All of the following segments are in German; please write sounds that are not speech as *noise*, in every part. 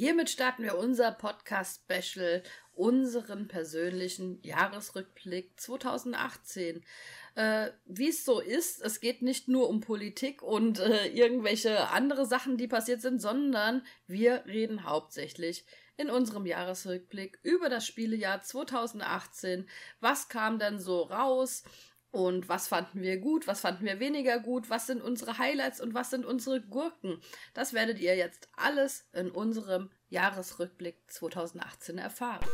Hiermit starten wir unser Podcast-Special, unseren persönlichen Jahresrückblick 2018. Äh, Wie es so ist, es geht nicht nur um Politik und äh, irgendwelche andere Sachen, die passiert sind, sondern wir reden hauptsächlich in unserem Jahresrückblick über das Spielejahr 2018. Was kam denn so raus? Und was fanden wir gut, was fanden wir weniger gut, was sind unsere Highlights und was sind unsere Gurken? Das werdet ihr jetzt alles in unserem Jahresrückblick 2018 erfahren.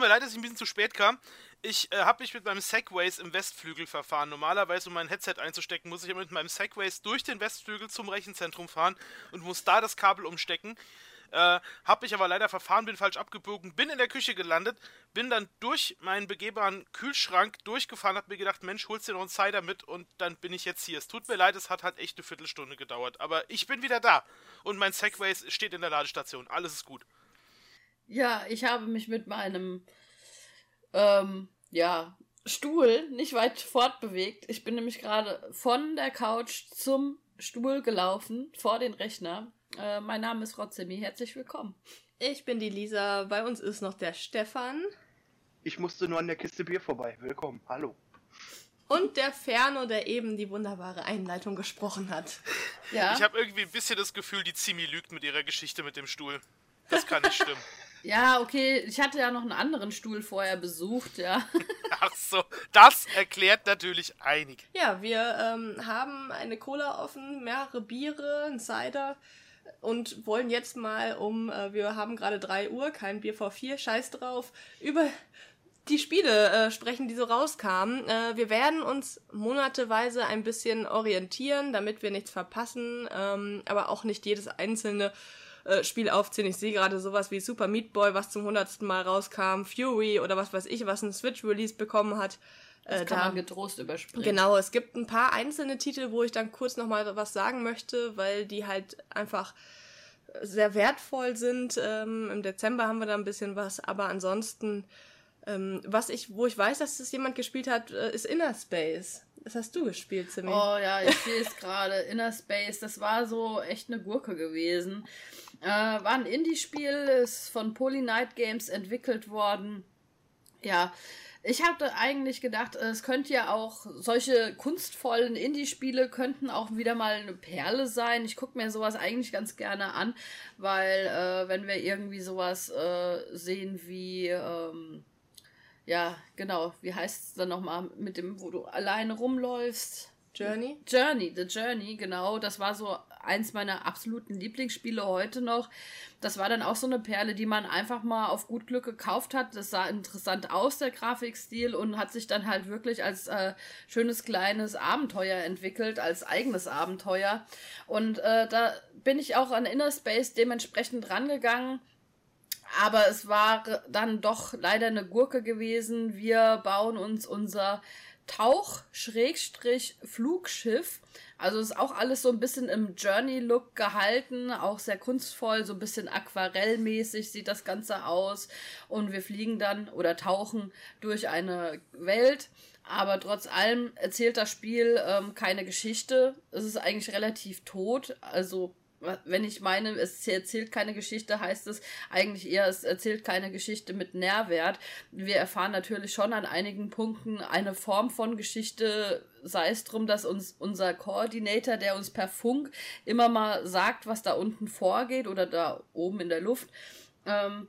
Mir leid, dass ich ein bisschen zu spät kam. Ich äh, habe mich mit meinem Segways im Westflügel verfahren. Normalerweise, um mein Headset einzustecken, muss ich mit meinem Segways durch den Westflügel zum Rechenzentrum fahren und muss da das Kabel umstecken. Äh, hab mich aber leider verfahren, bin falsch abgebogen, bin in der Küche gelandet, bin dann durch meinen begehbaren Kühlschrank durchgefahren, hab mir gedacht, Mensch, holst dir noch einen Cider mit und dann bin ich jetzt hier. Es tut mir leid, es hat halt echt eine Viertelstunde gedauert, aber ich bin wieder da und mein Segways steht in der Ladestation. Alles ist gut. Ja, ich habe mich mit meinem ähm, ja, Stuhl nicht weit fortbewegt. Ich bin nämlich gerade von der Couch zum Stuhl gelaufen, vor den Rechner. Äh, mein Name ist Rotzemi, herzlich willkommen. Ich bin die Lisa, bei uns ist noch der Stefan. Ich musste nur an der Kiste Bier vorbei. Willkommen, hallo. Und der Ferno, der eben die wunderbare Einleitung gesprochen hat. Ja. Ich habe irgendwie ein bisschen das Gefühl, die Zimi lügt mit ihrer Geschichte mit dem Stuhl. Das kann nicht stimmen. *laughs* Ja, okay, ich hatte ja noch einen anderen Stuhl vorher besucht, ja. *laughs* Ach so, das erklärt natürlich einig. Ja, wir ähm, haben eine Cola offen, mehrere Biere, ein Cider und wollen jetzt mal um, äh, wir haben gerade 3 Uhr, kein Bier vor 4, scheiß drauf, über die Spiele äh, sprechen, die so rauskamen. Äh, wir werden uns monateweise ein bisschen orientieren, damit wir nichts verpassen, ähm, aber auch nicht jedes einzelne äh, Spiel aufzählen. Ich sehe gerade sowas wie Super Meat Boy, was zum hundertsten Mal rauskam, Fury oder was weiß ich, was ein Switch-Release bekommen hat. Das äh, kann da, man getrost überspringen. Genau, es gibt ein paar einzelne Titel, wo ich dann kurz nochmal was sagen möchte, weil die halt einfach sehr wertvoll sind. Ähm, Im Dezember haben wir da ein bisschen was, aber ansonsten, ähm, was ich, wo ich weiß, dass es jemand gespielt hat, äh, ist Inner Space. Das hast du gespielt, Zimmy. Oh ja, ich sehe es *laughs* gerade. Inner Space, das war so echt eine Gurke gewesen. Äh, war ein Indie-Spiel, ist von Poly Night Games entwickelt worden. Ja, ich hatte eigentlich gedacht, es könnte ja auch solche kunstvollen Indie-Spiele könnten auch wieder mal eine Perle sein. Ich gucke mir sowas eigentlich ganz gerne an, weil äh, wenn wir irgendwie sowas äh, sehen wie ähm, ja, genau, wie heißt es dann nochmal mit dem, wo du alleine rumläufst? Journey? Journey, The Journey, genau. Das war so eins meiner absoluten Lieblingsspiele heute noch. Das war dann auch so eine Perle, die man einfach mal auf gut Glück gekauft hat. Das sah interessant aus, der Grafikstil, und hat sich dann halt wirklich als äh, schönes kleines Abenteuer entwickelt, als eigenes Abenteuer. Und äh, da bin ich auch an Inner Space dementsprechend rangegangen. Aber es war dann doch leider eine Gurke gewesen. Wir bauen uns unser Tauch-Flugschiff. Also ist auch alles so ein bisschen im Journey-Look gehalten, auch sehr kunstvoll, so ein bisschen aquarellmäßig sieht das Ganze aus. Und wir fliegen dann oder tauchen durch eine Welt. Aber trotz allem erzählt das Spiel ähm, keine Geschichte. Es ist eigentlich relativ tot. Also wenn ich meine, es erzählt keine Geschichte, heißt es eigentlich eher, es erzählt keine Geschichte mit Nährwert. Wir erfahren natürlich schon an einigen Punkten eine Form von Geschichte, sei es drum, dass uns unser Koordinator, der uns per Funk immer mal sagt, was da unten vorgeht oder da oben in der Luft, ähm,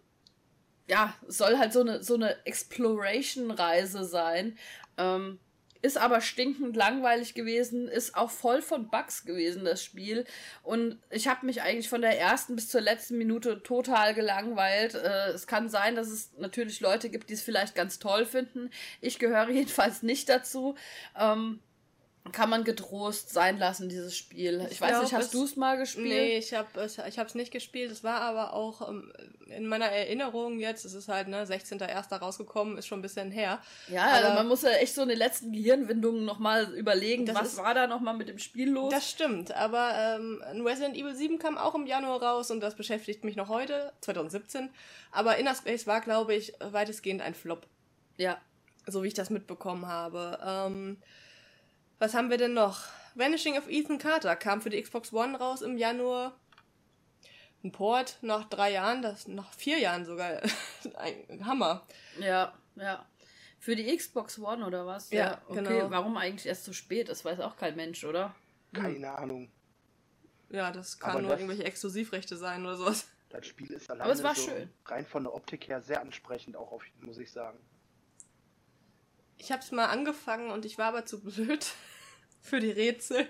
ja, soll halt so eine, so eine Exploration-Reise sein. Ähm, ist aber stinkend langweilig gewesen, ist auch voll von Bugs gewesen, das Spiel. Und ich habe mich eigentlich von der ersten bis zur letzten Minute total gelangweilt. Äh, es kann sein, dass es natürlich Leute gibt, die es vielleicht ganz toll finden. Ich gehöre *laughs* jedenfalls nicht dazu. Ähm, kann man getrost sein lassen, dieses Spiel. Ich, Ich weiß glaub, nicht, hast du es mal gespielt? Nee, ich habe es ich hab's nicht gespielt. Es war aber auch ähm, in meiner Erinnerung jetzt, es ist halt, ne, 16.01. rausgekommen, ist schon ein bisschen her. Ja, also Aber- man muss ja echt so in den letzten Gehirnwindungen nochmal überlegen, was ist- war da nochmal mit dem Spiel los. Das stimmt, aber ähm, Resident Evil 7 kam auch im Januar raus und das beschäftigt mich noch heute, 2017. Aber Inner Space war, glaube ich, weitestgehend ein Flop, ja. so wie ich das mitbekommen habe. Ähm, was haben wir denn noch? Vanishing of Ethan Carter kam für die Xbox One raus im Januar. Ein Port nach drei Jahren, das nach vier Jahren sogar. *laughs* ein Hammer. Ja, ja. Für die Xbox One oder was? Ja, okay. genau. Warum eigentlich erst so spät? Das weiß auch kein Mensch, oder? Keine Ahnung. Ja, das kann Aber nur das- irgendwelche Exklusivrechte sein oder sowas. Das Spiel ist alleine es war so schön. rein von der Optik her sehr ansprechend, auch auf, muss ich sagen. Ich habe es mal angefangen und ich war aber zu blöd *laughs* für die Rätsel.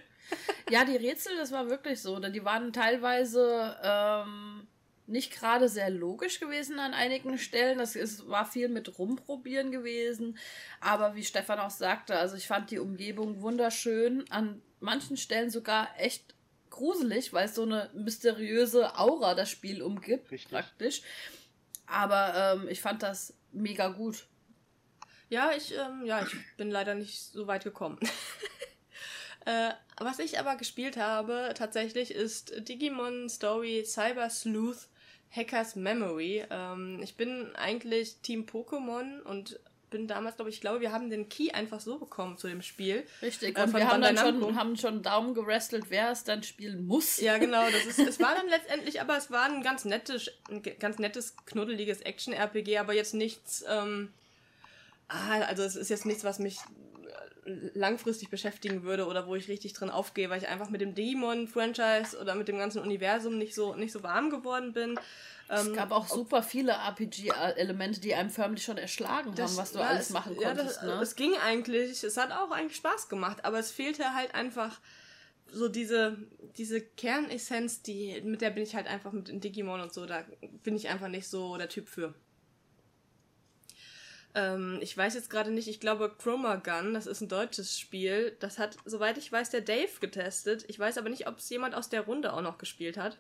Ja, die Rätsel, das war wirklich so. denn Die waren teilweise ähm, nicht gerade sehr logisch gewesen an einigen Stellen. Das ist, war viel mit Rumprobieren gewesen. Aber wie Stefan auch sagte, also ich fand die Umgebung wunderschön. An manchen Stellen sogar echt gruselig, weil es so eine mysteriöse Aura das Spiel umgibt, Richtig. praktisch. Aber ähm, ich fand das mega gut. Ja, ich, ähm, ja, ich bin leider nicht so weit gekommen. *laughs* äh, was ich aber gespielt habe, tatsächlich, ist Digimon Story Cyber Sleuth Hackers Memory. Ähm, ich bin eigentlich Team Pokémon und bin damals, glaube ich, ich glaube, wir haben den Key einfach so bekommen zu dem Spiel. Richtig. Äh, Und von wir haben dann schon, haben schon Daumen gerestelt, wer es dann spielen muss. Ja, genau. Das ist, es war *laughs* dann letztendlich, aber es war ein ganz nettes, ein ganz nettes, knuddeliges Action-RPG, aber jetzt nichts, ähm, ah, also es ist jetzt nichts, was mich äh, langfristig beschäftigen würde oder wo ich richtig drin aufgehe, weil ich einfach mit dem Demon-Franchise oder mit dem ganzen Universum nicht so, nicht so warm geworden bin. Es Ähm, gab auch super viele RPG-Elemente, die einem förmlich schon erschlagen haben, was du ja, alles es- machen ja, konntest. das, ne? Es ging eigentlich, es hat auch eigentlich Spaß gemacht, aber es fehlte halt einfach so diese, diese Kernessenz, die, mit der bin ich halt einfach mit den Digimon und so, da bin ich einfach nicht so der Typ für. Ähm, ich weiß jetzt gerade nicht, ich glaube Chroma Gun, das ist ein deutsches Spiel, das hat, soweit ich weiß, der Dave getestet. Ich weiß aber nicht, ob es jemand aus der Runde auch noch gespielt hat.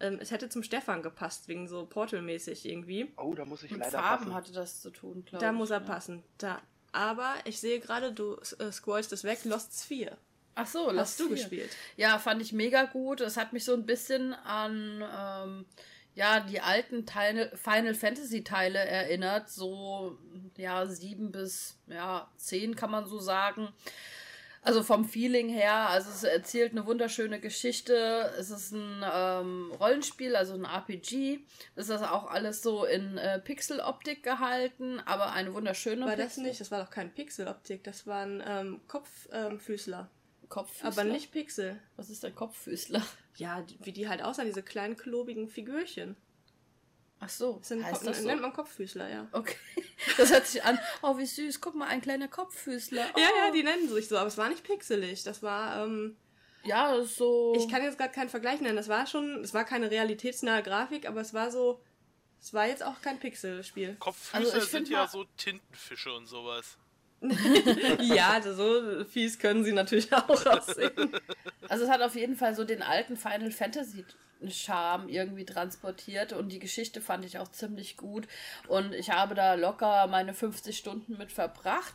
Ähm, es hätte zum Stefan gepasst, wegen so Portal-mäßig irgendwie. Oh, da muss ich Mit leider Farben passen. hatte das zu tun, glaube ich. Da muss er ja. passen. Da. Aber ich sehe gerade, du äh, scrollst es weg. Lost Sphere. Ach so, Hast lass du gespielt? Ja, fand ich mega gut. Es hat mich so ein bisschen an ähm, ja, die alten Teile, Final Fantasy Teile erinnert. So, ja, sieben bis ja, zehn kann man so sagen. Also vom Feeling her, also es erzählt eine wunderschöne Geschichte. Es ist ein ähm, Rollenspiel, also ein RPG. Es ist auch alles so in äh, Pixeloptik gehalten, aber eine wunderschöne War das Pixel- nicht? Das war doch kein Pixeloptik. Das waren ähm, Kopffüßler. Ähm. Kopffüßler. aber nicht Pixel. Was ist der Kopffüßler? Ja, wie die halt aussahen, diese kleinen klobigen Figürchen. Ach so, Das sind heißt Ko- das so? nennt man Kopffüßler, ja. Okay, *laughs* das hört sich an. Oh, wie süß. Guck mal, ein kleiner Kopffüßler. Oh. Ja, ja, die nennen sich so, aber es war nicht pixelig. Das war, ähm, Ja, das ist so. ich kann jetzt gerade keinen Vergleich nennen. Das war schon, es war keine realitätsnahe Grafik, aber es war so, es war jetzt auch kein Pixelspiel. Kopffüße Also sind ja so Tintenfische und sowas. *laughs* ja, also so fies können sie natürlich auch aussehen. Also es hat auf jeden Fall so den alten Final Fantasy Charme irgendwie transportiert und die Geschichte fand ich auch ziemlich gut und ich habe da locker meine 50 Stunden mit verbracht.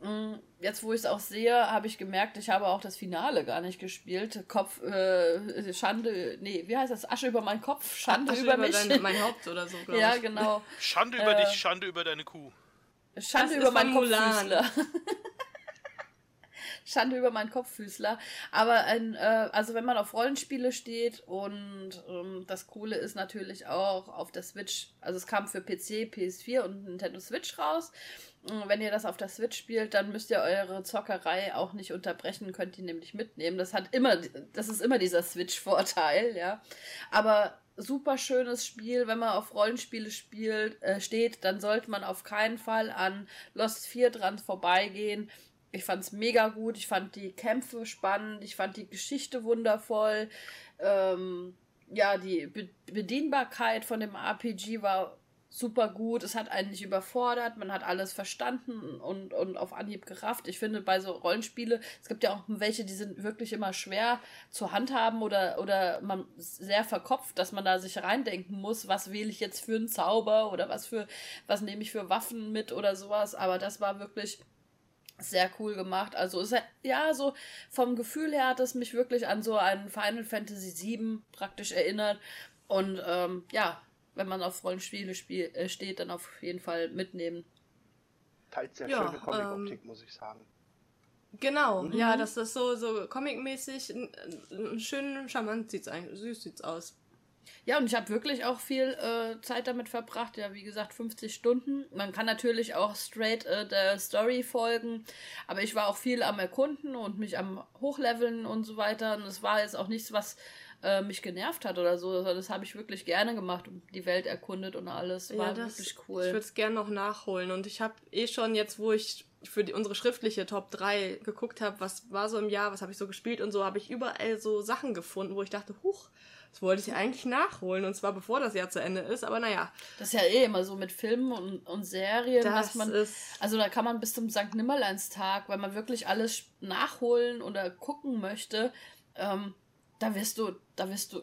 Mm, Jetzt, wo ich es auch sehe, habe ich gemerkt, ich habe auch das Finale gar nicht gespielt. Kopf, äh, Schande, nee, wie heißt das? Asche über meinen Kopf, Schande Asche über mich. dein, mein Haupt oder so, glaube *laughs* ja, ich. genau. Schande über Äh, dich, Schande über deine Kuh. Schande über meinen. Kopffüßler. *laughs* Schande über meinen Kopffüßler. Aber ein, äh, also wenn man auf Rollenspiele steht und ähm, das Coole ist natürlich auch auf der Switch, also es kam für PC, PS4 und Nintendo Switch raus. Und Wenn ihr das auf der Switch spielt, dann müsst ihr eure Zockerei auch nicht unterbrechen, könnt ihr nämlich mitnehmen. Das hat immer, das ist immer dieser Switch-Vorteil, ja. Aber super schönes Spiel, wenn man auf Rollenspiele spielt, äh, steht, dann sollte man auf keinen Fall an Lost 4 dran vorbeigehen. Ich fand's mega gut, ich fand die Kämpfe spannend, ich fand die Geschichte wundervoll. Ähm, ja, die Be Bedienbarkeit von dem RPG war super gut. Es hat einen nicht überfordert, man hat alles verstanden und, und auf Anhieb gerafft. Ich finde, bei so Rollenspiele, es gibt ja auch welche, die sind wirklich immer schwer zu handhaben oder, oder man sehr verkopft, dass man da sich reindenken muss, was wähle ich jetzt für einen Zauber oder was für, was nehme ich für Waffen mit oder sowas. Aber das war wirklich sehr cool gemacht. Also ja so vom Gefühl her hat es mich wirklich an so einen Final Fantasy VII praktisch erinnert. Und ähm, ja, wenn man auf Rollenspiele spiel, äh, steht, dann auf jeden Fall mitnehmen. Teils sehr ja, schöne Comic-Optik, ähm, muss ich sagen. Genau, mhm. ja, das ist so, so comic-mäßig, schön charmant sieht's eigentlich, süß sieht's aus. Ja, und ich habe wirklich auch viel äh, Zeit damit verbracht. Ja, wie gesagt, 50 Stunden. Man kann natürlich auch straight äh, der Story folgen, aber ich war auch viel am Erkunden und mich am Hochleveln und so weiter. Und es war jetzt auch nichts, was äh, mich genervt hat oder so. Also das habe ich wirklich gerne gemacht und die Welt erkundet und alles. War ja, das, wirklich cool. Ich würde es gerne noch nachholen. Und ich habe eh schon jetzt, wo ich für die, unsere schriftliche Top 3 geguckt habe, was war so im Jahr, was habe ich so gespielt und so, habe ich überall so Sachen gefunden, wo ich dachte, huch, das wollte ich eigentlich nachholen und zwar bevor das Jahr zu Ende ist, aber naja. Das ist ja eh immer so mit Filmen und, und Serien, das was man. Also da kann man bis zum St. Nimmerleinstag, weil man wirklich alles nachholen oder gucken möchte, ähm, da wirst du, da wirst du,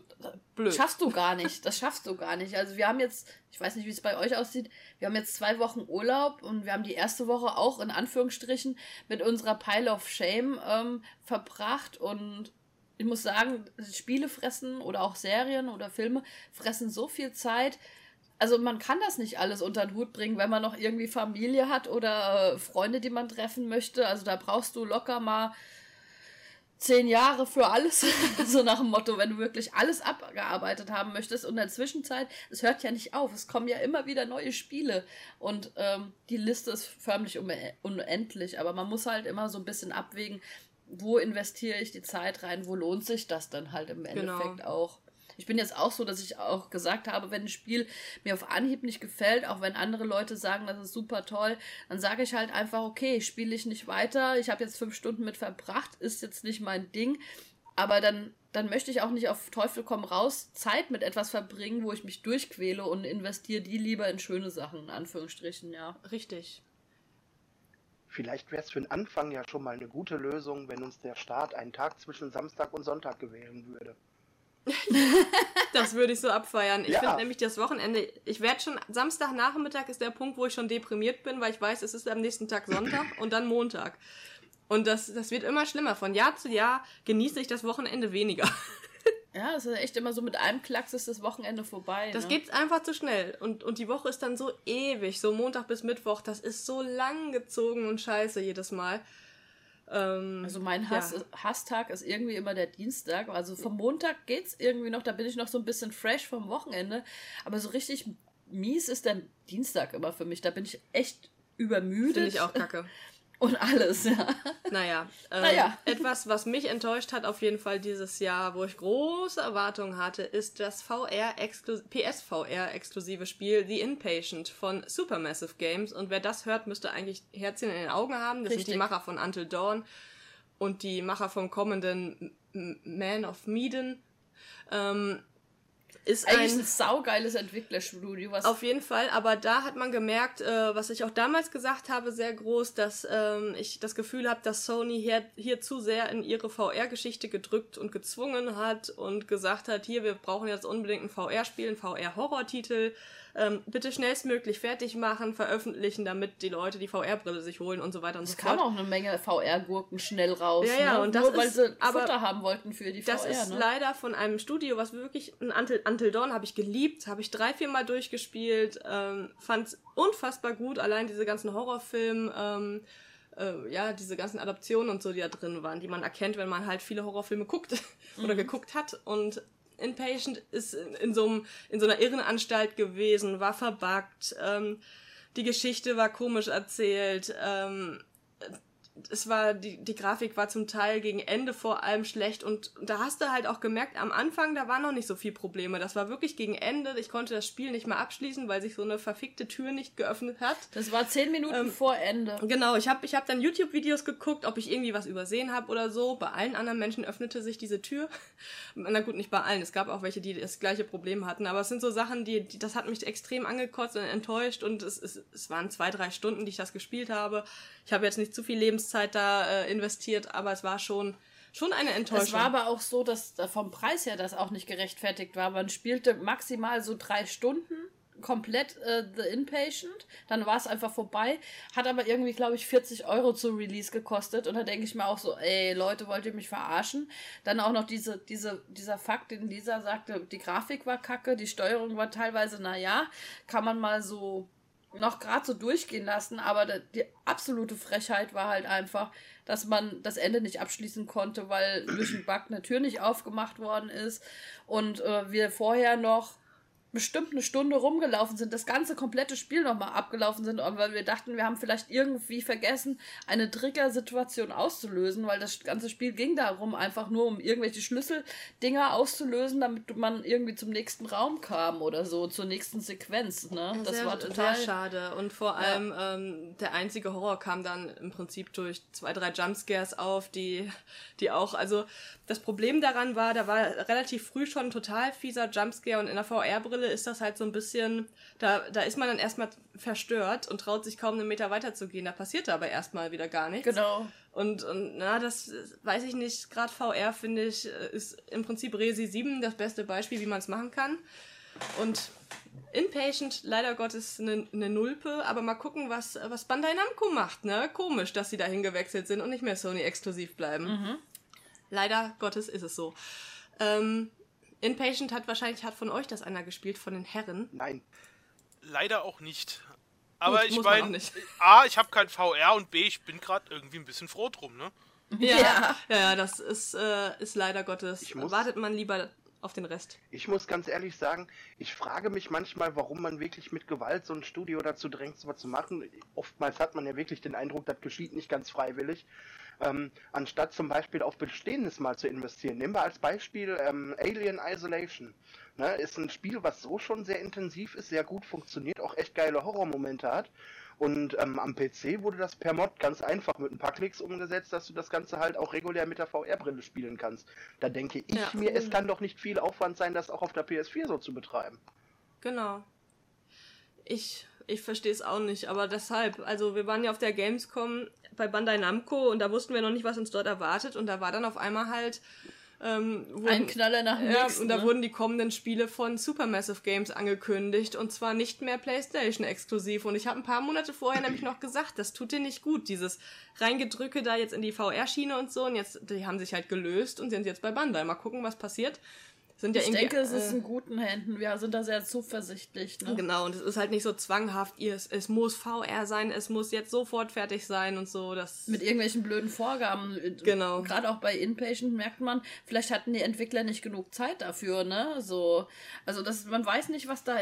Blöd. schaffst du gar nicht, das schaffst du gar nicht. Also wir haben jetzt, ich weiß nicht, wie es bei euch aussieht, wir haben jetzt zwei Wochen Urlaub und wir haben die erste Woche auch in Anführungsstrichen mit unserer Pile of Shame ähm, verbracht und ich muss sagen, Spiele fressen oder auch Serien oder Filme fressen so viel Zeit. Also man kann das nicht alles unter den Hut bringen, wenn man noch irgendwie Familie hat oder äh, Freunde, die man treffen möchte. Also da brauchst du locker mal zehn Jahre für alles, *laughs* so nach dem Motto, wenn du wirklich alles abgearbeitet haben möchtest. Und in der Zwischenzeit, es hört ja nicht auf, es kommen ja immer wieder neue Spiele und ähm, die Liste ist förmlich unendlich, aber man muss halt immer so ein bisschen abwägen, wo investiere ich die Zeit rein, wo lohnt sich das dann halt im genau. Endeffekt genau. auch. Ich bin jetzt auch so, dass ich auch gesagt habe, wenn ein Spiel mir auf Anhieb nicht gefällt, auch wenn andere Leute sagen, das ist super toll, dann sage ich halt einfach, okay, spiele ich nicht weiter. Ich habe jetzt fünf Stunden mit verbracht, ist jetzt nicht mein Ding. Aber dann, dann möchte ich auch nicht auf Teufel komm raus Zeit mit etwas verbringen, wo ich mich durchquäle und investiere die lieber in schöne Sachen, in Anführungsstrichen, ja. Richtig. Vielleicht wäre es für den Anfang ja schon mal eine gute Lösung, wenn uns der Staat einen Tag zwischen Samstag und Sonntag gewähren würde. *laughs* das würde ich so abfeiern. Ich ja. finde nämlich das Wochenende, ich werde schon, Samstagnachmittag ist der Punkt, wo ich schon deprimiert bin, weil ich weiß, es ist am nächsten Tag Sonntag *clears throat* und dann Montag. Und das, das wird immer schlimmer. Von Jahr zu Jahr genieße ich das Wochenende weniger. *laughs* Ja, es ist echt immer so, mit einem Klacks ist das Wochenende vorbei. Das ne? geht einfach zu schnell. Und, und die Woche ist dann so ewig, so Montag bis Mittwoch. Das ist so lang gezogen und scheiße jedes Mal. Ähm, also mein Hass, ja. Hasstag ist irgendwie immer der Dienstag. Also vom Montag geht's irgendwie noch, da bin ich noch so ein bisschen fresh vom Wochenende. Aber so richtig mies ist der Dienstag immer für mich. Da bin ich echt übermüdet. Finde ich auch kacke. *laughs* Und alles, ja. Naja, ähm, naja. etwas, was mich enttäuscht hat auf jeden Fall dieses Jahr, wo ich große Erwartungen hatte, ist das VR PSVR-exklusive Spiel The Inpatient von Supermassive Games. Und wer das hört, müsste eigentlich Herzchen in den Augen haben. Das Richtig. sind die Macher von Until Dawn und die Macher vom kommenden Man of Medan. Ähm, ist Eigentlich ein, ein saugeiles Entwicklerstudio. Was auf jeden Fall, aber da hat man gemerkt, äh, was ich auch damals gesagt habe, sehr groß, dass ähm, ich das Gefühl habe, dass Sony hier, hier zu sehr in ihre VR-Geschichte gedrückt und gezwungen hat und gesagt hat, hier, wir brauchen jetzt unbedingt ein VR-Spiel, ein VR-Horror-Titel ähm, bitte schnellstmöglich fertig machen, veröffentlichen, damit die Leute die VR-Brille sich holen und so weiter und so fort. Es kam auch eine Menge VR-Gurken schnell raus. Ja, ja, ne? und das Nur, ist, weil sie aber Futter haben wollten für die VR. Das ist ne? leider von einem Studio, was wirklich, ein Until, Until Dawn habe ich geliebt, habe ich drei, vier Mal durchgespielt, ähm, fand unfassbar gut, allein diese ganzen Horrorfilme, ähm, äh, ja, diese ganzen Adaptionen und so, die da drin waren, die man erkennt, wenn man halt viele Horrorfilme guckt *laughs* oder mhm. geguckt hat. Und Inpatient ist in, so, einem, in so einer Irrenanstalt gewesen, war verbuggt, ähm, die Geschichte war komisch erzählt, ähm, es war, die, die Grafik war zum Teil gegen Ende vor allem schlecht und da hast du halt auch gemerkt, am Anfang, da waren noch nicht so viel Probleme. Das war wirklich gegen Ende. Ich konnte das Spiel nicht mehr abschließen, weil sich so eine verfickte Tür nicht geöffnet hat. Das war zehn Minuten ähm, vor Ende. Genau, ich habe ich hab dann YouTube-Videos geguckt, ob ich irgendwie was übersehen habe oder so. Bei allen anderen Menschen öffnete sich diese Tür. *laughs* Na gut, nicht bei allen. Es gab auch welche, die das gleiche Problem hatten. Aber es sind so Sachen, die, die das hat mich extrem angekotzt und enttäuscht und es, es, es waren zwei, drei Stunden, die ich das gespielt habe. Ich habe jetzt nicht zu viel Lebenszeit da äh, investiert, aber es war schon schon eine Enttäuschung. Es war aber auch so, dass vom Preis her das auch nicht gerechtfertigt war. Man spielte maximal so drei Stunden komplett äh, The Inpatient, dann war es einfach vorbei, hat aber irgendwie, glaube ich, 40 Euro zu Release gekostet und da denke ich mir auch so, ey, Leute, wollt ihr mich verarschen? Dann auch noch diese, diese, dieser Fakt, den Lisa sagte, die Grafik war kacke, die Steuerung war teilweise, naja, kann man mal so noch gerade so durchgehen lassen, aber die absolute Frechheit war halt einfach, dass man das Ende nicht abschließen konnte, weil durch einen Bug eine Tür nicht aufgemacht worden ist. Und äh, wir vorher noch bestimmt eine Stunde rumgelaufen sind, das ganze komplette Spiel nochmal abgelaufen sind, weil wir dachten, wir haben vielleicht irgendwie vergessen, eine Trigger-Situation auszulösen, weil das ganze Spiel ging darum, einfach nur um irgendwelche Schlüsseldinger auszulösen, damit man irgendwie zum nächsten Raum kam oder so, zur nächsten Sequenz. Ne? Das sehr, war total sehr schade. Und vor allem ja. ähm, der einzige Horror kam dann im Prinzip durch zwei, drei Jumpscares auf, die, die auch, also das Problem daran war, da war relativ früh schon ein total fieser Jumpscare und in der VR-Brille ist das halt so ein bisschen, da, da ist man dann erstmal verstört und traut sich kaum einen Meter weiter zu gehen. Da passiert aber erstmal wieder gar nichts. Genau. Und, und na, das weiß ich nicht, gerade VR finde ich, ist im Prinzip Resi 7 das beste Beispiel, wie man es machen kann. Und Inpatient, leider Gottes, eine ne Nulpe, aber mal gucken, was, was Bandai Namco macht, ne? Komisch, dass sie dahin gewechselt sind und nicht mehr Sony exklusiv bleiben. Mhm. Leider Gottes ist es so. Ähm, Inpatient hat wahrscheinlich, hat von euch das einer gespielt, von den Herren? Nein. Leider auch nicht. Aber Gut, ich meine, A, ich habe kein VR und B, ich bin gerade irgendwie ein bisschen froh drum, ne? Ja, ja, ja das ist, äh, ist leider Gottes. Wartet man lieber auf den Rest. Ich muss ganz ehrlich sagen, ich frage mich manchmal, warum man wirklich mit Gewalt so ein Studio dazu drängt, sowas zu machen. Oftmals hat man ja wirklich den Eindruck, das geschieht nicht ganz freiwillig ähm, anstatt zum Beispiel auf Bestehendes mal zu investieren. Nehmen wir als Beispiel ähm, Alien Isolation. Ne, ist ein Spiel, was so schon sehr intensiv ist, sehr gut funktioniert, auch echt geile Horrormomente hat. Und ähm, am PC wurde das per Mod ganz einfach mit ein paar Klicks umgesetzt, dass du das Ganze halt auch regulär mit der VR-Brille spielen kannst. Da denke ich ja. mir, es kann doch nicht viel Aufwand sein, das auch auf der PS4 so zu betreiben. Genau. Ich, ich verstehe es auch nicht, aber deshalb, also wir waren ja auf der Gamescom bei Bandai Namco und da wussten wir noch nicht, was uns dort erwartet und da war dann auf einmal halt ähm, wurden, ein Knaller nach dem ja, nächsten. Und da ne? wurden die kommenden Spiele von Supermassive Games angekündigt und zwar nicht mehr PlayStation exklusiv. Und ich habe ein paar Monate vorher nämlich noch gesagt, das tut dir nicht gut, dieses Reingedrücke da jetzt in die VR-Schiene und so. Und jetzt, die haben sich halt gelöst und sind jetzt bei Bandai. Mal gucken, was passiert sind ja ich denke, es ist äh, in guten Händen. Wir sind da sehr zuversichtlich. Ne? Genau, und es ist halt nicht so zwanghaft, es, es muss VR sein, es muss jetzt sofort fertig sein und so. Das Mit irgendwelchen blöden Vorgaben. Genau. Gerade auch bei Inpatient merkt man, vielleicht hatten die Entwickler nicht genug Zeit dafür, ne? So, also das, man weiß nicht, was da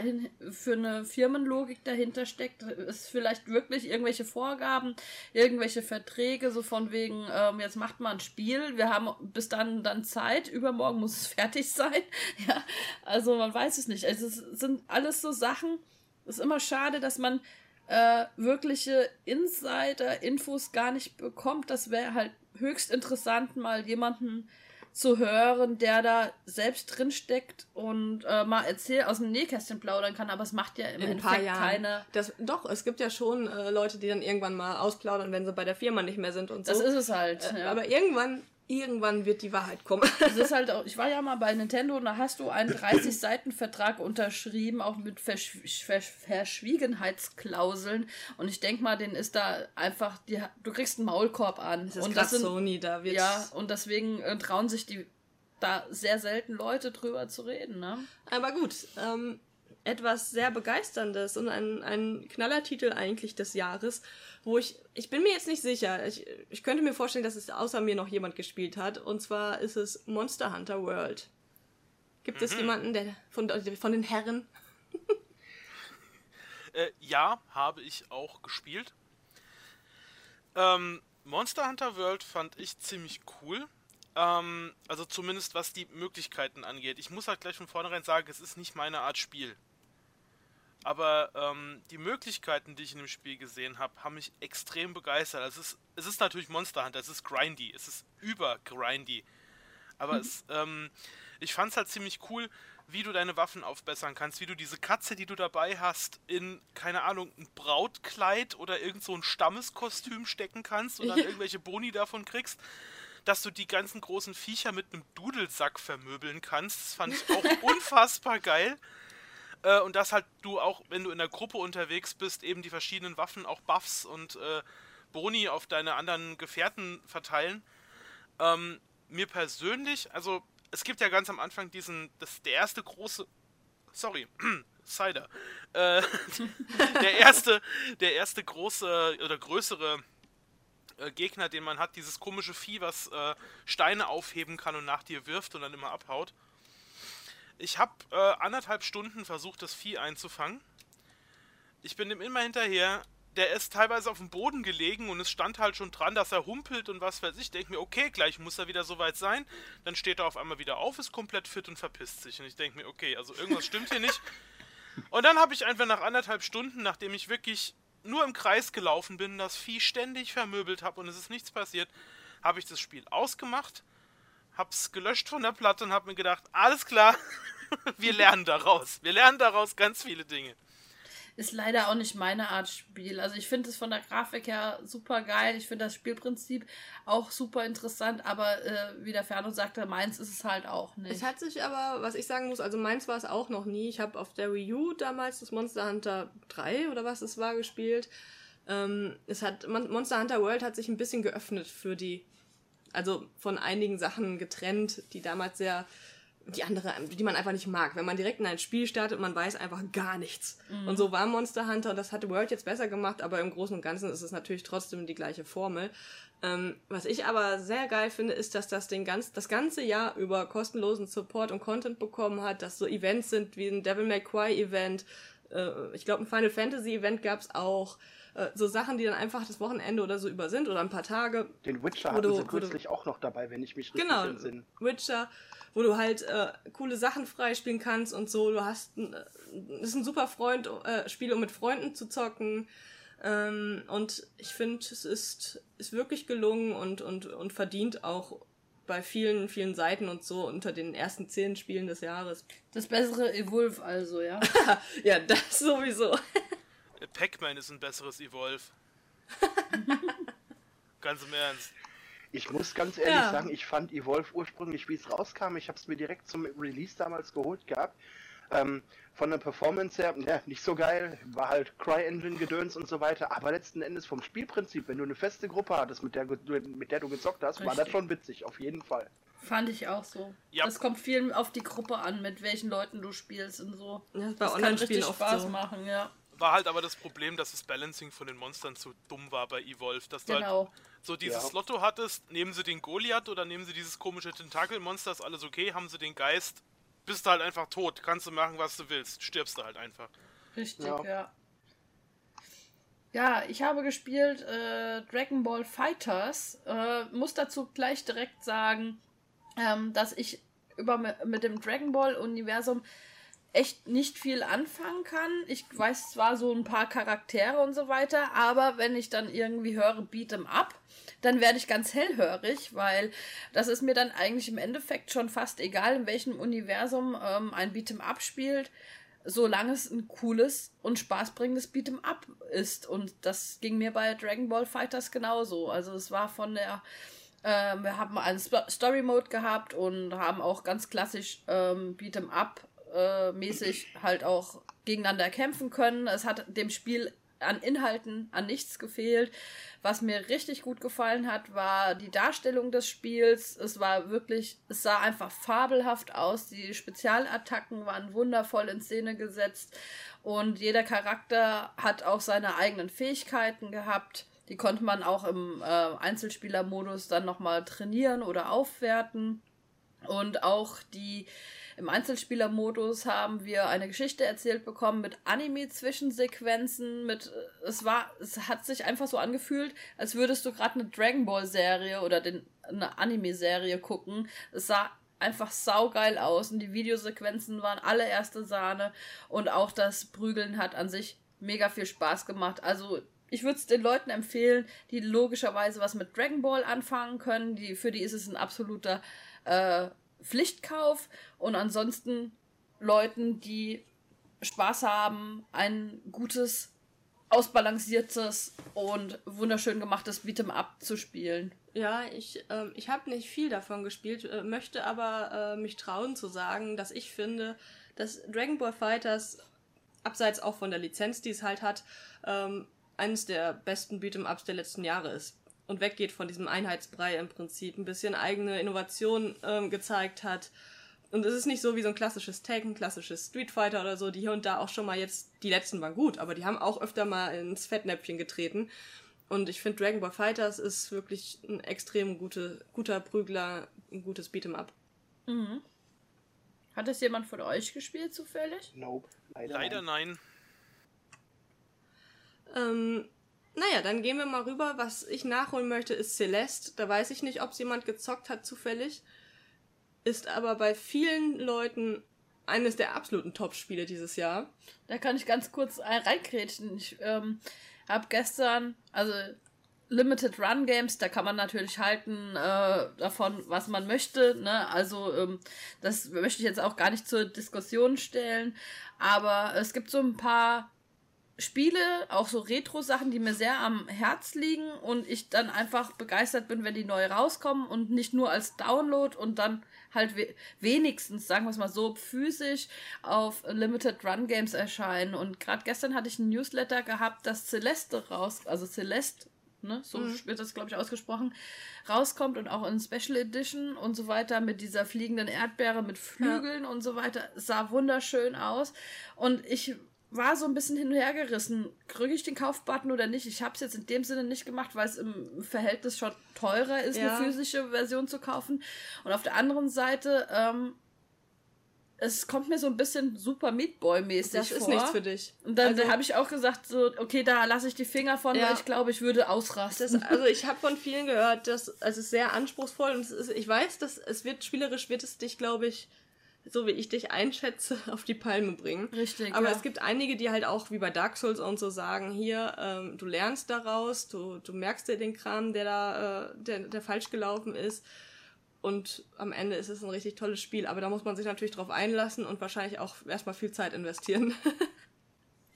für eine Firmenlogik dahinter steckt. Es ist vielleicht wirklich irgendwelche Vorgaben, irgendwelche Verträge, so von wegen, ähm, jetzt macht man ein Spiel, wir haben bis dann dann Zeit, übermorgen muss es *laughs* fertig sein. *laughs* ja, also man weiß es nicht. Also es sind alles so Sachen. Es ist immer schade, dass man äh, wirkliche Insider-Infos gar nicht bekommt. Das wäre halt höchst interessant, mal jemanden zu hören, der da selbst drin steckt und äh, mal erzählt aus dem Nähkästchen plaudern kann, aber es macht ja im In Endeffekt keine. Das, doch, es gibt ja schon äh, Leute, die dann irgendwann mal ausplaudern, wenn sie bei der Firma nicht mehr sind und so. Das ist es halt. Äh, ja. Aber irgendwann irgendwann wird die Wahrheit kommen. *laughs* Das ist halt auch, ich war ja mal bei Nintendo und da hast du einen 30-Seiten-Vertrag unterschrieben, auch mit Verschw Versch Verschwiegenheitsklauseln. Und ich denke mal, den ist da einfach, die, du kriegst einen Maulkorb an. Das ist und das sind, Sony, da wird Ja, und deswegen äh, trauen sich die da sehr selten Leute drüber zu reden, ne? Aber gut, ähm, etwas sehr Begeisterndes und ein, ein Knallertitel eigentlich des Jahres, wo ich, ich bin mir jetzt nicht sicher, ich, ich könnte mir vorstellen, dass es außer mir noch jemand gespielt hat, und zwar ist es Monster Hunter World. Gibt mhm. es jemanden, der von, von den Herren? *laughs* äh, ja, habe ich auch gespielt. Ähm, Monster Hunter World fand ich ziemlich cool. Ähm, also zumindest was die Möglichkeiten angeht. Ich muss halt gleich von vornherein sagen, es ist nicht meine Art Spiel. Aber ähm, die Möglichkeiten, die ich in dem Spiel gesehen habe, haben mich extrem begeistert. Also es ist, es ist natürlich Monster Hunter, es ist grindy, es ist über grindy. Aber mhm. es, ähm, ich fand es halt ziemlich cool, wie du deine Waffen aufbessern kannst, wie du diese Katze, die du dabei hast, in, keine Ahnung, ein Brautkleid oder irgend so ein Stammeskostüm stecken kannst und dann irgendwelche Boni davon kriegst dass du die ganzen großen Viecher mit einem Dudelsack vermöbeln kannst. Das fand ich auch *laughs* unfassbar geil. Äh, und dass halt du auch, wenn du in der Gruppe unterwegs bist, eben die verschiedenen Waffen, auch Buffs und äh, Boni auf deine anderen Gefährten verteilen. Ähm, mir persönlich, also es gibt ja ganz am Anfang diesen, das der erste große, sorry, *clears throat* Cider, äh, *laughs* der erste, der erste große oder größere äh, Gegner, den man hat, dieses komische Vieh, was äh, Steine aufheben kann und nach dir wirft und dann immer abhaut. Ich habe äh, anderthalb Stunden versucht, das Vieh einzufangen. Ich bin ihm immer hinterher. Der ist teilweise auf dem Boden gelegen und es stand halt schon dran, dass er humpelt und was weiß ich. Ich denke mir, okay, gleich muss er wieder soweit sein. Dann steht er auf einmal wieder auf, ist komplett fit und verpisst sich. Und ich denke mir, okay, also irgendwas stimmt hier nicht. Und dann habe ich einfach nach anderthalb Stunden, nachdem ich wirklich nur im Kreis gelaufen bin, das Vieh ständig vermöbelt habe und es ist nichts passiert, habe ich das Spiel ausgemacht, hab's gelöscht von der Platte und habe mir gedacht, alles klar, *laughs* wir lernen daraus. Wir lernen daraus ganz viele Dinge ist leider auch nicht meine Art Spiel. Also ich finde es von der Grafik her super geil. Ich finde das Spielprinzip auch super interessant, aber äh, wie der Ferno sagte, meins ist es halt auch nicht. Es hat sich aber, was ich sagen muss, also meins war es auch noch nie. Ich habe auf der Wii U damals das Monster Hunter 3 oder was es war gespielt. Ähm, es hat Monster Hunter World hat sich ein bisschen geöffnet für die, also von einigen Sachen getrennt, die damals sehr die andere, die man einfach nicht mag. Wenn man direkt in ein Spiel startet, man weiß einfach gar nichts. Mhm. Und so war Monster Hunter und das hatte World jetzt besser gemacht, aber im Großen und Ganzen ist es natürlich trotzdem die gleiche Formel. Ähm, was ich aber sehr geil finde, ist, dass das den ganz, das ganze Jahr über kostenlosen Support und Content bekommen hat, dass so Events sind wie ein Devil May Cry Event, äh, ich glaube ein Final Fantasy Event gab es auch, äh, so Sachen, die dann einfach das Wochenende oder so über sind oder ein paar Tage. Den Witcher hatten du, sie kürzlich auch noch dabei, wenn ich mich richtig genau, entsinne. Witcher wo du halt äh, coole Sachen freispielen kannst und so. Du hast, äh, ist ein super Freund, äh, Spiel, um mit Freunden zu zocken. Ähm, und ich finde, es ist, ist wirklich gelungen und, und, und verdient auch bei vielen, vielen Seiten und so unter den ersten zehn Spielen des Jahres. Das bessere Evolve also, ja. *laughs* ja, das sowieso. *laughs* Pac-Man ist ein besseres Evolve. *laughs* Ganz im Ernst. Ich muss ganz ehrlich ja. sagen, ich fand Evolve ursprünglich, wie es rauskam, ich habe es mir direkt zum Release damals geholt gehabt. Ähm, von der Performance her, ja, nicht so geil, war halt Cry-Engine-Gedöns und so weiter, aber letzten Endes vom Spielprinzip, wenn du eine feste Gruppe hattest, mit der, mit der du gezockt hast, Richtig. war das schon witzig, auf jeden Fall. Fand ich auch so. Ja. Das kommt viel auf die Gruppe an, mit welchen Leuten du spielst und so. Ja, bei Online-Spielen Spaß so. machen, ja. War halt aber das Problem, dass das Balancing von den Monstern zu dumm war bei Evolve. Dass genau. du halt genau. so dieses ja. Lotto hattest, nehmen sie den Goliath oder nehmen sie dieses komische Tentakelmonster, ist alles okay, haben sie den Geist, bist du halt einfach tot, kannst du machen, was du willst, stirbst du halt einfach. Richtig, ja. Ja, ja ich habe gespielt äh, Dragon Ball Fighters, äh, muss dazu gleich direkt sagen, ähm, dass ich über mit dem Dragon Ball Universum echt nicht viel anfangen kann. Ich weiß zwar so ein paar Charaktere und so weiter, aber wenn ich dann irgendwie höre Beat'em Up, dann werde ich ganz hellhörig, weil das ist mir dann eigentlich im Endeffekt schon fast egal, in welchem Universum ähm, ein Beat'em Up spielt, solange es ein cooles und spaßbringendes Beat'em Up ist. Und das ging mir bei Dragon Ball Fighters genauso. Also es war von der ähm, wir haben einen Story Mode gehabt und haben auch ganz klassisch ähm, Beat'em Up äh, mäßig halt auch gegeneinander kämpfen können. Es hat dem Spiel an Inhalten an nichts gefehlt. Was mir richtig gut gefallen hat, war die Darstellung des Spiels. Es war wirklich, es sah einfach fabelhaft aus. Die Spezialattacken waren wundervoll in Szene gesetzt und jeder Charakter hat auch seine eigenen Fähigkeiten gehabt. Die konnte man auch im äh, Einzelspielermodus dann nochmal trainieren oder aufwerten. Und auch die Im Einzelspielermodus haben wir eine Geschichte erzählt bekommen mit Anime-Zwischensequenzen, mit es war, es hat sich einfach so angefühlt, als würdest du gerade eine Dragon Ball-Serie oder den, eine Anime-Serie gucken. Es sah einfach saugeil aus und die Videosequenzen waren alle erste Sahne und auch das Prügeln hat an sich mega viel Spaß gemacht. Also ich würde es den Leuten empfehlen, die logischerweise was mit Dragon Ball anfangen können. Die, für die ist es ein absoluter äh, Pflichtkauf. Und ansonsten Leuten, die Spaß haben, ein gutes, ausbalanciertes und wunderschön gemachtes Beat'em Up zu spielen. Ja, ich, ähm, ich habe nicht viel davon gespielt, äh, möchte aber äh, mich trauen zu sagen, dass ich finde, dass Dragon Ball Fighters, abseits auch von der Lizenz, die es halt hat, ähm, eines der besten Beat'em-Ups der letzten Jahre ist. Und weggeht von diesem Einheitsbrei im Prinzip, ein bisschen eigene Innovation ähm, gezeigt hat. Und es ist nicht so wie so ein klassisches Tekken, klassisches Street Fighter oder so, die hier und da auch schon mal jetzt, die letzten waren gut, aber die haben auch öfter mal ins Fettnäpfchen getreten. Und ich finde Dragon Ball Fighters ist wirklich ein extrem gute, guter Prügler, ein gutes Beat'em Up. Mhm. Hat es jemand von euch gespielt zufällig? Nope. Leider, Leider nein. Ähm, naja, dann gehen wir mal rüber. Was ich nachholen möchte, ist Celeste. Da weiß ich nicht, ob es jemand gezockt hat zufällig. Ist aber bei vielen Leuten eines der absoluten Top-Spiele dieses Jahr. Da kann ich ganz kurz reinkrätschen. Ich ähm, habe gestern, also Limited Run Games, da kann man natürlich halten äh, davon, was man möchte. Ne? Also ähm, das möchte ich jetzt auch gar nicht zur Diskussion stellen. Aber es gibt so ein paar Spiele, auch so Retro-Sachen, die mir sehr am Herz liegen und ich dann einfach begeistert bin, wenn die neu rauskommen und nicht nur als Download und dann halt we wenigstens, sagen wir es mal so, physisch auf Limited Run Games erscheinen. Und gerade gestern hatte ich ein Newsletter gehabt, dass Celeste raus, also Celeste, ne, so mhm. wird das glaube ich ausgesprochen, rauskommt und auch in Special Edition und so weiter mit dieser fliegenden Erdbeere mit Flügeln ja. und so weiter. Sah wunderschön aus und ich war so ein bisschen hin und her gerissen. Kriege ich den Kaufbutton oder nicht? Ich habe es jetzt in dem Sinne nicht gemacht, weil es im Verhältnis schon teurer ist, ja. eine physische Version zu kaufen. Und auf der anderen Seite, ähm, es kommt mir so ein bisschen Super Meat Boy mäßig das vor. Das ist nichts für dich. Und dann also, habe ich auch gesagt, so, okay, da lasse ich die Finger von, ja. weil ich glaube, ich würde ausrasten. Das, also ich habe von vielen gehört, dass es ist sehr anspruchsvoll und es ist, ich weiß, dass es wird spielerisch wird es dich, glaube ich, so wie ich dich einschätze, *laughs* auf die Palme bringen. Richtig. Aber ja. es gibt einige, die halt auch wie bei Dark Souls und so sagen, hier, ähm, du lernst daraus, du, du merkst dir den Kram, der da, äh, der, der falsch gelaufen ist. Und am Ende ist es ein richtig tolles Spiel. Aber da muss man sich natürlich drauf einlassen und wahrscheinlich auch erstmal viel Zeit investieren. *laughs*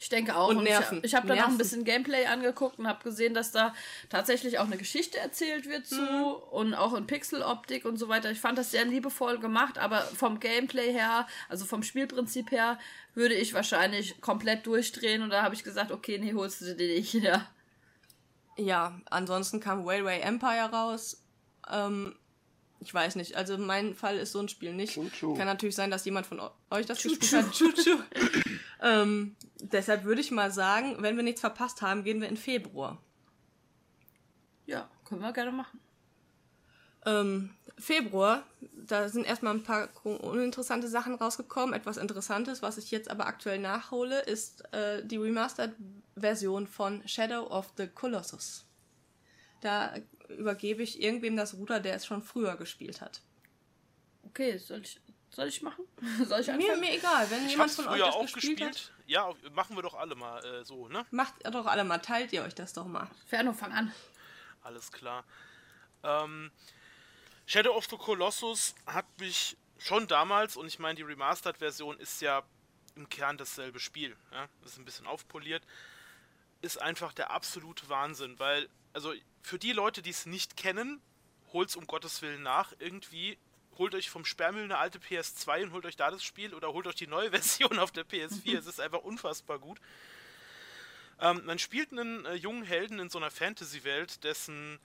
Ich denke auch. Und nerven. Ich, ich habe dann auch ein bisschen Gameplay angeguckt und habe gesehen, dass da tatsächlich auch eine Geschichte erzählt wird zu mhm. und auch in Pixeloptik und so weiter. Ich fand das sehr liebevoll gemacht, aber vom Gameplay her, also vom Spielprinzip her, würde ich wahrscheinlich komplett durchdrehen und da habe ich gesagt, okay, nee, holst du dir nicht. *laughs* Ja. Ja, ansonsten kam Railway Empire raus. Ähm, ich weiß nicht, also mein Fall ist so ein Spiel nicht. Choo Kann natürlich sein, dass jemand von euch das Choo gespielt hat. Choo *laughs* ähm, deshalb würde ich mal sagen, wenn wir nichts verpasst haben, gehen wir in Februar. Ja, können wir gerne machen. Ähm, Februar, da sind erstmal ein paar uninteressante Sachen rausgekommen. Etwas Interessantes, was ich jetzt aber aktuell nachhole, ist äh, die Remastered-Version von Shadow of the Colossus. Da übergebe ich irgendwem das Ruder, der es schon früher gespielt hat. Okay, soll ich, soll ich machen? *laughs* soll ich anfangen? Mir, mir egal, wenn ich jemand von euch das auch gespielt, gespielt hat. Ja, machen wir doch alle mal äh, so, ne? Macht doch alle mal, teilt ihr euch das doch mal. Ferno, fang an. Alles klar. Ähm, Shadow of the Colossus hat mich schon damals, und ich meine, die Remastered-Version ist ja im Kern dasselbe Spiel. Ja? Das ist ein bisschen aufpoliert. Ist einfach der absolute Wahnsinn, weil, also für die Leute, die es nicht kennen, holt's um Gottes Willen nach. Irgendwie holt euch vom Sperrmüll eine alte PS2 und holt euch da das Spiel oder holt euch die neue *laughs* Version auf der PS4. es ist einfach unfassbar gut. Ähm, man spielt einen äh, jungen Helden in so einer Fantasy-Welt, dessen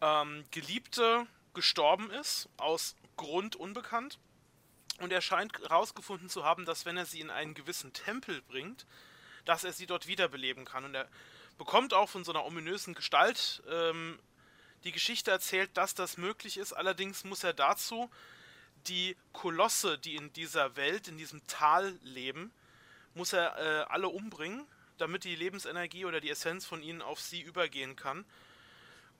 ähm, Geliebte gestorben ist, aus Grund unbekannt. Und er scheint herausgefunden zu haben, dass wenn er sie in einen gewissen Tempel bringt, dass er sie dort wiederbeleben kann. Und er bekommt auch von so einer ominösen Gestalt ähm, die Geschichte erzählt, dass das möglich ist. Allerdings muss er dazu die Kolosse, die in dieser Welt, in diesem Tal leben, muss er äh, alle umbringen, damit die Lebensenergie oder die Essenz von ihnen auf sie übergehen kann.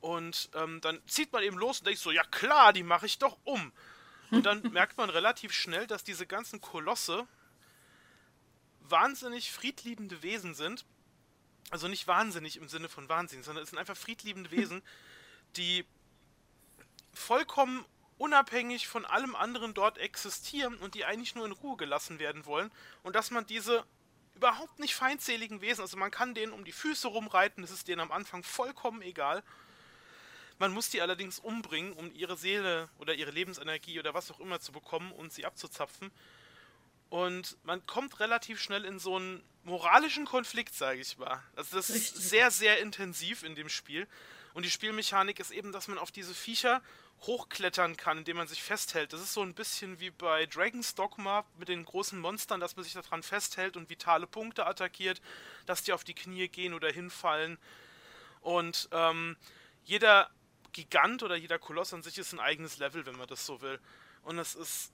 Und ähm, dann zieht man eben los und denkt so, ja klar, die mache ich doch um. Und dann *laughs* merkt man relativ schnell, dass diese ganzen Kolosse wahnsinnig friedliebende Wesen sind. Also nicht wahnsinnig im Sinne von Wahnsinn, sondern es sind einfach friedliebende *laughs* Wesen, die vollkommen unabhängig von allem anderen dort existieren und die eigentlich nur in Ruhe gelassen werden wollen und dass man diese überhaupt nicht feindseligen Wesen, also man kann denen um die Füße rumreiten, das ist denen am Anfang vollkommen egal. Man muss die allerdings umbringen, um ihre Seele oder ihre Lebensenergie oder was auch immer zu bekommen und sie abzuzapfen. Und man kommt relativ schnell in so einen moralischen Konflikt, sage ich mal. Also das Richtig. ist sehr, sehr intensiv in dem Spiel. Und die Spielmechanik ist eben, dass man auf diese Viecher hochklettern kann, indem man sich festhält. Das ist so ein bisschen wie bei Dragon's Dogma mit den großen Monstern, dass man sich daran festhält und vitale Punkte attackiert, dass die auf die Knie gehen oder hinfallen. Und ähm, jeder Gigant oder jeder Koloss an sich ist ein eigenes Level, wenn man das so will. Und es ist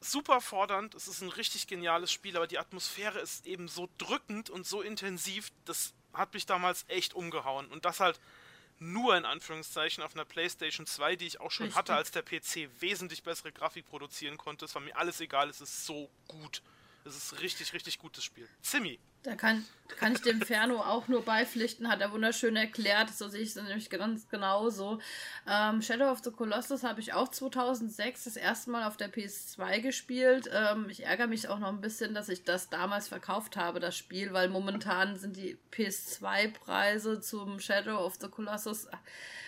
super fordernd, es ist ein richtig geniales Spiel, aber die Atmosphäre ist eben so drückend und so intensiv, das hat mich damals echt umgehauen. Und das halt nur in Anführungszeichen auf einer PlayStation 2, die ich auch schon Richtig. hatte, als der PC wesentlich bessere Grafik produzieren konnte. Es war mir alles egal, es ist so gut. Es ist richtig, richtig gutes Spiel. Zimmi. Da kann, kann ich dem Ferno auch nur beipflichten, hat er wunderschön erklärt, so sehe ich es nämlich ganz genauso. Ähm, Shadow of the Colossus habe ich auch 2006 das erste Mal auf der PS2 gespielt. Ähm, ich ärgere mich auch noch ein bisschen, dass ich das damals verkauft habe, das Spiel, weil momentan sind die PS2-Preise zum Shadow of the Colossus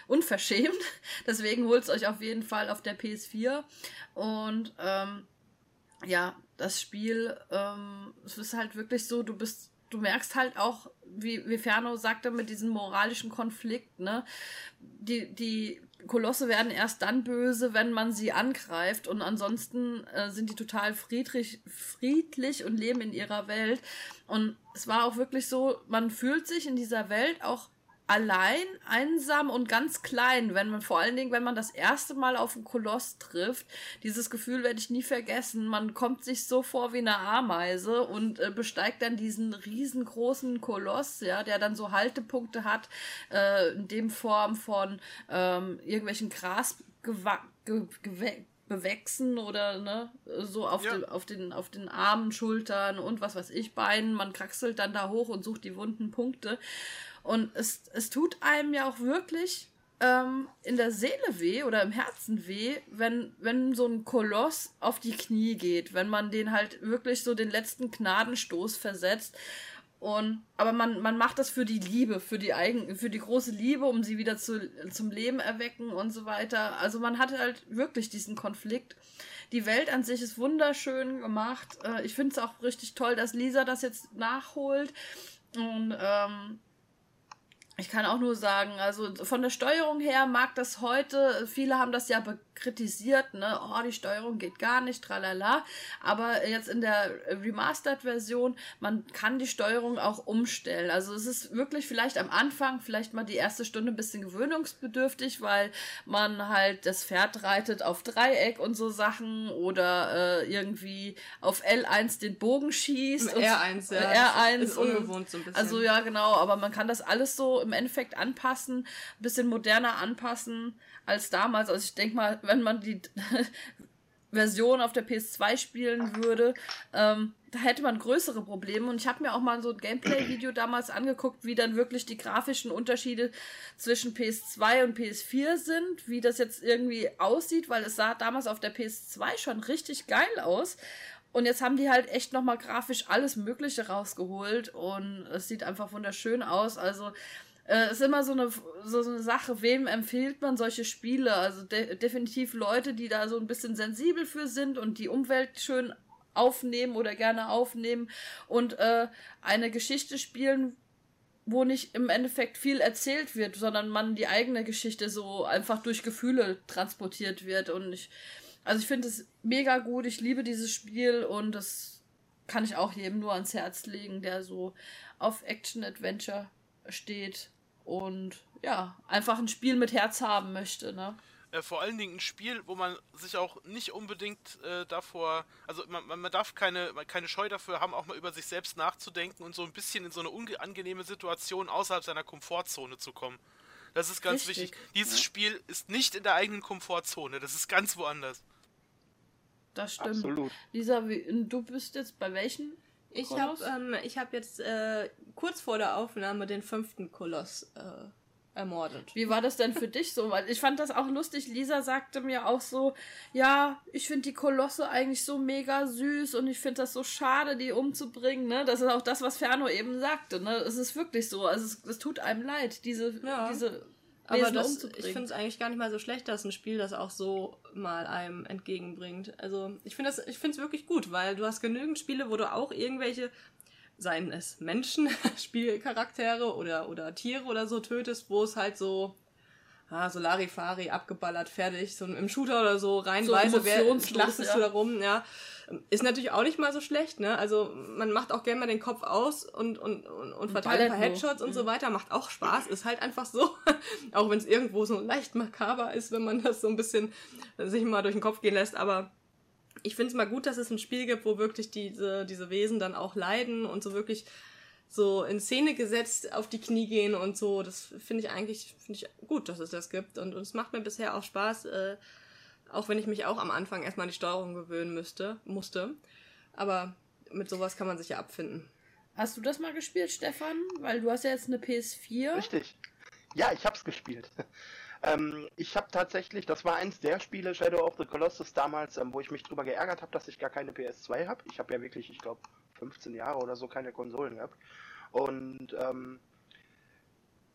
unverschämt. *laughs* Deswegen holt es euch auf jeden Fall auf der PS4. Und ähm, ja, das Spiel, ähm, es ist halt wirklich so, du bist, du merkst halt auch, wie, wie Ferno sagte, mit diesem moralischen Konflikt, ne? Die, die Kolosse werden erst dann böse, wenn man sie angreift und ansonsten äh, sind die total friedlich, friedlich und leben in ihrer Welt. Und es war auch wirklich so, man fühlt sich in dieser Welt auch allein, einsam und ganz klein, wenn man vor allen Dingen, wenn man das erste Mal auf einen Koloss trifft, dieses Gefühl werde ich nie vergessen. Man kommt sich so vor wie eine Ameise und äh, besteigt dann diesen riesengroßen Koloss, ja, der dann so Haltepunkte hat, äh, in dem Form von ähm, irgendwelchen Gras bewechsen oder ne, so auf, ja. den, auf, den, auf den Armen, Schultern und was weiß ich, Beinen. Man kraxelt dann da hoch und sucht die wunden Punkte. Und es, es tut einem ja auch wirklich ähm, in der Seele weh oder im Herzen weh, wenn, wenn so ein Koloss auf die Knie geht, wenn man den halt wirklich so den letzten Gnadenstoß versetzt. Und, aber man, man macht das für die Liebe, für die eigen, für die große Liebe, um sie wieder zu, zum Leben erwecken und so weiter. Also man hat halt wirklich diesen Konflikt. Die Welt an sich ist wunderschön gemacht. Äh, ich finde es auch richtig toll, dass Lisa das jetzt nachholt. Und ähm, ich kann auch nur sagen, also von der Steuerung her mag das heute, viele haben das ja kritisiert, ne, oh, die Steuerung geht gar nicht, tralala. Aber jetzt in der Remastered-Version, man kann die Steuerung auch umstellen. Also es ist wirklich vielleicht am Anfang, vielleicht mal die erste Stunde ein bisschen gewöhnungsbedürftig, weil man halt das Pferd reitet auf Dreieck und so Sachen oder äh, irgendwie auf L1 den Bogen schießt. R1, ja. R1 ist ungewohnt so ein bisschen. Also ja, genau, aber man kann das alles so im Endeffekt anpassen, ein bisschen moderner anpassen als damals. Also ich denke mal, wenn man die *laughs* Version auf der PS2 spielen würde, ähm, da hätte man größere Probleme. Und ich habe mir auch mal so ein Gameplay-Video damals angeguckt, wie dann wirklich die grafischen Unterschiede zwischen PS2 und PS4 sind, wie das jetzt irgendwie aussieht, weil es sah damals auf der PS2 schon richtig geil aus. Und jetzt haben die halt echt nochmal grafisch alles Mögliche rausgeholt und es sieht einfach wunderschön aus. Also äh, ist immer so eine, so, so eine Sache, wem empfiehlt man solche Spiele? Also de definitiv Leute, die da so ein bisschen sensibel für sind und die Umwelt schön aufnehmen oder gerne aufnehmen und äh, eine Geschichte spielen, wo nicht im Endeffekt viel erzählt wird, sondern man die eigene Geschichte so einfach durch Gefühle transportiert wird. Und ich, also ich finde es mega gut, ich liebe dieses Spiel und das kann ich auch jedem nur ans Herz legen, der so auf Action-Adventure steht und ja, einfach ein Spiel mit Herz haben möchte, ne? äh, vor allen Dingen ein Spiel, wo man sich auch nicht unbedingt äh, davor, also man, man darf keine, keine Scheu dafür haben, auch mal über sich selbst nachzudenken und so ein bisschen in so eine unangenehme Situation außerhalb seiner Komfortzone zu kommen. Das ist ganz Richtig. wichtig. Dieses ja. Spiel ist nicht in der eigenen Komfortzone, das ist ganz woanders. Das stimmt. Absolut. Lisa, wie, du bist jetzt bei welchen? Ich habe ähm, hab jetzt äh, kurz vor der Aufnahme den fünften Koloss äh, ermordet. Wie war das denn für dich so? Weil ich fand das auch lustig. Lisa sagte mir auch so, ja, ich finde die Kolosse eigentlich so mega süß und ich finde das so schade, die umzubringen. Ne? Das ist auch das, was Ferno eben sagte. Ne? Es ist wirklich so. Also es, es tut einem leid, diese, ja. diese aber das, ich finde es eigentlich gar nicht mal so schlecht, dass ein Spiel das auch so mal einem entgegenbringt. Also ich finde es wirklich gut, weil du hast genügend Spiele, wo du auch irgendwelche seien es Menschen, *laughs* Spielcharaktere oder, oder Tiere oder so tötest, wo es halt so, ah, so Larifari, abgeballert, fertig, so im Shooter oder so, reinweise, so wer schlachtest ja. du da rum, ja. Ist natürlich auch nicht mal so schlecht, ne? Also man macht auch gerne mal den Kopf aus und, und, und, und verteilt ein paar Headshots und mhm. so weiter, macht auch Spaß, ist halt einfach so. *laughs* auch wenn es irgendwo so leicht makaber ist, wenn man das so ein bisschen sich mal durch den Kopf gehen lässt, aber ich finde es mal gut, dass es ein Spiel gibt, wo wirklich diese, diese Wesen dann auch leiden und so wirklich so in Szene gesetzt auf die Knie gehen und so. Das finde ich eigentlich finde ich gut, dass es das gibt. Und, und es macht mir bisher auch Spaß, äh, auch wenn ich mich auch am Anfang erstmal an die Steuerung gewöhnen müsste, musste. Aber mit sowas kann man sich ja abfinden. Hast du das mal gespielt, Stefan? Weil du hast ja jetzt eine PS4. Richtig. Ja, ich hab's gespielt. Ähm, ich habe tatsächlich, das war eins der Spiele, Shadow of the Colossus damals, ähm, wo ich mich drüber geärgert habe, dass ich gar keine PS2 habe. Ich habe ja wirklich, ich glaube, 15 Jahre oder so keine Konsolen gehabt. Und ähm,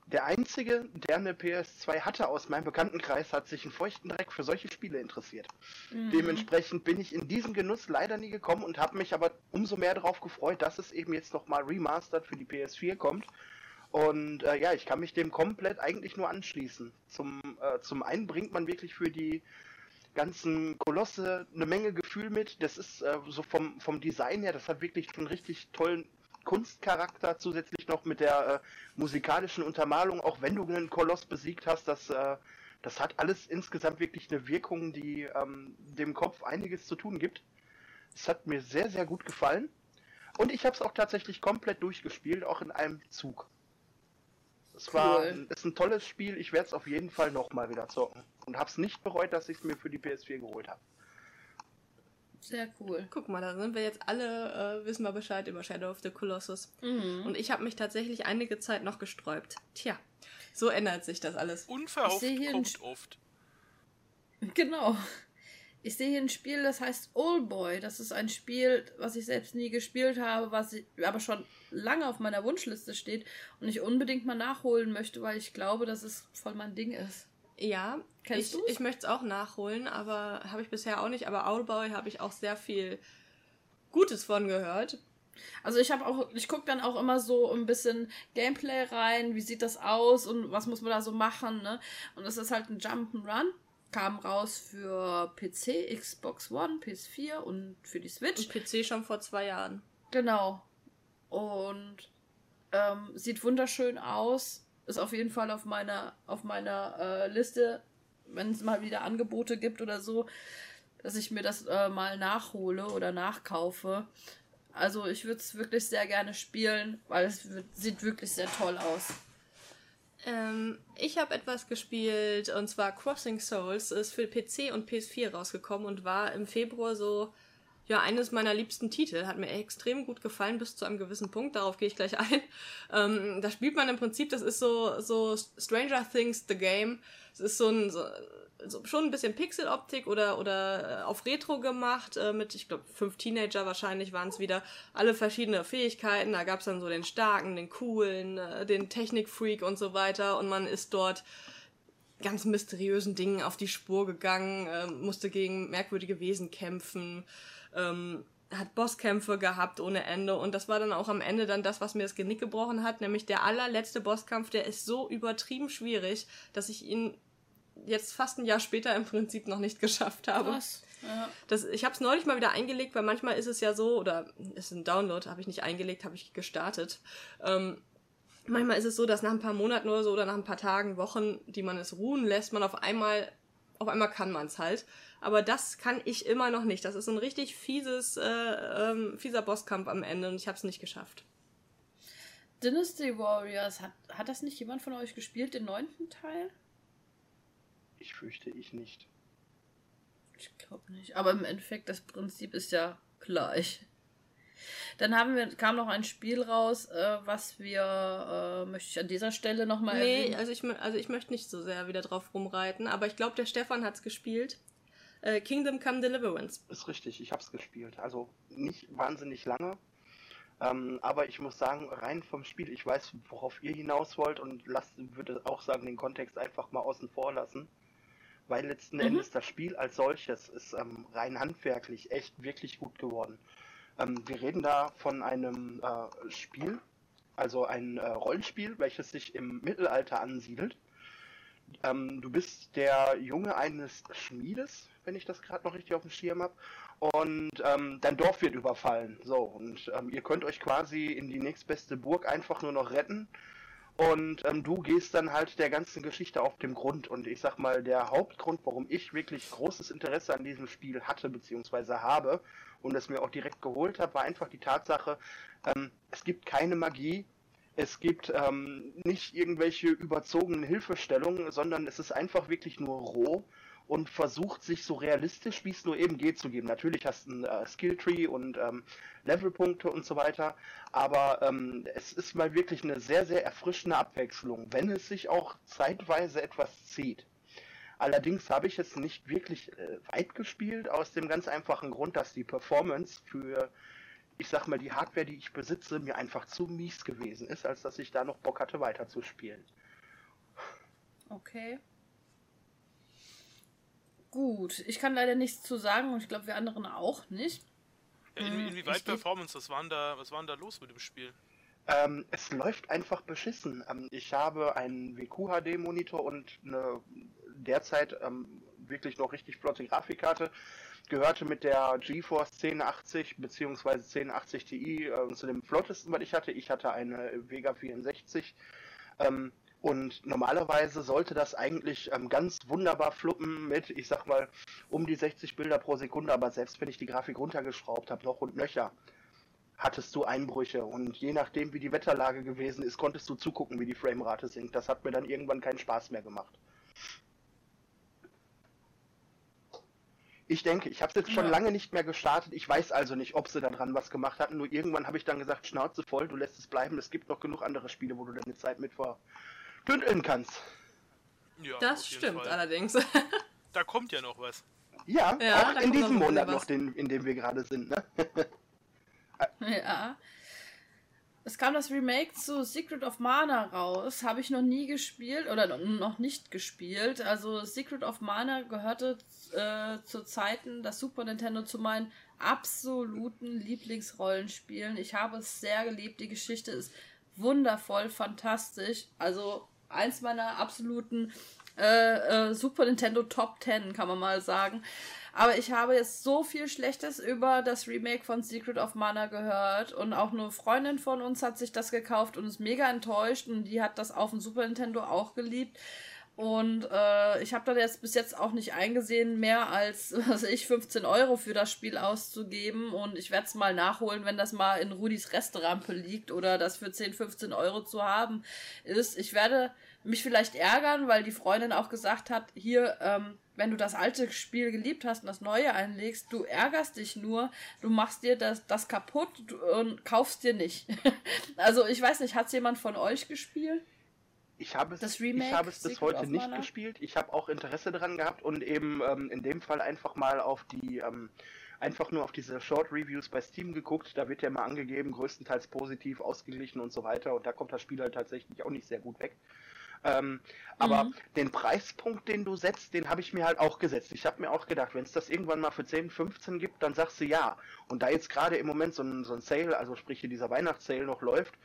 der einzige, der eine PS2 hatte aus meinem Bekanntenkreis, hat sich einen feuchten Dreck für solche Spiele interessiert. Mhm. Dementsprechend bin ich in diesen Genuss leider nie gekommen und habe mich aber umso mehr darauf gefreut, dass es eben jetzt nochmal remastered für die PS4 kommt und äh, ja, ich kann mich dem komplett eigentlich nur anschließen. Zum, äh, zum einen bringt man wirklich für die ganzen Kolosse eine Menge Gefühl mit. Das ist äh, so vom, vom Design her, das hat wirklich einen richtig tollen Kunstcharakter, zusätzlich noch mit der äh, musikalischen Untermalung, auch wenn du einen Koloss besiegt hast, das, äh, das hat alles insgesamt wirklich eine Wirkung, die ähm, dem Kopf einiges zu tun gibt. Es hat mir sehr, sehr gut gefallen. Und ich habe es auch tatsächlich komplett durchgespielt, auch in einem Zug. Es war cool. ist ein tolles Spiel. Ich werde es auf jeden Fall nochmal wieder zocken. Und habe es nicht bereut, dass ich es mir für die PS4 geholt habe. Sehr cool. Guck mal, da sind wir jetzt alle, äh, wissen wir Bescheid über Shadow of the Colossus. Mhm. Und ich habe mich tatsächlich einige Zeit noch gesträubt. Tja, so ändert sich das alles. Unverhofft kommt oft. Genau. Ich sehe hier ein Spiel, das heißt Oldboy. Das ist ein Spiel, was ich selbst nie gespielt habe, was ich, aber schon lange auf meiner Wunschliste steht und ich unbedingt mal nachholen möchte, weil ich glaube, dass es voll mein Ding ist. Ja, Kennst ich, ich möchte es auch nachholen, aber habe ich bisher auch nicht. Aber Oldboy habe ich auch sehr viel Gutes von gehört. Also ich habe auch, ich gucke dann auch immer so ein bisschen Gameplay rein, wie sieht das aus und was muss man da so machen, ne? Und das ist halt ein Jump'n'Run kam raus für PC, Xbox One, PS4 und für die Switch. Und PC schon vor zwei Jahren. Genau. Und ähm, sieht wunderschön aus. Ist auf jeden Fall auf meiner, auf meiner äh, Liste, wenn es mal wieder Angebote gibt oder so, dass ich mir das äh, mal nachhole oder nachkaufe. Also ich würde es wirklich sehr gerne spielen, weil es wird, sieht wirklich sehr toll aus. Ähm, ich habe etwas gespielt und zwar Crossing Souls ist für PC und PS4 rausgekommen und war im Februar so ja eines meiner liebsten Titel. Hat mir extrem gut gefallen bis zu einem gewissen Punkt. Darauf gehe ich gleich ein. *laughs* Ähm, da spielt man im Prinzip, das ist so so Stranger Things the Game. Es ist so ein so, so schon ein bisschen Pixeloptik oder oder äh, auf Retro gemacht äh, mit ich glaube fünf Teenager wahrscheinlich waren es wieder. Alle verschiedene Fähigkeiten. Da gab es dann so den starken den coolen äh, den Technikfreak und so weiter. Und man ist dort ganz mysteriösen Dingen auf die Spur gegangen äh, musste gegen merkwürdige Wesen kämpfen ähm, hat Bosskämpfe gehabt ohne Ende. Und das war dann auch am Ende dann das, was mir das Genick gebrochen hat, nämlich der allerletzte Bosskampf, der ist so übertrieben schwierig, dass ich ihn jetzt fast ein Jahr später im Prinzip noch nicht geschafft habe. Krass. Ja. Das, ich habe es neulich mal wieder eingelegt, weil manchmal ist es ja so, oder ist ein Download, habe ich nicht eingelegt, habe ich gestartet. Ähm, manchmal ist es so, dass nach ein paar Monaten oder so oder nach ein paar Tagen, Wochen, die man es ruhen lässt, man auf einmal auf einmal kann man es halt. Aber das kann ich immer noch nicht. Das ist ein richtig fieses, äh, ähm, fieser Bosskampf am Ende und ich habe es nicht geschafft. Dynasty Warriors, hat, hat das nicht jemand von euch gespielt, den neunten Teil? Ich fürchte ich nicht. Ich glaube nicht. Aber im Endeffekt, das Prinzip ist ja gleich. Dann haben wir, kam noch ein Spiel raus, äh, was wir, äh, möchte ich an dieser Stelle nochmal Nee, erwähnen. also ich, also ich möchte nicht so sehr wieder drauf rumreiten, aber ich glaube, der Stefan hat es gespielt. Äh, Kingdom Come Deliverance. Ist richtig, ich habe es gespielt. Also nicht wahnsinnig lange. Ähm, aber ich muss sagen, rein vom Spiel, ich weiß, worauf ihr hinaus wollt und lasst, würde auch sagen, den Kontext einfach mal außen vor lassen. Weil letzten mhm. Endes das Spiel als solches ist ähm, rein handwerklich echt wirklich gut geworden. Ähm, wir reden da von einem äh, Spiel, also ein äh, Rollenspiel, welches sich im Mittelalter ansiedelt. Ähm, du bist der Junge eines Schmiedes, wenn ich das gerade noch richtig auf dem Schirm habe. Und ähm, dein Dorf wird überfallen. So, und ähm, ihr könnt euch quasi in die nächstbeste Burg einfach nur noch retten. Und ähm, du gehst dann halt der ganzen Geschichte auf dem Grund. Und ich sag mal, der Hauptgrund, warum ich wirklich großes Interesse an diesem Spiel hatte, beziehungsweise habe, und es mir auch direkt geholt habe, war einfach die Tatsache, ähm, es gibt keine Magie, es gibt ähm, nicht irgendwelche überzogenen Hilfestellungen, sondern es ist einfach wirklich nur roh und versucht sich so realistisch wie es nur eben geht zu geben. Natürlich hast du ein äh, Skilltree und ähm, Levelpunkte und so weiter, aber ähm, es ist mal wirklich eine sehr, sehr erfrischende Abwechslung, wenn es sich auch zeitweise etwas zieht. Allerdings habe ich es nicht wirklich äh, weit gespielt, aus dem ganz einfachen Grund, dass die Performance für, ich sag mal, die Hardware, die ich besitze, mir einfach zu mies gewesen ist, als dass ich da noch Bock hatte, weiterzuspielen. Okay. Gut, ich kann leider nichts zu sagen und ich glaube, wir anderen auch nicht. In, hm, inwieweit ich Performance? Was war, da, was war denn da los mit dem Spiel? Ähm, es läuft einfach beschissen. Ähm, ich habe einen WQHD-Monitor und eine derzeit ähm, wirklich noch richtig flotte Grafikkarte. Gehörte mit der GeForce 1080 bzw. 1080 Ti äh, zu dem flottesten, was ich hatte. Ich hatte eine Vega 64. Ähm, und normalerweise sollte das eigentlich ähm, ganz wunderbar fluppen mit, ich sag mal, um die 60 Bilder pro Sekunde, aber selbst wenn ich die Grafik runtergeschraubt habe, noch und nöcher, hattest du Einbrüche. Und je nachdem, wie die Wetterlage gewesen ist, konntest du zugucken, wie die Framerate sinkt. Das hat mir dann irgendwann keinen Spaß mehr gemacht. Ich denke, ich habe es jetzt schon ja. lange nicht mehr gestartet. Ich weiß also nicht, ob sie daran was gemacht hatten. Nur irgendwann habe ich dann gesagt, Schnauze voll, du lässt es bleiben. Es gibt noch genug andere Spiele, wo du deine Zeit mit verbündeln kannst. Ja, das stimmt Fall. allerdings. *laughs* da kommt ja noch was. Ja, ja auch in diesem Monat noch, den, in dem wir gerade sind. Ne? *laughs* ja. Es kam das Remake zu Secret of Mana raus. Habe ich noch nie gespielt oder noch nicht gespielt. Also Secret of Mana gehörte äh, zu Zeiten das Super Nintendo zu meinen absoluten Lieblingsrollenspielen. Ich habe es sehr geliebt. Die Geschichte ist wundervoll, fantastisch. Also eins meiner absoluten äh, äh, Super Nintendo Top 10, kann man mal sagen. Aber ich habe jetzt so viel Schlechtes über das Remake von Secret of Mana gehört und auch eine Freundin von uns hat sich das gekauft und ist mega enttäuscht und die hat das auf dem Super Nintendo auch geliebt. Und äh, ich habe da jetzt bis jetzt auch nicht eingesehen, mehr als, *laughs* was ich, 15 Euro für das Spiel auszugeben. Und ich werde es mal nachholen, wenn das mal in Rudis Restaurant liegt oder das für 10, 15 Euro zu haben ist. Ich werde mich vielleicht ärgern, weil die Freundin auch gesagt hat, hier, ähm, wenn du das alte Spiel geliebt hast und das neue einlegst, du ärgerst dich nur, du machst dir das, das kaputt und kaufst dir nicht. *laughs* also ich weiß nicht, hat jemand von euch gespielt? Ich habe es, das Remake, ich habe es bis Secret heute nicht gespielt. Ich habe auch Interesse daran gehabt und eben ähm, in dem Fall einfach mal auf die ähm, einfach nur auf diese Short Reviews bei Steam geguckt. Da wird ja mal angegeben, größtenteils positiv, ausgeglichen und so weiter. Und da kommt das Spiel halt tatsächlich auch nicht sehr gut weg. Ähm, aber mhm. den Preispunkt, den du setzt, den habe ich mir halt auch gesetzt. Ich habe mir auch gedacht, wenn es das irgendwann mal für 10, 15 gibt, dann sagst du ja. Und da jetzt gerade im Moment so ein, so ein Sale, also sprich hier dieser Weihnachtssale noch läuft,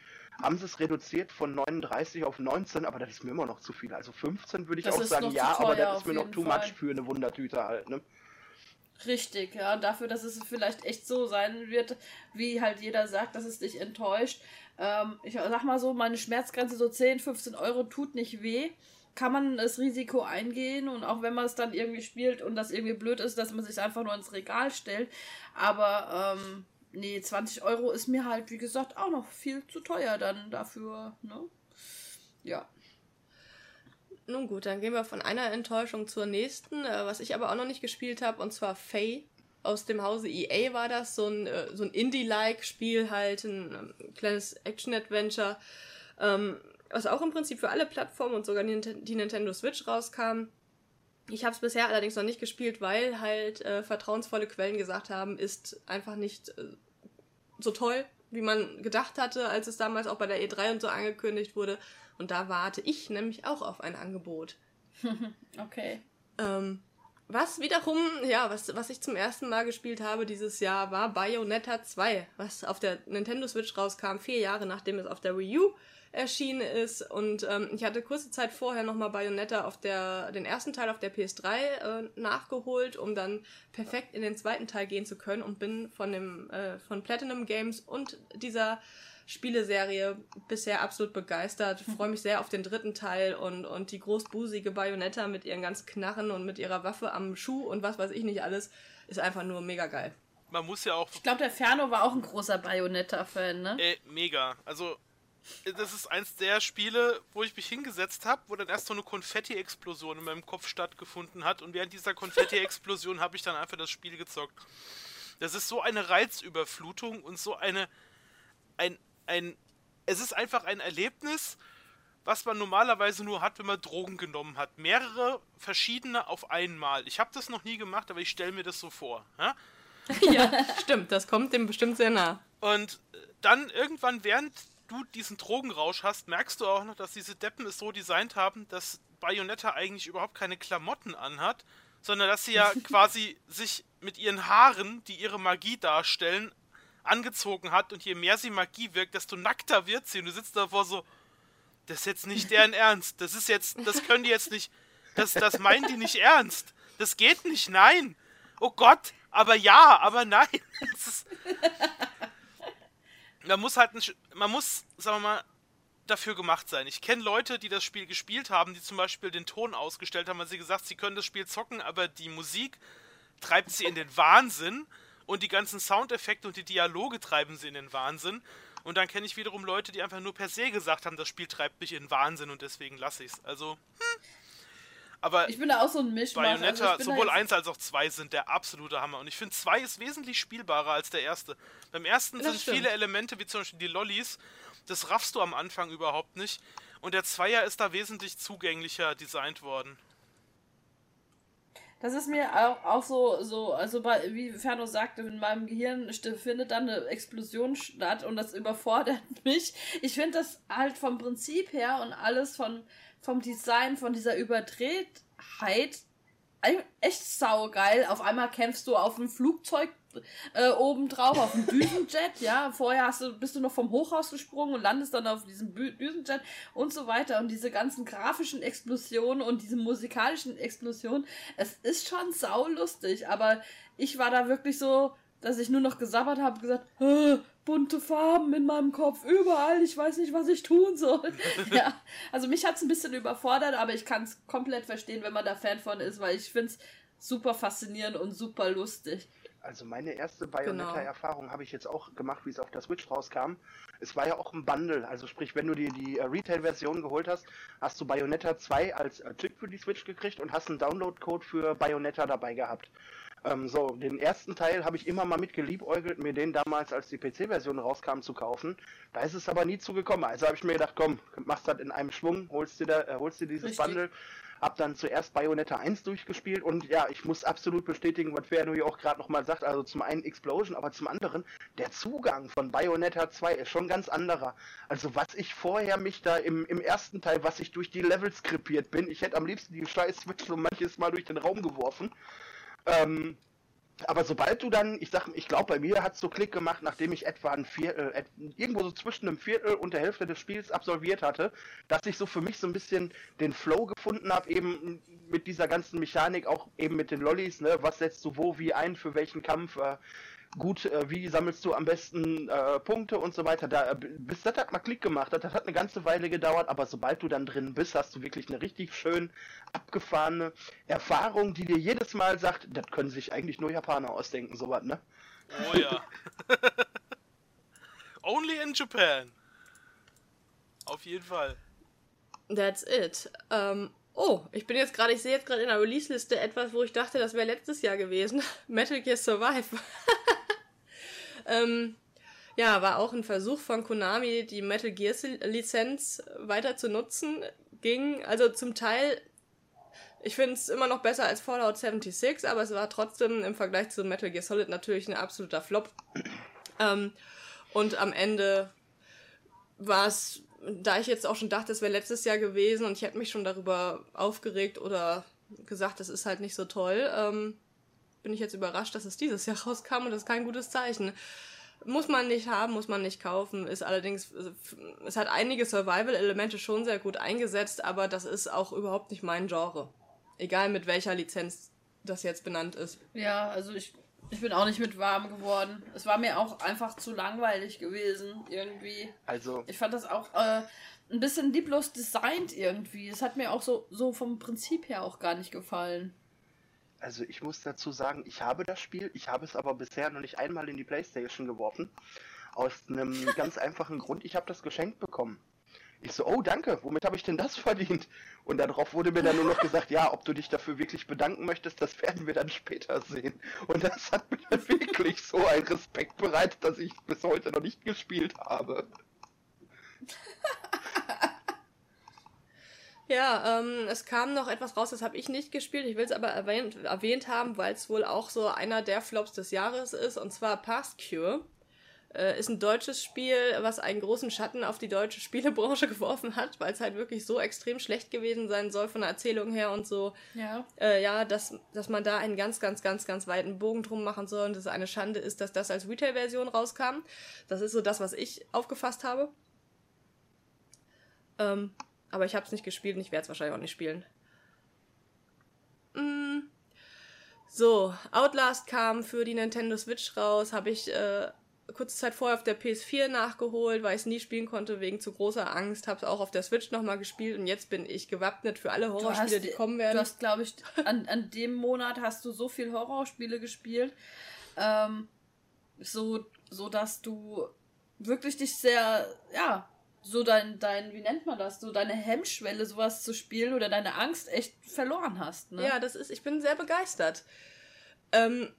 haben sie es reduziert von 39 auf 19, aber das ist mir immer noch zu viel. Also 15 würde ich das auch sagen, ja, aber das ist mir noch too Fall. much für eine Wundertüte halt, ne? Richtig, ja, dafür, dass es vielleicht echt so sein wird, wie halt jeder sagt, dass es dich enttäuscht, ähm, ich sag mal so, meine Schmerzgrenze so 10, 15 Euro tut nicht weh. kann man das Risiko eingehen und auch wenn man es dann irgendwie spielt und das irgendwie blöd ist, dass man sich einfach nur ins Regal stellt. Aber ähm, nee, 20 Euro ist mir halt, wie gesagt, auch noch viel zu teuer dann dafür, ne? Ja. Nun gut, dann gehen wir von einer Enttäuschung zur nächsten, äh, was ich aber auch noch nicht gespielt habe, und zwar Faye. Aus dem Hause EA war das, so ein, äh, so ein Indie-like-Spiel halt, ein ähm, kleines Action-Adventure, ähm, was auch im Prinzip für alle Plattformen und sogar die, Nintendo Switch rauskam. Ich habe es bisher allerdings noch nicht gespielt, weil halt äh, vertrauensvolle Quellen gesagt haben, ist einfach nicht äh, so toll, wie man gedacht hatte, als es damals auch bei der E3 und so angekündigt wurde. Und da warte ich nämlich auch auf ein Angebot. *laughs* okay. Ähm, was wiederum, ja, was, was ich zum ersten Mal gespielt habe dieses Jahr, war Bayonetta 2, was auf der Nintendo Switch rauskam, vier Jahre nachdem es auf der Wii U erschienen ist. Und ähm, ich hatte kurze Zeit vorher nochmal Bayonetta auf der, den ersten Teil auf der PS3 äh, nachgeholt, um dann perfekt in den zweiten Teil gehen zu können und bin von dem, äh, von Platinum Games und dieser Spieleserie bisher absolut begeistert. Freue mich sehr auf den dritten Teil und, und die großbusige Bayonetta mit ihren ganz Knarren und mit ihrer Waffe am Schuh und was weiß ich nicht alles, ist einfach nur mega geil. Man muss ja auch. Ich glaube, der Ferno war auch ein großer Bayonetta-Fan, ne? Äh, mega. Also, das ist eins der Spiele, wo ich mich hingesetzt habe, wo dann erst so eine Konfetti-Explosion in meinem Kopf stattgefunden hat und während dieser Konfetti-Explosion *laughs* habe ich dann einfach das Spiel gezockt. Das ist so eine Reizüberflutung und so eine ein ein, es ist einfach ein Erlebnis, was man normalerweise nur hat, wenn man Drogen genommen hat. Mehrere verschiedene auf einmal. Ich habe das noch nie gemacht, aber ich stelle mir das so vor. Ja? *laughs* ja, stimmt, das kommt dem bestimmt sehr nah. Und dann irgendwann, während du diesen Drogenrausch hast, merkst du auch noch, dass diese Deppen es so designt haben, dass Bayonetta eigentlich überhaupt keine Klamotten anhat, sondern dass sie ja *laughs* quasi sich mit ihren Haaren, die ihre Magie darstellen, angezogen hat und je mehr sie Magie wirkt, desto nackter wird sie. Und du sitzt davor so, das ist jetzt nicht deren *laughs* Ernst. Das ist jetzt, das können die jetzt nicht, das, das meinen die nicht ernst. Das geht nicht, nein. Oh Gott, aber ja, aber nein. *laughs* Ist, man muss halt, ein, man muss, sagen wir mal, dafür gemacht sein. Ich kenne Leute, die das Spiel gespielt haben, die zum Beispiel den Ton ausgestellt haben, weil sie gesagt, sie können das Spiel zocken, aber die Musik treibt sie in den Wahnsinn und die ganzen Soundeffekte und die Dialoge treiben sie in den Wahnsinn. Und dann kenne ich wiederum Leute, die einfach nur per se gesagt haben, das Spiel treibt mich in Wahnsinn und deswegen lasse ich es. Also, hm. Aber ich bin da auch so ein Mischmasch. Bayonetta, also sowohl 1 als auch 2 sind der absolute Hammer. Und ich finde, 2 ist wesentlich spielbarer als der erste. Beim ersten das sind stimmt. viele Elemente, wie zum Beispiel die Lollis, das raffst du am Anfang überhaupt nicht. Und der Zweier ist da wesentlich zugänglicher designt worden. Das ist mir auch, auch so, so, also bei, wie Ferno sagte, in meinem Gehirn findet dann eine Explosion statt und das überfordert *laughs* mich. Ich finde das halt vom Prinzip her und alles von, vom Design, von dieser Überdrehtheit echt saugeil. Auf einmal kämpfst du auf einem Flugzeug äh, oben drauf, auf dem *laughs* Düsenjet, ja. Vorher hast du, bist du noch vom Hochhaus gesprungen und landest dann auf diesem Düsenjet und so weiter. Und diese ganzen grafischen Explosionen und diese musikalischen Explosionen, es ist schon saulustig, aber ich war da wirklich so, dass ich nur noch gesabbert habe, gesagt, bunte Farben in meinem Kopf, überall, ich weiß nicht, was ich tun soll. *laughs* ja, also mich hat es ein bisschen überfordert, aber ich kann es komplett verstehen, wenn man da Fan von ist, weil ich finde es super faszinierend und super lustig. Also meine erste Bayonetta-Erfahrung genau. habe ich jetzt auch gemacht, wie es auf der Switch rauskam. Es war ja auch ein Bundle, also sprich, wenn du dir die äh, Retail-Version geholt hast, hast du Bayonetta 2 als äh, Chip für die Switch gekriegt und hast einen Download-Code für Bayonetta dabei gehabt. Ähm, so, den ersten Teil habe ich immer mal mit geliebäugelt, mir den damals, als die PC-Version rauskam, zu kaufen. Da ist es aber nie zugekommen. Also habe ich mir gedacht, komm, machst das in einem Schwung, holst dir, da, äh, holst dir dieses Richtig. Bundle. Hab dann zuerst Bayonetta 1 durchgespielt und ja, ich muss absolut bestätigen, was Ferno ja auch gerade nochmal sagt. Also zum einen Explosion, aber zum anderen der Zugang von Bayonetta 2 ist schon ganz anderer. Also was ich vorher mich da im, im ersten Teil, was ich durch die Levels krepiert bin, ich hätte am liebsten die scheiß Switch so manches Mal durch den Raum geworfen. Ähm, aber sobald du dann, ich sag, ich glaube, bei mir hat es so Klick gemacht, nachdem ich etwa ein Viertel, äh, irgendwo so zwischen einem Viertel und der Hälfte des Spiels absolviert hatte, dass ich so für mich so ein bisschen den Flow gefunden habe, eben mit dieser ganzen Mechanik, auch eben mit den Lollis, ne, was setzt du wo, wie ein, für welchen Kampf, äh, gut, äh, wie sammelst du am besten äh, Punkte und so weiter. Da, äh, bis das hat mal Klick gemacht hat, das hat eine ganze Weile gedauert, aber sobald du dann drin bist, hast du wirklich eine richtig schön abgefahrene Erfahrung, die dir jedes Mal sagt, das können sich eigentlich nur Japaner ausdenken, sowas, ne? Oh ja. *laughs* Only in Japan. Auf jeden Fall. That's it. Ähm, oh, ich bin jetzt gerade, ich sehe jetzt gerade in der Release-Liste etwas, wo ich dachte, das wäre letztes Jahr gewesen. *laughs* Metal Gear Survive. *laughs* ähm, ja, war auch ein Versuch von Konami, die Metal Gear Lizenz weiter zu nutzen. Ging, also zum Teil, ich finde es immer noch besser als Fallout 76, aber es war trotzdem im Vergleich zu Metal Gear Solid natürlich ein absoluter Flop. Ähm, und am Ende war es da ich jetzt auch schon dachte, es wäre letztes Jahr gewesen und ich hätte mich schon darüber aufgeregt oder gesagt, das ist halt nicht so toll, ähm, bin ich jetzt überrascht, dass es dieses Jahr *laughs* rauskam und das ist kein gutes Zeichen. Muss man nicht haben, muss man nicht kaufen, ist allerdings, es hat einige Survival-Elemente schon sehr gut eingesetzt, aber das ist auch überhaupt nicht mein Genre. Egal mit welcher Lizenz das jetzt benannt ist. Ja, also ich ich bin auch nicht mit warm geworden. Es war mir auch einfach zu langweilig gewesen, irgendwie. Also. Ich fand das auch äh, ein bisschen lieblos designt irgendwie. Es hat mir auch so, so vom Prinzip her auch gar nicht gefallen. Also ich muss dazu sagen, ich habe das Spiel, ich habe es aber bisher noch nicht einmal in die Playstation geworfen. Aus einem *laughs* ganz einfachen Grund, ich habe das geschenkt bekommen. Ich so, oh danke, womit habe ich denn das verdient? Und darauf wurde mir dann nur noch gesagt, ja, ob du dich dafür wirklich bedanken möchtest, das werden wir dann später sehen. Und das hat mir dann *laughs* wirklich so einen Respekt bereitet, dass ich bis heute noch nicht gespielt habe. *laughs* Ja, ähm, es kam noch etwas raus, das habe ich nicht gespielt. Ich will es aber erwähnt, erwähnt haben, weil es wohl auch so einer der Flops des Jahres ist, und zwar Past Cure. Äh, ist ein deutsches Spiel, was einen großen Schatten auf die deutsche Spielebranche *laughs* geworfen hat, weil es halt wirklich so extrem schlecht gewesen sein soll von der Erzählung her und so. Ja. Äh, ja, dass, dass man da einen ganz, ganz, ganz, ganz weiten Bogen drum machen soll und es eine Schande ist, dass das als Retail-Version rauskam. Das ist so das, was ich aufgefasst habe. Ähm, aber ich habe es nicht gespielt und ich werde es wahrscheinlich auch nicht spielen. Mm. So, Outlast kam für die Nintendo Switch raus, habe ich äh, kurze Zeit vorher auf der PS4 nachgeholt, weil ich es nie spielen konnte wegen zu großer Angst. Habe es auch auf der Switch nochmal gespielt und jetzt bin ich gewappnet für alle Horrorspiele, hast, die kommen werden. Du hast, glaube ich, an, an dem Monat hast du so viel Horrorspiele gespielt, ähm, so, so dass du wirklich dich sehr, ja, so dein, dein, wie nennt man das, so deine Hemmschwelle, sowas zu spielen oder deine Angst echt verloren hast. Ne? Ja, das ist, ich bin sehr begeistert. Ähm,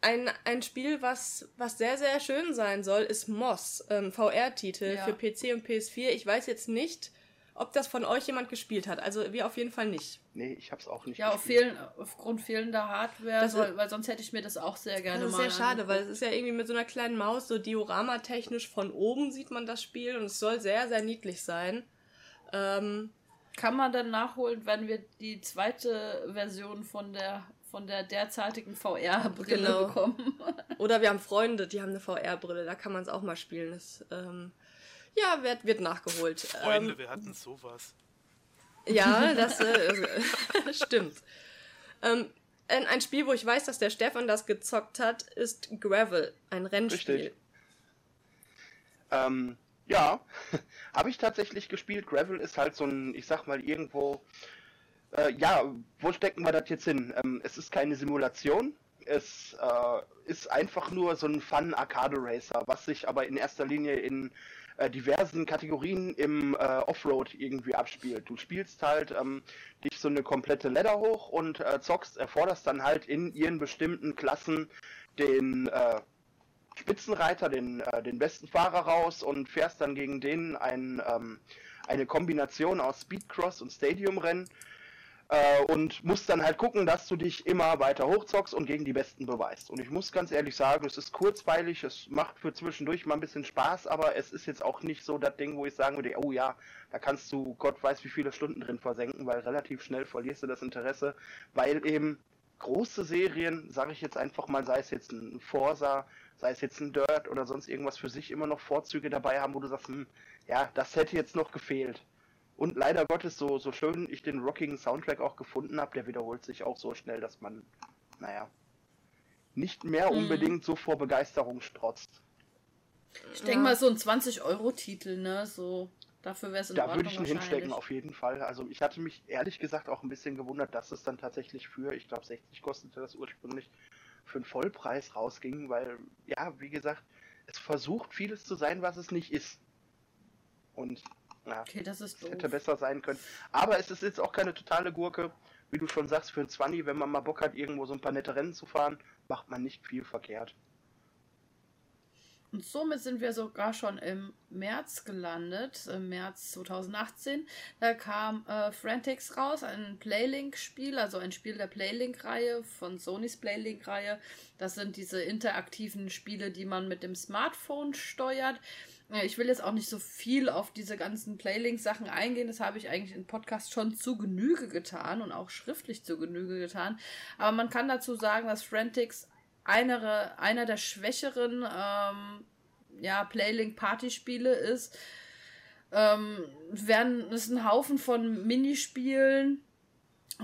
ein, ein Spiel, was, was sehr, sehr schön sein soll, ist Moss, ähm, VR-Titel ja. für PC und PS4. Ich weiß jetzt nicht, ob das von euch jemand gespielt hat. Also wir auf jeden Fall nicht. Nee, ich hab's auch nicht. Ja, auf fehlen, aufgrund fehlender Hardware, weil, weil, sonst hätte ich mir das auch sehr gerne mal. Das ist sehr schade, weil es ist ja irgendwie mit so einer kleinen Maus, so dioramatechnisch von oben sieht man das Spiel und es soll sehr, sehr niedlich sein. Ähm, Kann man dann nachholen, wenn wir die zweite Version von der von der derzeitigen VR-Brille genau. bekommen. *laughs* Oder wir haben Freunde, die haben eine VR-Brille, da kann man es auch mal spielen. Das, ähm, ja, wird, wird nachgeholt. Freunde, ähm, wir hatten sowas. Ja, das äh, *laughs* stimmt. Ähm, ein Spiel, wo ich weiß, dass der Stefan das gezockt hat, ist Gravel, ein Rennspiel. Richtig. Ähm, ja, *laughs* habe ich tatsächlich gespielt. Gravel ist halt so ein, ich sag mal, irgendwo äh, ja, wo stecken wir das jetzt hin? Ähm, es ist keine Simulation. Es äh, ist einfach nur so ein Fun-Arcade-Racer, was sich aber in erster Linie in äh, diversen Kategorien im äh, Offroad irgendwie abspielt. Du spielst halt ähm, dich so eine komplette Ladder hoch und äh, zockst, erforderst dann halt in ihren bestimmten Klassen den äh, Spitzenreiter, den, äh, den besten Fahrer raus und fährst dann gegen den ein, ähm, eine Kombination aus Speedcross und Stadiumrennen äh, und musst dann halt gucken, dass du dich immer weiter hochzockst und gegen die Besten beweist. Und ich muss ganz ehrlich sagen, es ist kurzweilig, es macht für zwischendurch mal ein bisschen Spaß, aber es ist jetzt auch nicht so das Ding, wo ich sagen würde, oh ja, da kannst du Gott weiß wie viele Stunden drin versenken, weil relativ schnell verlierst du das Interesse, weil eben große Serien, sage ich jetzt einfach mal, sei es jetzt ein Forsa, sei es jetzt ein Dirt oder sonst irgendwas für sich immer noch Vorzüge dabei haben, wo du sagst, hm, ja, das hätte jetzt noch gefehlt. Und leider Gottes, so, so schön ich den rockigen Soundtrack auch gefunden habe, der wiederholt sich auch so schnell, dass man, naja, nicht mehr mhm. unbedingt so vor Begeisterung strotzt. Ich denke mal, so ein 20-Euro-Titel, ne? So, dafür wäre es in Da würde ich ihn hinstecken, auf jeden Fall. Also, ich hatte mich ehrlich gesagt auch ein bisschen gewundert, dass es dann tatsächlich für, ich glaube, 60 kostete das ursprünglich, für einen Vollpreis rausging, weil, ja, wie gesagt, es versucht vieles zu sein, was es nicht ist. Und, ja, okay, das ist es hätte besser sein können. Aber es ist jetzt auch keine totale Gurke. Wie du schon sagst, für ein 20, wenn man mal Bock hat, irgendwo so ein paar nette Rennen zu fahren, macht man nicht viel verkehrt. Und somit sind wir sogar schon im März gelandet, im März 2018. Da kam äh, Frantics raus, ein Playlink-Spiel, also ein Spiel der Playlink-Reihe von Sonys Playlink-Reihe. Das sind diese interaktiven Spiele, die man mit dem Smartphone steuert. Ich will jetzt auch nicht so viel auf diese ganzen Playlink-Sachen eingehen. Das habe ich eigentlich im Podcast schon zu Genüge getan und auch schriftlich zu Genüge getan. Aber man kann dazu sagen, dass Frantics einer, einer der schwächeren ähm, ja, Playlink-Partyspiele ist. Ähm, ist ein Haufen von Minispielen.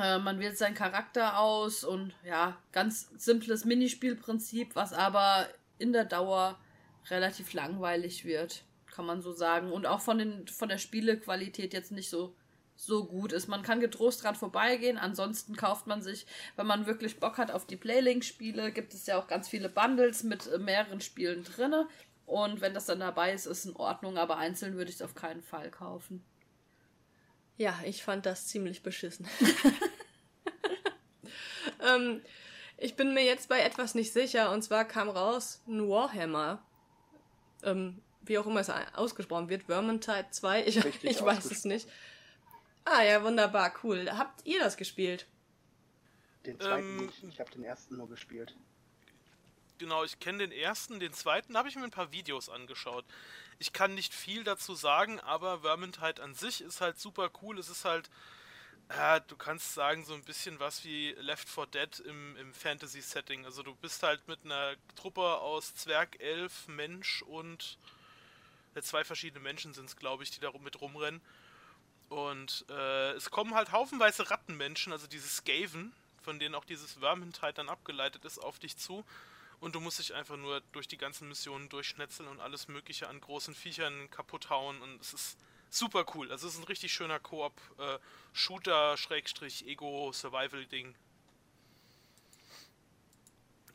Äh, man wählt seinen Charakter aus und ja, ganz simples Minispielprinzip, was aber in der Dauer relativ langweilig wird, kann man so sagen. Und auch von, den, von der Spielequalität jetzt nicht so so gut ist. Man kann getrost dran vorbeigehen. Ansonsten kauft man sich, wenn man wirklich Bock hat auf die Playlink-Spiele, gibt es ja auch ganz viele Bundles mit äh, mehreren Spielen drin. Und wenn das dann dabei ist, ist in Ordnung, aber einzeln würde ich es auf keinen Fall kaufen. Ja, ich fand das ziemlich beschissen. *laughs* ähm, ich bin mir jetzt bei etwas nicht sicher, und zwar kam raus ein Warhammer. Ähm, wie auch immer es ausgesprochen wird, Vermintide 2, ich, *laughs* ich weiß es nicht. Ah ja, wunderbar, cool. Habt ihr das gespielt? Den zweiten ähm, nicht. Ich habe den ersten nur gespielt. Genau, ich kenne den ersten, den zweiten habe ich mir ein paar Videos angeschaut. Ich kann nicht viel dazu sagen, aber Vermintide an sich ist halt super cool. Es ist halt, äh, du kannst sagen, so ein bisschen was wie Left 4 Dead im, im Fantasy-Setting. Also du bist halt mit einer Truppe aus Zwerg, Elf, Mensch und äh, zwei verschiedene Menschen sind es, glaube ich, die da mit rumrennen. Und äh, es kommen halt haufenweise Rattenmenschen, also diese Skaven, von denen auch dieses Vermintide dann abgeleitet ist, auf dich zu. Und du musst dich einfach nur durch die ganzen Missionen durchschnetzeln und alles Mögliche an großen Viechern kaputt hauen. Und es ist super cool. Also es ist ein richtig schöner Koop-Shooter-Ego-Survival-Ding.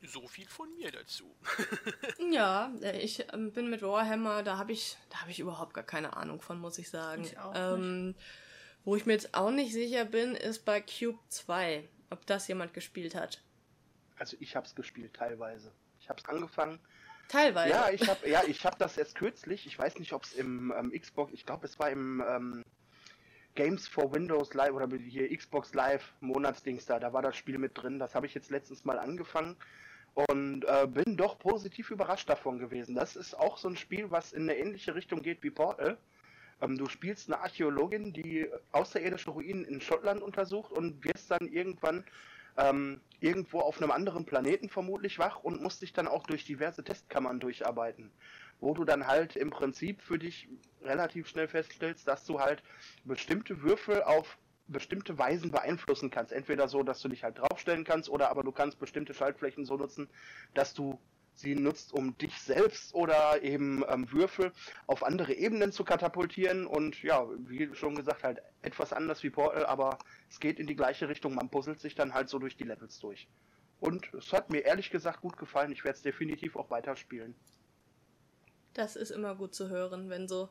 So viel von mir dazu. *laughs* ja, äh, ich ähm, bin mit Warhammer, da habe ich, da habe ich überhaupt gar keine Ahnung von, muss ich sagen. Ich auch ähm, wo ich mir jetzt auch nicht sicher bin, ist bei Cube 2, ob das jemand gespielt hat. Also ich habe es gespielt teilweise. Ich habe es angefangen. Teilweise. Ja, ich habe ja, habe das erst kürzlich. Ich weiß nicht, ob es im ähm, Xbox, ich glaube, es war im ähm, Games for Windows Live oder hier Xbox Live Monatsdings da. Da war das Spiel mit drin. Das habe ich jetzt letztens mal angefangen und äh, bin doch positiv überrascht davon gewesen. Das ist auch so ein Spiel, was in eine ähnliche Richtung geht wie Portal. Ähm, du spielst eine Archäologin, die außerirdische Ruinen in Schottland untersucht und wirst dann irgendwann ähm, irgendwo auf einem anderen Planeten vermutlich wach und musst dich dann auch durch diverse Testkammern durcharbeiten, wo du dann halt im Prinzip für dich relativ schnell feststellst, dass du halt bestimmte Würfel auf bestimmte Weisen beeinflussen kannst. Entweder so, dass du dich halt draufstellen kannst, oder aber du kannst bestimmte Schaltflächen so nutzen, dass du sie nutzt, um dich selbst oder eben ähm, Würfel auf andere Ebenen zu katapultieren. Und ja, wie schon gesagt, halt etwas anders wie Portal, aber es geht in die gleiche Richtung. Man puzzelt sich dann halt so durch die Levels durch. Und es hat mir ehrlich gesagt gut gefallen. Ich werde es definitiv auch weiterspielen. Das ist immer gut zu hören, wenn so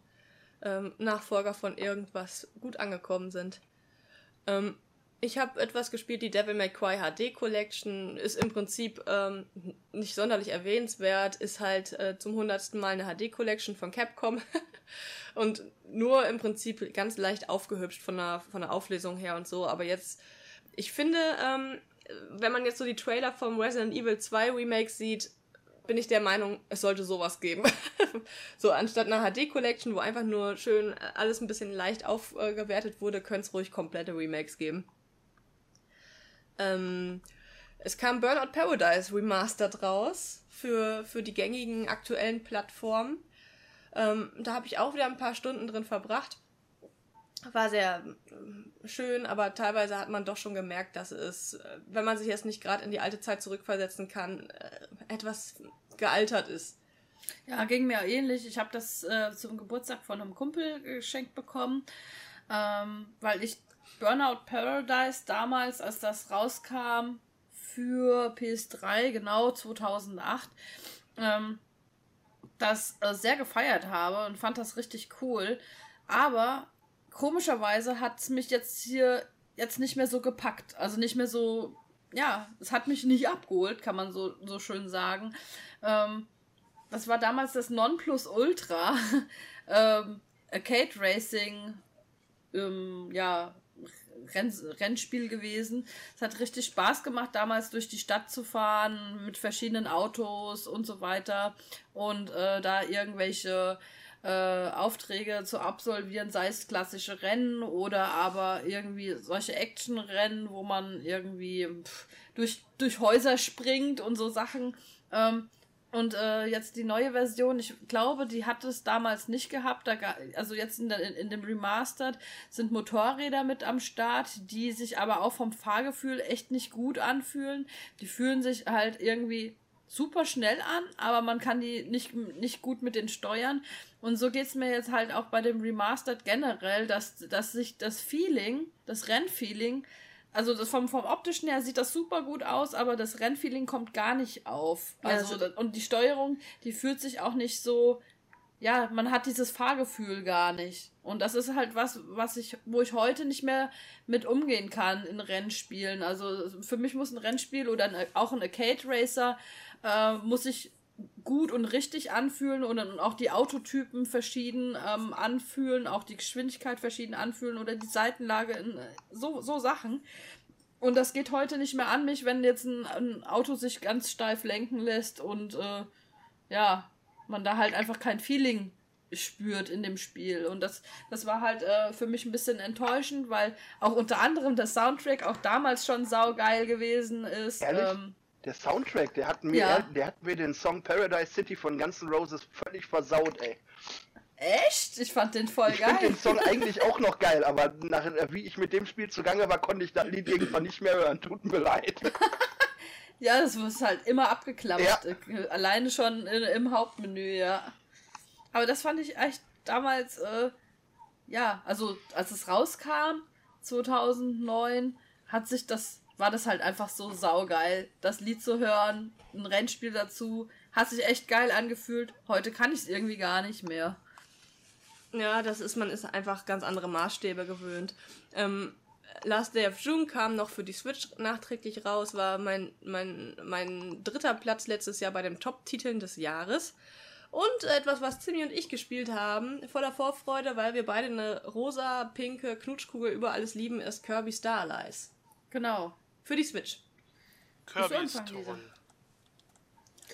ähm, Nachfolger von irgendwas gut angekommen sind. Ähm, ich habe etwas gespielt, die Devil May Cry HD Collection, ist im Prinzip ähm, nicht sonderlich erwähnenswert, ist halt äh, zum hundertsten Mal eine HD Collection von Capcom *laughs* und nur im Prinzip ganz leicht aufgehübscht von der, von der Auflösung her und so, aber jetzt, ich finde, ähm, wenn man jetzt so die Trailer vom Resident Evil 2 Remake sieht, bin ich der Meinung, es sollte sowas geben. *laughs* so, anstatt einer HD-Collection, wo einfach nur schön alles ein bisschen leicht aufgewertet wurde, könnte es ruhig komplette Remakes geben. Ähm, es kam Burnout Paradise Remastered raus für, für die gängigen aktuellen Plattformen. Ähm, da habe ich auch wieder ein paar Stunden drin verbracht. war sehr äh, schön, aber teilweise hat man doch schon gemerkt, dass es, äh, wenn man sich jetzt nicht gerade in die alte Zeit zurückversetzen kann, äh, etwas gealtert ist. Ja, ging mir ähnlich. Ich habe das äh, zum Geburtstag von einem Kumpel geschenkt bekommen, ähm, weil ich Burnout Paradise damals, als das rauskam für PS3, genau 2008, ähm, das äh, sehr gefeiert habe und fand das richtig cool. Aber komischerweise hat es mich jetzt hier jetzt nicht mehr so gepackt. Also nicht mehr so, ja, es hat mich nicht abgeholt, kann man so, so schön sagen. Ähm, das war damals das Nonplusultra *laughs* ähm, Arcade Racing, ähm, ja, Renn Rennspiel gewesen. Es hat richtig Spaß gemacht, damals durch die Stadt zu fahren mit verschiedenen Autos und so weiter und äh, da irgendwelche äh, Aufträge zu absolvieren, sei es klassische Rennen oder aber irgendwie solche Action-Rennen, wo man irgendwie pff, durch, durch Häuser springt und so Sachen. Ähm, und äh, jetzt die neue Version, ich glaube, die hat es damals nicht gehabt. Da, also jetzt in, der, in, dem Remastered sind Motorräder mit am Start, die sich aber auch vom Fahrgefühl echt nicht gut anfühlen. Die fühlen sich halt irgendwie super schnell an, aber man kann die nicht, nicht gut mit den steuern. Und so geht es mir jetzt halt auch bei dem Remastered generell, dass, dass sich das Feeling, das Rennfeeling, also das vom, vom optischen her sieht das super gut aus, aber das Rennfeeling kommt gar nicht auf. Also, also und die Steuerung, die fühlt sich auch nicht so, ja, man hat dieses Fahrgefühl gar nicht. Und das ist halt was, was ich, wo ich heute nicht mehr mit umgehen kann in Rennspielen. Also für mich muss ein Rennspiel oder ein, auch ein Arcade Racer äh, muss sich gut und richtig anfühlen und, und auch die Autotypen verschieden ähm, anfühlen, auch die Geschwindigkeit verschieden anfühlen oder die Seitenlage, in, so, so Sachen. Und das geht heute nicht mehr an mich, wenn jetzt ein, ein Auto sich ganz steif lenken lässt und äh, ja, man da halt einfach kein Feeling spürt in dem Spiel. Und das, das war halt äh, für mich ein bisschen enttäuschend, weil auch unter anderem der Soundtrack auch damals schon saugeil gewesen ist. Ähm, der Soundtrack, der hat mir, ja. der hat mir den Song Paradise City von Guns N' Roses völlig versaut, ey. Echt? Ich fand den voll ich geil. Ich finde den Song eigentlich auch noch geil, aber nach, wie ich mit dem Spiel zugange war, konnte ich das Lied irgendwann nicht mehr hören. Tut mir leid. *laughs* ja, das ist halt immer abgeklappert. Ja. Alleine schon in, im Hauptmenü, ja. Aber das fand ich echt damals, äh, ja, also als es rauskam, 2009, hat sich das war das halt einfach so saugeil, das Lied zu hören, ein Rennspiel dazu, hat sich echt geil angefühlt. Heute kann ich es irgendwie gar nicht mehr. Ja, das ist, man ist einfach ganz andere Maßstäbe gewöhnt. Ähm, Last Day of June kam noch für die Switch nachträglich raus, war mein, mein, mein dritter Platz letztes Jahr bei den Top-Titeln des Jahres. Und etwas, was Timmy und ich gespielt haben, voller Vorfreude, weil wir beide eine rosa, pinke Knutschkugel über alles lieben, ist Kirby Star Allies. Genau. Für die Switch. Kirby ist toll.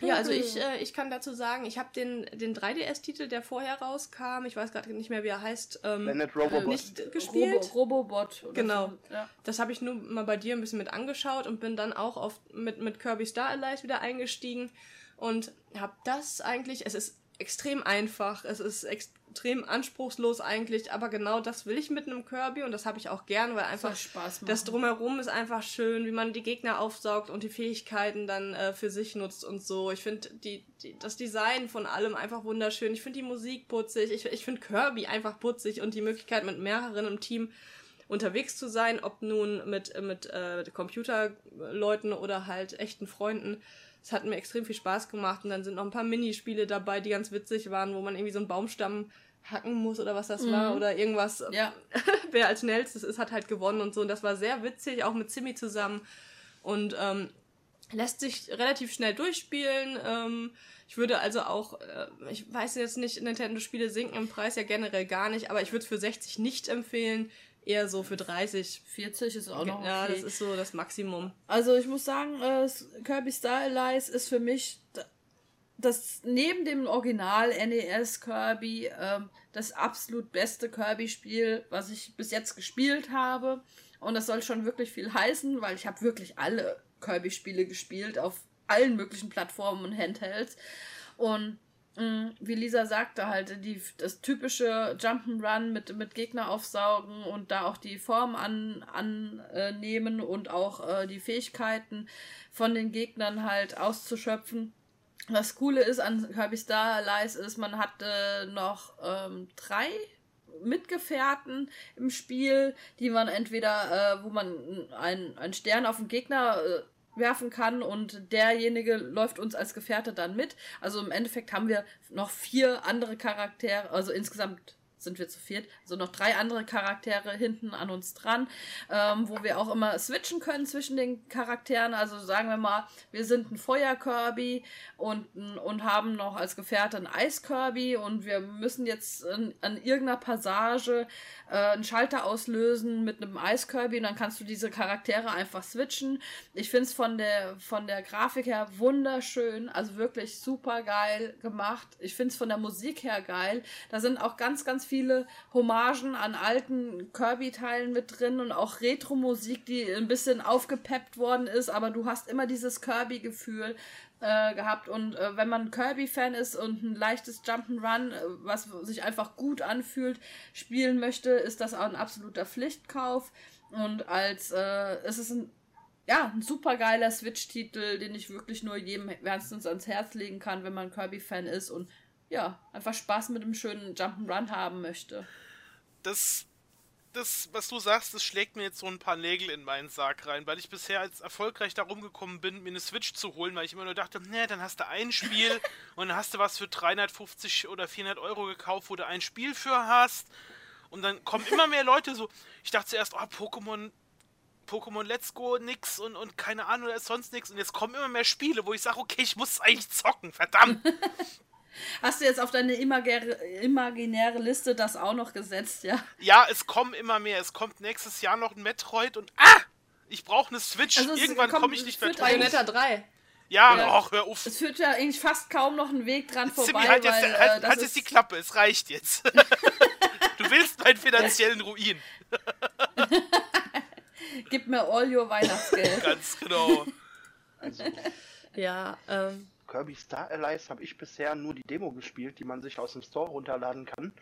Ja, also ich, äh, ich kann dazu sagen, ich habe den, den 3DS-Titel, der vorher rauskam, ich weiß gerade nicht mehr, wie er heißt, ähm, Robobot. nicht gespielt. Robo Robobot. genau. So. Ja. Das habe ich nur mal bei dir ein bisschen mit angeschaut und bin dann auch auf, mit, mit Kirby Star Allies wieder eingestiegen und habe das eigentlich, es ist extrem einfach, es ist extrem anspruchslos eigentlich, aber genau das will ich mit einem Kirby und das habe ich auch gern, weil einfach Spaß das drumherum ist einfach schön, wie man die Gegner aufsaugt und die Fähigkeiten dann äh, für sich nutzt und so. Ich finde die, die, das Design von allem einfach wunderschön. Ich finde die Musik putzig. Ich, ich finde Kirby einfach putzig und die Möglichkeit mit mehreren im Team unterwegs zu sein, ob nun mit, mit äh, Computerleuten oder halt echten Freunden. Es hat mir extrem viel Spaß gemacht und dann sind noch ein paar Minispiele dabei, die ganz witzig waren, wo man irgendwie so einen Baumstamm hacken muss oder was das mhm. war oder irgendwas. Ja. *laughs* Wer als schnellstes ist, hat halt gewonnen und so. Und das war sehr witzig, auch mit Zimmy zusammen. Und ähm, lässt sich relativ schnell durchspielen. Ähm, ich würde also auch, äh, ich weiß jetzt nicht, Nintendo-Spiele sinken im Preis ja generell gar nicht, aber ich würde es für 60 nicht empfehlen eher so für 30. 40 ist auch noch okay. Ja, das ist so das Maximum. Also ich muss sagen, äh, Kirby Star Allies ist für mich das neben dem Original NES Kirby äh, das absolut beste Kirby-Spiel, was ich bis jetzt gespielt habe. Und das soll schon wirklich viel heißen, weil ich habe wirklich alle Kirby-Spiele gespielt auf allen möglichen Plattformen und Handhelds. Und wie Lisa sagte, halt, die, das typische Jump'n'Run mit, mit Gegner aufsaugen und da auch die Form annehmen an, äh, und auch äh, die Fähigkeiten von den Gegnern halt auszuschöpfen. Das Coole ist an Kirby Star Allies ist, man hat äh, noch ähm, drei Mitgefährten im Spiel, die man entweder, äh, wo man einen Stern auf den Gegner äh, werfen kann und derjenige läuft uns als Gefährte dann mit. Also im Endeffekt haben wir noch vier andere Charaktere, also insgesamt sind wir zu viert. Also noch drei andere Charaktere hinten an uns dran, ähm, wo wir auch immer switchen können zwischen den Charakteren. Also sagen wir mal, wir sind ein Feuer-Kirby und, und haben noch als Gefährte ein Eis-Kirby und wir müssen jetzt in, an irgendeiner Passage äh, einen Schalter auslösen mit einem Eis-Kirby und dann kannst du diese Charaktere einfach switchen. Ich finde es von der, von der Grafik her wunderschön, also wirklich super geil gemacht. Ich finde es von der Musik her geil. Da sind auch ganz, ganz viele Hommagen an alten Kirby-Teilen mit drin und auch Retro-Musik, die ein bisschen aufgepeppt worden ist, aber du hast immer dieses Kirby-Gefühl äh, gehabt. Und äh, wenn man Kirby-Fan ist und ein leichtes Jump'n'Run, äh, was sich einfach gut anfühlt, spielen möchte, ist das auch ein absoluter Pflichtkauf. Und als äh, es ist ein ja, ein super geiler Switch-Titel, den ich wirklich nur jedem wärmstens ans Herz legen kann, wenn man Kirby-Fan ist und ja, einfach Spaß mit einem schönen Jump'n'Run haben möchte. Das, das, was du sagst, das schlägt mir jetzt so ein paar Nägel in meinen Sarg rein, weil ich bisher als erfolgreich darum gekommen bin, mir eine Switch zu holen, weil ich immer nur dachte, ne, dann hast du ein Spiel *laughs* und dann hast du was für 350 oder 400 Euro gekauft, wo du ein Spiel für hast. Und dann kommen immer mehr Leute so, ich dachte zuerst, oh, Pokémon Pokémon Let's Go nix und, und keine Ahnung, da ist sonst nichts. Und jetzt kommen immer mehr Spiele, wo ich sage, okay, ich muss eigentlich zocken, verdammt. *laughs* Hast du jetzt auf deine imaginäre Liste das auch noch gesetzt, ja? Ja, es kommen immer mehr. Es kommt nächstes Jahr noch ein Metroid und ah! Ich brauche eine Switch. Also Irgendwann komme ich nicht mehr drauf. Bayonetta 3. Ja, ja. Och, hör auf. Es führt ja eigentlich fast kaum noch einen Weg dran vorbei. Simi, halt, jetzt, weil, halt, äh, halt jetzt die Klappe, es reicht jetzt. *laughs* du willst meinen finanziellen Ruin. Gib mir all your Weihnachtsgeld. Ganz genau. Also, ja, ähm, Kirby Star Allies habe ich bisher nur die Demo gespielt, die man sich aus dem Store runterladen kann.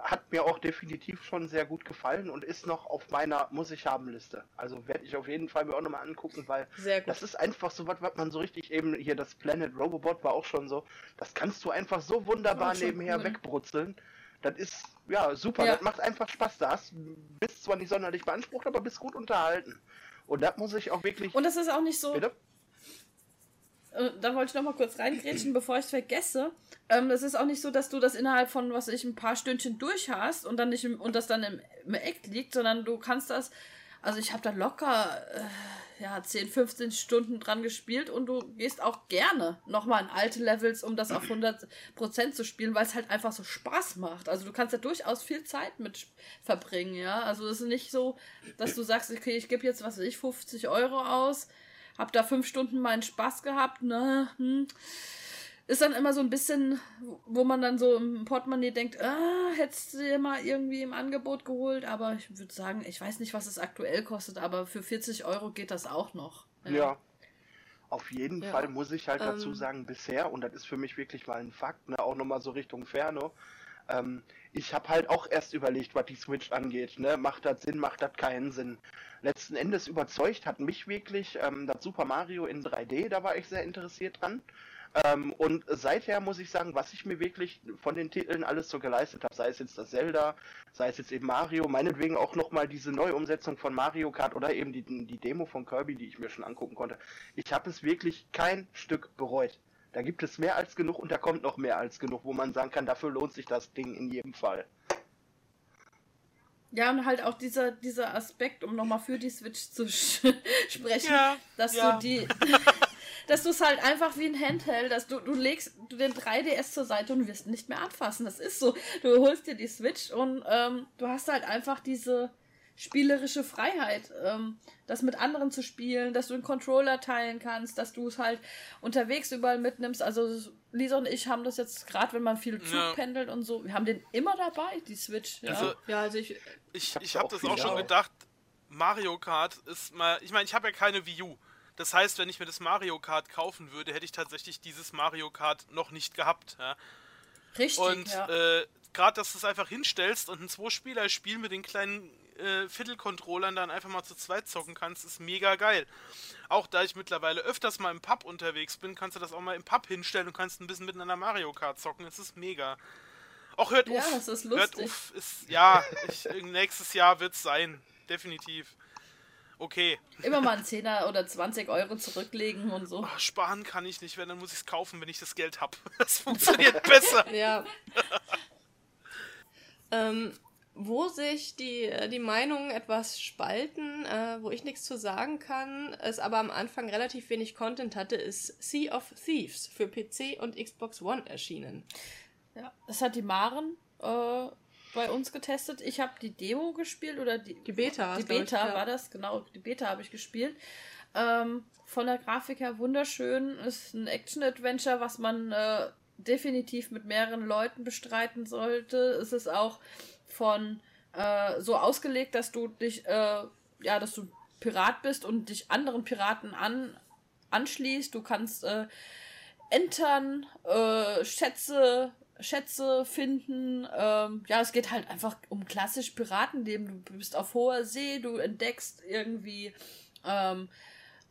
Hat mir auch definitiv schon sehr gut gefallen und ist noch auf meiner Muss ich haben Liste. Also werde ich auf jeden Fall mir auch nochmal angucken, weil das ist einfach so was, was man so richtig eben hier, das Planet Robobot war auch schon so, das kannst du einfach so wunderbar nebenher cool. wegbrutzeln. Das ist, ja, super. Ja. Das macht einfach Spaß. Da hast, bist zwar nicht sonderlich beansprucht, aber bist gut unterhalten. Und das muss ich auch wirklich. Und das ist auch nicht so. Bitte? Äh, da wollte ich noch mal kurz reingrätschen, bevor ich es vergesse. Ähm, es ist auch nicht so, dass du das innerhalb von, was ich, ein paar Stündchen durch hast und dann nicht im, und das dann im, im Eck liegt, sondern du kannst das. Also ich habe da locker äh, ja 10, 15 Stunden dran gespielt und du gehst auch gerne nochmal in alte Levels, um das auf 100% zu spielen, weil es halt einfach so Spaß macht. Also du kannst ja durchaus viel Zeit mit verbringen, ja. Also es ist nicht so, dass du sagst, okay, ich gebe jetzt, was weiß ich, 50 Euro aus hab da fünf Stunden meinen Spaß gehabt, ne? Hm. Ist dann immer so ein bisschen, wo man dann so im Portemonnaie denkt, ah, hättest du dir mal irgendwie im Angebot geholt, aber ich würde sagen, ich weiß nicht, was es aktuell kostet, aber für 40 Euro geht das auch noch. Ja. ja. Auf jeden ja. Fall muss ich halt ähm, dazu sagen, bisher, und das ist für mich wirklich mal ein Fakt, ne, auch nochmal so Richtung Ferne, ähm, ich habe halt auch erst überlegt, was die Switch angeht. Ne? Macht das Sinn, macht das keinen Sinn? Letzten Endes überzeugt hat mich wirklich ähm, das Super Mario in 3D, da war ich sehr interessiert dran. Ähm, und seither muss ich sagen, was ich mir wirklich von den Titeln alles so geleistet habe, sei es jetzt das Zelda, sei es jetzt eben Mario, meinetwegen auch nochmal diese Neuumsetzung von Mario Kart oder eben die, die Demo von Kirby, die ich mir schon angucken konnte. Ich habe es wirklich kein Stück bereut. Da gibt es mehr als genug und da kommt noch mehr als genug, wo man sagen kann, dafür lohnt sich das Ding in jedem Fall. Ja, und halt auch dieser, dieser Aspekt, um nochmal für die Switch zu *laughs* sprechen, ja, dass ja. du die. *laughs* dass du es halt einfach wie ein Handheld, dass du, du legst du den 3DS zur Seite und wirst nicht mehr anfassen. Das ist so. Du holst dir die Switch und ähm, du hast halt einfach diese, spielerische Freiheit, ähm, das mit anderen zu spielen, dass du den Controller teilen kannst, dass du es halt unterwegs überall mitnimmst. Also Lisa und ich haben das jetzt gerade, wenn man viel Zug ja. pendelt und so, wir haben den immer dabei, die Switch. Ja, also, ja, also ich ich, ich habe das auch schon gedacht. Mario Kart ist mal, ich meine, ich habe ja keine Wii U. Das heißt, wenn ich mir das Mario Kart kaufen würde, hätte ich tatsächlich dieses Mario Kart noch nicht gehabt. Ja? Richtig. Und ja. äh, gerade, dass du es einfach hinstellst und ein Zwei-Spieler-Spiel mit den kleinen äh, Viertel-Controllern dann einfach mal zu zweit zocken kannst, ist mega geil. Auch da ich mittlerweile öfters mal im Pub unterwegs bin, kannst du das auch mal im Pub hinstellen und kannst ein bisschen miteinander Mario Kart zocken. Es ist mega. Auch hört ja, auf. ist lustig. Hört auf. Ist, ja, ich, *laughs* nächstes Jahr wird es sein. Definitiv. Okay. Immer mal *laughs* einen Zehner oder 20 Euro zurücklegen und so. Ach, sparen kann ich nicht, wenn dann muss ich es kaufen, wenn ich das Geld habe. *laughs* Das funktioniert besser. Ja. ähm, wo sich die, äh, die Meinungen etwas spalten, äh, wo ich nichts zu sagen kann, es aber am Anfang relativ wenig Content hatte, ist Sea of Thieves für PC und Xbox One erschienen. Ja, das hat die Maren äh, bei uns getestet. Ich habe die Demo gespielt oder die, die Beta. Die Beta ich, war das, genau. Die Beta habe ich gespielt. Ähm, von der Grafik her wunderschön. Ist ein Action-Adventure, was man äh, definitiv mit mehreren Leuten bestreiten sollte. Es ist auch von äh, so ausgelegt, dass du dich, äh, ja, dass du Pirat bist und dich anderen Piraten an, anschließt. Du kannst äh, entern, äh, Schätze Schätze finden. Ähm, ja, es geht halt einfach um klassisch Piratenleben. Du bist auf hoher See, du entdeckst irgendwie ähm,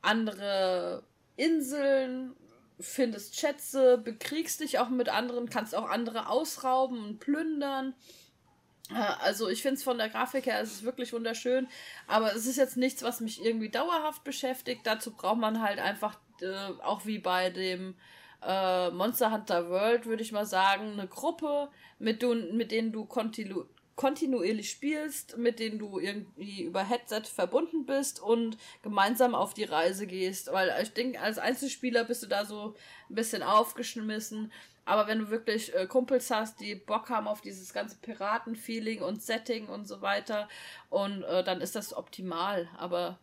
andere Inseln, findest Schätze, bekriegst dich auch mit anderen, kannst auch andere ausrauben und plündern. Also ich finde es von der Grafik her, es ist wirklich wunderschön, aber es ist jetzt nichts, was mich irgendwie dauerhaft beschäftigt. Dazu braucht man halt einfach, äh, auch wie bei dem äh, Monster Hunter World, würde ich mal sagen, eine Gruppe, mit, du, mit denen du kontinu kontinuierlich spielst, mit denen du irgendwie über Headset verbunden bist und gemeinsam auf die Reise gehst. Weil ich denke, als Einzelspieler bist du da so ein bisschen aufgeschmissen. Aber wenn du wirklich äh, Kumpels hast, die Bock haben auf dieses ganze Piraten-Feeling und Setting und so weiter, und äh, dann ist das optimal. Aber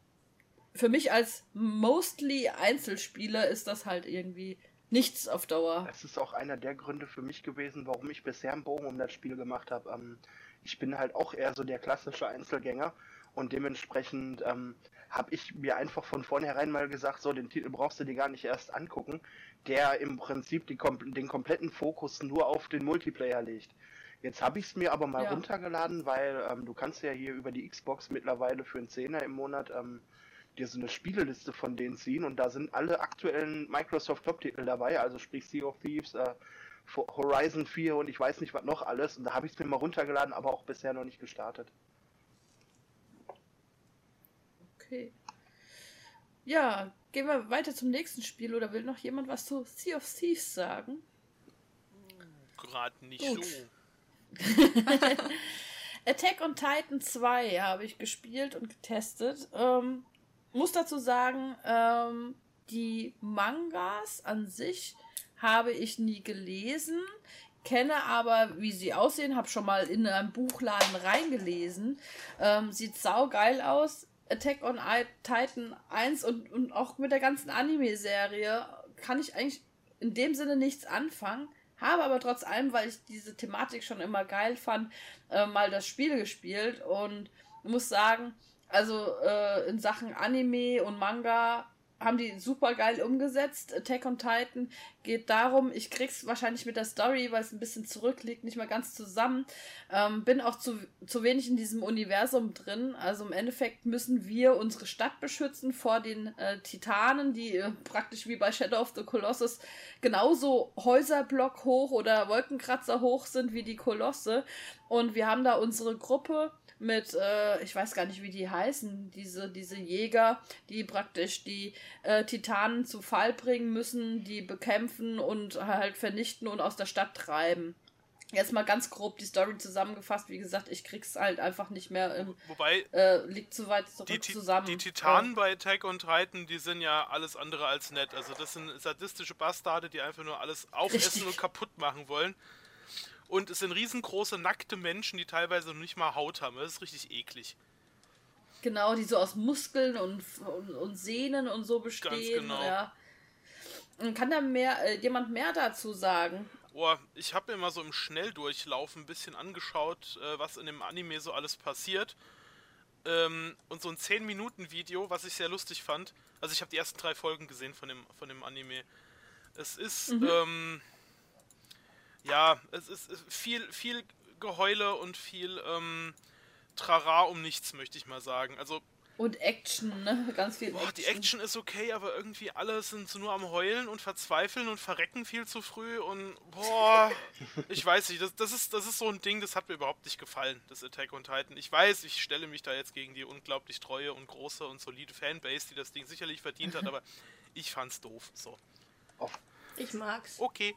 für mich als mostly Einzelspieler ist das halt irgendwie nichts auf Dauer. Das ist auch einer der Gründe für mich gewesen, warum ich bisher einen Bogen um das Spiel gemacht habe. Ähm, ich bin halt auch eher so der klassische Einzelgänger und dementsprechend ähm, habe ich mir einfach von vornherein mal gesagt, so den Titel brauchst du dir gar nicht erst angucken, der im Prinzip die, den kompletten Fokus nur auf den Multiplayer legt. Jetzt habe ich es mir aber mal ja. runtergeladen, weil ähm, du kannst ja hier über die Xbox mittlerweile für einen Zehner im Monat ähm, dir so eine Spieleliste von denen ziehen und da sind alle aktuellen Microsoft Top-Titel dabei, also sprich Sea of Thieves, äh, Horizon 4 und ich weiß nicht was noch alles. Und da habe ich es mir mal runtergeladen, aber auch bisher noch nicht gestartet. Okay. Ja, gehen wir weiter zum nächsten Spiel oder will noch jemand was zu Sea of Thieves sagen? Gerade nicht Gut. so. *laughs* Attack on Titan 2 habe ich gespielt und getestet. Ähm, muss dazu sagen, ähm, die Mangas an sich habe ich nie gelesen, kenne aber, wie sie aussehen, habe schon mal in einem Buchladen reingelesen. Ähm, sieht saugeil aus. Attack on Titan 1 und, und auch mit der ganzen Anime-Serie kann ich eigentlich in dem Sinne nichts anfangen. Habe aber trotz allem, weil ich diese Thematik schon immer geil fand, äh, mal das Spiel gespielt und muss sagen, also äh, in Sachen Anime und Manga haben die super geil umgesetzt. Attack on Titan geht darum, ich krieg's wahrscheinlich mit der Story, weil es ein bisschen zurückliegt, nicht mehr ganz zusammen. Ähm, bin auch zu, zu wenig in diesem Universum drin. Also im Endeffekt müssen wir unsere Stadt beschützen vor den äh, Titanen, die äh, praktisch wie bei Shadow of the Colossus genauso Häuserblock hoch oder Wolkenkratzer hoch sind wie die Kolosse. Und wir haben da unsere Gruppe mit, äh, ich weiß gar nicht, wie die heißen, diese, diese Jäger, die praktisch die äh, Titanen zu Fall bringen müssen, die bekämpfen und halt vernichten und aus der Stadt treiben. Jetzt mal ganz grob die Story zusammengefasst. Wie gesagt, ich krieg's halt einfach nicht mehr im. Wobei. Äh, liegt zu weit zurück die, zusammen. Die Titanen ja. bei Attack on Titan, die sind ja alles andere als nett. Also, das sind sadistische Bastarde, die einfach nur alles aufessen Richtig. und kaputt machen wollen. Und es sind riesengroße, nackte Menschen, die teilweise noch nicht mal Haut haben. Das ist richtig eklig. Genau, die so aus Muskeln und, und, und Sehnen und so bestehen. Ganz genau. Ja. Kann da mehr, äh, jemand mehr dazu sagen? Oh, ich habe mir mal so im Schnelldurchlauf ein bisschen angeschaut, äh, was in dem Anime so alles passiert. Ähm, und so ein 10-Minuten-Video, was ich sehr lustig fand. Also ich habe die ersten drei Folgen gesehen von dem, von dem Anime. Es ist, mhm. ähm, ja, es ist viel, viel Geheule und viel ähm, Trara um nichts, möchte ich mal sagen. Also und Action, ne? Ganz viel boah, Action. Die Action ist okay, aber irgendwie alle sind so nur am Heulen und verzweifeln und verrecken viel zu früh und boah, *laughs* ich weiß nicht, das, das, ist, das ist so ein Ding, das hat mir überhaupt nicht gefallen, das Attack on Titan. Ich weiß, ich stelle mich da jetzt gegen die unglaublich treue und große und solide Fanbase, die das Ding sicherlich verdient hat, *laughs* aber ich fand's doof. So. Ich mag's. Okay.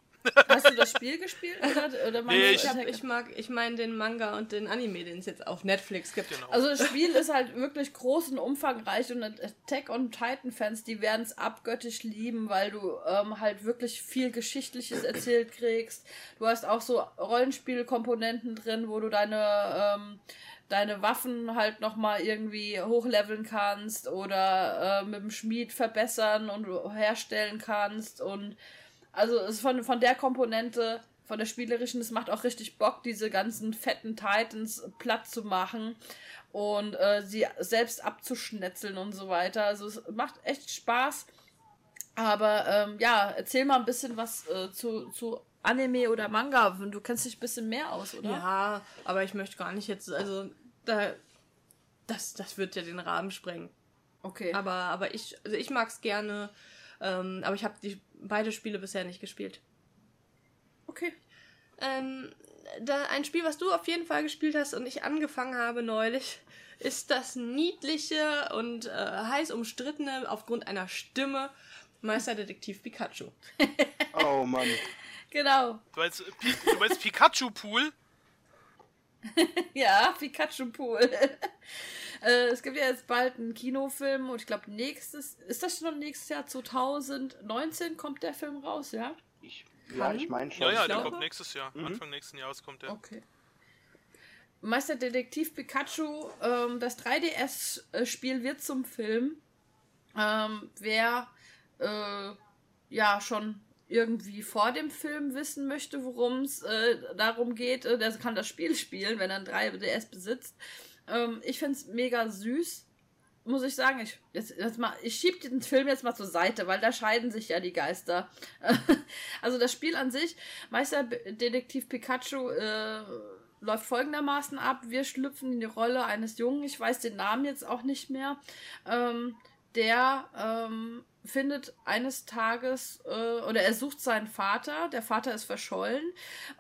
Hast du das Spiel gespielt? Oder, oder Nee, Ich, ich- hab, ich mag, ich meine den Manga und den Anime, den es jetzt auf Netflix gibt. Genau. Also das Spiel ist halt wirklich groß und umfangreich und Attack on Titan Fans, die werden es abgöttisch lieben, weil du ähm, halt wirklich viel Geschichtliches erzählt kriegst. Du hast auch so Rollenspielkomponenten drin, wo du deine ähm, deine Waffen halt nochmal irgendwie hochleveln kannst oder äh, mit dem Schmied verbessern und herstellen kannst und also es ist von, von der Komponente, von der spielerischen, es macht auch richtig Bock, diese ganzen fetten Titans platt zu machen und äh, sie selbst abzuschnetzeln und so weiter. Also es macht echt Spaß. Aber ähm, ja, erzähl mal ein bisschen was äh, zu, zu Anime oder Manga. Du kennst dich ein bisschen mehr aus, oder? Ja, aber ich möchte gar nicht jetzt, also da, das, das wird ja den Rahmen sprengen. Okay. Aber, aber ich, also ich mag's gerne, ähm, aber ich habe die beide Spiele bisher nicht gespielt. okay. Ähm, da, ein Spiel, was du auf jeden Fall gespielt hast und ich angefangen habe neulich, *laughs* ist das niedliche und äh, heiß umstrittene aufgrund einer Stimme Meisterdetektiv Pikachu. *laughs* Oh Mann. Genau. Du meinst, äh, Pi du meinst Pikachu Pool? *laughs* Ja, Pikachu Pool. Äh, es gibt ja jetzt bald einen Kinofilm und ich glaube nächstes, ist das schon nächstes Jahr 2019 kommt der Film raus, ja? Ich, ja, ich meine schon. Ja, ja, der glaube- kommt nächstes Jahr. Anfang nächsten Jahres kommt der. Okay. Meisterdetektiv Pikachu, ähm, das 3DS-Spiel wird zum Film. Ähm, wer äh, ja schon irgendwie vor dem Film wissen möchte, worum es äh, darum geht, äh, der kann das Spiel *laughs* spielen, wenn er ein 3DS besitzt. Ähm, ich finde es mega süß, muss ich sagen. Ich, jetzt, jetzt ich schieb den Film jetzt mal zur Seite, weil da scheiden sich ja die Geister. *laughs* also das Spiel an sich, Meisterdetektiv Pikachu, äh, läuft folgendermaßen ab. Wir schlüpfen in die Rolle eines Jungen, ich weiß den Namen jetzt auch nicht mehr, ähm, der ähm, findet eines Tages äh, oder er sucht seinen Vater. Der Vater ist verschollen.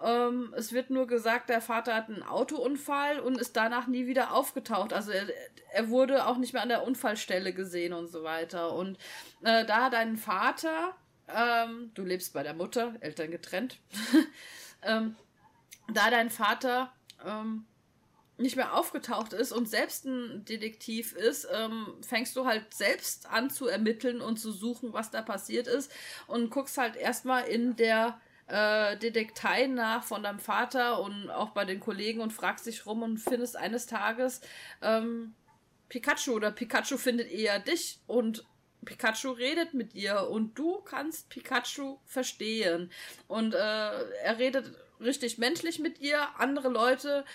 Ähm, es wird nur gesagt, der Vater hat einen Autounfall und ist danach nie wieder aufgetaucht. Also er, er wurde auch nicht mehr an der Unfallstelle gesehen und so weiter. Und äh, da dein Vater, ähm, du lebst bei der Mutter, Eltern getrennt, *laughs* ähm, da dein Vater ähm, nicht mehr aufgetaucht ist und selbst ein Detektiv ist, ähm, fängst du halt selbst an zu ermitteln und zu suchen, was da passiert ist und guckst halt erstmal in der äh, Detektei nach von deinem Vater und auch bei den Kollegen und fragst dich rum und findest eines Tages ähm, Pikachu oder Pikachu findet eher dich und Pikachu redet mit dir und du kannst Pikachu verstehen. Und äh, er redet richtig menschlich mit dir. Andere Leute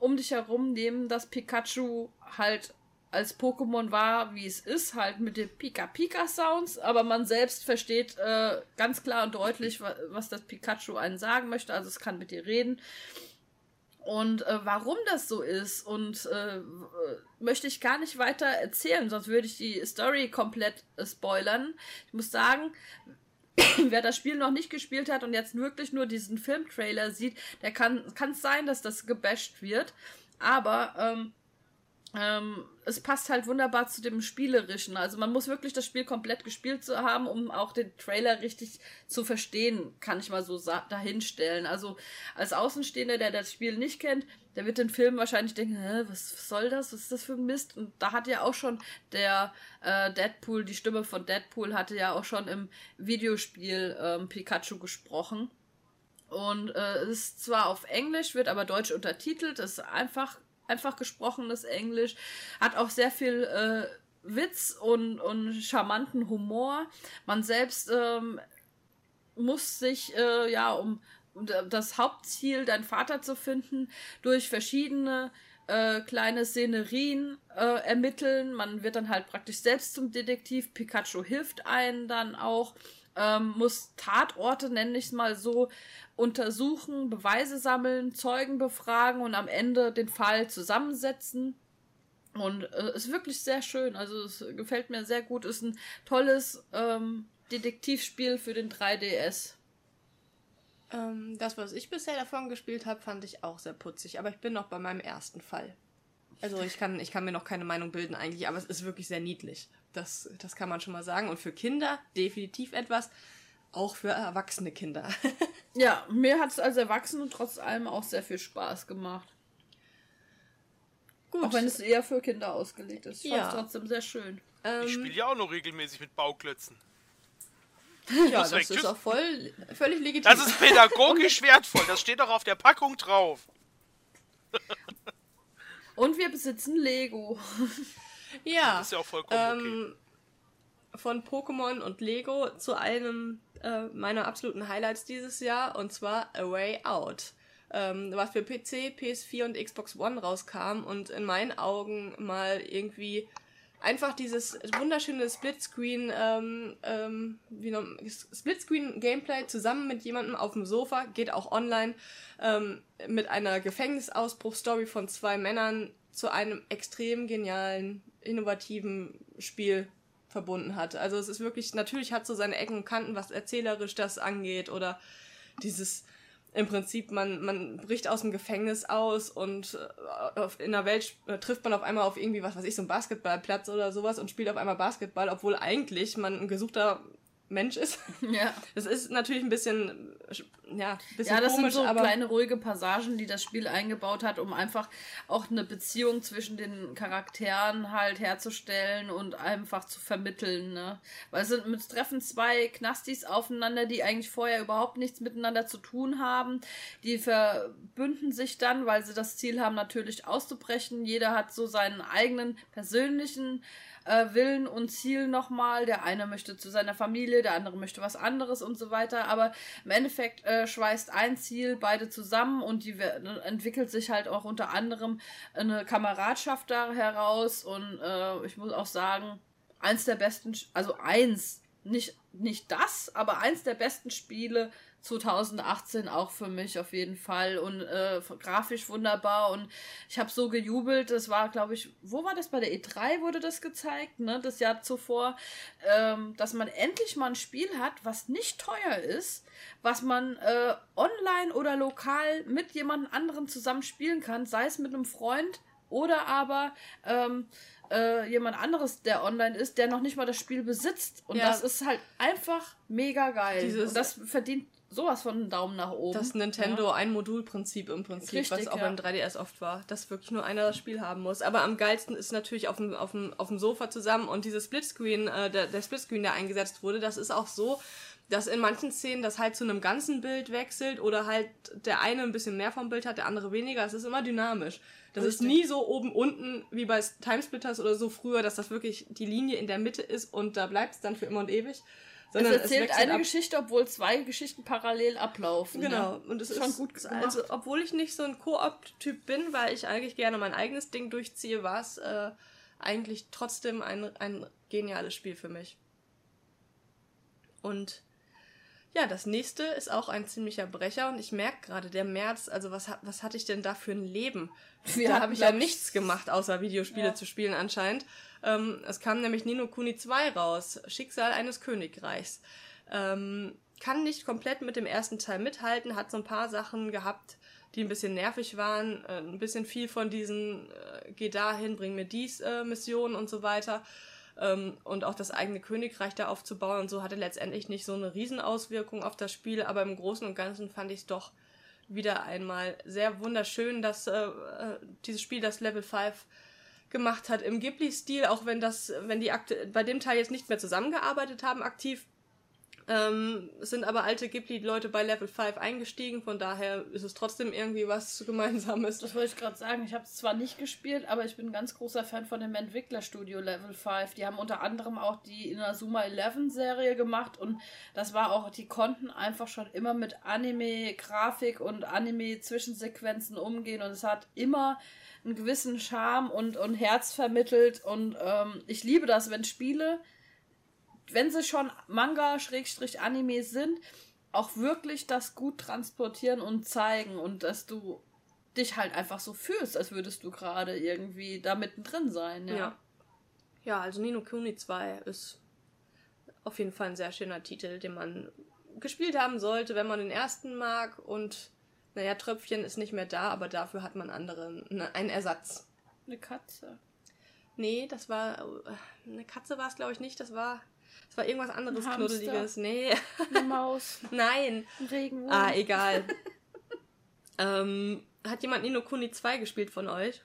um dich herum nehmen das Pikachu halt als Pokémon wahr, wie es ist, halt mit den Pika-Pika-Sounds, aber man selbst versteht äh, ganz klar und deutlich, wa was das Pikachu einen sagen möchte, also es kann mit dir reden. Und äh, warum das so ist und äh, möchte ich gar nicht weiter erzählen, sonst würde ich die Story komplett äh, spoilern. Ich muss sagen, *laughs* wer das Spiel noch nicht gespielt hat und jetzt wirklich nur diesen Filmtrailer sieht, der kann es sein, dass das gebasht wird. Aber ähm, ähm, es passt halt wunderbar zu dem Spielerischen. Also man muss wirklich das Spiel komplett gespielt zu haben, um auch den Trailer richtig zu verstehen, kann ich mal so dahinstellen. Also als Außenstehender, der das Spiel nicht kennt, der wird den Film wahrscheinlich denken, Hä, was soll das? Was ist das für ein Mist? Und da hat ja auch schon der äh, Deadpool, die Stimme von Deadpool hatte ja auch schon im Videospiel ähm, Pikachu gesprochen. Und äh, ist zwar auf Englisch, wird aber deutsch untertitelt, ist einfach einfach gesprochenes Englisch, hat auch sehr viel äh, Witz und, und charmanten Humor. Man selbst ähm, muss sich äh, ja um das Hauptziel, deinen Vater zu finden, durch verschiedene äh, kleine Szenerien äh, ermitteln. Man wird dann halt praktisch selbst zum Detektiv. Pikachu hilft einen dann auch. ähm, muss Tatorte, nenne ich es mal so, untersuchen, Beweise sammeln, Zeugen befragen und am Ende den Fall zusammensetzen. Und äh, ist wirklich sehr schön. Also es gefällt mir sehr gut. Ist ein tolles ähm, Detektivspiel für den 3DS. Ähm, das, was ich bisher davon gespielt habe, fand ich auch sehr putzig. Aber ich bin noch bei meinem ersten Fall. Also ich kann, ich kann mir noch keine Meinung bilden eigentlich, aber es ist wirklich sehr niedlich. Das, das kann man schon mal sagen. Und für Kinder definitiv etwas. Auch für erwachsene Kinder. *laughs* ja, mir hat es als Erwachsene trotz allem auch sehr viel Spaß gemacht. Gut. Auch wenn es eher für Kinder ausgelegt ist. Ich ja. fand es trotzdem sehr schön. Ähm, ich spiele ja auch noch regelmäßig mit Bauklötzen. Ja, das, ist auch voll, völlig legitim. Das ist pädagogisch *laughs* wertvoll. Das steht auch auf der Packung drauf. Und wir besitzen Lego. *laughs* Ja. Das ist ja auch vollkommen ähm, okay. Von Pokémon und Lego zu einem äh, meiner absoluten Highlights dieses Jahr und zwar A Way Out. Ähm, was für PC, PS4 und Xbox One rauskam und in meinen Augen mal irgendwie einfach dieses wunderschöne Splitscreen, ähm, ähm, Splitscreen Gameplay zusammen mit jemandem auf dem Sofa, geht auch online, ähm, mit einer Gefängnisausbruchstory von zwei Männern zu einem extrem genialen, innovativen Spiel verbunden hat. Also es ist wirklich, natürlich hat so seine Ecken und Kanten, was erzählerisch das angeht oder dieses im Prinzip, man, man bricht aus dem Gefängnis aus und äh, in der Welt äh, trifft man auf einmal auf irgendwie, was weiß ich, so einen Basketballplatz oder sowas und spielt auf einmal Basketball, obwohl eigentlich man ein gesuchter Mensch ist. *laughs* Ja. Das ist natürlich ein bisschen, ja, ein bisschen Ja, das komisch, sind so kleine ruhige Passagen, die das Spiel eingebaut hat, um einfach auch eine Beziehung zwischen den Charakteren halt herzustellen und einfach zu vermitteln, ne? Weil es sind mit treffen zwei Knastis aufeinander, die eigentlich vorher überhaupt nichts miteinander zu tun haben. Die verbünden sich dann, weil sie das Ziel haben, natürlich auszubrechen. Jeder hat so seinen eigenen persönlichen äh, Willen und Ziel nochmal. Der eine möchte zu seiner Familie, der andere möchte was anderes und so weiter. Aber im Endeffekt äh, schweißt ein Ziel beide zusammen und die entwickelt sich halt auch unter anderem eine Kameradschaft da heraus. Und äh, ich muss auch sagen, eins der besten, also eins, nicht, nicht das, aber eins der besten Spiele 2018 auch für mich auf jeden Fall und äh, grafisch wunderbar und ich habe so gejubelt, das war glaube ich, wo war das bei der E3 wurde das gezeigt, ne, das Jahr zuvor, ähm, dass man endlich mal ein Spiel hat, was nicht teuer ist, was man äh, online oder lokal mit jemand anderem zusammen spielen kann, sei es mit einem Freund oder aber ähm, äh, jemand anderes, der online ist, der noch nicht mal das Spiel besitzt. Und ja. das ist halt einfach mega geil. Dieses, und das verdient sowas von einen Daumen nach oben. Das Nintendo ja. Ein-Modul-Prinzip im Prinzip, Richtig, was auch ja. beim 3DS oft war, dass wirklich nur einer das Spiel haben muss. Aber am geilsten ist natürlich auf dem, auf dem, auf dem Sofa zusammen und dieses Splitscreen, äh, der, der Splitscreen, der eingesetzt wurde, das ist auch so, dass in manchen Szenen das halt zu einem ganzen Bild wechselt oder halt der eine ein bisschen mehr vom Bild hat, der andere weniger. Es ist immer dynamisch. Das Richtig. ist nie so oben unten wie bei Timesplitters oder so früher, dass das wirklich die Linie in der Mitte ist und da bleibt es dann für immer und ewig. Sondern es erzählt es eine ab. Geschichte, obwohl zwei Geschichten parallel ablaufen. Genau. Ne? Und es ist schon gut gemacht. Also, obwohl ich nicht so ein Koop-Typ bin, weil ich eigentlich gerne mein eigenes Ding durchziehe, war es äh, eigentlich trotzdem ein, ein geniales Spiel für mich. Und ja, das nächste ist auch ein ziemlicher Brecher und ich merke gerade, der März, also was, was hatte ich denn da für ein Leben? Wir da habe ich ja nichts gemacht, außer Videospiele ja. zu spielen anscheinend. Ähm, es kam nämlich Nino Kuni 2 raus, Schicksal eines Königreichs. Ähm, kann nicht komplett mit dem ersten Teil mithalten, hat so ein paar Sachen gehabt, die ein bisschen nervig waren, äh, ein bisschen viel von diesen äh, geh dahin, bring mir dies äh, Missionen und so weiter ähm, und auch das eigene Königreich da aufzubauen und so hatte letztendlich nicht so eine Riesenauswirkung auf das Spiel, aber im Großen und Ganzen fand ich es doch wieder einmal sehr wunderschön, dass äh, äh dieses Spiel das Level 5 gemacht hat im Ghibli-Stil, auch wenn das, wenn die Akte bei dem Teil jetzt nicht mehr zusammengearbeitet haben aktiv, ähm, sind aber alte Ghibli-Leute bei Level 5 eingestiegen, von daher ist es trotzdem irgendwie was *laughs* Gemeinsames. Das wollte ich gerade sagen. Ich habe es zwar nicht gespielt, aber ich bin ein ganz großer Fan von dem Entwicklerstudio Level 5. Die haben unter anderem auch die Inazuma 11 Serie gemacht und das war auch, die konnten einfach schon immer mit Anime-Grafik und Anime-Zwischensequenzen umgehen und es hat immer einen gewissen Charme und, und Herz vermittelt und ähm, ich liebe das, wenn Spiele wenn sie schon Manga-Anime sind, auch wirklich das gut transportieren und zeigen und dass du dich halt einfach so fühlst, als würdest du gerade irgendwie da mittendrin sein. Ja. ja. Ja, also Nino Kuni 2 ist auf jeden Fall ein sehr schöner Titel, den man gespielt haben sollte, wenn man den ersten mag. Und naja, Tröpfchen ist nicht mehr da, aber dafür hat man anderen, ne, einen Ersatz. Eine Katze. Nee, das war. Äh, eine Katze war es, glaube ich, nicht. Das war. Das war irgendwas anderes ein Knuddeliges. Nee. Eine Maus. *laughs* Nein. Ein Regenwurm. Ah, *laughs* egal. ähm, hat jemand Nino Kuni 2 gespielt von euch?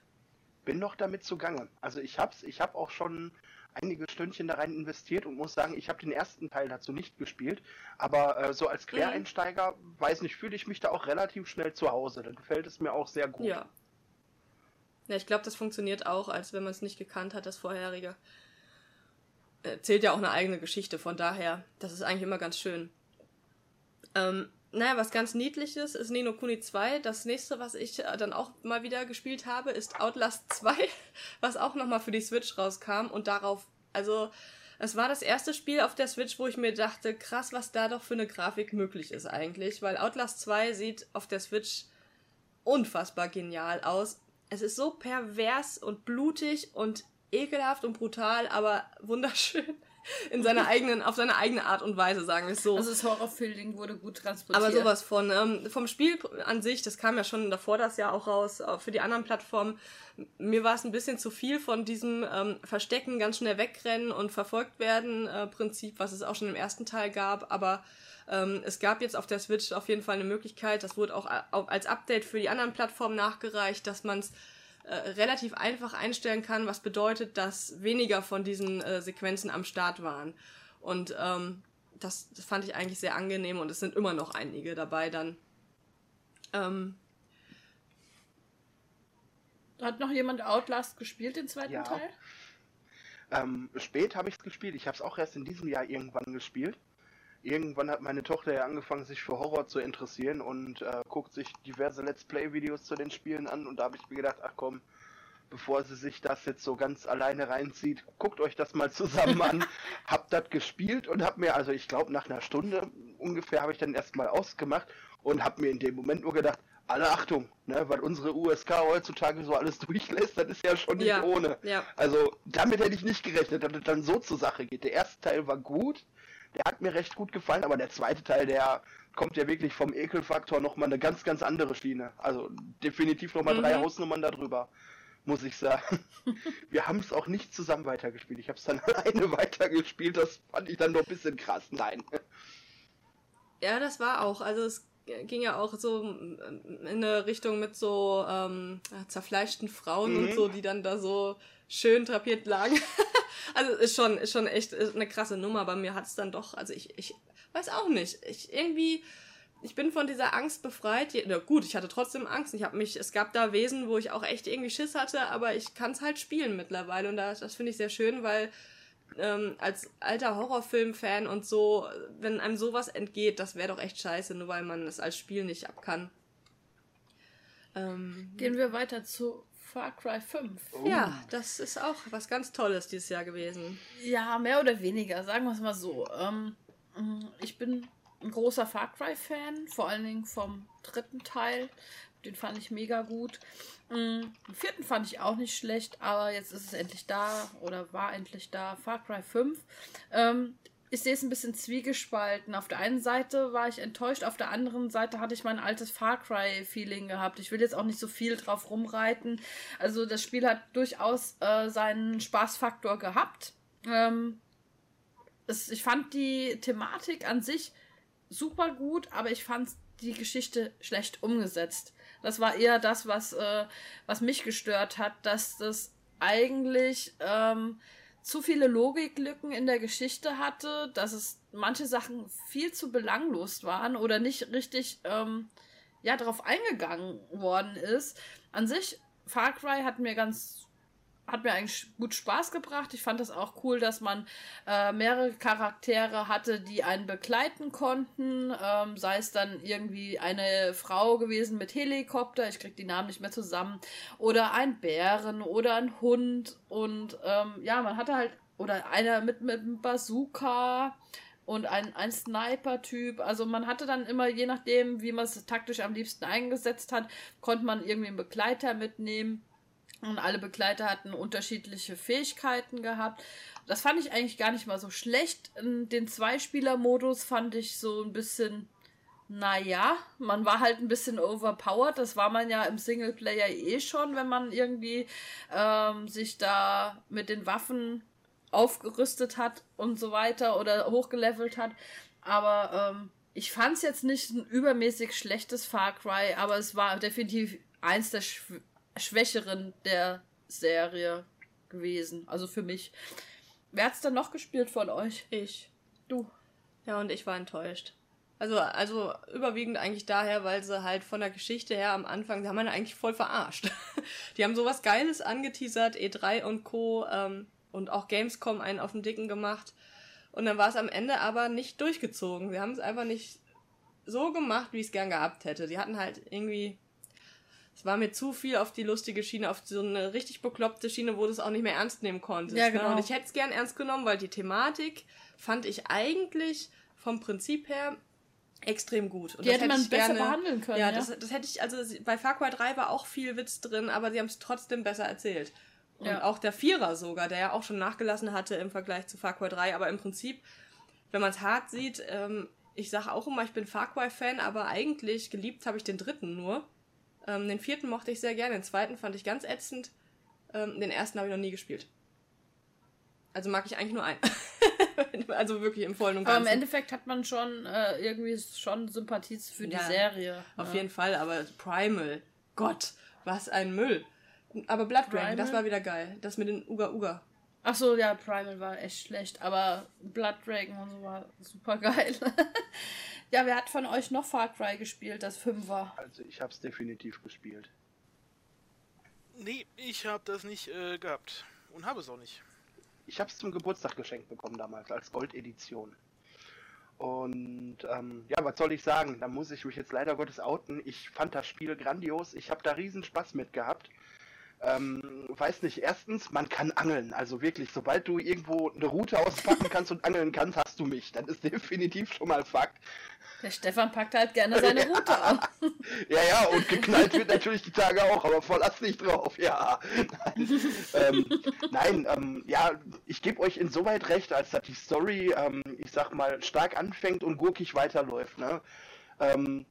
Bin noch damit zugange. Also ich hab's, ich hab auch schon einige Stündchen da rein investiert und muss sagen, ich habe den ersten Teil dazu nicht gespielt, aber äh, so als mhm. Quereinsteiger, mhm. weiß nicht, fühle ich mich da auch relativ schnell zu Hause. Da gefällt es mir auch sehr gut. Ja. Ja, ich glaube, das funktioniert auch, als wenn man es nicht gekannt hat, das vorherige. Erzählt ja auch eine eigene Geschichte, von daher, das ist eigentlich immer ganz schön. Ähm, naja, was ganz niedliches ist Nino Kuni 2. Das nächste, was ich äh, dann auch mal wieder gespielt habe, ist Outlast 2, *laughs* was auch nochmal für die Switch rauskam und darauf, also es war das erste Spiel auf der Switch, wo ich mir dachte, krass, was da doch für eine Grafik möglich ist eigentlich, weil Outlast 2 sieht auf der Switch unfassbar genial aus. Es ist so pervers und blutig und ekelhaft und brutal, aber *laughs* wunderschön in seiner eigenen, auf seine eigene Art und Weise, sagen wir es so. Also das Horrorfeeling wurde gut transportiert. Aber sowas von. Ähm, vom Spiel an sich, das kam ja schon davor das Jahr auch raus, für die anderen Plattformen. Mir war es ein bisschen zu viel von diesem ähm, Verstecken, ganz schnell wegrennen und verfolgt werden äh, Prinzip, was es auch schon im ersten Teil gab. Aber ähm, es gab jetzt auf der Switch auf jeden Fall eine Möglichkeit, das wurde auch als Update für die anderen Plattformen nachgereicht, dass man es äh, relativ einfach einstellen kann, was bedeutet, dass weniger von diesen äh, Sequenzen am Start waren. Und ähm, das, das, fand ich eigentlich sehr angenehm und es sind immer noch einige dabei dann. Ähm, Hat noch jemand Outlast gespielt, den zweiten ja. Teil? Ähm, spät habe ich es gespielt. Ich habe es auch erst in diesem Jahr irgendwann gespielt irgendwann hat meine Tochter ja angefangen, sich für Horror zu interessieren und äh, guckt sich diverse Let's Play-Videos zu den Spielen an und da habe ich mir gedacht, ach komm, bevor sie sich das jetzt so ganz alleine reinzieht, guckt euch das mal zusammen an. *laughs* hab das gespielt und hab mir, also ich glaube nach einer Stunde ungefähr habe ich dann erstmal ausgemacht und hab mir in dem Moment nur gedacht, alle Achtung, ne, weil unsere USK heutzutage so alles *laughs* durchlässt, das ist ja schon nicht ja, ohne. Ja. Also damit hätte ich nicht gerechnet, dass es dann so zur Sache geht. Der erste Teil war gut, der hat mir recht gut gefallen, aber der zweite Teil, der kommt ja wirklich vom Ekelfaktor nochmal eine ganz, ganz andere Schiene. Also definitiv nochmal mhm. drei Hausnummern darüber, muss ich sagen. *laughs* Wir haben es auch nicht zusammen weitergespielt. Ich habe es dann *laughs* alleine weitergespielt, das fand ich dann noch ein bisschen krass. Nein. Ja, das war auch. Also es ging ja auch so in eine Richtung mit so ähm, zerfleischten Frauen mhm. und so, die dann da so schön drapiert lagen. *laughs* also ist schon, ist schon echt eine krasse Nummer. aber mir hat es dann doch, also ich, ich weiß auch nicht. Ich irgendwie, ich bin von dieser Angst befreit. Ja, gut, ich hatte trotzdem Angst. Ich habe mich, es gab da Wesen, wo ich auch echt irgendwie Schiss hatte, aber ich kann es halt spielen mittlerweile und das, das finde ich sehr schön, weil ähm, als alter Horrorfilm-Fan und so, wenn einem sowas entgeht, das wäre doch echt scheiße, nur weil man es als Spiel nicht ab kann. Ähm, Gehen wir weiter zu Far Cry 5. Oh. Ja, das ist auch was ganz Tolles dieses Jahr gewesen. Ja, mehr oder weniger, sagen wir es mal so. Ähm, mm, ich bin ein großer Far Cry-Fan, vor allen Dingen vom dritten Teil. Den fand ich mega gut. Mm, den vierten fand ich auch nicht schlecht, aber jetzt ist es endlich da oder war endlich da. Far Cry 5. Ähm, ich sehe es ein bisschen zwiegespalten. Auf der einen Seite war ich enttäuscht, auf der anderen Seite hatte ich mein altes Far Cry-Feeling gehabt. Ich will jetzt auch nicht so viel drauf rumreiten. Also das Spiel hat durchaus äh, seinen Spaßfaktor gehabt. Ähm, es, ich fand die Thematik an sich super gut, aber ich fand die Geschichte schlecht umgesetzt. Das war eher das, was, äh, was mich gestört hat, dass das eigentlich ähm, zu viele Logiklücken in der Geschichte hatte, dass es manche Sachen viel zu belanglos waren oder nicht richtig ähm, ja darauf eingegangen worden ist. An sich Far Cry hat mir ganz hat mir eigentlich gut Spaß gebracht. Ich fand es auch cool, dass man äh, mehrere Charaktere hatte, die einen begleiten konnten. Ähm, sei es dann irgendwie eine Frau gewesen mit Helikopter, ich krieg die Namen nicht mehr zusammen, oder ein Bären oder ein Hund. Und ähm, ja, man hatte halt oder einer mit, mit einem Bazooka und ein, ein Sniper-Typ. Also man hatte dann immer, je nachdem, wie man es taktisch am liebsten eingesetzt hat, konnte man irgendwie einen Begleiter mitnehmen. Und alle Begleiter hatten unterschiedliche Fähigkeiten gehabt. Das fand ich eigentlich gar nicht mal so schlecht. Den Zweispieler-Modus fand ich so ein bisschen, naja, man war halt ein bisschen overpowered. Das war man ja im Singleplayer eh schon, wenn man irgendwie ähm, sich da mit den Waffen aufgerüstet hat und so weiter oder hochgelevelt hat. Aber ähm, ich fand es jetzt nicht ein übermäßig schlechtes Far Cry, aber es war definitiv eins der Schwächeren der Serie gewesen. Also für mich. Wer hat's dann noch gespielt von euch? Ich. Du. Ja, und ich war enttäuscht. Also, also überwiegend eigentlich daher, weil sie halt von der Geschichte her am Anfang, die haben einen eigentlich voll verarscht. *laughs* die haben sowas Geiles angeteasert, E3 und Co. Ähm, und auch Gamescom einen auf den Dicken gemacht. Und dann war es am Ende aber nicht durchgezogen. Sie haben es einfach nicht so gemacht, wie ich es gern gehabt hätte. Sie hatten halt irgendwie. Es war mir zu viel auf die lustige Schiene, auf so eine richtig bekloppte Schiene, wo du es auch nicht mehr ernst nehmen konntest. Ja, genau. Und ich hätte es gern ernst genommen, weil die Thematik fand ich eigentlich vom Prinzip her extrem gut. Und Die das hätte man ich besser gerne, behandeln können. Ja, Ja, Das, das hätte ich, also bei Far Cry 3 war auch viel Witz drin, aber sie haben es trotzdem besser erzählt. Und Ja. auch der Vierer sogar, der ja auch schon nachgelassen hatte im Vergleich zu Far Cry 3, aber im Prinzip, wenn man es hart sieht, ähm, ich sage auch immer, ich bin Far Cry-Fan, aber eigentlich geliebt habe ich den dritten nur. Ähm, den vierten mochte ich sehr gerne, den zweiten fand ich ganz ätzend, ähm, den ersten habe ich noch nie gespielt. Also mag ich eigentlich nur einen. *laughs* also wirklich im vollen und aber ganzen. im Endeffekt hat man schon äh, irgendwie schon Sympathie für die Ja, Serie. Auf ja. jeden Fall, aber Primal, Gott, was ein Müll. Aber Blood Dragon, das war wieder geil. Das mit den Uga Uga. Ach so, ja, Primal war echt schlecht, aber Blood Dragon und so war super geil. *laughs* ja, wer hat von euch noch Far Cry gespielt, das Fünfer? Also ich habe es definitiv gespielt. Nee, ich habe das nicht äh, gehabt. Und habe es auch nicht. Ich habe es zum Geburtstag geschenkt bekommen damals als Goldedition. Und ähm, ja, was soll ich sagen? Da muss ich mich jetzt leider Gottes outen. Ich fand das Spiel grandios. Ich habe da riesen Spaß mit gehabt. Ähm, weiß nicht, erstens, man kann angeln. Also wirklich, sobald du irgendwo eine Route auspacken kannst und angeln kannst, hast du mich. Das ist *laughs* definitiv schon mal Fakt. Der Stefan packt halt gerne seine Route aus. *laughs* Ja, ja, und geknallt wird natürlich die Tage auch, aber verlass nicht drauf, ja. Nein, *laughs* ähm, nein ähm, ja, ich gebe euch insoweit recht, als dass die Story, ähm, ich sag mal, stark anfängt und gurkig weiterläuft, ne? Ähm,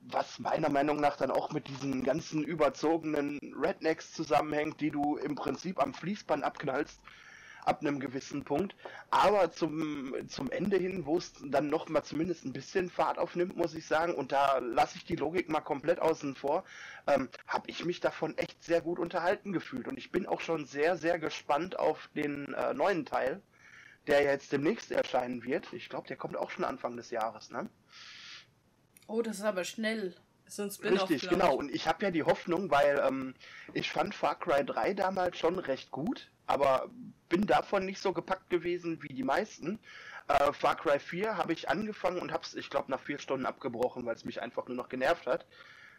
was meiner Meinung nach dann auch mit diesen ganzen überzogenen Rednecks zusammenhängt, die du im Prinzip am Fließband abknallst, ab einem gewissen Punkt. Aber zum, zum Ende hin, wo es dann noch mal zumindest ein bisschen Fahrt aufnimmt, muss ich sagen, und da lasse ich die Logik mal komplett außen vor, ähm, habe ich mich davon echt sehr gut unterhalten gefühlt. Und ich bin auch schon sehr, sehr gespannt auf den äh, neuen Teil, der jetzt demnächst erscheinen wird. Ich glaube, der kommt auch schon Anfang des Jahres, ne? Oh, das ist aber schnell. Ist so Richtig, genau. Und ich habe ja die Hoffnung, weil ähm, ich fand Far Cry 3 damals schon recht gut, aber bin davon nicht so gepackt gewesen wie die meisten. Äh, Far Cry 4 habe ich angefangen und habe es, ich glaube, nach vier Stunden abgebrochen, weil es mich einfach nur noch genervt hat.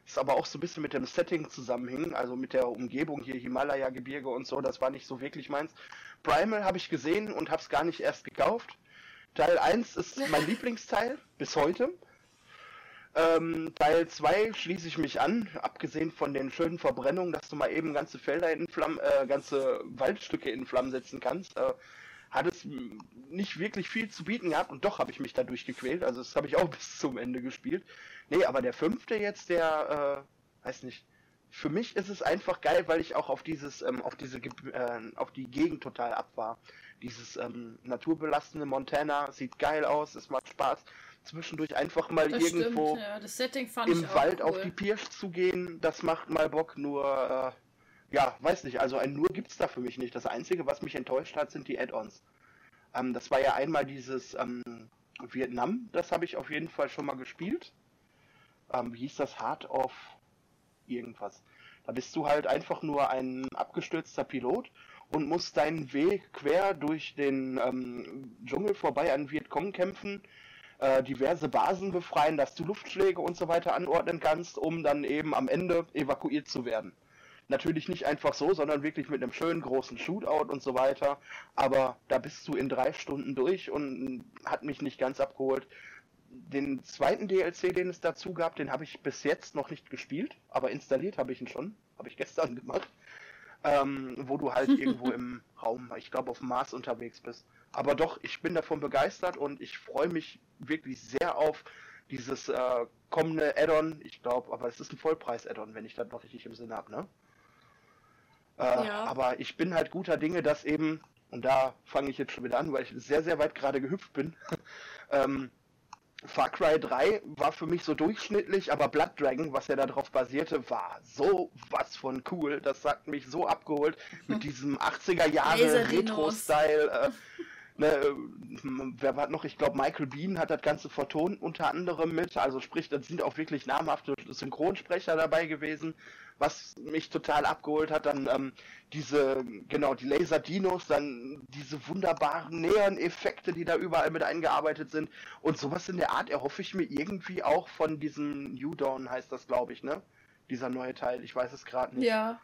Ist aber auch so ein bisschen mit dem Setting zusammenhing, also mit der Umgebung hier, Himalaya-Gebirge und so, das war nicht so wirklich meins. Primal habe ich gesehen und habe es gar nicht erst gekauft. Teil 1 ist mein *laughs* Lieblingsteil bis heute. Ähm, Teil 2 schließe ich mich an, abgesehen von den schönen Verbrennungen, dass du mal eben ganze Felder in Flammen, äh, ganze Waldstücke in Flammen setzen kannst, äh, hat es nicht wirklich viel zu bieten gehabt und doch habe ich mich da durchgequält, also das habe ich auch *laughs* bis zum Ende gespielt. Nee, aber der fünfte jetzt, der, äh, weiß nicht, für mich ist es einfach geil, weil ich auch auf dieses, ähm, auf diese, äh, auf die Gegend total ab war. Dieses ähm, naturbelastende Montana sieht geil aus, es macht Spaß. Zwischendurch einfach mal Das irgendwo stimmt, ja. Im Wald cool. auf die Pirsch zu gehen, das macht mal Bock, nur, äh, ja, weiß nicht, also ein Nur gibt's da für mich nicht. Das Einzige, was mich enttäuscht hat, sind die Add-ons. Ähm, das war ja einmal dieses ähm, Vietnam, das habe ich auf jeden Fall schon mal gespielt. Ähm, wie hieß das? Heart of irgendwas. Da bist du halt einfach nur ein abgestürzter Pilot und musst deinen Weg quer durch den ähm, Dschungel vorbei an Vietcong kämpfen, äh, diverse Basen befreien, dass du Luftschläge und so weiter anordnen kannst, um dann eben am Ende evakuiert zu werden. Natürlich nicht einfach so, sondern wirklich mit einem schönen großen Shootout und so weiter. Aber da bist du in drei Stunden durch und hat mich nicht ganz abgeholt. Den zweiten DLC, den es dazu gab, den habe ich bis jetzt noch nicht gespielt, aber installiert habe ich ihn schon. Habe ich gestern *laughs* gemacht. Ähm, wo du halt *laughs* irgendwo im Raum, ich glaube auf dem Mars unterwegs bist. Aber doch, ich bin davon begeistert und ich freue mich wirklich sehr auf dieses äh, kommende Add-on. Ich glaube, aber es ist ein Vollpreis-Add-on, wenn ich das noch richtig im Sinne habe, ne? Äh, ja. Aber ich bin halt guter Dinge, dass eben, und da fange ich jetzt schon wieder an, weil ich sehr, sehr weit gerade gehüpft bin, *laughs* ähm, Far Cry 3 war für mich so durchschnittlich, aber Blood Dragon, was ja darauf basierte, war so was von cool. Das hat mich so abgeholt mit *laughs* diesem 80er Jahre Retro-Style. Äh, *laughs* ne, wer war noch? Ich glaube, Michael Bean hat das Ganze vertont unter anderem mit. Also sprich, da sind auch wirklich namhafte Synchronsprecher dabei gewesen was mich total abgeholt hat, dann ähm, diese, genau, die Laser-Dinos, dann diese wunderbaren näheren Effekte, die da überall mit eingearbeitet sind. Und sowas in der Art erhoffe ich mir irgendwie auch von diesem New Dawn, heißt das, glaube ich, ne? Dieser neue Teil, ich weiß es gerade nicht. Ja.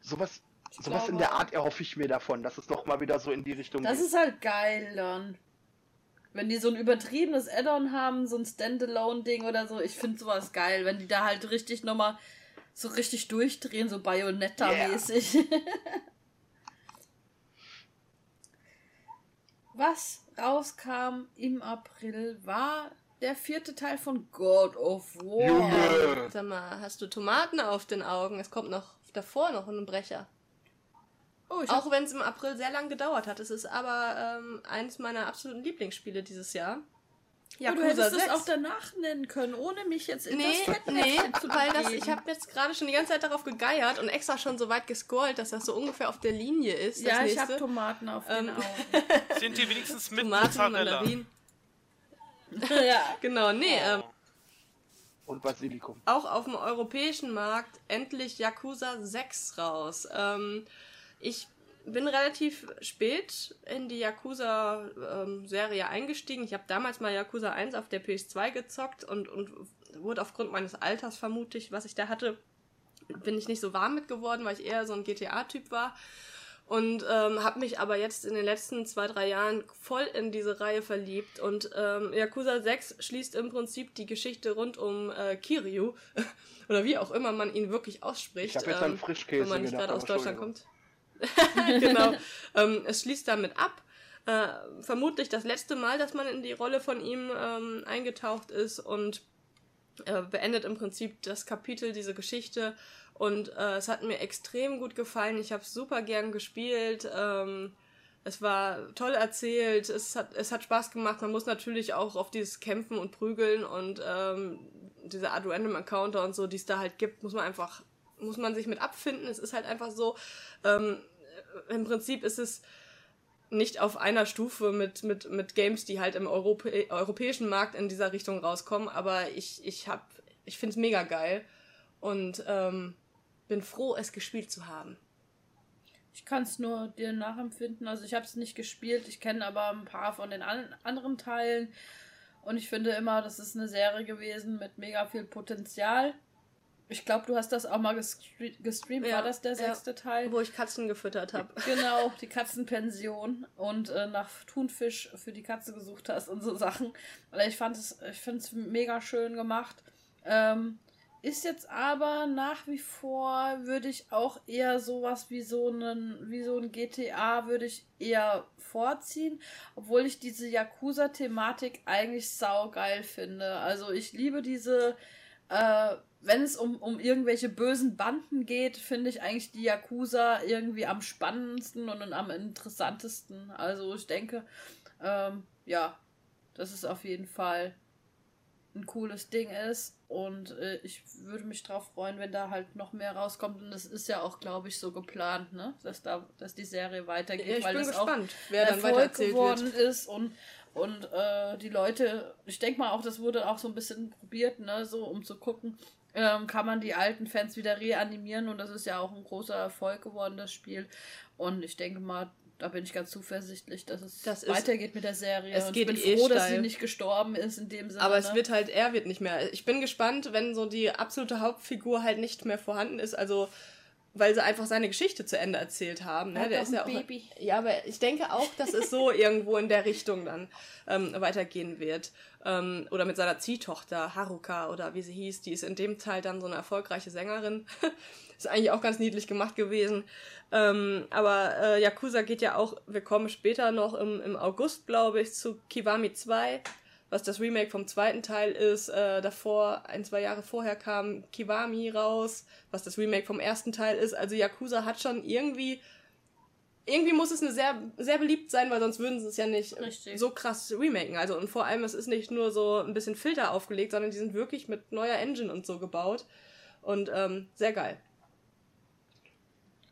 Sowas, sowas in der Art erhoffe ich mir davon, dass es nochmal wieder so in die Richtung Das geht. ist halt geil dann. Wenn die so ein übertriebenes Add-on haben, so ein Standalone-Ding oder so, ich finde sowas geil, wenn die da halt richtig nochmal so richtig durchdrehen, so Bayonetta-mäßig. Yeah. *laughs* Was rauskam im April war der vierte Teil von God of War. Junge. Sag mal, hast du Tomaten auf den Augen? Es kommt noch davor noch ein Brecher. Oh, Auch wenn es im April sehr lang gedauert hat. Es ist aber ähm, eines meiner absoluten Lieblingsspiele dieses Jahr. Ja, du hättest 6. das auch danach nennen können, ohne mich jetzt in nee, das Nee, weil das, ich habe jetzt gerade schon die ganze Zeit darauf gegeiert und extra schon so weit gescrollt, dass das so ungefähr auf der Linie ist. Ja, ich habe Tomaten auf den ähm, Augen. *laughs* Sind die wenigstens mit Tomaten, Mandarinen? *laughs* ja. *laughs* Genau, nee. Oh. Ähm, und Basilikum. Auch auf dem europäischen Markt endlich Yakuza 6 raus. Ähm, ich bin relativ spät in die Yakuza-Serie ähm, eingestiegen. Ich habe damals mal Yakuza 1 auf der PS2 gezockt und, und wurde aufgrund meines Alters vermutlich, was ich da hatte, bin ich nicht so warm mit geworden, weil ich eher so ein GTA-Typ war. Und ähm, habe mich aber jetzt in den letzten zwei, drei Jahren voll in diese Reihe verliebt. Und ähm, Yakuza 6 schließt im Prinzip die Geschichte rund um äh, Kiryu. *laughs* Oder wie auch immer man ihn wirklich ausspricht. Ich habe jetzt ähm, an Frischkäse Wenn man nicht gerade aus Deutschland kommt. *laughs* genau. *laughs* ähm, es schließt damit ab. Äh, vermutlich das letzte Mal, dass man in die Rolle von ihm ähm, eingetaucht ist und äh, beendet im Prinzip das Kapitel, diese Geschichte. Und äh, es hat mir extrem gut gefallen. Ich habe super gern gespielt. Ähm, es war toll erzählt. Es hat, es hat Spaß gemacht. Man muss natürlich auch auf dieses Kämpfen und Prügeln und ähm, diese Art Random Encounter und so, die es da halt gibt, muss man einfach muss man sich mit abfinden. Es ist halt einfach so, ähm, im Prinzip ist es nicht auf einer Stufe mit, mit, mit Games, die halt im Europä europäischen Markt in dieser Richtung rauskommen, aber ich, ich hab, ich find's mega geil und ähm, bin froh, es gespielt zu haben. Ich kann es nur dir nachempfinden. Also ich habe es nicht gespielt, ich kenne aber ein paar von den an anderen Teilen und ich finde immer, das ist eine Serie gewesen mit mega viel Potenzial. Ich glaube, du hast das auch mal gestreamt. Ja, War das der sechste ja, Teil? Wo ich Katzen gefüttert habe. Genau, die Katzenpension und äh, nach Thunfisch für die Katze gesucht hast und so Sachen. Also ich fand es, ich finde es mega schön gemacht. Ähm, ist jetzt aber nach wie vor, würde ich auch eher sowas wie so einen, wie so ein GTA würde ich eher vorziehen, obwohl ich diese Yakuza-Thematik eigentlich saugeil finde. Also ich liebe diese, äh, wenn es um, um irgendwelche bösen Banden geht, finde ich eigentlich die Yakuza irgendwie am spannendsten und am interessantesten. Also ich denke, ähm, ja, dass es auf jeden Fall ein cooles Ding ist. Und äh, ich würde mich drauf freuen, wenn da halt noch mehr rauskommt. Und das ist ja auch, glaube ich, so geplant, ne, dass da, dass die Serie weitergeht, ja, ich weil bin gespannt, auch wer dann Erfolg geworden wird. ist. Und und äh, die Leute, ich denke mal auch, das wurde auch so ein bisschen probiert, ne, so um zu gucken, ähm, kann man die alten Fans wieder reanimieren und das ist ja auch ein großer Erfolg geworden, das Spiel. Und ich denke mal, da bin ich ganz zuversichtlich, dass es das weitergeht mit der Serie. Es und geht ich bin eh froh, steil. dass sie nicht gestorben ist in dem Sinne. Aber es wird halt, er wird nicht mehr. Ich bin gespannt, wenn so die absolute Hauptfigur halt nicht mehr vorhanden ist. Also weil sie einfach seine Geschichte zu Ende erzählt haben. Ne? Der ist ja auch. Baby. Ja, aber ich denke auch, dass es so *laughs* irgendwo in der Richtung dann ähm, weitergehen wird. Ähm, oder mit seiner Ziehtochter Haruka oder wie sie hieß, die ist in dem Teil dann so eine erfolgreiche Sängerin. *laughs* ist eigentlich auch ganz niedlich gemacht gewesen. Ähm, aber äh, Yakuza geht ja auch, wir kommen später noch im, im August, glaube ich, zu Kiwami 2 was das Remake vom zweiten Teil ist. Äh, davor, ein, zwei Jahre vorher kam Kiwami raus, was das Remake vom ersten Teil ist. Also Yakuza hat schon irgendwie. Irgendwie muss es eine sehr, sehr beliebt sein, weil sonst würden sie es ja nicht Richtig. so krass remaken. Also, und vor allem, es ist nicht nur so ein bisschen Filter aufgelegt, sondern die sind wirklich mit neuer Engine und so gebaut. Und ähm, sehr geil.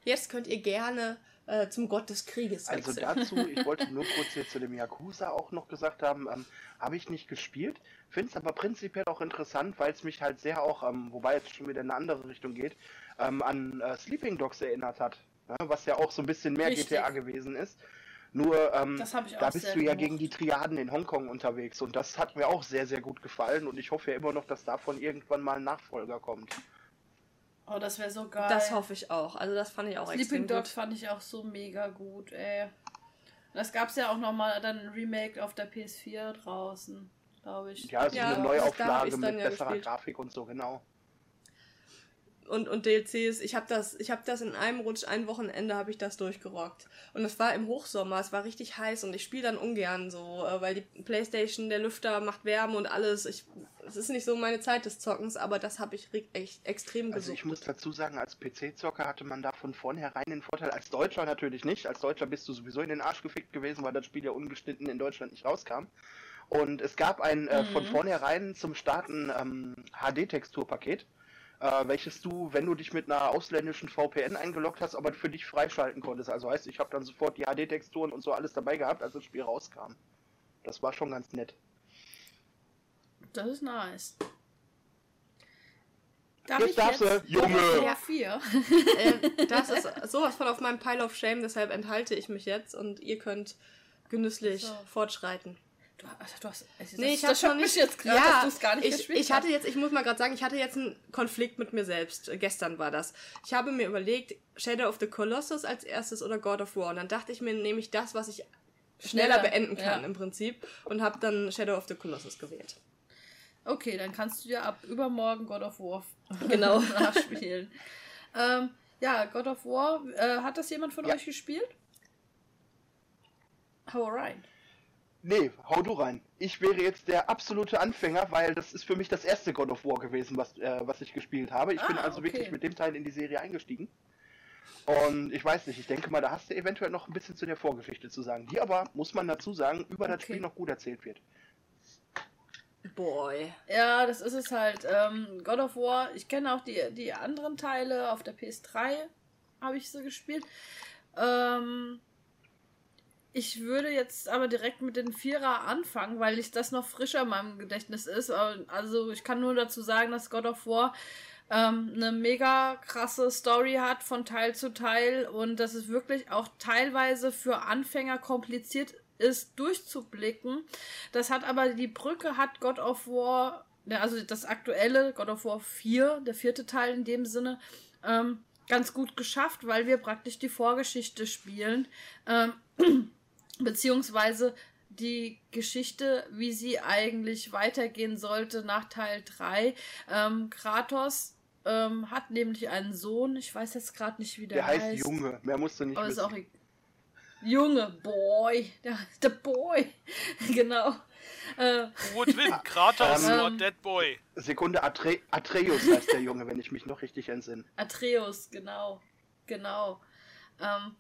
Jetzt könnt ihr gerne äh, zum Gott des Krieges wechseln. Also dazu, ich *laughs* wollte nur kurz hier zu dem Yakuza auch noch gesagt haben, ähm, habe ich nicht gespielt, finde es aber prinzipiell auch interessant, weil es mich halt sehr auch, ähm, wobei es schon wieder in eine andere Richtung geht, ähm, an äh, Sleeping Dogs erinnert hat, ne? was ja auch so ein bisschen mehr Richtig. GTA gewesen ist. Nur ähm, da bist du ja gemacht. gegen die Triaden in Hongkong unterwegs und das hat mir auch sehr, sehr gut gefallen und ich hoffe ja immer noch, dass davon irgendwann mal ein Nachfolger kommt. Oh, das wäre so geil. Das hoffe ich auch. Also das fand ich auch Sleeping extrem Dog gut. fand ich auch so mega gut, ey. Das gab es ja auch nochmal dann ein Remake auf der PS4 draußen, glaube ich. Ja, also ja, eine Neuauflage mit ja besserer gespielt. Grafik und so, genau und, und DLCs. Ich habe das, ich habe das in einem Rutsch, ein Wochenende habe ich das durchgerockt. Und es war im Hochsommer, es war richtig heiß und ich spiele dann ungern so, äh, weil die Playstation, der Lüfter macht Wärme und alles. Ich, es ist nicht so meine Zeit des Zockens, aber das habe ich echt extrem gesucht. Also ich muss dazu sagen, als PC-Zocker hatte man da von vornherein den Vorteil, als Deutscher natürlich nicht. Als Deutscher bist du sowieso in den Arsch gefickt gewesen, weil das Spiel ja ungeschnitten in Deutschland nicht rauskam. Und es gab ein äh, von mhm. vornherein zum Starten ähm, HD-Texturpaket äh, welches du, wenn du dich mit einer ausländischen VPN eingeloggt hast, aber für dich freischalten konntest. Also heißt, ich habe dann sofort die HD-Texturen und so alles dabei gehabt, als das Spiel rauskam. Das war schon ganz nett. Das ist nice. Darf jetzt ich darfst jetzt? du, Junge! Ja, vier. *laughs* äh, das *laughs* ist sowas von auf meinem Pile of Shame, deshalb enthalte ich mich jetzt und ihr könnt genüsslich so. fortschreiten. Du, also du hast, also nee, das, ich das schon nicht *laughs* jetzt gerade, ja, dass du es gar nicht ich, gespielt ich hatte jetzt, ich muss mal gerade sagen, ich hatte jetzt einen Konflikt mit mir selbst. Gestern war das. Ich habe mir überlegt, Shadow of the Colossus als erstes oder God of War. Und dann dachte ich mir, nehme ich das, was ich schneller, schneller beenden kann ja. im Prinzip. Und habe dann Shadow of the Colossus gewählt. Okay, dann kannst du ja ab übermorgen God of War *laughs* genau *laughs* nachspielen. ähm, ja, God of War, äh, hat das jemand von ja. euch gespielt? Hau rein. Nee, hau du rein. Ich wäre jetzt der absolute Anfänger, weil das ist für mich das erste God of War gewesen, was, äh, was ich gespielt habe. Ich ah, bin also okay. wirklich mit dem Teil in die Serie eingestiegen. Und ich weiß nicht, ich denke mal, da hast du eventuell noch ein bisschen zu der Vorgeschichte zu sagen, die aber, muss man dazu sagen, über okay. das Spiel noch gut erzählt wird. Boy. Ja, das ist es halt. Ähm, God of War, ich kenne auch die, die anderen Teile auf der PS3, habe ich so gespielt. Ähm, ich würde jetzt aber direkt mit den Vierer anfangen, weil ich das noch frischer in meinem Gedächtnis ist. Also ich kann nur dazu sagen, dass God of War ähm, eine mega krasse Story hat von Teil zu Teil und dass es wirklich auch teilweise für Anfänger kompliziert ist durchzublicken. Das hat aber die Brücke hat God of War, also das aktuelle God of War 4, der vierte Teil in dem Sinne, ähm, ganz gut geschafft, weil wir praktisch die Vorgeschichte spielen. Ähm, *clears throat* beziehungsweise die Geschichte, wie sie eigentlich weitergehen sollte nach Teil 3. Ähm, Kratos ähm, hat nämlich einen Sohn, ich weiß jetzt gerade nicht, wie der, der heißt. Der heißt Junge, mehr musst du nicht Aber wissen. Ist auch Junge, Boy, der, der Boy, *laughs* genau. Äh, Woodwind, *laughs* Kratos ähm, or Dead Boy. Sekunde, Atre Atreus heißt der Junge, wenn ich mich noch richtig entsinne. Atreus, genau, genau. Ähm,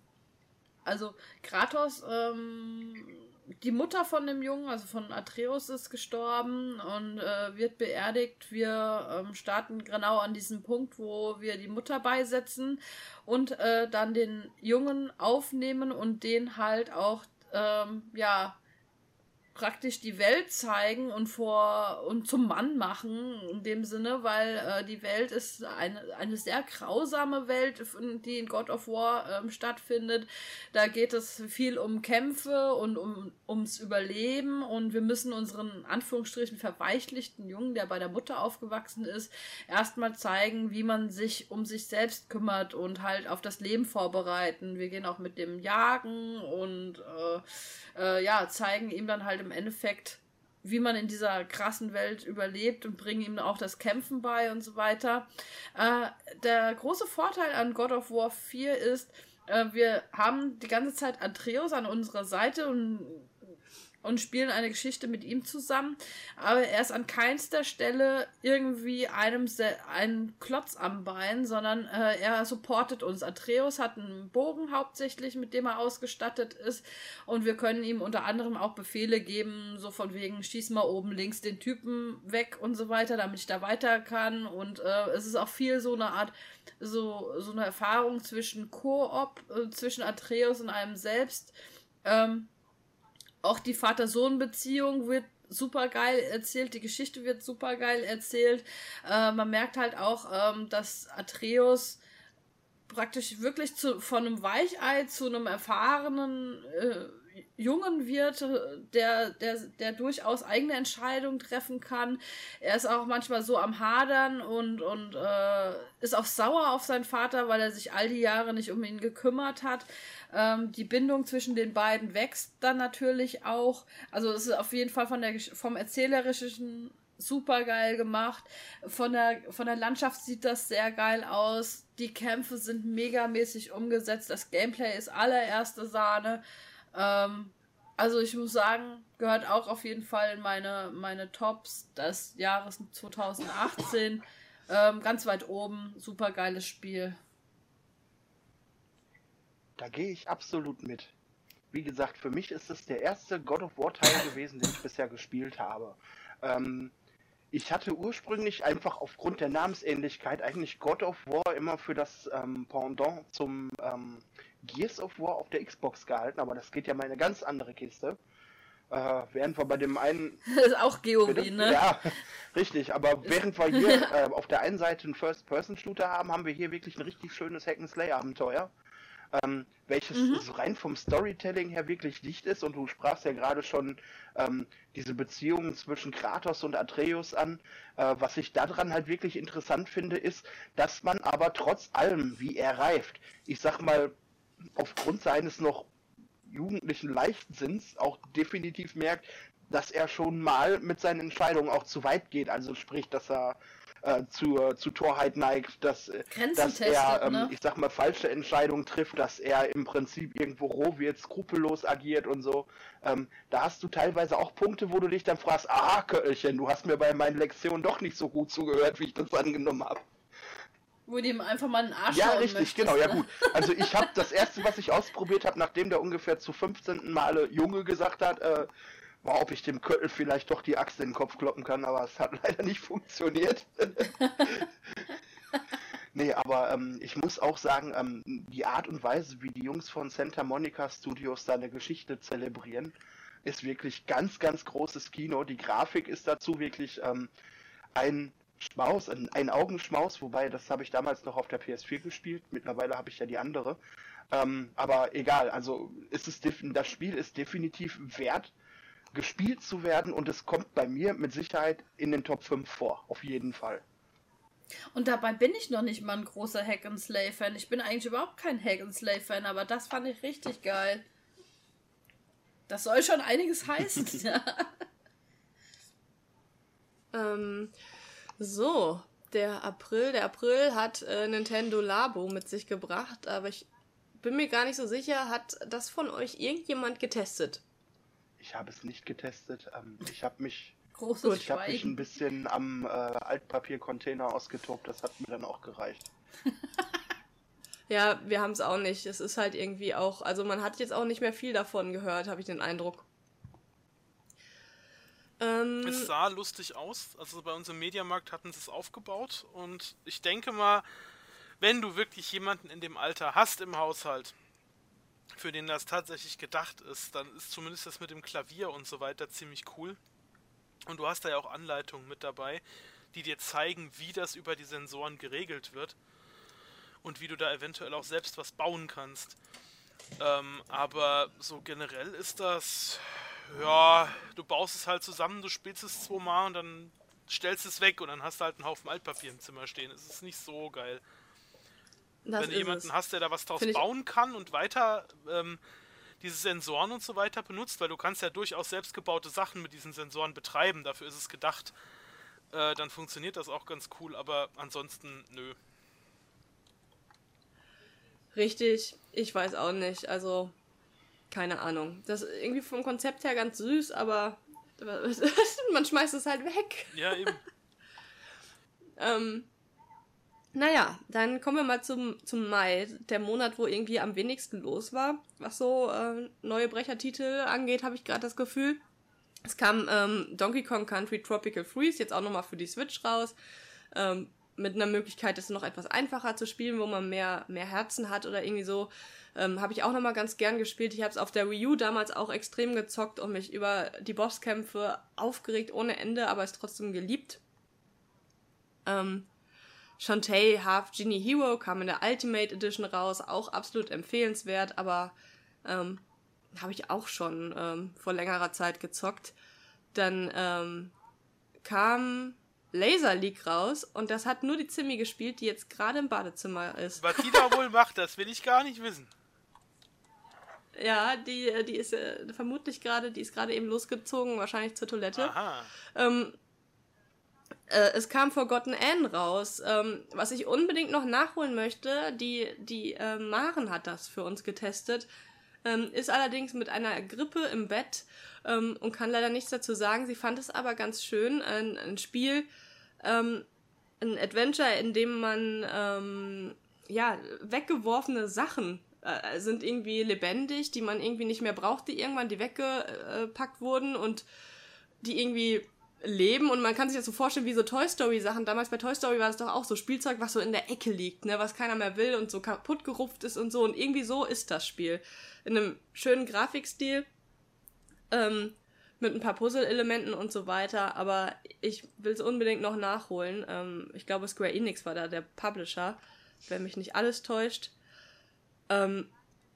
also Kratos, ähm, die Mutter von dem Jungen, also von Atreus, ist gestorben und äh, wird beerdigt. Wir ähm, starten genau an diesem Punkt, wo wir die Mutter beisetzen und äh, dann den Jungen aufnehmen und den halt auch, ähm, ja, praktisch die Welt zeigen und vor und zum Mann machen in dem Sinne, weil äh, die Welt ist eine, eine sehr grausame Welt, die in God of War ähm, stattfindet. Da geht es viel um Kämpfe und um ums Überleben und wir müssen unseren Anführungsstrichen verweichlichten Jungen, der bei der Mutter aufgewachsen ist, erstmal zeigen, wie man sich um sich selbst kümmert und halt auf das Leben vorbereiten. Wir gehen auch mit dem Jagen und äh, äh, ja, zeigen ihm dann halt im Endeffekt, wie man in dieser krassen Welt überlebt und bringen ihm auch das Kämpfen bei und so weiter. Äh, der große Vorteil an God of War 4 ist, äh, wir haben die ganze Zeit Atreus an unserer Seite und und spielen eine Geschichte mit ihm zusammen, aber er ist an keinster Stelle irgendwie einem ein Klotz am Bein, sondern äh, er supportet uns. Atreus hat einen Bogen hauptsächlich, mit dem er ausgestattet ist und wir können ihm unter anderem auch Befehle geben, so von wegen schieß mal oben links den Typen weg und so weiter, damit ich da weiter kann und äh, es ist auch viel so eine Art so so eine Erfahrung zwischen Koop äh, zwischen Atreus und einem selbst. Ähm, auch die Vater-Sohn-Beziehung wird super geil erzählt, die Geschichte wird super geil erzählt. Äh, man merkt halt auch, ähm, dass Atreus praktisch wirklich zu, von einem Weichei zu einem erfahrenen äh, Jungen wird, der, der, der durchaus eigene Entscheidungen treffen kann. Er ist auch manchmal so am Hadern und, und äh, ist auch sauer auf seinen Vater, weil er sich all die Jahre nicht um ihn gekümmert hat. Ähm, die Bindung zwischen den beiden wächst dann natürlich auch. Also es ist auf jeden Fall von der, vom erzählerischen super geil gemacht. Von der, von der Landschaft sieht das sehr geil aus. Die Kämpfe sind megamäßig umgesetzt. Das Gameplay ist allererste Sahne. Ähm, also ich muss sagen, gehört auch auf jeden Fall in meine, meine Tops des Jahres 2018. Ähm, ganz weit oben, super geiles Spiel. Da gehe ich absolut mit. Wie gesagt, für mich ist es der erste God of War Teil *laughs* gewesen, den ich bisher gespielt habe. Ähm, ich hatte ursprünglich einfach aufgrund der Namensähnlichkeit eigentlich God of War immer für das ähm, Pendant zum ähm, Gears of War auf der Xbox gehalten, aber das geht ja mal eine ganz andere Kiste. Äh, während wir bei dem einen. *laughs* Das ist auch GOW, ne? Ja, richtig. Aber *laughs* während wir hier äh, auf der einen Seite einen First-Person-Shooter haben, haben wir hier wirklich ein richtig schönes Hack-and-Slay-Abenteuer ähm, welches mhm. so rein vom Storytelling her wirklich dicht ist. Und du sprachst ja gerade schon ähm, diese Beziehungen zwischen Kratos und Atreus an. Äh, was ich daran halt wirklich interessant finde, ist, dass man aber trotz allem, wie er reift, ich sag mal, aufgrund seines noch jugendlichen Leichtsinns auch definitiv merkt, dass er schon mal mit seinen Entscheidungen auch zu weit geht. Also sprich, dass er äh, zur, zu Torheit neigt, dass, äh, dass er, ähm, ne? ich sag mal, falsche Entscheidungen trifft, dass er im Prinzip irgendwo roh wird, skrupellos agiert und so. Ähm, da hast du teilweise auch Punkte, wo du dich dann fragst, aha, Köllchen, du hast mir bei meinen Lektionen doch nicht so gut zugehört, wie ich das angenommen habe. Wo die ihm einfach mal einen Arsch Ja, richtig, möchtest, genau, ne? ja gut. Also ich habe das erste, was ich ausprobiert habe, nachdem der ungefähr zu 15. Male Junge gesagt hat, äh, war, ob ich dem Köttel vielleicht doch die Axt in den Kopf kloppen kann, aber es hat *laughs* leider nicht funktioniert. *laughs* nee, aber ähm, ich muss auch sagen, ähm, die Art und Weise, wie die Jungs von Santa Monica Studios da eine Geschichte zelebrieren, ist wirklich ganz, ganz großes Kino. Die Grafik ist dazu wirklich ähm, ein Schmaus, ein, ein Augenschmaus, wobei das habe ich damals noch auf der PS4 gespielt. Mittlerweile habe ich ja die andere. Ähm, aber egal, also ist es das Spiel ist definitiv wert, gespielt zu werden und es kommt bei mir mit Sicherheit in den Top 5 vor, auf jeden Fall. Und dabei bin ich noch nicht mal ein großer Hack and Slay Fan. Ich bin eigentlich überhaupt kein Hack and Slay Fan, aber das fand ich richtig geil. Das soll schon einiges *laughs* heißen. ja. ähm, so, der April, der April hat äh, Nintendo Labo mit sich gebracht, aber ich bin mir gar nicht so sicher, hat das von euch irgendjemand getestet? Ich habe es nicht getestet. Ähm, ich habe mich, Großes ich habe mich ein bisschen am äh, Altpapiercontainer ausgetobt. Das hat mir dann auch gereicht. *laughs* ja, wir haben es auch nicht. Es ist halt irgendwie auch, also man hat jetzt auch nicht mehr viel davon gehört, habe ich den Eindruck. Ähm, es sah lustig aus. Also bei uns im Mediamarkt hatten sie es aufgebaut und ich denke mal, wenn du wirklich jemanden in dem Alter hast im Haushalt, für den das tatsächlich gedacht ist, dann ist zumindest das mit dem Klavier und so weiter ziemlich cool. Und du hast da ja auch Anleitungen mit dabei, die dir zeigen, wie das über die Sensoren geregelt wird und wie du da eventuell auch selbst was bauen kannst. Ähm, aber so generell ist das, ja, du baust es halt zusammen, du spielst es zweimal und dann stellst es weg und dann hast du halt einen Haufen Altpapier im Zimmer stehen. Es ist nicht so geil. Das Wenn du jemanden es. hast, der da was draus Find bauen kann und weiter ähm, diese Sensoren und so weiter benutzt, weil du kannst ja durchaus selbstgebaute Sachen mit diesen Sensoren betreiben, dafür ist es gedacht, äh, dann funktioniert das auch ganz cool, aber ansonsten nö. Richtig, ich weiß auch nicht, also keine Ahnung. Das ist irgendwie vom Konzept her ganz süß, aber *laughs* man schmeißt es halt weg. Ja, eben. *laughs* ähm, naja, dann kommen wir mal zum, zum Mai, der Monat, wo irgendwie am wenigsten los war. Was so äh, neue Brechertitel angeht, habe ich gerade das Gefühl. Es kam ähm, Donkey Kong Country Tropical Freeze jetzt auch nochmal für die Switch raus. Ähm, mit einer Möglichkeit, es noch etwas einfacher zu spielen, wo man mehr, mehr Herzen hat oder irgendwie so. Ähm, habe ich auch nochmal ganz gern gespielt. Ich habe es auf der Wii U damals auch extrem gezockt und mich über die Bosskämpfe aufgeregt ohne Ende, aber es trotzdem geliebt. Ähm, Shantae Half Genie Hero kam in der Ultimate Edition raus, auch absolut empfehlenswert, aber ähm, habe ich auch schon ähm, vor längerer Zeit gezockt. Dann ähm, kam Laser League raus und das hat nur die Zimmi gespielt, die jetzt gerade im Badezimmer ist. Was die *laughs* da wohl macht, das will ich gar nicht wissen. Ja, die, die ist äh, vermutlich gerade, die ist gerade eben losgezogen, wahrscheinlich zur Toilette. Aha. Ähm, äh, es kam Forgotten Anne raus, ähm, was ich unbedingt noch nachholen möchte. Die, die äh, Maren hat das für uns getestet, ähm, ist allerdings mit einer Grippe im Bett ähm, und kann leider nichts dazu sagen. Sie fand es aber ganz schön, ein, ein Spiel, ähm, ein Adventure, in dem man ähm, ja weggeworfene Sachen äh, sind irgendwie lebendig, die man irgendwie nicht mehr braucht, die irgendwann die weggepackt wurden und die irgendwie leben und man kann sich das so vorstellen wie so Toy Story Sachen. Damals bei Toy Story war das doch auch so Spielzeug, was so in der Ecke liegt, ne, was keiner mehr will und so kaputt gerupft ist und so und irgendwie so ist das Spiel. In einem schönen Grafikstil, ähm, mit ein paar Puzzle-Elementen und so weiter, aber ich will es unbedingt noch nachholen. Ähm, ich glaube, Square Enix war da der Publisher, wenn mich nicht alles täuscht. Ähm,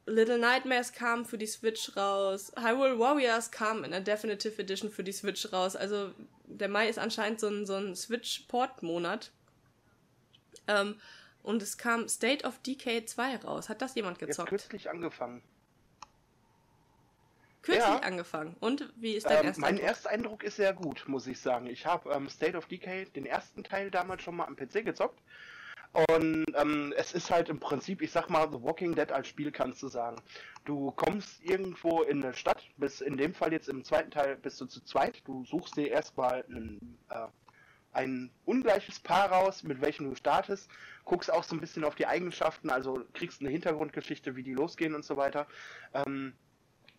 Little Nightmares kam für die Switch raus. Hyrule Warriors kam in der Definitive Edition für die Switch raus. Also der Mai ist anscheinend so ein, so ein Switch-Port-Monat. Ähm, und es kam State of Decay 2 raus. Hat das jemand gezockt? Jetzt kürzlich angefangen. Kürzlich ja. angefangen. Und wie ist dein ähm, erster Mein Eindruck? erster Eindruck ist sehr gut, muss ich sagen. Ich habe ähm, State of Decay, den ersten Teil damals schon mal am PC gezockt. Und ähm, es ist halt im Prinzip, ich sag mal, The Walking Dead als Spiel kannst du sagen. Du kommst irgendwo in eine Stadt, bis in dem Fall jetzt im zweiten Teil bist du zu zweit. Du suchst dir erstmal ein, äh, ein ungleiches Paar raus, mit welchem du startest, guckst auch so ein bisschen auf die Eigenschaften, also kriegst eine Hintergrundgeschichte, wie die losgehen und so weiter. Ähm,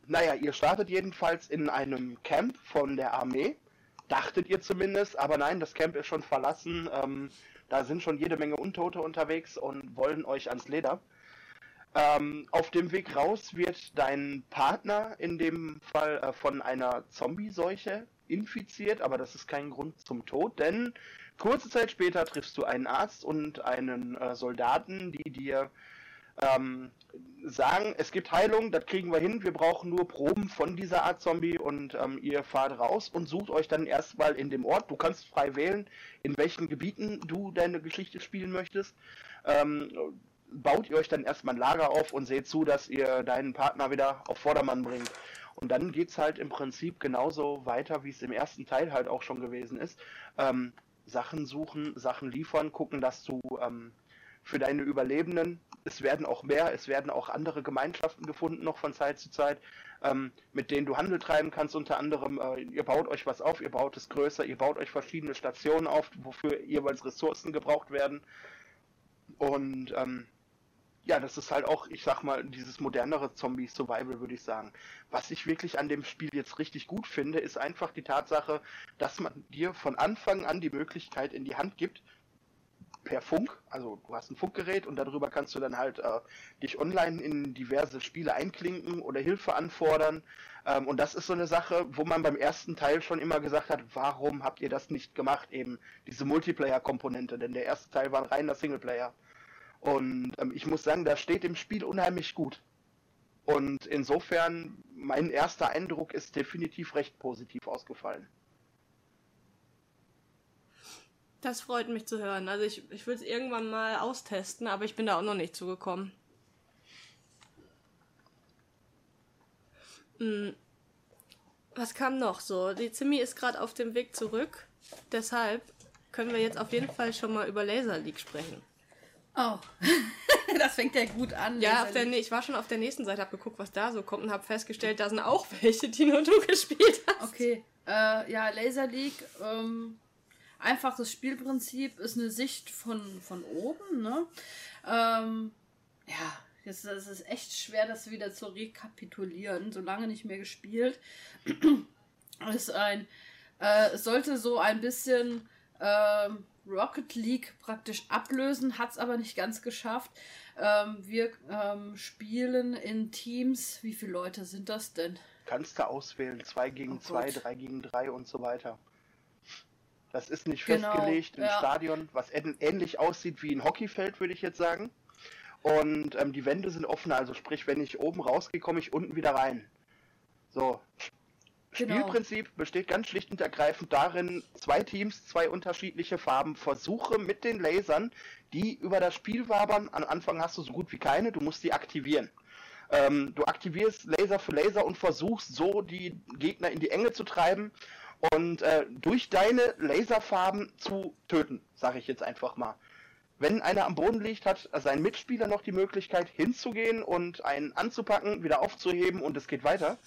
naja, ihr startet jedenfalls in einem Camp von der Armee. Dachtet ihr zumindest, aber nein, das Camp ist schon verlassen. Ähm, da sind schon jede Menge Untote unterwegs und wollen euch ans Leder. Ähm, auf dem Weg raus wird dein Partner in dem Fall äh, von einer Zombie-Seuche infiziert, aber das ist kein Grund zum Tod, denn kurze Zeit später triffst du einen Arzt und einen äh, Soldaten, die dir ähm, sagen, es gibt Heilung, das kriegen wir hin, wir brauchen nur Proben von dieser Art Zombie und ähm, ihr fahrt raus und sucht euch dann erstmal in dem Ort, du kannst frei wählen, in welchen Gebieten du deine Geschichte spielen möchtest. Ähm, baut ihr euch dann erstmal ein Lager auf und seht zu, dass ihr deinen Partner wieder auf Vordermann bringt. Und dann geht es halt im Prinzip genauso weiter, wie es im ersten Teil halt auch schon gewesen ist. Ähm, Sachen suchen, Sachen liefern, gucken, dass du ähm, für deine Überlebenden. Es werden auch mehr, es werden auch andere Gemeinschaften gefunden noch von Zeit zu Zeit, ähm, mit denen du Handel treiben kannst. Unter anderem, äh, ihr baut euch was auf, ihr baut es größer, ihr baut euch verschiedene Stationen auf, wofür jeweils Ressourcen gebraucht werden. Und ähm, ja, das ist halt auch, ich sag mal, dieses modernere Zombie-Survival, würde ich sagen. Was ich wirklich an dem Spiel jetzt richtig gut finde, ist einfach die Tatsache, dass man dir von Anfang an die Möglichkeit in die Hand gibt, per Funk. Also du hast ein Funkgerät und darüber kannst du dann halt äh, dich online in diverse Spiele einklinken oder Hilfe anfordern. Ähm, und das ist so eine Sache, wo man beim ersten Teil schon immer gesagt hat, warum habt ihr das nicht gemacht? Eben diese Multiplayer-Komponente, denn der erste Teil war ein reiner Singleplayer. Und ähm, ich muss sagen, das steht im Spiel unheimlich gut. Und insofern, mein erster Eindruck ist definitiv recht positiv ausgefallen. Das freut mich zu hören. Also ich, ich will es irgendwann mal austesten, aber ich bin da auch noch nicht zugekommen. Hm. Was kam noch so? Die Zimmi ist gerade auf dem Weg zurück. Deshalb können wir jetzt auf jeden Fall schon mal über Laser League sprechen. Oh, *laughs* das fängt ja gut an. Ja, auf der, ich war schon auf der nächsten Seite, habe geguckt, was da so kommt und habe festgestellt, da sind auch *laughs* welche, die nur du *laughs* gespielt hast. Okay, äh, ja, Laser League, ähm, einfaches Spielprinzip ist eine Sicht von, von oben, ne? Ähm, ja, es ist echt schwer, das wieder zu rekapitulieren. So lange nicht mehr gespielt. *clears throat* ist ein, äh, es sollte so ein bisschen äh, Rocket League praktisch ablösen, hat es aber nicht ganz geschafft. Ähm, wir ähm, spielen in Teams. Wie viele Leute sind das denn? Kannst du auswählen. Zwei gegen oh zwei, drei gegen drei und so weiter. Das ist nicht genau, festgelegt im ja. Stadion, was ähnlich aussieht wie ein Hockeyfeld, würde ich jetzt sagen. Und ähm, die Wände sind offen, also sprich, wenn ich oben rausgehe, komme ich unten wieder rein. So. Genau. Spielprinzip besteht ganz schlicht und ergreifend darin, zwei Teams, zwei unterschiedliche Farben, versuche mit den Lasern, die über das Spiel wabern. Am Anfang hast du so gut wie keine, du musst die aktivieren. Ähm, du aktivierst Laser für Laser und versuchst so die Gegner in die Enge zu treiben und äh, durch deine Laserfarben zu töten, sage ich jetzt einfach mal. Wenn einer am Boden liegt, hat sein Mitspieler noch die Möglichkeit hinzugehen und einen anzupacken, wieder aufzuheben und es geht weiter.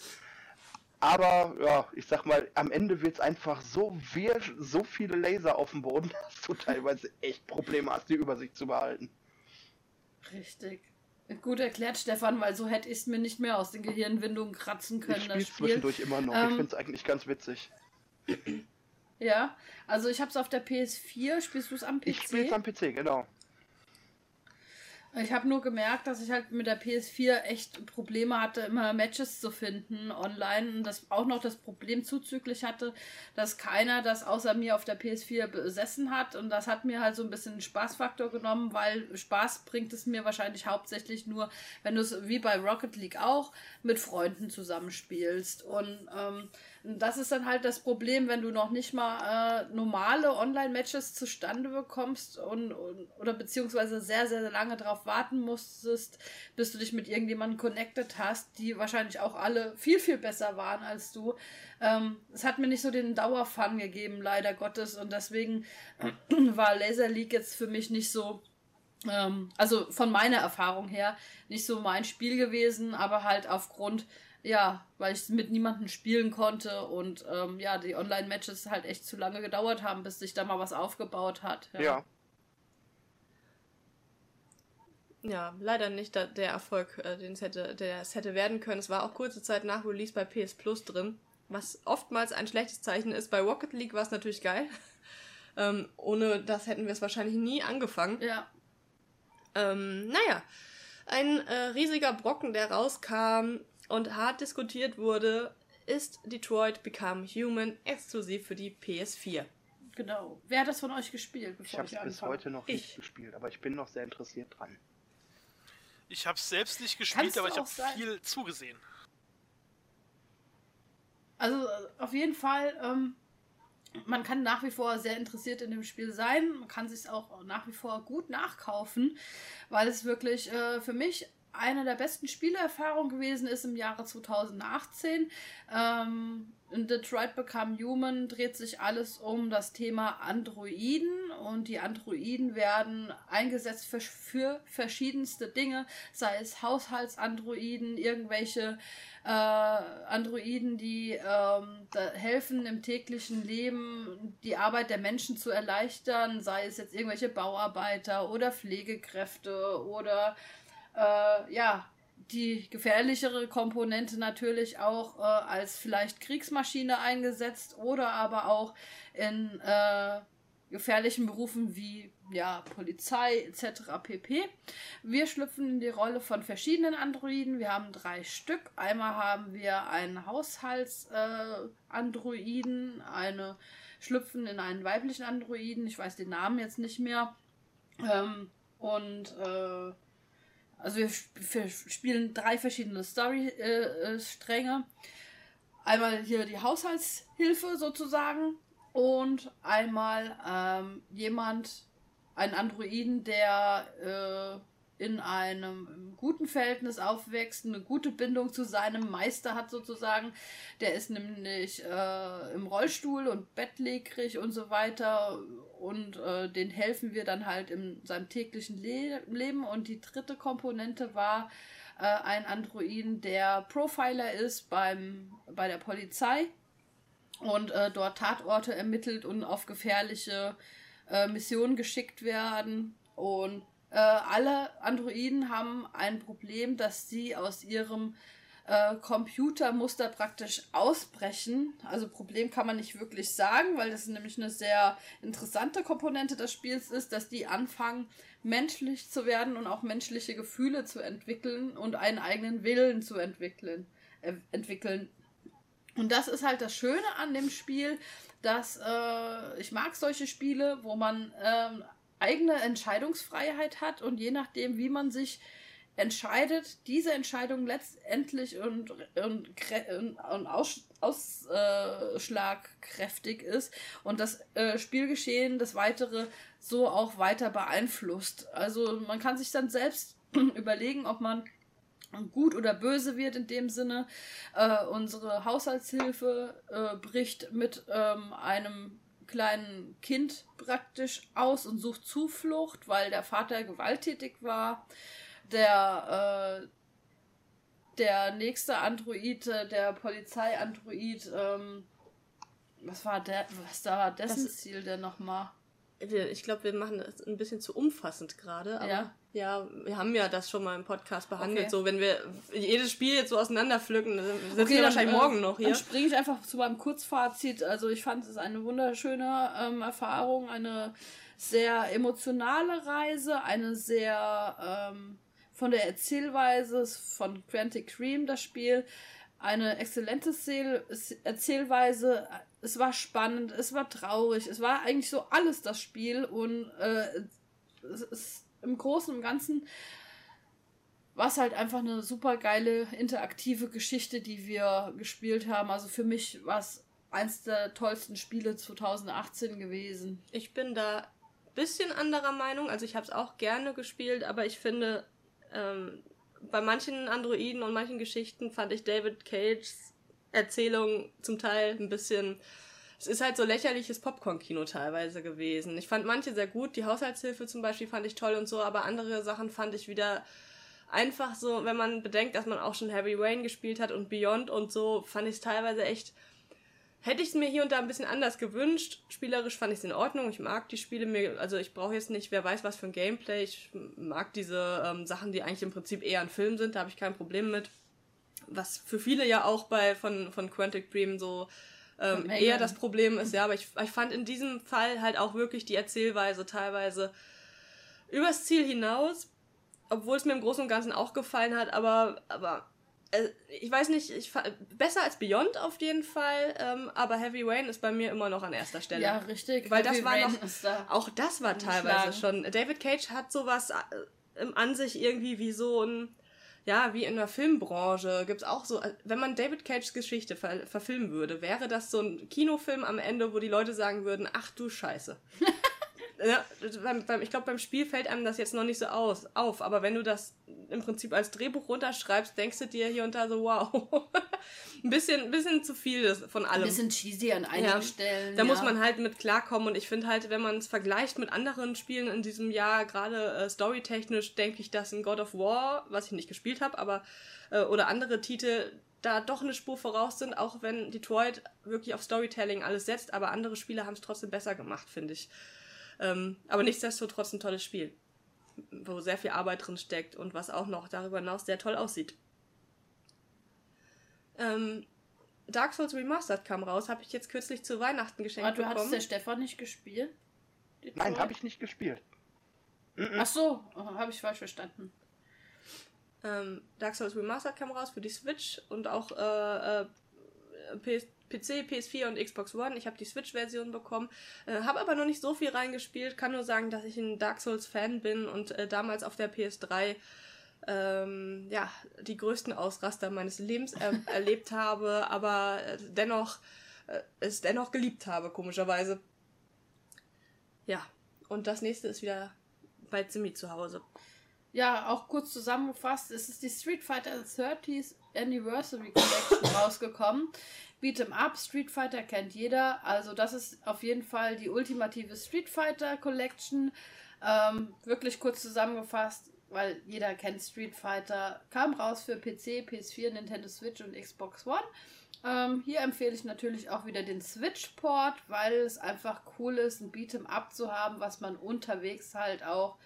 Aber ja, ich sag mal, am Ende wird es einfach so wirsch, so viele Laser auf dem Boden, *laughs* dass du teilweise echt Probleme hast, die Übersicht zu behalten. Richtig. Gut erklärt, Stefan, weil so hätte ich es mir nicht mehr aus den Gehirnwindungen kratzen können. Ich spiele zwischendurch immer noch. Ähm, ich finde es eigentlich ganz witzig. Ja, also ich habe es auf der PS4. Spielst du es am PC? Ich spiele es am PC, genau. Ich habe nur gemerkt, dass ich halt mit der PS4 echt Probleme hatte, immer Matches zu finden online und das auch noch das Problem zuzüglich hatte, dass keiner das außer mir auf der PS4 besessen hat und das hat mir halt so ein bisschen Spaßfaktor genommen, weil Spaß bringt es mir wahrscheinlich hauptsächlich nur, wenn du es wie bei Rocket League auch mit Freunden zusammenspielst und ähm, das ist dann halt das Problem, wenn du noch nicht mal äh, normale Online-Matches zustande bekommst und, und, oder beziehungsweise sehr, sehr lange darauf warten musstest, bis du dich mit irgendjemandem connected hast, die wahrscheinlich auch alle viel, viel besser waren als du. Ähm, es hat mir nicht so den Dauerfun gegeben, leider Gottes, und deswegen war Laser League jetzt für mich nicht so ähm, also von meiner Erfahrung her nicht so mein Spiel gewesen, aber halt aufgrund ja, weil ich mit niemandem spielen konnte und ähm, ja, die Online-Matches halt echt zu lange gedauert haben, bis sich da mal was aufgebaut hat. Ja. ja. Ja, leider nicht der Erfolg, äh, den es hätte, der es hätte werden können. Es war auch kurze Zeit nach Release bei PS Plus drin, was oftmals ein schlechtes Zeichen ist. Bei Rocket League war es natürlich geil. *laughs* ähm, ohne das hätten wir es wahrscheinlich nie angefangen. Ja. Ähm, naja, ein äh, riesiger Brocken, der rauskam, und hart diskutiert wurde, ist Detroit Become Human exklusiv für die PS4. Genau. Wer hat das von euch gespielt? ich habe es bis heute noch ich. nicht gespielt, aber ich bin noch sehr interessiert dran. Ich habe es selbst nicht gespielt, aber ich habe viel zugesehen. Also auf jeden Fall, ähm, man kann nach wie vor sehr interessiert in dem Spiel sein. Man kann sich auch nach wie vor gut nachkaufen, weil es wirklich äh, für mich eine der besten Spielerfahrungen gewesen ist im Jahre 2018. Ähm, in Detroit Become Human dreht sich alles um das Thema Androiden und die Androiden werden eingesetzt für, für verschiedenste Dinge, sei es Haushaltsandroiden, irgendwelche äh, Androiden, die ähm, helfen im täglichen Leben die Arbeit der Menschen zu erleichtern, sei es jetzt irgendwelche Bauarbeiter oder Pflegekräfte oder äh, ja, die gefährlichere Komponente natürlich auch äh, als vielleicht Kriegsmaschine eingesetzt oder aber auch in äh, gefährlichen Berufen wie ja, Polizei etc. pp. Wir schlüpfen in die Rolle von verschiedenen Androiden. Wir haben drei Stück. Einmal haben wir einen Haushaltsandroiden, äh, eine schlüpfen in einen weiblichen Androiden. Ich weiß den Namen jetzt nicht mehr. Ähm, und äh, also wir, wir, spielen drei verschiedene Story-Stränge. Äh, einmal hier die Haushaltshilfe sozusagen und einmal ähm, jemand, ein Androiden, der äh, in einem guten Verhältnis aufwächst, eine gute Bindung zu seinem Meister hat sozusagen. Der ist nämlich äh, im Rollstuhl und bettlägerig und so weiter und äh, den helfen wir dann halt in seinem täglichen Le Leben. Und die dritte Komponente war äh, ein Androiden, der Profiler ist beim, bei der Polizei und äh, dort Tatorte ermittelt und auf gefährliche äh, Missionen geschickt werden. Und äh, alle Androiden haben ein Problem, dass sie aus ihrem äh, Computermuster praktisch ausbrechen. Also Problem kann man nicht wirklich sagen, weil das nämlich eine sehr interessante Komponente des Spiels ist, dass die anfangen, menschlich zu werden und auch menschliche Gefühle zu entwickeln und einen eigenen Willen zu entwickeln. Äh, entwickeln. Und das ist halt das Schöne an dem Spiel, dass äh, ich mag solche Spiele, wo man äh, eigene Entscheidungsfreiheit hat und je nachdem, wie man sich entscheidet, diese Entscheidung letztendlich und, und, und aus, ausschlagkräftig ist und das äh, Spielgeschehen, das weitere so auch weiter beeinflusst. Also man kann sich dann selbst *clears throat* überlegen, ob man gut oder böse wird in dem Sinne. Äh, unsere Haushaltshilfe äh, bricht mit ähm, einem kleinen Kind praktisch aus und sucht Zuflucht, weil der Vater gewalttätig war. Der, äh, der nächste Android, äh, der Polizeiandroid, ähm, was war der, was da war dessen das Ziel denn nochmal? Ich glaube, wir machen das ein bisschen zu umfassend gerade, aber ja. ja. wir haben ja das schon mal im Podcast behandelt. Okay. So, wenn wir jedes Spiel jetzt so auseinanderpflücken, dann sitzen okay, wir wahrscheinlich dann, morgen noch hier. Dann springe ich einfach zu meinem Kurzfazit. Also ich fand es eine wunderschöne ähm, Erfahrung, eine sehr emotionale Reise, eine sehr ähm, von der Erzählweise von Quantic Cream das Spiel, eine exzellente Erzählweise, es war spannend, es war traurig, es war eigentlich so alles das Spiel und äh, es ist im Großen und Ganzen war es halt einfach eine super geile interaktive Geschichte, die wir gespielt haben. Also für mich war es eins der tollsten Spiele 2018 gewesen. Ich bin da bisschen anderer Meinung. Also ich habe es auch gerne gespielt, aber ich finde, ähm, bei manchen Androiden und manchen Geschichten fand ich David Cages Erzählung zum Teil ein bisschen. Es ist halt so lächerliches Popcorn-Kino teilweise gewesen. Ich fand manche sehr gut. Die Haushaltshilfe zum Beispiel fand ich toll und so, aber andere Sachen fand ich wieder einfach so, wenn man bedenkt, dass man auch schon Heavy Rain gespielt hat und Beyond und so, fand ich es teilweise echt. Hätte ich es mir hier und da ein bisschen anders gewünscht. Spielerisch fand ich es in Ordnung. Ich mag die Spiele mir, also ich brauche jetzt nicht, wer weiß was für ein Gameplay. Ich mag diese ähm, Sachen, die eigentlich im Prinzip eher ein Film sind, da habe ich kein Problem mit was für viele ja auch bei von, von Quantic Dream so ähm, eher das Problem ist, ja, aber ich, ich fand in diesem Fall halt auch wirklich die Erzählweise teilweise übers Ziel hinaus, obwohl es mir im Großen und Ganzen auch gefallen hat, aber, aber ich weiß nicht, ich besser als Beyond auf jeden Fall, ähm, aber Heavy Rain ist bei mir immer noch an erster Stelle. Ja, richtig. Weil Heavy das war Rain noch, da auch das war teilweise schon. David Cage hat sowas äh, an sich irgendwie wie so ein ja, wie in der Filmbranche gibt es auch so, wenn man David Cages Geschichte ver verfilmen würde, wäre das so ein Kinofilm am Ende, wo die Leute sagen würden, ach du Scheiße. *laughs* ja, beim, beim, ich glaube, beim Spiel fällt einem das jetzt noch nicht so aus, auf, aber wenn du das im Prinzip als Drehbuch runterschreibst, denkst du dir hier und da so, wow, *laughs* ein bisschen, ein bisschen zu viel von allem. Ein bisschen cheesy an einigen ja, Stellen. Da ja. muss man halt mit klarkommen und ich finde halt, wenn man es vergleicht mit anderen Spielen in diesem Jahr, gerade äh, storytechnisch, denke ich, dass in God of War, was ich nicht gespielt habe, aber äh, oder andere Titel da doch eine Spur voraus sind, auch wenn Detroit wirklich auf Storytelling alles setzt, aber andere Spiele haben es trotzdem besser gemacht, finde ich. Ähm, aber nichtsdestotrotz ein tolles Spiel, wo sehr viel Arbeit drin steckt und was auch noch darüber hinaus sehr toll aussieht. Ähm, Dark Souls Remastered kam raus, habe ich jetzt kürzlich zu Weihnachten geschenkt Aber du bekommen. hattest der Stefan nicht gespielt? Detroit? Nein, habe ich nicht gespielt. Ach so, oh, habe ich falsch verstanden. Ähm, Dark Souls Remastered kam raus für die Switch und auch äh, äh, PS PC, PS4 und Xbox One. Ich habe die Switch-Version bekommen, äh, habe aber noch nicht so viel reingespielt. Kann nur sagen, dass ich ein Dark Souls-Fan bin und äh, damals auf der PS3 ähm, ja, die größten Ausraster meines Lebens er *laughs* erlebt habe, aber äh, dennoch äh, es dennoch geliebt habe, komischerweise. Ja, und das nächste ist wieder bei Zimmi zu Hause. Ja, auch kurz zusammengefasst, es ist die Street Fighter 30th Anniversary Collection *laughs* rausgekommen. Beat'em Up, Street Fighter kennt jeder. Also das ist auf jeden Fall die ultimative Street Fighter Collection. Ähm, wirklich kurz zusammengefasst, weil jeder kennt Street Fighter. Kam raus für PC, PS4, Nintendo Switch und Xbox One. Ähm, hier empfehle ich natürlich auch wieder den Switch-Port, weil es einfach cool ist, ein Beat'em Up zu haben, was man unterwegs halt auch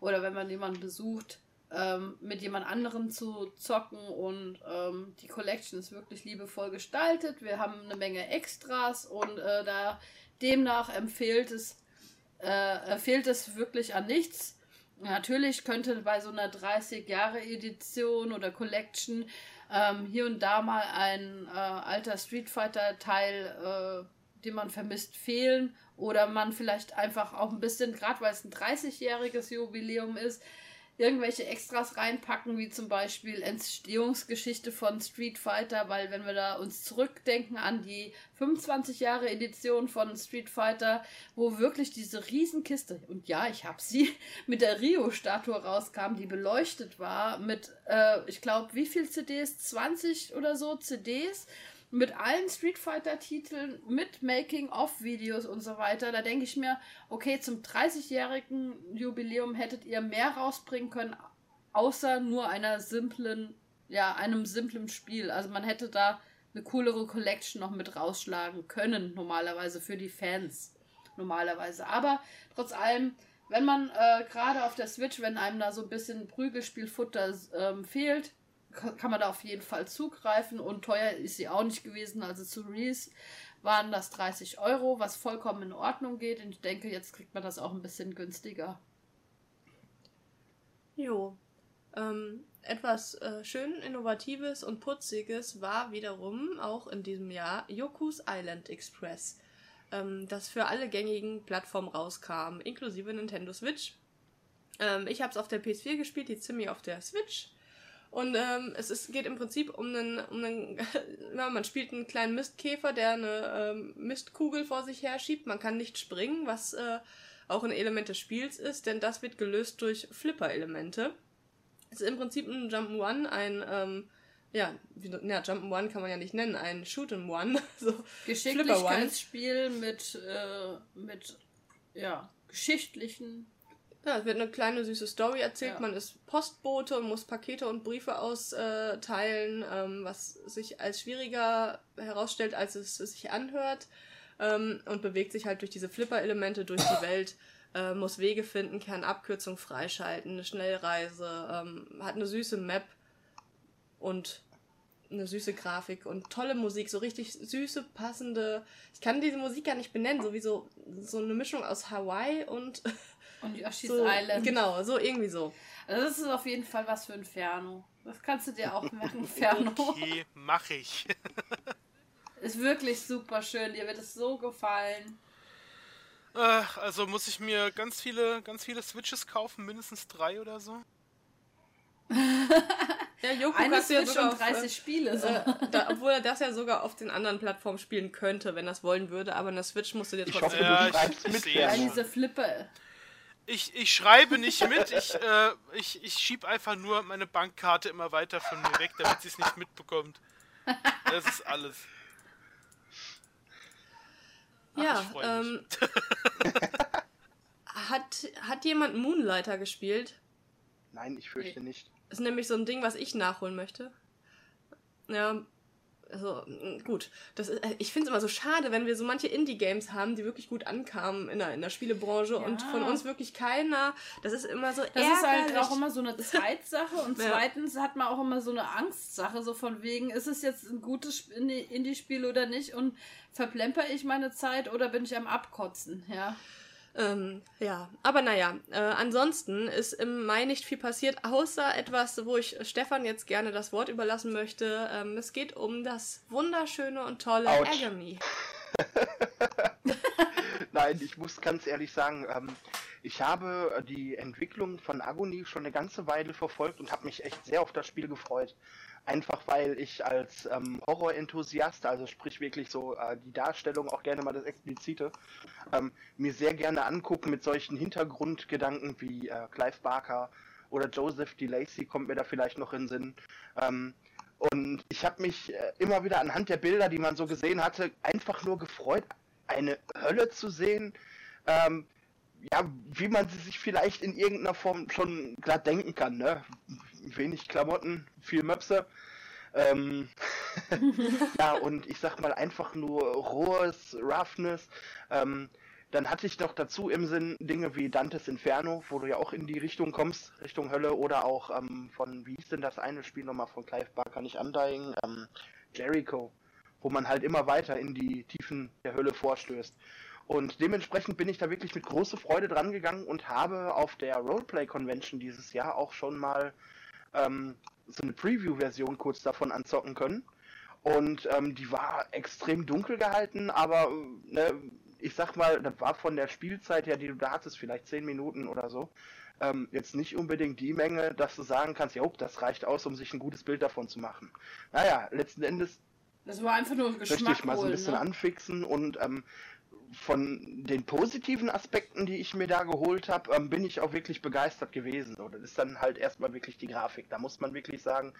oder wenn man jemanden besucht, ähm, mit jemand anderem zu zocken und ähm, die Collection ist wirklich liebevoll gestaltet. Wir haben eine Menge Extras und äh, da demnach empfiehlt es, äh, fehlt es wirklich an nichts. Natürlich könnte bei so einer 30 Jahre Edition oder Collection ähm, hier und da mal ein äh, alter Street Fighter Teil, äh, den man vermisst, fehlen oder man vielleicht einfach auch ein bisschen, gerade weil es ein 30-jähriges Jubiläum ist, irgendwelche Extras reinpacken, wie zum Beispiel Entstehungsgeschichte von Street Fighter, weil wenn wir da uns zurückdenken an die 25 Jahre Edition von Street Fighter, wo wirklich diese Riesenkiste, und ja, ich habe sie, *laughs* mit der Rio-Statue rauskam, die beleuchtet war, mit, äh, ich glaube, wie viel CDs? 20 oder so CDs mit allen Street Fighter-Titeln, mit Making-of-Videos und so weiter. Da denke ich mir, okay, zum 30-jährigen Jubiläum hättet ihr mehr rausbringen können, außer nur einer simplen, ja, einem simplen Spiel. Also man hätte da eine coolere Collection noch mit rausschlagen können, normalerweise für die Fans. Normalerweise. Aber trotz allem, wenn man äh, gerade auf der Switch, wenn einem da so ein bisschen Prügelspielfutter ähm, fehlt, kann man da auf jeden Fall zugreifen und teuer ist sie auch nicht gewesen. Also zu Reese waren das 30 Euro, was vollkommen in Ordnung geht. Und ich denke, jetzt kriegt man das auch ein bisschen günstiger. Jo. Ähm, etwas äh, schön Innovatives und Putziges war wiederum auch in diesem Jahr Yoku's Island Express, ähm, das für alle gängigen Plattformen rauskam, inklusive Nintendo Switch. Ähm, ich habe es auf der PS4 gespielt, die Zimmi auf der Switch. Und ähm, es ist, geht im Prinzip um einen, um einen *laughs* ja, man spielt einen kleinen Mistkäfer, der eine ähm, Mistkugel vor sich her schiebt. Man kann nicht springen, was äh, auch ein Element des Spiels ist, denn das wird gelöst durch Flipper-Elemente. Es ist im Prinzip ein Jump'n'One, ein, ähm, ja, wie, Jump'n'One kann man ja nicht nennen, ein Shoot'n'One. *laughs* so Geschicklichkeitsspiel mit, äh, mit, ja, geschichtlichen ja, es wird eine kleine süße Story erzählt. Ja. Man ist Postbote und muss Pakete und Briefe austeilen, ähm, was sich als schwieriger herausstellt, als es, sich anhört. Ähm, und bewegt sich halt durch diese Flipper-Elemente durch die Welt. Äh, muss Wege finden, kann Abkürzung freischalten, eine Schnellreise, ähm, hat eine süße Map und eine süße Grafik und tolle Musik, so richtig süße, passende. Ich kann diese Musik gar nicht benennen, sowieso so eine Mischung aus Hawaii und und Yoshi's so, Island. Genau, so irgendwie so. Also das ist auf jeden Fall was für Inferno. Das kannst du dir auch *laughs* merken, Inferno. Okay, mach ich. *laughs* ist wirklich super schön. Dir wird es so gefallen. Ach, also muss ich mir ganz viele, ganz viele Switches kaufen, mindestens drei oder so. *laughs* ja, Joko Eine Switch ja und 30 auf, Spiele. So. Äh, da, obwohl er das ja sogar auf den anderen Plattformen spielen könnte, wenn er es wollen würde, aber in der Switch musst du dir trotzdem... Ich hoffe, du schreibst mit. Ja, diese Flipper ich, ich schreibe nicht mit, ich, äh, ich, ich schieb einfach nur meine Bankkarte immer weiter von mir weg, damit sie es nicht mitbekommt. Das ist alles. Ach, ja, ähm, hat, hat jemand Moonlighter gespielt? Nein, ich fürchte nicht. Ist nämlich so ein Ding, was ich nachholen möchte. Ja, also mm, gut, das ist, äh, ich finde es immer so schade, wenn wir so manche Indie-Games haben, die wirklich gut ankamen in der, in der Spielebranche ja. und von uns wirklich keiner. Das ist immer so Das ärgerlich. ist halt auch immer so eine Zeitsache *laughs* und ja. zweitens hat man auch immer so eine Angstsache, so von wegen, ist es jetzt ein gutes Indie-Spiel oder nicht und verplemper ich meine Zeit oder bin ich am Abkotzen, ja. Ähm, ja, aber naja, äh, ansonsten ist im Mai nicht viel passiert, außer etwas, wo ich Stefan jetzt gerne das Wort überlassen möchte. Ähm, es geht um das wunderschöne und tolle Autsch. Agony. *laughs* Nein, ich muss ganz ehrlich sagen, ähm, ich habe die Entwicklung von Agony schon eine ganze Weile verfolgt und habe mich echt sehr auf das Spiel gefreut. Einfach weil ich als ähm, Horror-Enthusiast, also sprich wirklich so äh, die Darstellung, auch gerne mal das Explizite, ähm, mir sehr gerne angucken mit solchen Hintergrundgedanken wie äh, Clive Barker oder Joseph D. Lacey kommt mir da vielleicht noch in den Sinn. Ähm, und ich habe mich äh, immer wieder anhand der Bilder, die man so gesehen hatte, einfach nur gefreut, eine Hölle zu sehen. Ähm, ja, wie man sie sich vielleicht in irgendeiner Form schon glatt denken kann, ne? Wenig Klamotten, viel Möpse. Ähm, *laughs* ja, und ich sag mal einfach nur rohes Roughness. Ähm, dann hatte ich noch dazu im Sinn Dinge wie Dantes Inferno, wo du ja auch in die Richtung kommst, Richtung Hölle, oder auch ähm, von, wie hieß denn das eine Spiel nochmal von Clive Barker, nicht Undying, ähm, Jericho, wo man halt immer weiter in die Tiefen der Hölle vorstößt. Und dementsprechend bin ich da wirklich mit großer Freude dran gegangen und habe auf der Roleplay Convention dieses Jahr auch schon mal ähm, so eine Preview-Version kurz davon anzocken können. Und ähm, die war extrem dunkel gehalten, aber ne, ich sag mal, das war von der Spielzeit her, die du da hattest, vielleicht 10 Minuten oder so, ähm, jetzt nicht unbedingt die Menge, dass du sagen kannst, ja, das reicht aus, um sich ein gutes Bild davon zu machen. Naja, letzten Endes Das war einfach nur Geschmack möchte ich mal so ein bisschen ne? anfixen und ähm, von den positiven Aspekten, die ich mir da geholt habe, ähm, bin ich auch wirklich begeistert gewesen. So, das ist dann halt erstmal wirklich die Grafik. Da muss man wirklich sagen,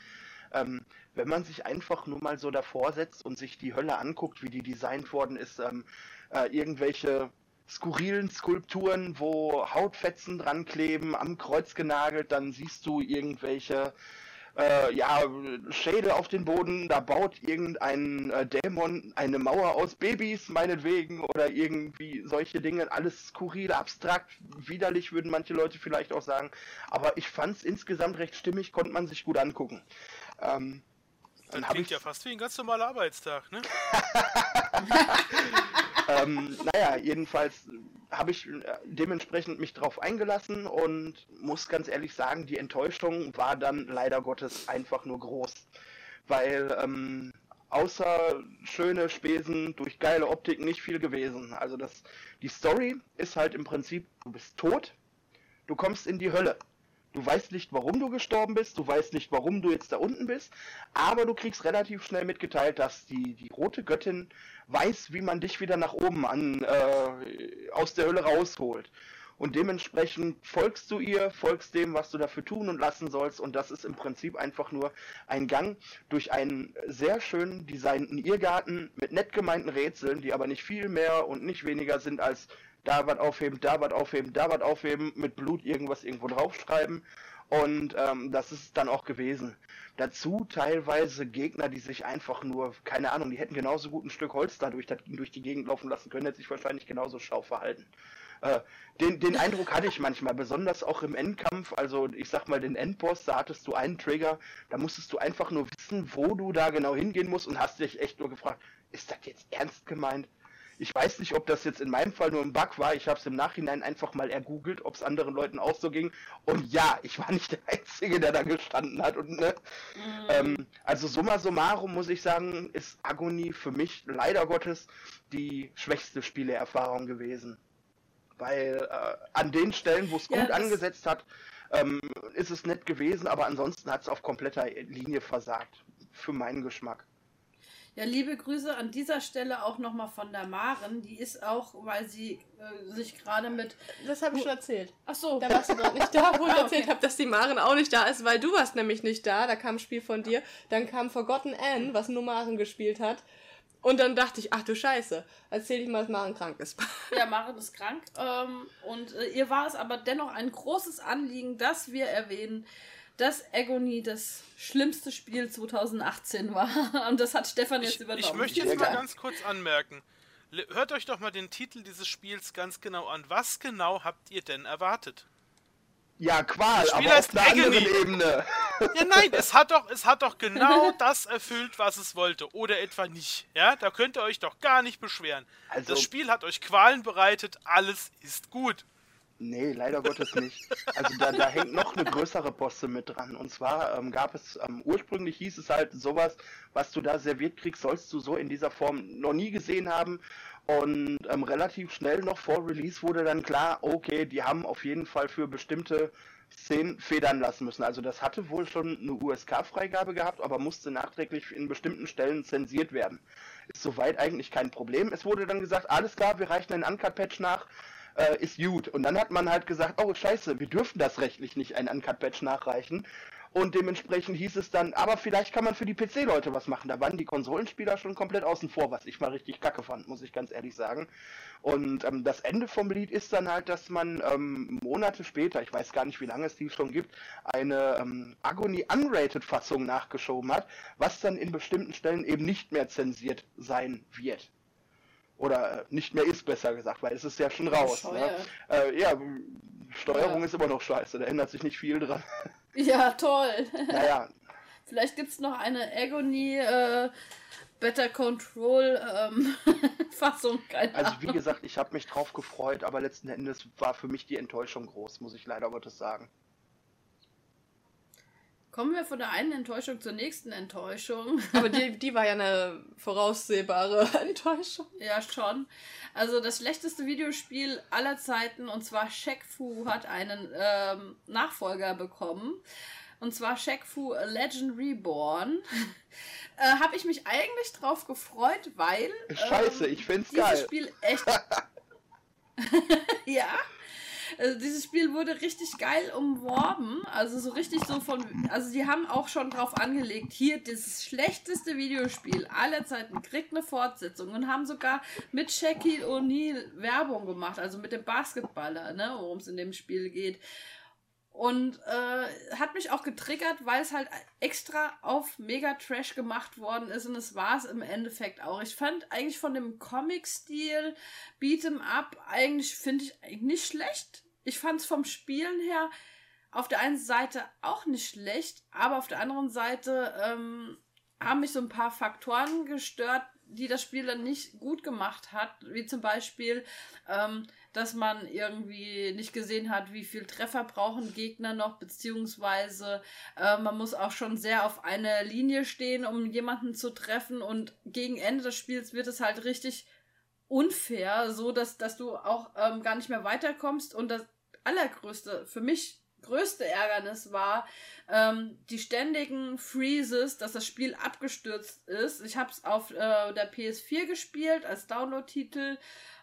ähm, wenn man sich einfach nur mal so davor setzt und sich die Hölle anguckt, wie die designt worden ist, ähm, äh, irgendwelche skurrilen Skulpturen, wo Hautfetzen dran kleben, am Kreuz genagelt, dann siehst du irgendwelche äh, ja, Schädel auf den Boden, da baut irgendein äh, Dämon eine Mauer aus Babys, meinetwegen, oder irgendwie solche Dinge, alles skurril, abstrakt, widerlich, würden manche Leute vielleicht auch sagen. Aber ich fand es insgesamt recht stimmig, konnte man sich gut angucken. Ähm, Das klingt ich- ja fast wie ein ganz normaler Arbeitstag, ne? *laughs* *laughs* ähm, naja, jedenfalls habe ich äh, dementsprechend mich drauf eingelassen und muss ganz ehrlich sagen, die Enttäuschung war dann leider Gottes einfach nur groß. Weil ähm, außer schöne Spesen durch geile Optik nicht viel gewesen. Also das, die Story ist halt im Prinzip, du bist tot, du kommst in die Hölle. Du weißt nicht, warum du gestorben bist, du weißt nicht, warum du jetzt da unten bist, aber du kriegst relativ schnell mitgeteilt, dass die, die rote Göttin weiß, wie man dich wieder nach oben an, äh, aus der Hölle rausholt. Und dementsprechend folgst du ihr, folgst dem, was du dafür tun und lassen sollst. Und das ist im Prinzip einfach nur ein Gang durch einen sehr schön designten Irrgarten mit nett gemeinten Rätseln, die aber nicht viel mehr und nicht weniger sind als da was aufheben, da was aufheben, da was aufheben, mit Blut irgendwas irgendwo draufschreiben. Und ähm, das ist dann auch gewesen. Dazu teilweise Gegner, die sich einfach nur, keine Ahnung, die hätten genauso gut ein Stück Holz da durch, die Gegend laufen lassen können, hätte sich wahrscheinlich genauso schau verhalten. Äh, den, den Eindruck hatte ich manchmal, besonders auch im Endkampf, also ich sag mal den Endboss, da hattest du einen Trigger, da musstest du einfach nur wissen, wo du da genau hingehen musst und hast dich echt nur gefragt, ist das jetzt ernst gemeint? Ich weiß nicht, ob das jetzt in meinem Fall nur ein Bug war. Ich habe es im Nachhinein einfach mal ergoogelt, ob es anderen Leuten auch so ging. Und ja, ich war nicht der Einzige, der da gestanden hat. Und, ne, ähm, also summa summarum muss ich sagen, ist Agony für mich leider Gottes die schwächste Spieleerfahrung gewesen. Weil äh, an den Stellen, wo es Ja, gut angesetzt hat, ähm, ist es nett gewesen, aber ansonsten hat es auf kompletter Linie versagt. Für meinen Geschmack. Ja, liebe Grüße an dieser Stelle auch nochmal von der Maren. Die ist auch, weil sie äh, sich gerade mit. Das habe ich schon erzählt. Ach so, Da warst du gerade nicht da, wo ich *laughs* Ah, erzählt okay. habe, dass die Maren auch nicht da ist, weil du warst nämlich nicht da. Da kam ein Spiel von dir. Dann kam Forgotten Anne, was nur Maren gespielt hat. Und dann dachte ich, ach du Scheiße, erzähl ich mal, dass Maren krank ist. *laughs* Ja, Maren ist krank. Ähm, und äh, ihr war es aber dennoch ein großes Anliegen, dass wir erwähnen, dass Agony das schlimmste Spiel 2018 war. *laughs* Und das hat Stefan jetzt Ich, übernommen. ich möchte jetzt mal ganz kurz anmerken. Hört euch doch mal den Titel dieses Spiels ganz genau an. Was genau habt ihr denn erwartet? Ja, Qual, Das Spiel aber heißt auf einer anderen Agony. Ebene. *laughs* Ja, nein, es hat doch, es hat doch genau *laughs* das erfüllt, was es wollte. Oder etwa nicht. Ja, da könnt ihr euch doch gar nicht beschweren. Also- das Spiel hat euch Qualen bereitet, alles ist gut. Nee, leider Gottes nicht. Also da, da hängt noch eine größere Poste mit dran. Und zwar ähm, gab es, ähm, ursprünglich hieß es halt sowas, was du da serviert kriegst, sollst du so in dieser Form noch nie gesehen haben. Und ähm, relativ schnell noch vor Release wurde dann klar, okay, die haben auf jeden Fall für bestimmte Szenen federn lassen müssen. Also das hatte wohl schon eine USK-Freigabe gehabt, aber musste nachträglich in bestimmten Stellen zensiert werden. Ist soweit eigentlich kein Problem. Es wurde dann gesagt, alles klar, wir reichen einen Uncut-Patch nach, äh, ist gut. Und dann hat man halt gesagt, oh scheiße, wir dürfen das rechtlich nicht, einen Uncut-Patch nachreichen. Und dementsprechend hieß es dann, aber vielleicht kann man für die PC-Leute was machen. Da waren die Konsolenspieler schon komplett außen vor, was ich mal richtig kacke fand, muss ich ganz ehrlich sagen. Und ähm, das Ende vom Lied ist dann halt, dass man ähm, Monate später, ich weiß gar nicht, wie lange es die schon gibt, eine ähm, Agony Unrated Fassung nachgeschoben hat, was dann in bestimmten Stellen eben nicht mehr zensiert sein wird. Oder nicht mehr ist, besser gesagt, weil es ist ja schon raus. Ne? Äh, ja, Steuerung Ja. ist immer noch scheiße, da ändert sich nicht viel dran. *laughs* Ja, toll. naja, Vielleicht gibt es noch eine Agony äh, Better Control ähm, *laughs* Fassung. Keine also wie gesagt, ich habe mich drauf gefreut, aber letzten Endes war für mich die Enttäuschung groß, muss ich leider Gottes sagen. Kommen wir von der einen Enttäuschung zur nächsten Enttäuschung. *laughs* Aber die, die war ja eine voraussehbare *laughs* Enttäuschung. Ja, schon. Also das schlechteste Videospiel aller Zeiten, und zwar Shaq Fu, hat einen ähm, Nachfolger bekommen. Und zwar Shaq Fu A Legend Reborn. *laughs* äh, Habe ich mich eigentlich drauf gefreut, weil. Scheiße, ähm, ich find's dieses geil. Spiel echt. ja. Also dieses Spiel wurde richtig geil umworben. Also so richtig so von. Also die haben auch schon drauf angelegt, hier das schlechteste Videospiel aller Zeiten kriegt eine Fortsetzung und haben sogar mit Shaquille O'Neal Werbung gemacht, also mit dem Basketballer, ne, worum es in dem Spiel geht. Und äh, hat mich auch getriggert, weil es halt extra auf Mega Trash gemacht worden ist und es war es im Endeffekt auch. Ich fand eigentlich von dem Comic-Stil Beat'em Up eigentlich finde ich nicht schlecht. Ich fand es vom Spielen her auf der einen Seite auch nicht schlecht, aber auf der anderen Seite ähm, haben mich so ein paar Faktoren gestört, die das Spiel dann nicht gut gemacht hat, wie zum Beispiel, ähm, dass man irgendwie nicht gesehen hat, wie viel Treffer brauchen Gegner noch, beziehungsweise äh, man muss auch schon sehr auf einer Linie stehen, um jemanden zu treffen. Und gegen Ende des Spiels wird es halt richtig unfair, so dass, dass du auch ähm, gar nicht mehr weiterkommst. Und das allergrößte, für mich größte Ärgernis war ähm, die ständigen Freezes, dass das Spiel abgestürzt ist. Ich habe es auf äh, der PS4 gespielt als Download-Titel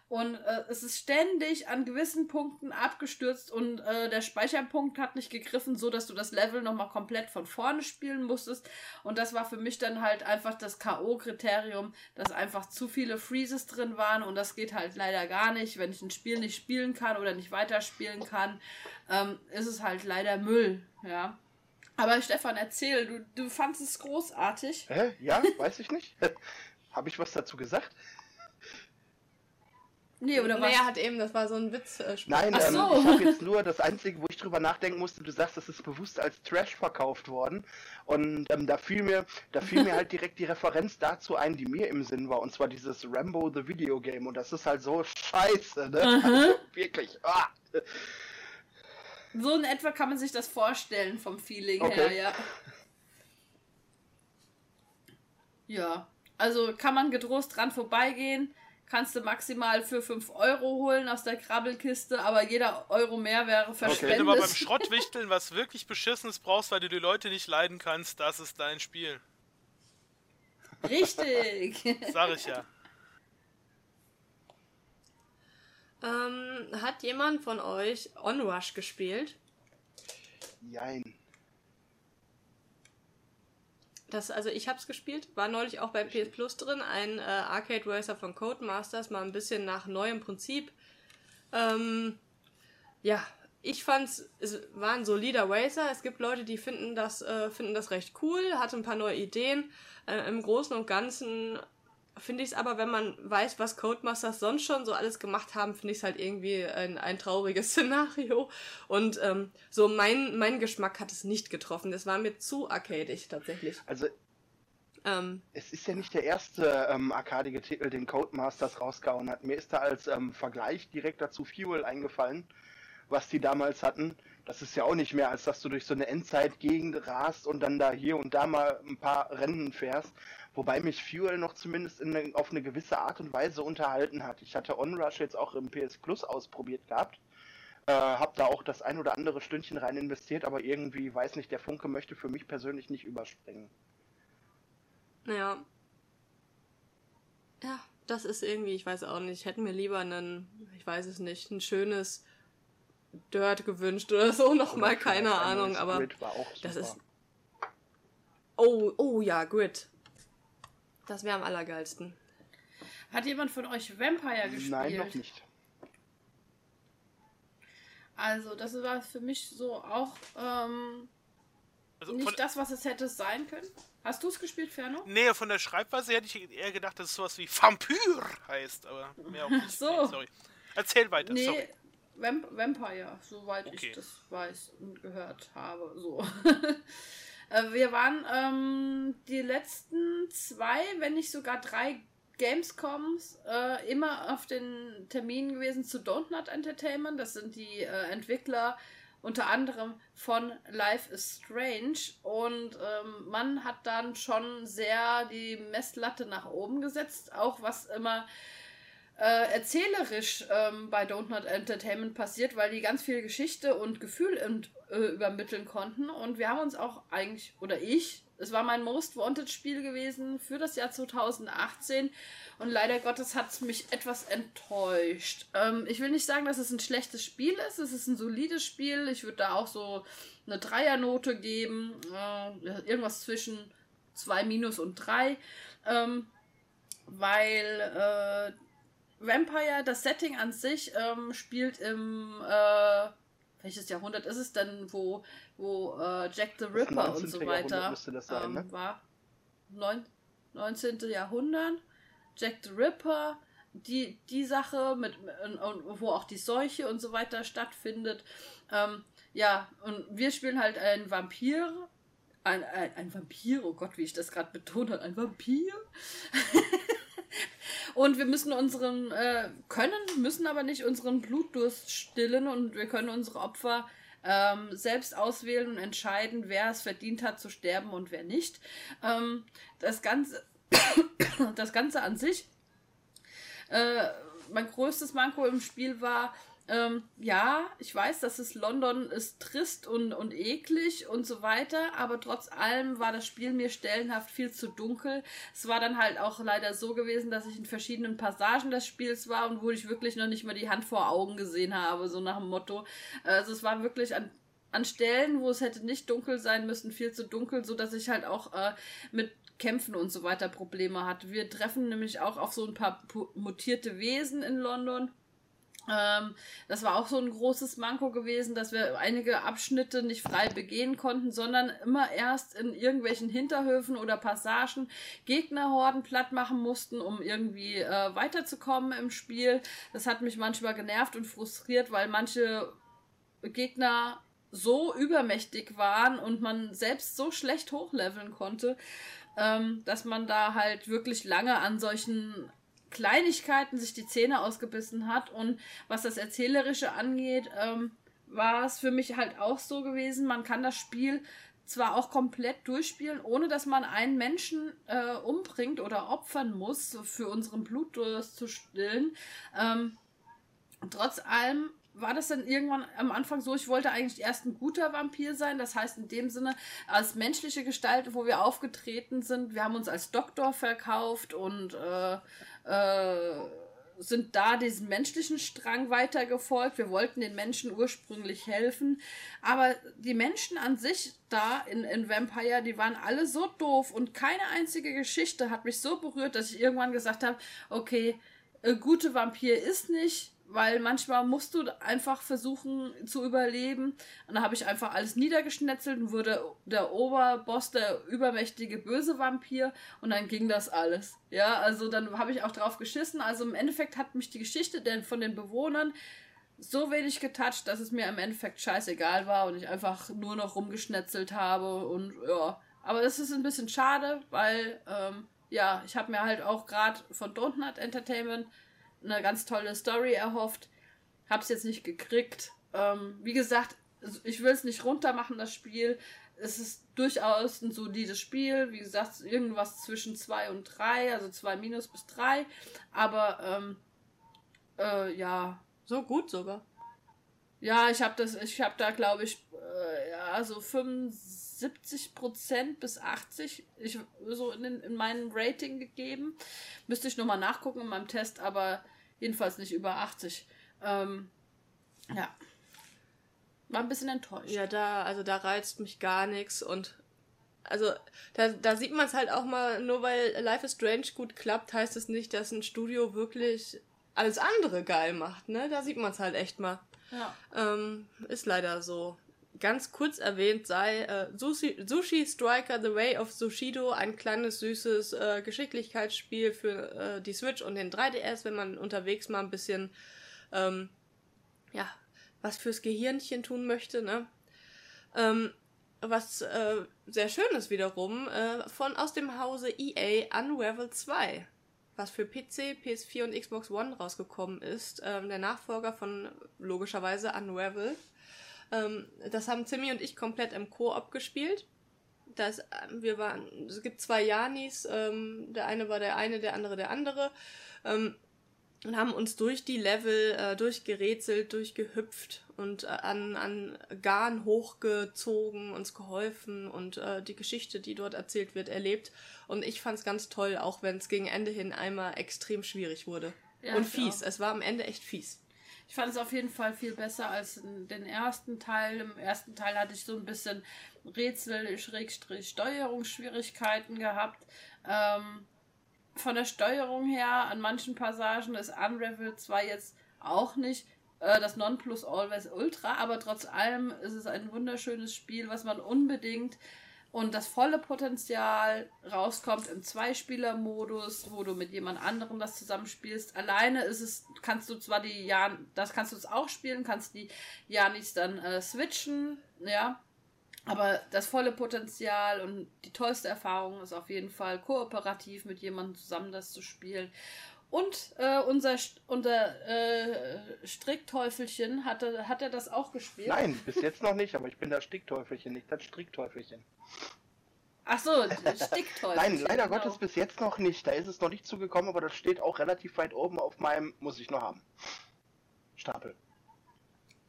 und äh, es ist ständig an gewissen Punkten abgestürzt und äh, der Speicherpunkt hat nicht gegriffen, so dass du das Level nochmal komplett von vorne spielen musstest. Und das war für mich dann halt einfach das K.O.-Kriterium, dass einfach zu viele Freezes drin waren und das geht halt leider gar nicht. Wenn ich ein Spiel nicht spielen kann oder nicht weiterspielen kann, ähm, ist es halt leider Müll, ja. Aber Stefan, erzähl, du, du fandest es großartig. Hä? Ja, weiß ich nicht. *laughs* Habe ich was dazu gesagt? Nee, oder was? Nee, er hat eben, das war so ein Witz. Äh, Nein, Ach ähm, so. ich habe jetzt nur das Einzige, wo ich drüber nachdenken musste, du sagst, das ist bewusst als Trash verkauft worden. Und ähm, da fiel mir, da fiel mir halt direkt die Referenz dazu ein, die mir im Sinn war, und zwar dieses Rambo the Video Game. Und das ist halt so scheiße, ne? Also, wirklich. Ah. So in etwa kann man sich das vorstellen vom Feeling Okay. her, ja. Ja, also kann man getrost dran vorbeigehen. Kannst du maximal für 5 Euro holen aus der Krabbelkiste, aber jeder Euro mehr wäre Wenn verschwendet. du mal beim Schrottwichteln was wirklich Beschissenes brauchst, weil du die Leute nicht leiden kannst, das ist dein Spiel. Richtig. *laughs* Sag ich ja. Ähm, hat jemand von euch Onrush gespielt? Jein. Das, also ich hab's gespielt, war neulich auch bei PS Plus drin, ein äh, Arcade Racer von Codemasters, mal ein bisschen nach neuem Prinzip. Ähm, ja, ich fand's, es war ein solider Racer. Es gibt Leute, die finden das, äh, finden das recht cool, hatte ein paar neue Ideen. Äh, Im Großen und Ganzen finde ich es aber, wenn man weiß, was Codemasters sonst schon so alles gemacht haben, finde ich es halt irgendwie ein, ein trauriges *laughs* Szenario. Und ähm, so mein, mein Geschmack hat es nicht getroffen. Das war mir zu arcadig tatsächlich. Also ähm, es ist ja nicht der erste ähm, arkadige Titel, den Codemasters rausgehauen hat. Mir ist da als ähm, Vergleich direkt dazu Fuel eingefallen, was die damals hatten. Das ist ja auch nicht mehr, als dass du durch so eine Endzeit-Gegend rast und dann da hier und da mal ein paar Rennen fährst. Wobei mich Fuel noch zumindest eine, auf eine gewisse Art und Weise unterhalten hat. Ich hatte Onrush jetzt auch im PS Plus ausprobiert gehabt. Äh, hab da auch das ein oder andere Stündchen rein investiert, aber irgendwie, weiß nicht, der Funke möchte für mich persönlich nicht überspringen. Ja. Ja, das ist irgendwie, ich weiß auch nicht, hätten mir lieber einen, ich weiß es nicht, ein schönes Dirt gewünscht oder so, *laughs* nochmal, keine Ahnung, aber Grid war auch das ist. Oh, oh ja, Grid. Das wäre am allergeilsten. Hat jemand von euch Vampire gespielt? Nein, noch nicht. Also, das war für mich so auch ähm, also nicht das, was es hätte sein können. Hast du es gespielt, Ferno? Nee, von der Schreibweise hätte ich eher gedacht, dass es sowas wie Vampyr heißt, aber mehr auch nicht. so. Sorry. Erzähl weiter, nee, sorry. Vamp Vampire, soweit okay. ich das weiß und gehört habe. So. *laughs* Äh, wir waren ähm, die letzten zwei, wenn nicht sogar drei Gamescoms äh, immer auf den Terminen gewesen zu Don't Not Entertainment. Das sind die äh, Entwickler unter anderem von Life is Strange und ähm, man hat dann schon sehr die Messlatte nach oben gesetzt, auch was immer äh, erzählerisch ähm, bei Don't Not Entertainment passiert, weil die ganz viel Geschichte und Gefühl und, äh, übermitteln konnten und wir haben uns auch eigentlich, oder ich, es war mein Most Wanted Spiel gewesen für das Jahr 2018 und leider Gottes hat es mich etwas enttäuscht. Ähm, ich will nicht sagen, dass es ein schlechtes Spiel ist. Es ist ein solides Spiel. Ich würde da auch so eine Dreiernote geben. Äh, irgendwas zwischen 2 minus und 3. Ähm, weil äh, Vampire, das Setting an sich, ähm, spielt im äh, welches Jahrhundert ist es denn, wo, wo äh, Jack the Ripper und so weiter sein, ähm, ne? war? Neun, 19. Jahrhundert. Jack the Ripper, die, die Sache, mit, wo auch die Seuche und so weiter stattfindet. Ähm, ja, und wir spielen halt einen Vampir. Ein, ein, ein Vampir, oh Gott, wie ich das gerade betont habe, ein Vampir. *laughs* und wir müssen unseren, äh, können, müssen aber nicht unseren Blutdurst stillen und wir können unsere Opfer ähm, selbst auswählen und entscheiden, wer es verdient hat zu sterben und wer nicht. Ähm, das Ganze *coughs* das Ganze an sich, äh, mein größtes Manko im Spiel war, ähm, ja, ich weiß, dass es London ist trist und, und eklig und so weiter, aber trotz allem war das Spiel mir stellenhaft viel zu dunkel. Es war dann halt auch leider so gewesen, dass ich in verschiedenen Passagen des Spiels war und wo ich wirklich noch nicht mal die Hand vor Augen gesehen habe, so nach dem Motto. Also es war wirklich an an Stellen, wo es hätte nicht dunkel sein müssen, viel zu dunkel, so dass ich halt auch äh, mit Kämpfen und so weiter Probleme hat. Wir treffen nämlich auch auf so ein paar mutierte Wesen in London. Ähm, das war auch so ein großes Manko gewesen, dass wir einige Abschnitte nicht frei begehen konnten, sondern immer erst in irgendwelchen Hinterhöfen oder Passagen Gegnerhorden platt machen mussten, um irgendwie äh, weiterzukommen im Spiel. Das hat mich manchmal genervt und frustriert, weil manche Gegner so übermächtig waren und man selbst so schlecht hochleveln konnte, ähm, dass man da halt wirklich lange an solchen Kleinigkeiten sich die Zähne ausgebissen hat. Und was das Erzählerische angeht, ähm, war es für mich halt auch so gewesen, man kann das Spiel zwar auch komplett durchspielen, ohne dass man einen Menschen äh, umbringt oder opfern muss, für unseren Blutdurst zu stillen. Ähm, trotz allem war das dann irgendwann am Anfang so, ich wollte eigentlich erst ein guter Vampir sein, das heißt in dem Sinne als menschliche Gestalt, wo wir aufgetreten sind, wir haben uns als Doktor verkauft und äh, äh, sind da diesen menschlichen Strang weitergefolgt. Wir wollten den Menschen ursprünglich helfen, aber die Menschen an sich da in, in Vampire, die waren alle so doof. Und keine einzige Geschichte hat mich so berührt, dass ich irgendwann gesagt habe, okay, gute Vampir ist nicht weil manchmal musst du einfach versuchen zu überleben. Und dann habe ich einfach alles niedergeschnetzelt und wurde der Oberboss, der übermächtige böse Vampir und dann ging das alles. Ja, also dann habe ich auch drauf geschissen. Also im Endeffekt hat mich die Geschichte denn von den Bewohnern so wenig getoucht, dass es mir im Endeffekt scheißegal war und ich einfach nur noch rumgeschnetzelt habe und ja. Aber das ist ein bisschen schade, weil ähm, ja, ich habe mir halt auch gerade von Donut Entertainment eine ganz tolle Story erhofft. Hab's jetzt nicht gekriegt. Ähm, wie gesagt, ich will es nicht runtermachen, das Spiel. Es ist durchaus ein solides Spiel. Wie gesagt, irgendwas zwischen 2 und 3, also 2 minus bis 3. Aber ähm, äh, ja. So gut sogar. Ja, ich habe das, ich habe da glaube ich, äh, ja, so 75% bis 80 ich, so in, in meinem Rating gegeben. Müsste ich nochmal nachgucken in meinem Test, aber jedenfalls nicht über 80. Ähm, ja. War ein bisschen enttäuscht. Ja, da, also da reizt mich gar nichts und also da, da sieht man es halt auch mal, nur weil Life is Strange gut klappt, heißt es nicht, dass ein Studio wirklich alles andere geil macht, ne? Da sieht man es halt echt mal. Ja. Ähm, ist leider so. Ganz kurz erwähnt sei äh, Sushi, Sushi Striker The Way of Sushido, ein kleines süßes äh, Geschicklichkeitsspiel für äh, die Switch und den 3DS, wenn man unterwegs mal ein bisschen ähm, ja, was fürs Gehirnchen tun möchte, ne? Ähm, was äh, sehr schön ist wiederum, äh, von aus dem Hause EA Unravel 2, was für PC, PS4 und Xbox One rausgekommen ist. Ähm, der Nachfolger von logischerweise Unravel. Ähm, das haben Timmy und ich komplett im Koop gespielt. Das, ähm, wir waren, es gibt zwei Janis, ähm, der eine war der eine, der andere der andere. Ähm, und haben uns durch die Level äh, durchgerätselt, durchgehüpft und äh, an, an Garn hochgezogen, uns geholfen und äh, die Geschichte, die dort erzählt wird, erlebt. Und ich fand es ganz toll, auch wenn es gegen Ende hin einmal extrem schwierig wurde. Ja, und fies. Auch. Es war am Ende echt fies. Ich fand es auf jeden Fall viel besser als den ersten Teil. Im ersten Teil hatte ich so ein bisschen Rätsel-Steuerungsschwierigkeiten gehabt. Ähm, von der Steuerung her, an manchen Passagen ist Unravel zwar jetzt auch nicht äh, das Nonplus Always Ultra, aber trotz allem ist es ein wunderschönes Spiel, was man unbedingt und das volle Potenzial rauskommt im Zweispieler-Modus, wo du mit jemand anderem das zusammenspielst. Alleine ist es, kannst du zwar die Jan, das kannst du es auch spielen, kannst die Janis dann äh, switchen, ja. Aber das volle Potenzial und die tollste Erfahrung ist auf jeden Fall kooperativ mit jemandem zusammen das zu spielen. Und äh, unser, unser äh, Strickteufelchen, hatte, hat er das auch gespielt? Nein, bis jetzt noch nicht, aber ich bin das Stickteufelchen, nicht das Strickteufelchen. Ach so, Stickteufelchen. *laughs* Nein, *laughs* leider genau. Gottes bis jetzt noch nicht. Da ist es noch nicht zugekommen, aber das steht auch relativ weit oben auf meinem Muss ich noch haben. Stapel.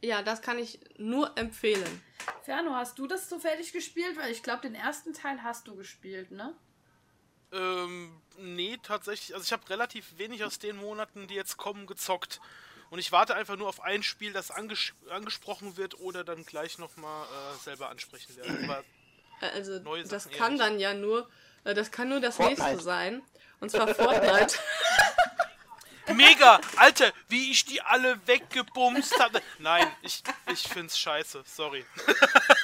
Ja, das kann ich nur empfehlen. Ferno, hast du das zufällig gespielt? Weil ich glaube, den ersten Teil hast du gespielt, ne? Ähm, nee, tatsächlich. Also ich habe relativ wenig aus den Monaten, die jetzt kommen, gezockt. Und ich warte einfach nur auf ein Spiel, das anges angesprochen wird oder dann gleich nochmal äh, selber ansprechen werde. Aber also das kann dann ja nur, äh, das kann nur das Fortnite. nächste sein. Und zwar Fortnite. *laughs* Mega! Alter, wie ich die alle weggebumst habe. Nein, ich, ich find's scheiße. Sorry. *laughs*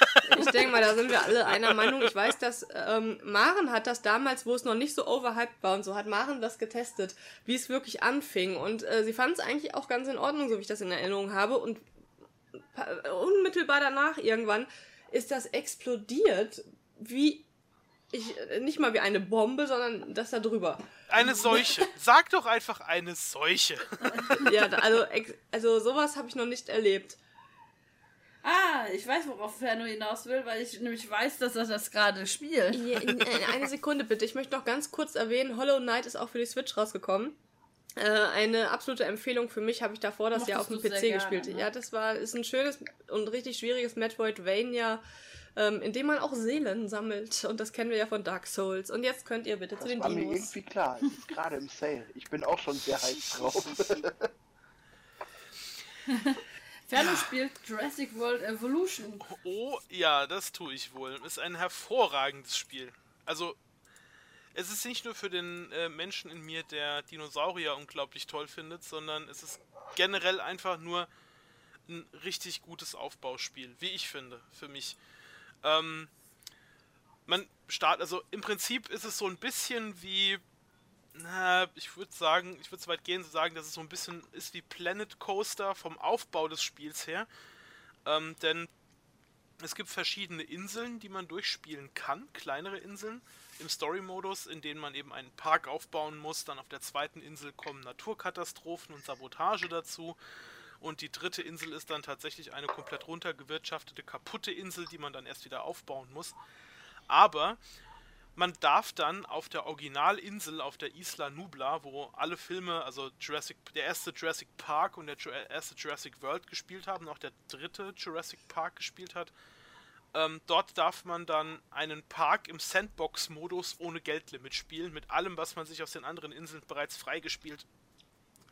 Ich denke mal, da sind wir alle einer Meinung. Ich weiß, dass ähm, Maren hat das damals, wo es noch nicht so overhyped war und so, hat Maren das getestet, wie es wirklich anfing. Und äh, sie fand es eigentlich auch ganz in Ordnung, so wie ich das in Erinnerung habe. Und unmittelbar danach irgendwann ist das explodiert, wie ich, nicht mal wie eine Bombe, sondern das da drüber. Eine Seuche. Sag doch einfach eine Seuche. ja, also, also sowas habe ich noch nicht erlebt. Ah, ich weiß, worauf Ferno hinaus will, weil ich nämlich weiß, dass er das gerade spielt. Ja, eine Sekunde bitte. Ich möchte noch ganz kurz erwähnen, Hollow Knight ist auch für die Switch rausgekommen. Äh, eine absolute Empfehlung für mich habe ich davor das Jahr auf dem PC gespielt. Gerne, ne? Ja, das war ist ein schönes und richtig schwieriges Metroidvania ähm, in dem man auch Seelen sammelt. Und das kennen wir ja von Dark Souls. Und jetzt könnt ihr bitte das zu den war Dinos. Mir irgendwie klar, es ist gerade im Sale. Ich bin auch schon sehr heiß drauf. *laughs* *laughs* Ferno spielt Jurassic World Evolution. Oh ja, das tue ich wohl. Ist ein hervorragendes Spiel. Also, es ist nicht nur für den äh, Menschen in mir, der Dinosaurier unglaublich toll findet, sondern es ist generell einfach nur ein richtig gutes Aufbauspiel, wie ich finde, für mich. Ähm, man startet, also im Prinzip ist es so ein bisschen wie, na, ich würde sagen, ich würde so weit gehen zu sagen, dass es so ein bisschen ist wie Planet Coaster vom Aufbau des Spiels her. Ähm, denn es gibt verschiedene Inseln, die man durchspielen kann, kleinere Inseln im Story-Modus, in denen man eben einen Park aufbauen muss. Dann auf der zweiten Insel kommen Naturkatastrophen und Sabotage dazu. Und die dritte Insel ist dann tatsächlich eine komplett runtergewirtschaftete, kaputte Insel, die man dann erst wieder aufbauen muss. Aber man darf dann auf der Originalinsel, auf der Isla Nubla, wo alle Filme, also Jurassic, der erste Jurassic Park und der erste Jurassic World gespielt haben, auch der dritte Jurassic Park gespielt hat, ähm, dort darf man dann einen Park im Sandbox-Modus ohne Geldlimit spielen, mit allem, was man sich aus den anderen Inseln bereits freigespielt,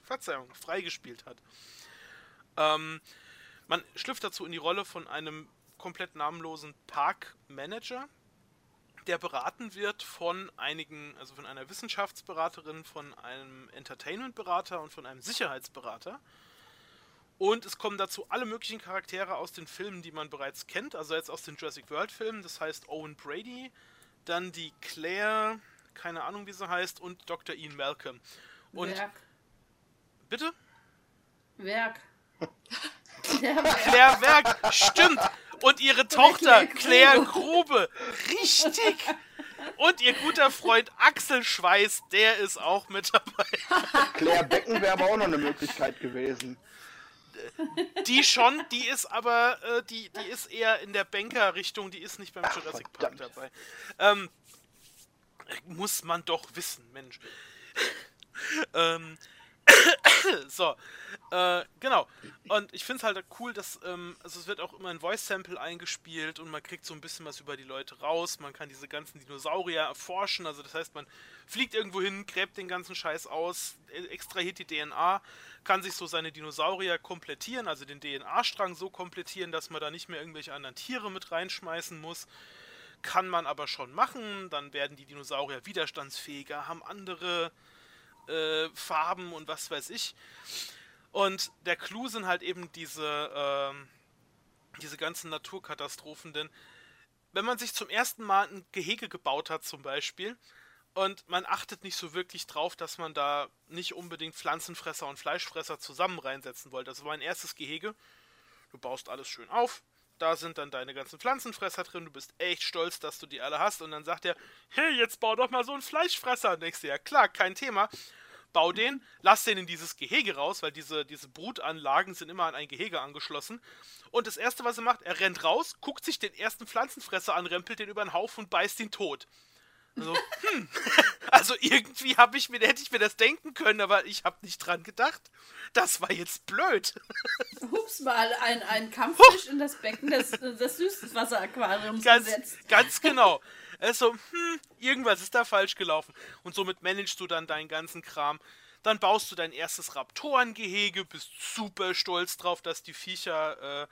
Verzeihung, freigespielt hat. Ähm, man schlüpft dazu in die Rolle von einem komplett namenlosen Parkmanager, der beraten wird von einigen, also von einer Wissenschaftsberaterin, von einem Entertainmentberater und von einem Sicherheitsberater. Und es kommen dazu alle möglichen Charaktere aus den Filmen, die man bereits kennt, also jetzt aus den Jurassic World Filmen, das heißt Owen Brady, dann die Claire, keine Ahnung wie sie heißt, und Dr. Ian Malcolm. Und Werk. bitte? Werk. *laughs* Claire Werk, stimmt. Und ihre Tochter Claire Grube. Richtig. Und ihr guter Freund Axel Schweiß, der ist auch mit dabei. Claire Becken wäre aber auch noch eine Möglichkeit gewesen. Die schon, die ist aber, äh, die, die ist eher in der Banker-Richtung, die ist nicht beim Ach, Jurassic Park verdammt. dabei. Ähm, muss man doch wissen, Mensch. *laughs* ähm, *coughs* so, äh, genau. Und ich finde es halt cool, dass, ähm, also es wird auch immer ein Voice-Sample eingespielt und man kriegt so ein bisschen was über die Leute raus. Man kann diese ganzen Dinosaurier erforschen. Also das heißt, man fliegt irgendwo hin, gräbt den ganzen Scheiß aus, e- extrahiert die DNA, kann sich so seine Dinosaurier komplettieren, also den DNA-Strang so komplettieren, dass man da nicht mehr irgendwelche anderen Tiere mit reinschmeißen muss. Kann man aber schon machen, dann werden die Dinosaurier widerstandsfähiger, haben andere äh, Farben und was weiß ich. Und der Clou sind halt eben diese, ähm, diese ganzen Naturkatastrophen, denn wenn man sich zum ersten Mal ein Gehege gebaut hat zum Beispiel und man achtet nicht so wirklich drauf, dass man da nicht unbedingt Pflanzenfresser und Fleischfresser zusammen reinsetzen wollte. Das war mein erstes Gehege. Du baust alles schön auf. Da sind dann deine ganzen Pflanzenfresser drin. Du bist echt stolz, dass du die alle hast. Und dann sagt er, hey, jetzt bau doch mal so einen Fleischfresser. Und denkst du, ja klar, kein Thema. Bau den, lass den in dieses Gehege raus, weil diese, diese Brutanlagen sind immer an ein Gehege angeschlossen. Und das erste, was er macht, er rennt raus, guckt sich den ersten Pflanzenfresser an, rempelt den über den Haufen und beißt ihn tot. Also, hm. *laughs* also irgendwie habe ich mir, hätte ich mir das denken können, aber ich habe nicht dran gedacht. Das war jetzt blöd. *laughs* Hups, mal ein, ein Kampffisch in das Becken des, des Süßwasseraquariums Ganz, gesetzt. ganz genau. Also, hm, irgendwas ist da falsch gelaufen. Und somit managst du dann deinen ganzen Kram. Dann baust du dein erstes Raptorengehege, bist super stolz drauf, dass die Viecher, äh,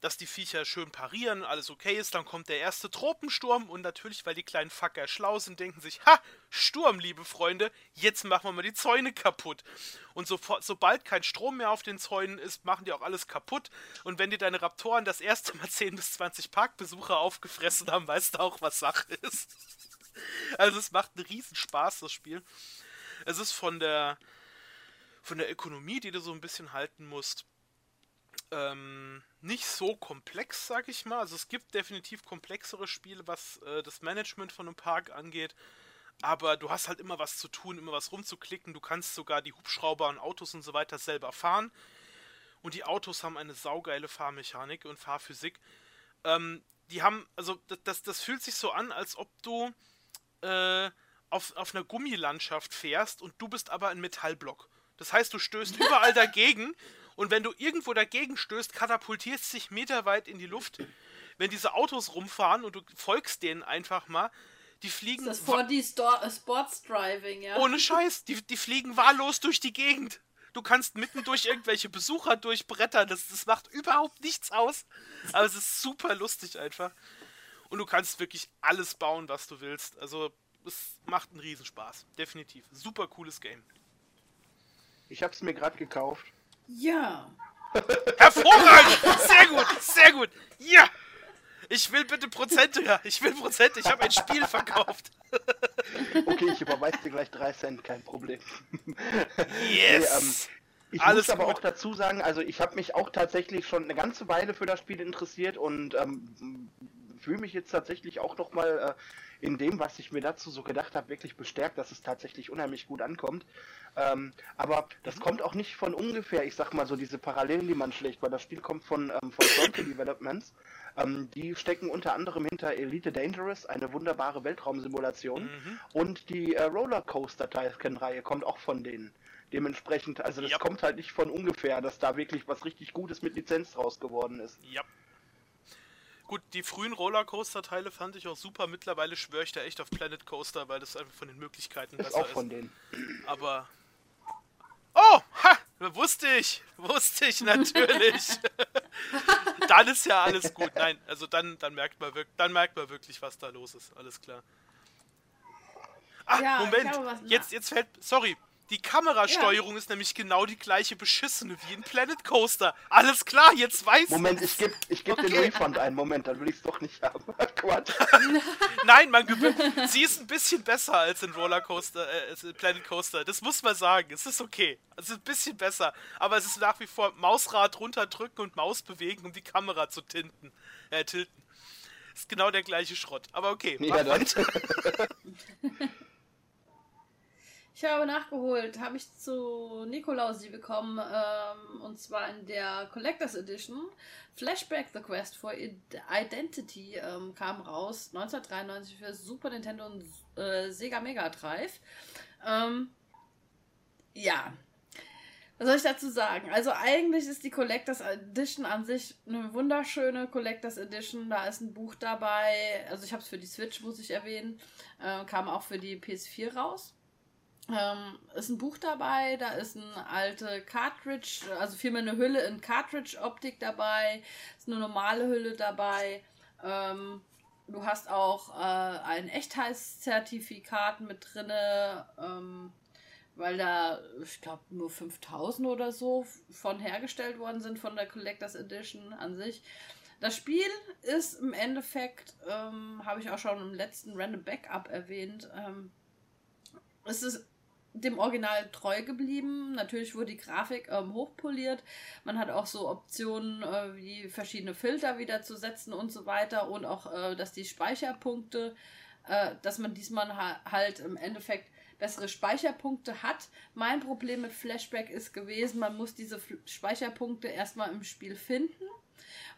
dass die Viecher schön parieren, alles okay ist. Dann kommt der erste Tropensturm und natürlich, weil die kleinen Facker schlau sind, denken sich, ha, Sturm, liebe Freunde, jetzt machen wir mal die Zäune kaputt. Und sofort, sobald kein Strom mehr auf den Zäunen ist, machen die auch alles kaputt. Und wenn dir deine Raptoren das erste Mal *laughs* 10 bis 20 Parkbesucher aufgefressen haben, weißt du auch, was Sache ist. *laughs* Also es macht einen riesen Spaß, das Spiel. Es ist von der von der Ökonomie, die du so ein bisschen halten musst, ähm, nicht so komplex, sag ich mal. Also es gibt definitiv komplexere Spiele, was äh, das Management von einem Park angeht. Aber du hast halt immer was zu tun, immer was rumzuklicken. Du kannst sogar die Hubschrauber und Autos und so weiter selber fahren. Und die Autos haben eine saugeile Fahrmechanik und Fahrphysik. Ähm, die haben, also das, das, fühlt sich so an, als ob du äh, auf, auf einer Gummilandschaft fährst und du bist aber ein Metallblock. Das heißt, du stößt *laughs* überall dagegen und wenn du irgendwo dagegen stößt, katapultierst dich meterweit in die Luft. Wenn diese Autos rumfahren und du folgst denen einfach mal, die fliegen Das wa- 4D Sto- äh, Sports Driving, ja. ohne Scheiß, die, die fliegen wahllos durch die Gegend. Du kannst mitten durch irgendwelche Besucher durchbrettern. Das, das macht überhaupt nichts aus. Aber es ist super lustig einfach. Und du kannst wirklich alles bauen, was du willst. Also, es macht einen Riesenspaß. Definitiv. Super cooles Game. Ich hab's mir gerade gekauft. Ja. Hervorragend! Sehr gut, sehr gut. Ja! Ich will bitte Prozente, ja. Ich will Prozente. Ich habe ein Spiel verkauft. Okay, ich überweise dir gleich 3 Cent, kein Problem. Yes! Nee, ähm, ich Alles muss aber gut. auch dazu sagen, also ich habe mich auch tatsächlich schon eine ganze Weile für das Spiel interessiert und ähm, fühle mich jetzt tatsächlich auch nochmal äh, in dem, was ich mir dazu so gedacht habe, wirklich bestärkt, dass es tatsächlich unheimlich gut ankommt. Ähm, aber das kommt auch nicht von ungefähr, ich sag mal so diese Parallelen, die man schlägt, weil das Spiel kommt von, ähm, von Frontier Developments. Ähm, die stecken unter anderem hinter Elite Dangerous, eine wunderbare Weltraumsimulation. Mhm. Und die äh, Rollercoaster-Teilken-Reihe kommt auch von denen. Dementsprechend, also das Ja. kommt halt nicht von ungefähr, dass da wirklich was richtig Gutes mit Lizenz draus geworden ist. Ja. Gut, die frühen Rollercoaster-Teile fand ich auch super. Mittlerweile schwöre ich da echt auf Planet Coaster, weil das einfach von den Möglichkeiten Ist besser auch von denen. Aber. Oh! Ha! Wusste ich! Wusste ich natürlich! *laughs* dann ist ja alles gut. Nein, also dann, dann, merkt man wirklich, dann merkt man wirklich, was da los ist. Alles klar. Ah, Ja, Moment! was- Jetzt, jetzt fällt. Sorry. Die Kamerasteuerung ist nämlich genau die gleiche beschissene wie in Planet Coaster. Alles klar, jetzt weiß Moment, ich gebe ich geb den Okay. Refund ein. Moment, dann will ich es doch nicht haben. *laughs* Quatsch. *laughs* *laughs* Nein, man gewinnt. Sie ist ein bisschen besser als in Rollercoaster, äh, Planet Coaster. Das muss man sagen. Es ist okay. Es ist ein bisschen besser. Aber es ist nach wie vor Mausrad runterdrücken und Maus bewegen, um die Kamera zu tinten. Äh, tilten. Ist genau der gleiche Schrott. Aber okay. Ja, mach. Ich habe nachgeholt, habe ich zu Nikolausi bekommen, ähm, und zwar in der Collectors Edition. Flashback The Quest for Id- Identity ähm, kam raus 1993 für Super Nintendo und äh, Sega Mega Drive. Ähm, ja. Was soll ich dazu sagen? Also eigentlich ist die Collectors Edition an sich eine wunderschöne Collectors Edition. Da ist ein Buch dabei. Also ich habe es für die Switch, muss ich erwähnen. Äh, kam auch für die PS4 raus. Ähm, ist ein Buch dabei, da ist eine alte Cartridge, also vielmehr eine Hülle in Cartridge-Optik dabei, ist eine normale Hülle dabei. Ähm, du hast auch äh, ein Echtheitszertifikat mit drinne, ähm, weil da, ich glaube, nur 5000 oder so von hergestellt worden sind von der Collectors Edition an sich. Das Spiel ist im Endeffekt, ähm, habe ich auch schon im letzten Random Backup erwähnt, ähm, es ist dem Original treu geblieben. Natürlich wurde die Grafik ähm, hochpoliert. Man hat auch so Optionen äh, wie verschiedene Filter wieder zu setzen und so weiter. Und auch, äh, dass die Speicherpunkte, äh, dass man diesmal ha halt im Endeffekt bessere Speicherpunkte hat. Mein Problem mit Flashback ist gewesen, man muss diese F Speicherpunkte erstmal im Spiel finden.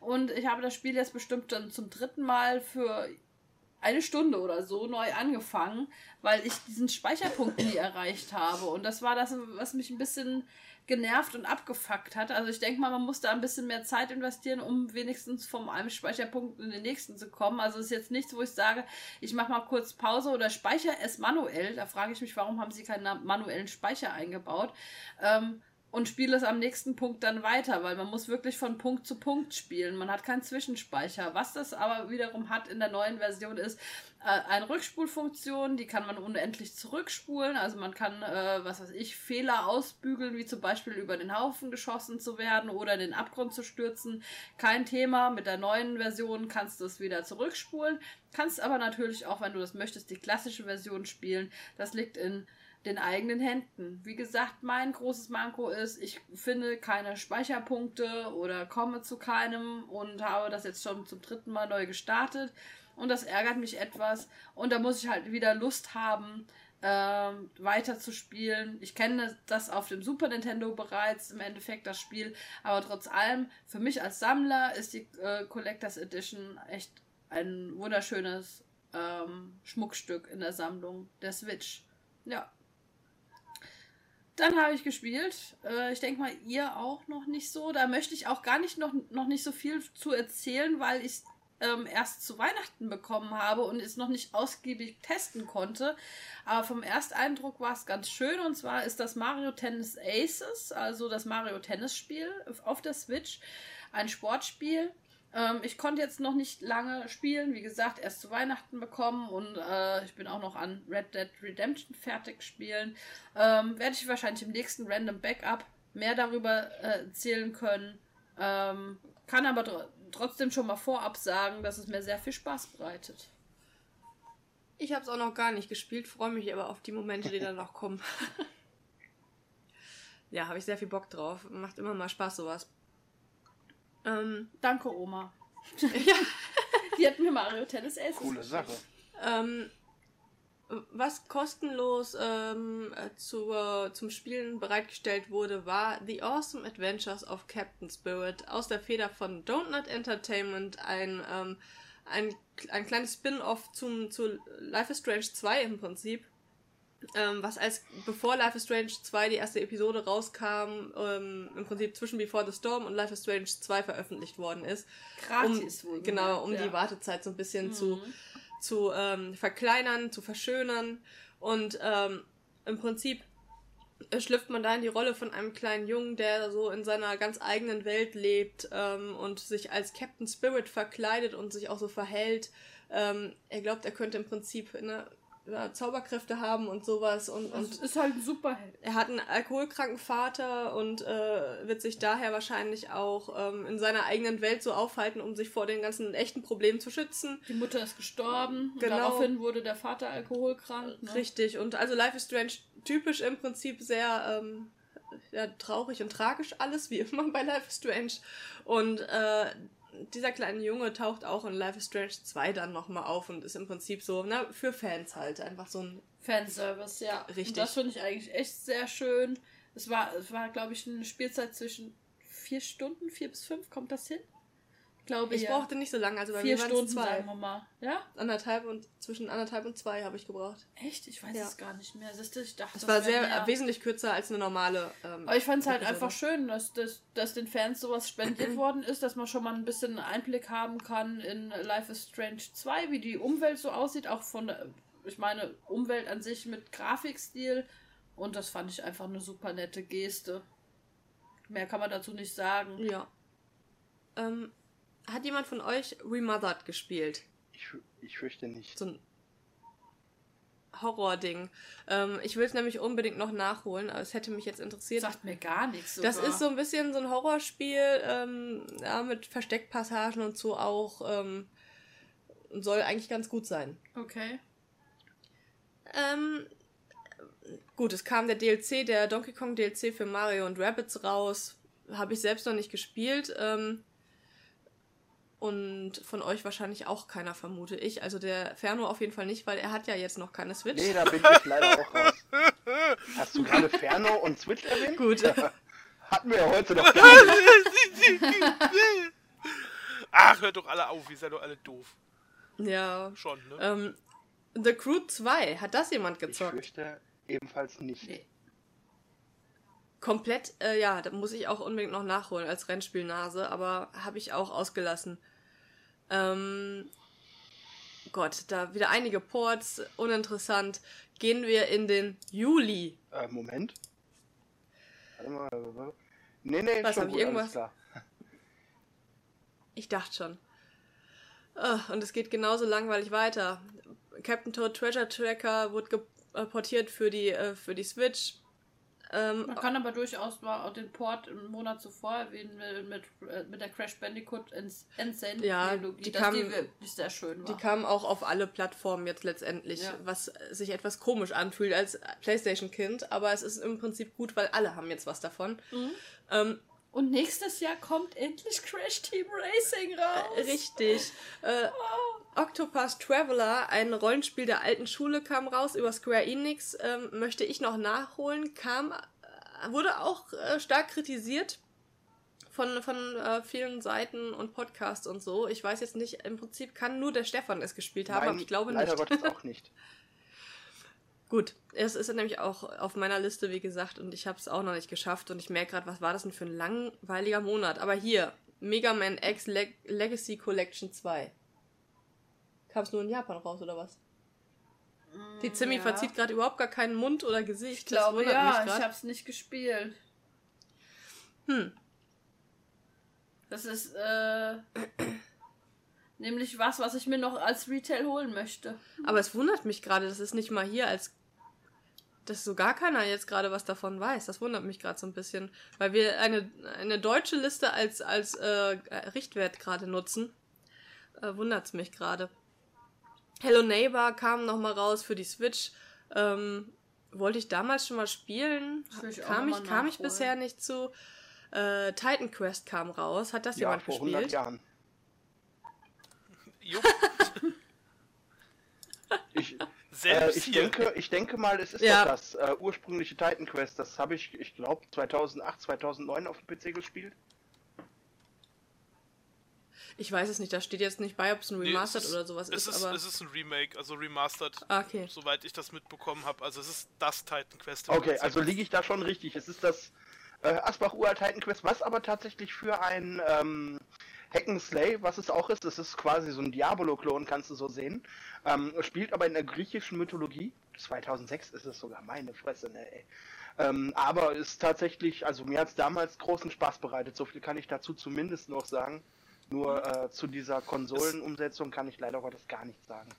Und ich habe das Spiel jetzt bestimmt dann zum dritten Mal für eine Stunde oder so neu angefangen, weil ich diesen Speicherpunkt nie erreicht habe. Und das war das, was mich ein bisschen genervt und abgefuckt hat. Also ich denke mal, man muss da ein bisschen mehr Zeit investieren, um wenigstens vom einem Speicherpunkt in den nächsten zu kommen. Also es ist jetzt nichts, wo ich sage, ich mache mal kurz Pause oder speichere es manuell. Da frage ich mich, warum haben sie keinen manuellen Speicher eingebaut? Ähm, und spiele es am nächsten Punkt dann weiter, weil man muss wirklich von Punkt zu Punkt spielen. Man hat keinen Zwischenspeicher. Was das aber wiederum hat in der neuen Version ist äh, eine Rückspulfunktion, die kann man unendlich zurückspulen. Also man kann, äh, was weiß ich, Fehler ausbügeln, wie zum Beispiel über den Haufen geschossen zu werden oder in den Abgrund zu stürzen. Kein Thema. Mit der neuen Version kannst du es wieder zurückspulen. Kannst aber natürlich auch, wenn du das möchtest, die klassische Version spielen. Das liegt in den eigenen Händen. Wie gesagt, mein großes Manko ist, ich finde keine Speicherpunkte oder komme zu keinem und habe das jetzt schon zum dritten Mal neu gestartet. Und das ärgert mich etwas. Und da muss ich halt wieder Lust haben, ähm, weiter zu spielen. Ich kenne das auf dem Super Nintendo bereits, im Endeffekt das Spiel. Aber trotz allem, für mich als Sammler ist die äh, Collectors Edition echt ein wunderschönes ähm, Schmuckstück in der Sammlung der Switch. Ja. Dann habe ich gespielt. Äh, ich denke mal, ihr auch noch nicht so. Da möchte ich auch gar nicht noch, noch nicht so viel zu erzählen, weil ich ähm, erst zu Weihnachten bekommen habe und es noch nicht ausgiebig testen konnte. Aber vom Ersteindruck war es ganz schön. Und zwar ist das Mario Tennis Aces, also das Mario Tennis Spiel auf der Switch, ein Sportspiel. Ähm, ich konnte jetzt noch nicht lange spielen, wie gesagt, erst zu Weihnachten bekommen und äh, ich bin auch noch an Red Dead Redemption fertig spielen. Ähm, Werde ich wahrscheinlich im nächsten Random Backup mehr darüber äh, erzählen können. Ähm, kann aber tr trotzdem schon mal vorab sagen, dass es mir sehr viel Spaß bereitet. Ich habe es auch noch gar nicht gespielt, freue mich aber auf die Momente, die dann noch kommen. *laughs* ja, habe ich sehr viel Bock drauf. Macht immer mal Spaß, sowas. Ähm, Danke, Oma. *laughs* ja. *laughs* Die hat mir Mario Tennis Aces. Coole Sache. Ähm, was kostenlos ähm, zu, äh, zum Spielen bereitgestellt wurde, war The Awesome Adventures of Captain Spirit aus der Feder von Don't Not Entertainment, ein, ähm, ein, ein kleines Spin-off zum, zu Life is Strange 2 im Prinzip. Ähm, was als bevor Life is Strange 2 die erste Episode rauskam, ähm, im Prinzip zwischen Before the Storm und Life is Strange 2 veröffentlicht worden ist. Gratis um, wohl. Genau, um ja. die Wartezeit so ein bisschen mhm. zu zu ähm, verkleinern, zu verschönern. Und ähm, im Prinzip schlüpft man da in die Rolle von einem kleinen Jungen, der so in seiner ganz eigenen Welt lebt ähm, und sich als Captain Spirit verkleidet und sich auch so verhält. Ähm, er glaubt, er könnte im Prinzip ne, ja, Zauberkräfte haben und sowas. Und, und ist halt ein Superheld. Er hat einen alkoholkranken Vater und äh, wird sich daher wahrscheinlich auch ähm, in seiner eigenen Welt so aufhalten, um sich vor den ganzen echten Problemen zu schützen. Die Mutter ist gestorben. Genau. Daraufhin wurde der Vater alkoholkrank. Ne? Richtig. Und also Life is Strange typisch im Prinzip sehr ähm, ja, traurig und tragisch alles, wie *laughs* immer bei Life is Strange. Und äh, dieser kleine Junge taucht auch in Life is Strange 2 dann nochmal auf und ist im Prinzip so, na, für Fans halt. Einfach so ein Fanservice, ja. Richtig. Und das finde ich eigentlich echt sehr schön. Es war, es war, glaube ich, eine Spielzeit zwischen vier Stunden, vier bis fünf, kommt das hin? Glaube ich. Ich brauchte nicht so lange, also bei Vier mir Stunden, zwei. sagen wir mal. Ja? Anderthalb und zwischen anderthalb und zwei habe ich gebraucht. Echt? Ich weiß ja. es gar nicht mehr. Siehst du, ich dachte, es war sehr mehr. wesentlich kürzer als eine normale. Ähm, Aber ich fand es halt einfach schön, dass, dass, dass den Fans sowas spendiert *clears throat* worden ist, dass man schon mal ein bisschen Einblick haben kann in Life is Strange 2, wie die Umwelt so aussieht, auch von ich meine, Umwelt an sich mit Grafikstil. Und das fand ich einfach eine super nette Geste. Mehr kann man dazu nicht sagen. Ja. Ähm, hat jemand von euch Remothered gespielt? Ich, ich fürchte nicht. So ein Horror-Ding. Ähm, ich will es nämlich unbedingt noch nachholen, aber es hätte mich jetzt interessiert. Sagt mir gar nichts. Sogar. Das ist so ein bisschen so ein Horrorspiel, ähm, ja, mit Versteckpassagen und so auch. Ähm, soll eigentlich ganz gut sein. Okay. Ähm, gut, es kam der DLC, der Donkey Kong DLC für Mario und Rabbits raus. Habe ich selbst noch nicht gespielt. Ähm, und von euch wahrscheinlich auch keiner, vermute ich. Also der Ferno auf jeden Fall nicht, weil er hat ja jetzt noch keine Switch. Nee, da bin ich leider auch raus. *laughs* Hast du gerade Ferno und Switch erwähnt? Gut. *laughs* Hatten wir ja heute noch *laughs* gar nicht. Ach, hört doch alle auf, ihr seid doch alle doof. Ja. Schon, ne? Ähm, The Crew 2, hat das jemand gezockt? Ich fürchte ebenfalls nicht. Nee. Komplett, äh, ja, da muss ich auch unbedingt noch nachholen als Rennspielnase, aber habe ich auch ausgelassen. Ähm, Gott, da wieder einige Ports, uninteressant. Gehen wir in den Juli. Äh, Moment. Warte mal. Nee, nee, Was, habe ich irgendwas? Ich dachte schon. Oh, und es geht genauso langweilig weiter. Captain Toad Treasure Tracker wurde portiert für die, äh, für die Switch. Ähm, Man kann aber durchaus mal den Port im Monat zuvor erwähnen mit, mit, mit der Crash Bandicoot Insane ja, die kam, die sehr schön war. Die kam auch auf alle Plattformen jetzt letztendlich, ja. was sich etwas komisch anfühlt als Playstation-Kind, aber es ist im Prinzip gut, weil alle haben jetzt was davon. Mhm. Ähm, und nächstes Jahr kommt endlich Crash Team Racing raus. Richtig. Äh, oh. Octopus Traveler, ein Rollenspiel der alten Schule, kam raus über Square Enix. Ähm, möchte ich noch nachholen. Kam, äh, wurde auch äh, stark kritisiert von, von äh, vielen Seiten und Podcasts und so. Ich weiß jetzt nicht, im Prinzip kann nur der Stefan es gespielt haben, Nein, aber ich glaube leider nicht. Leider Gottes auch nicht. *laughs* Gut, es ist nämlich auch auf meiner Liste, wie gesagt, und ich habe es auch noch nicht geschafft. Und ich merke gerade, was war das denn für ein langweiliger Monat? Aber hier, Mega Man X Leg Legacy Collection 2. Kam es nur in Japan raus, oder was? Die Zimmi ja. verzieht gerade überhaupt gar keinen Mund oder Gesicht. Ich glaube, ja, ich habe es nicht gespielt. Hm. Das ist, äh, *clears throat* nämlich was, was ich mir noch als Retail holen möchte. Aber es wundert mich gerade, dass es nicht mal hier als dass so gar keiner jetzt gerade was davon weiß. Das wundert mich gerade so ein bisschen, weil wir eine, eine deutsche Liste als, als äh, Richtwert gerade nutzen. Äh, wundert's mich gerade. Hello Neighbor kam noch mal raus für die Switch. Ähm, wollte ich damals schon mal spielen, ich kam ich, kam ich bisher nicht zu. Äh, Titan Quest kam raus. Hat das Ja, jemand vor gespielt? 100 Jahren. Jupp, *laughs* Ich, äh, ich, denke, ich denke mal, es ist Ja. doch das äh, ursprüngliche Titan Quest. Das habe ich, ich glaube, 2008, 2009 auf dem PC gespielt. Ich weiß es nicht, da steht jetzt nicht bei, ob es ein Nee, Remastered es ist- oder sowas es ist, ist, aber. es ist ein Remake, also remastered, Ah, okay. soweit ich das mitbekommen habe. Also es ist das Titan Quest. Okay, also liege ich da schon richtig. Es ist das äh, Asbach Uralt Titan Quest, was aber tatsächlich für ein ähm, Hack'n'Slay, was es auch ist, das ist quasi so ein Diabolo-Klon, kannst du so sehen, ähm, spielt aber in der griechischen Mythologie. 2006 ist es sogar, meine Fresse, ne, ey. Ähm, aber ist tatsächlich, also mir hat es damals großen Spaß bereitet, so viel kann ich dazu zumindest noch sagen. Nur äh, zu dieser Konsolenumsetzung kann ich leider Gottes gar nichts sagen.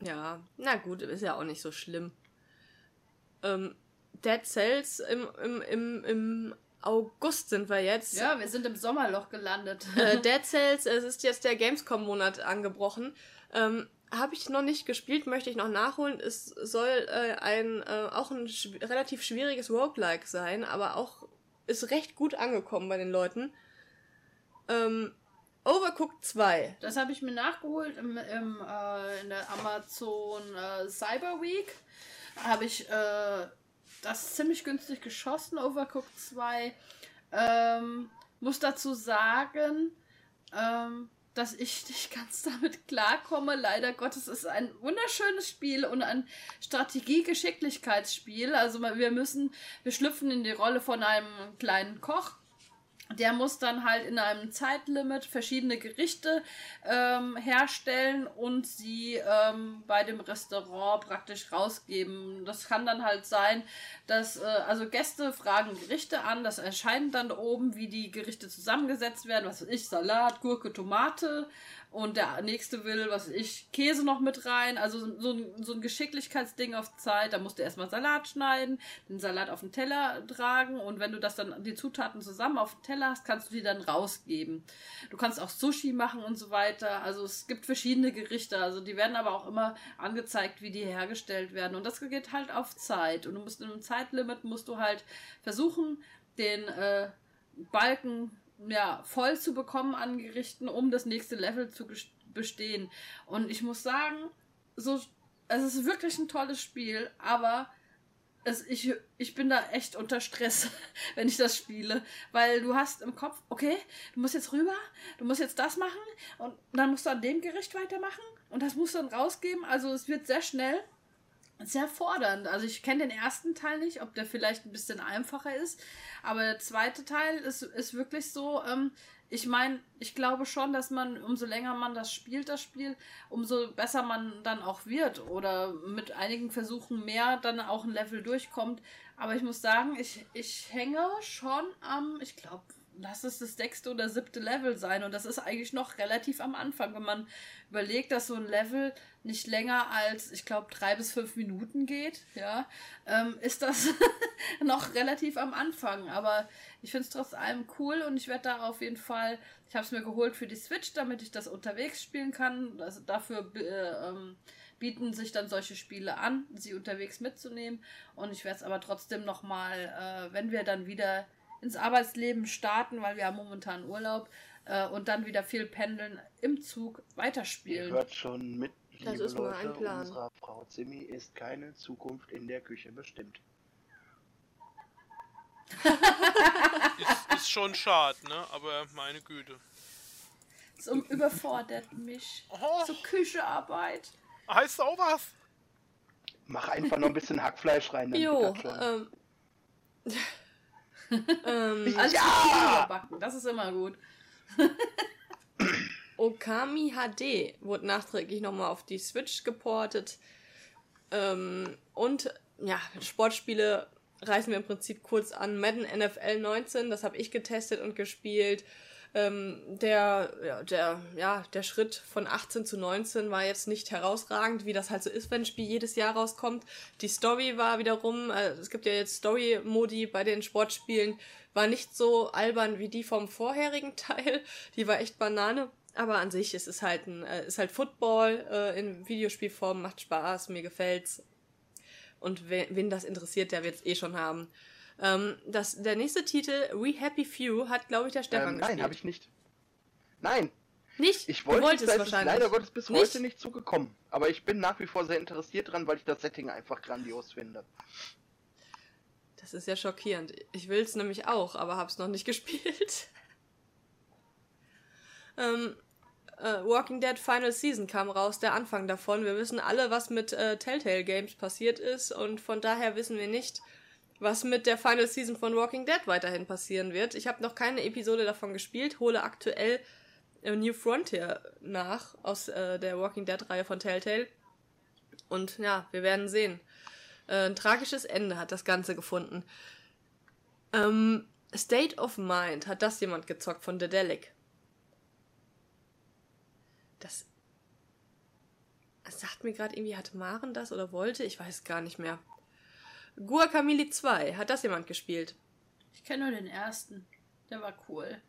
Ja, na gut, ist ja auch nicht so schlimm. Ähm, Dead Cells im, im, im, im August sind wir jetzt. Ja, wir sind im Sommerloch gelandet. Äh, *laughs* Dead Cells, es ist jetzt der Gamescom-Monat angebrochen. Ähm, Habe ich noch nicht gespielt, möchte ich noch nachholen. Es soll äh, ein äh, auch ein schw relativ schwieriges Roguelike sein, aber auch ist recht gut angekommen bei den Leuten. Ähm, Overcooked 2. Das habe ich mir nachgeholt im, im, äh, in der Amazon äh, Cyber Week. Habe ich äh, das ziemlich günstig geschossen, Overcooked 2. Ähm, muss dazu sagen, ähm, dass ich nicht ganz *laughs* damit klarkomme. Leider Gottes ist ein wunderschönes Spiel und ein Strategie-Geschicklichkeitsspiel. Also wir müssen, wir schlüpfen in die Rolle von einem kleinen Koch. Der muss dann halt in einem Zeitlimit verschiedene Gerichte ähm, herstellen und sie ähm, bei dem Restaurant praktisch rausgeben. Das kann dann halt sein, dass äh, also Gäste fragen Gerichte an, das erscheint dann oben, wie die Gerichte zusammengesetzt werden. Was weiß ich, Salat, Gurke, Tomate und der nächste will, was ich, Käse noch mit rein. Also so ein, so ein Geschicklichkeitsding auf Zeit. Da musst du erstmal Salat schneiden, den Salat auf den Teller tragen und wenn du das dann, die Zutaten zusammen auf den Teller hast, kannst du die dann rausgeben. Du kannst auch Sushi machen und so weiter. Also es gibt verschiedene Gerichte. Also die werden aber auch immer angezeigt, wie die hergestellt werden. Und das geht halt auf Zeit. Und du musst in einem Zeitlimit musst du halt versuchen, den äh, Balken ja, voll zu bekommen an Gerichten, um das nächste Level zu bestehen. Und ich muss sagen, so, es ist wirklich ein tolles Spiel, aber es, ich, ich bin da echt unter Stress, *laughs* wenn ich das spiele. Weil du hast im Kopf, okay, du musst jetzt rüber, du musst jetzt das machen und dann musst du an dem Gericht weitermachen und das musst du dann rausgeben. Also es wird sehr schnell sehr fordernd. Also ich kenne den ersten Teil nicht, ob der vielleicht ein bisschen einfacher ist, aber der zweite Teil ist, ist wirklich so, ähm, ich meine, ich glaube schon, dass man, umso länger man das spielt, das Spiel, umso besser man dann auch wird oder mit einigen Versuchen mehr dann auch ein Level durchkommt. Aber ich muss sagen, ich, ich hänge schon am, ich glaube, lass es das sechste oder siebte Level sein. Und das ist eigentlich noch relativ am Anfang, wenn man überlegt, dass so ein Level nicht länger als, ich glaube, drei bis fünf Minuten geht, ja, ähm, ist das *laughs* noch relativ am Anfang. Aber ich finde es trotz allem cool und ich werde da auf jeden Fall, ich habe es mir geholt für die Switch, damit ich das unterwegs spielen kann. Also dafür äh, ähm, bieten sich dann solche Spiele an, sie unterwegs mitzunehmen. Und ich werde es aber trotzdem nochmal, äh, wenn wir dann wieder ins Arbeitsleben starten, weil wir haben momentan Urlaub äh, und dann wieder viel pendeln, im Zug Ihr weiterspielen. hört schon mit, Das liebe ist mal ein Leute, Plan. unserer Frau Zimmi ist keine Zukunft in der Küche bestimmt. *laughs* Ist, ist schon schade, ne? Aber meine Güte. Es überfordert mich. Oh, So Küchearbeit. heißt auch was? Mach einfach noch ein bisschen Hackfleisch rein. dann Jo, das ähm. Ähm, Alles Ja! überbacken, das ist immer gut. *laughs* Okami HD wurde nachträglich nochmal auf die Switch geportet. Ähm, und ja, Sportspiele reißen wir im Prinzip kurz an. Madden NFL 19, das habe ich getestet und gespielt. Ähm, der, der, ja, der Schritt von 18 zu 19 war jetzt nicht herausragend, wie das halt so ist, wenn ein Spiel jedes Jahr rauskommt. Die Story war wiederum, äh, es gibt ja jetzt Story-Modi bei den Sportspielen, war nicht so albern wie die vom vorherigen *laughs* Teil. Die war echt Banane. Aber an sich ist es halt ein, äh, ist halt Football äh, in Videospielform, macht Spaß, mir gefällt's. Und wen, wen das interessiert, der wird's eh schon haben. Ähm, das, der nächste Titel, We Happy Few, hat, glaube ich, der Stefan Ähm, nein, habe ich nicht. Nein, Nicht? ich du wollte, wolltest da ist es wahrscheinlich. leider Gottes bis Nicht? heute nicht zugekommen. Aber ich bin nach wie vor sehr interessiert dran, weil ich das Setting einfach grandios finde. Das ist ja schockierend. Ich will's nämlich auch, aber hab's noch nicht *laughs* gespielt. ähm, äh, Walking Dead Final Season kam raus, der Anfang davon. Wir wissen alle, was mit äh, Telltale Games passiert ist und von daher wissen wir nicht, was mit der Final Season von Walking Dead weiterhin passieren wird. Ich habe noch keine Episode davon gespielt, hole aktuell äh, New Frontier nach aus äh, der Walking Dead Reihe von Telltale. Und ja, wir werden sehen. Äh, ein tragisches Ende hat das Ganze gefunden. Ähm, State of Mind, hat das jemand gezockt von Dedelic? Das, das sagt mir gerade irgendwie, hat Maren das oder wollte? Ich weiß gar nicht mehr. Guacamole 2, hat das jemand gespielt? Ich kenne nur den ersten. Der war cool.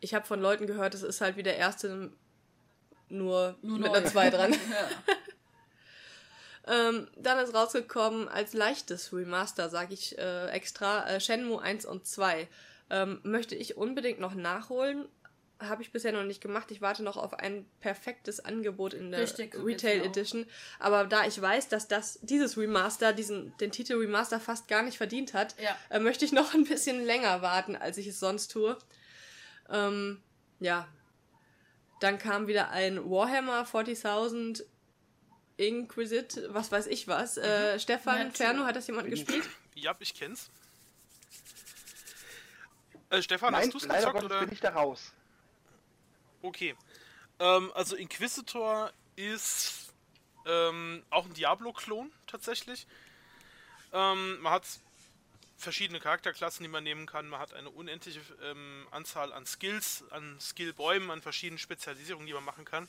Ich habe von Leuten gehört, es ist halt wie der erste, nur, Nur mit neu. einer 2 dran. ja. *laughs* *laughs* Ähm, dann ist rausgekommen als leichtes Remaster, sage ich äh, extra, äh, Shenmue 1 und 2. Ähm, möchte ich unbedingt noch nachholen. Habe ich bisher noch nicht gemacht. Ich warte noch auf ein perfektes Angebot in der Richtig, Retail. Edition. Aber da ich weiß, dass das dieses Remaster, diesen, den Titel Remaster fast gar nicht verdient hat, Ja. äh, möchte ich noch ein bisschen länger warten, als ich es sonst tue. Ähm, ja. Dann kam wieder ein Warhammer 40.000 Inquisit, was weiß ich was. Äh, Stefan Nett. Ferno, hat das jemand gespielt? *laughs* Ja, ich kenn's. Äh, Stefan, Nein, hast du's leider gezockt Gottes oder? bin ich da raus. Okay. Ähm, also Inquisitor ist ähm, auch ein Diablo-Klon tatsächlich. Ähm, man hat verschiedene Charakterklassen, die man nehmen kann. Man hat eine unendliche ähm, Anzahl an Skills, an Skillbäumen, an verschiedenen Spezialisierungen, die man machen kann.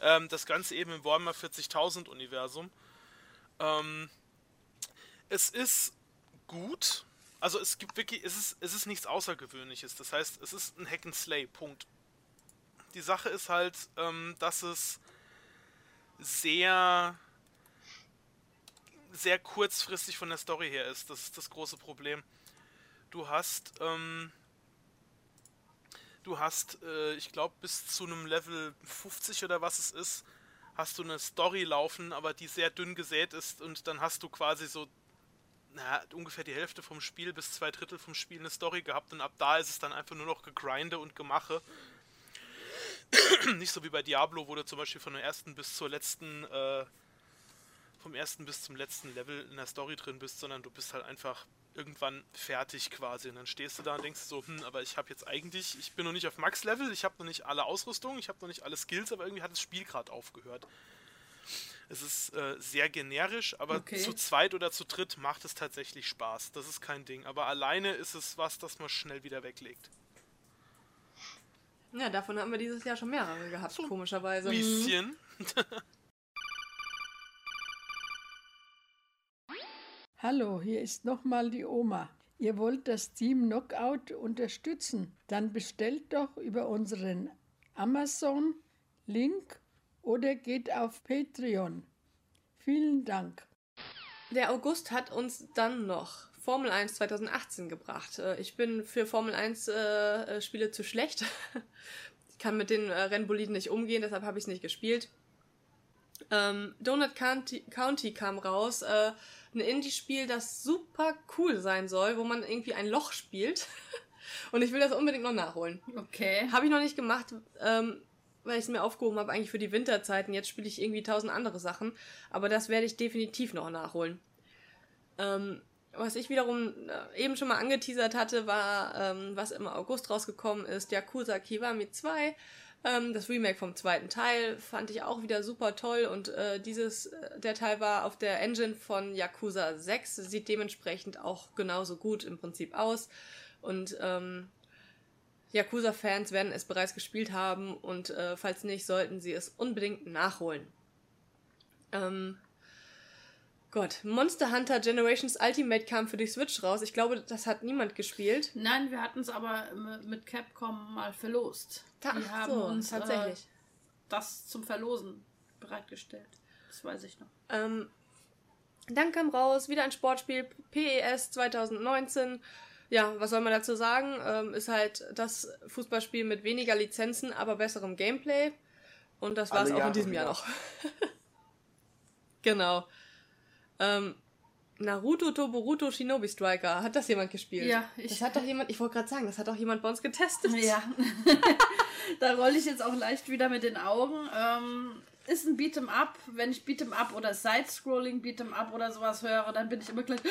Ähm, das Ganze eben im Warhammer 40.000 Universum. Ähm, es ist gut. Also es gibt wirklich, es ist, es ist nichts Außergewöhnliches. Das heißt, es ist ein Hack and Slay. Punkt. Die Sache ist halt, ähm, dass es sehr sehr kurzfristig von der Story her ist. Das ist das große Problem. Du hast, ähm, du hast, äh, ich glaube, bis zu einem Level 50 oder was es ist, hast du eine Story laufen, aber die sehr dünn gesät ist und dann hast du quasi so na, ungefähr die Hälfte vom Spiel bis zwei Drittel vom Spiel eine Story gehabt und ab da ist es dann einfach nur noch gegrinde und gemache. *clears throat* Nicht so wie bei Diablo, wo du zum Beispiel von der ersten bis zur letzten, äh, vom ersten bis zum letzten Level in der Story drin bist, sondern du bist halt einfach irgendwann fertig quasi. Und dann stehst du da und denkst so, hm, aber ich habe jetzt eigentlich, ich bin noch nicht auf Max-Level, ich habe noch nicht alle Ausrüstung, ich habe noch nicht alle Skills, aber irgendwie hat das Spiel gerade aufgehört. Es ist äh, sehr generisch, aber Okay. zu zweit oder zu dritt macht es tatsächlich Spaß. Das ist kein Ding. Aber alleine ist es was, das man schnell wieder weglegt. Ja, davon haben wir dieses Jahr schon mehrere gehabt, So ein komischerweise. Bisschen. *laughs* Hallo, hier ist nochmal die Oma. Ihr wollt das Team Knockout unterstützen? Dann bestellt doch über unseren Amazon-Link oder geht auf Patreon. Vielen Dank. Der August hat uns dann noch Formel 1 2018 gebracht. Äh, Ich bin für Formel 1 äh, äh, Spiele zu schlecht. *laughs* Ich kann mit den äh, Rennboliden nicht umgehen, deshalb habe ich es nicht gespielt. Ähm, Donut County, County kam raus. Äh, ein Indie-Spiel, das super cool sein soll, wo man irgendwie ein Loch spielt. *laughs* Und ich will das unbedingt noch nachholen. Okay. Habe ich noch nicht gemacht, ähm, weil ich es mir aufgehoben habe, eigentlich für die Winterzeiten. Jetzt spiele ich irgendwie tausend andere Sachen. Aber das werde ich definitiv noch nachholen. Ähm, was ich wiederum äh, eben schon mal angeteasert hatte, war, ähm, was im August rausgekommen ist, Yakuza Kiwami 2. Ähm, das Remake vom zweiten Teil fand ich auch wieder super toll und äh, dieses, äh, der Teil war auf der Engine von Yakuza 6, sieht dementsprechend auch genauso gut im Prinzip aus. Und ähm, Yakuza-Fans werden es bereits gespielt haben und äh, falls nicht, sollten sie es unbedingt nachholen. Ähm, Gott, Monster Hunter Generations Ultimate kam für die Switch raus. Ich glaube, das hat niemand gespielt. Nein, wir hatten es aber mit Capcom mal verlost. Ta Die haben so, uns tatsächlich. Äh, das zum Verlosen bereitgestellt. Das weiß ich noch. Ähm, dann kam raus, wieder ein Sportspiel, PES 2019. Ja, was soll man dazu sagen? Ähm, ist halt das Fußballspiel mit weniger Lizenzen, aber besserem Gameplay. Und das war es auch in diesem Jahr noch. *laughs* genau. Ähm, Naruto Toboruto Shinobi Striker. Hat das jemand gespielt? Ja, ich- Das hat doch jemand, ich wollte gerade sagen, das hat doch jemand bei uns getestet. Ja. *laughs* da rolle ich jetzt auch leicht wieder mit den Augen. Ähm, ist ein Beat'em Up. Wenn ich Beat'em Up oder Side-Scrolling Beat'em Up oder sowas höre, dann bin ich immer gleich. *gasps*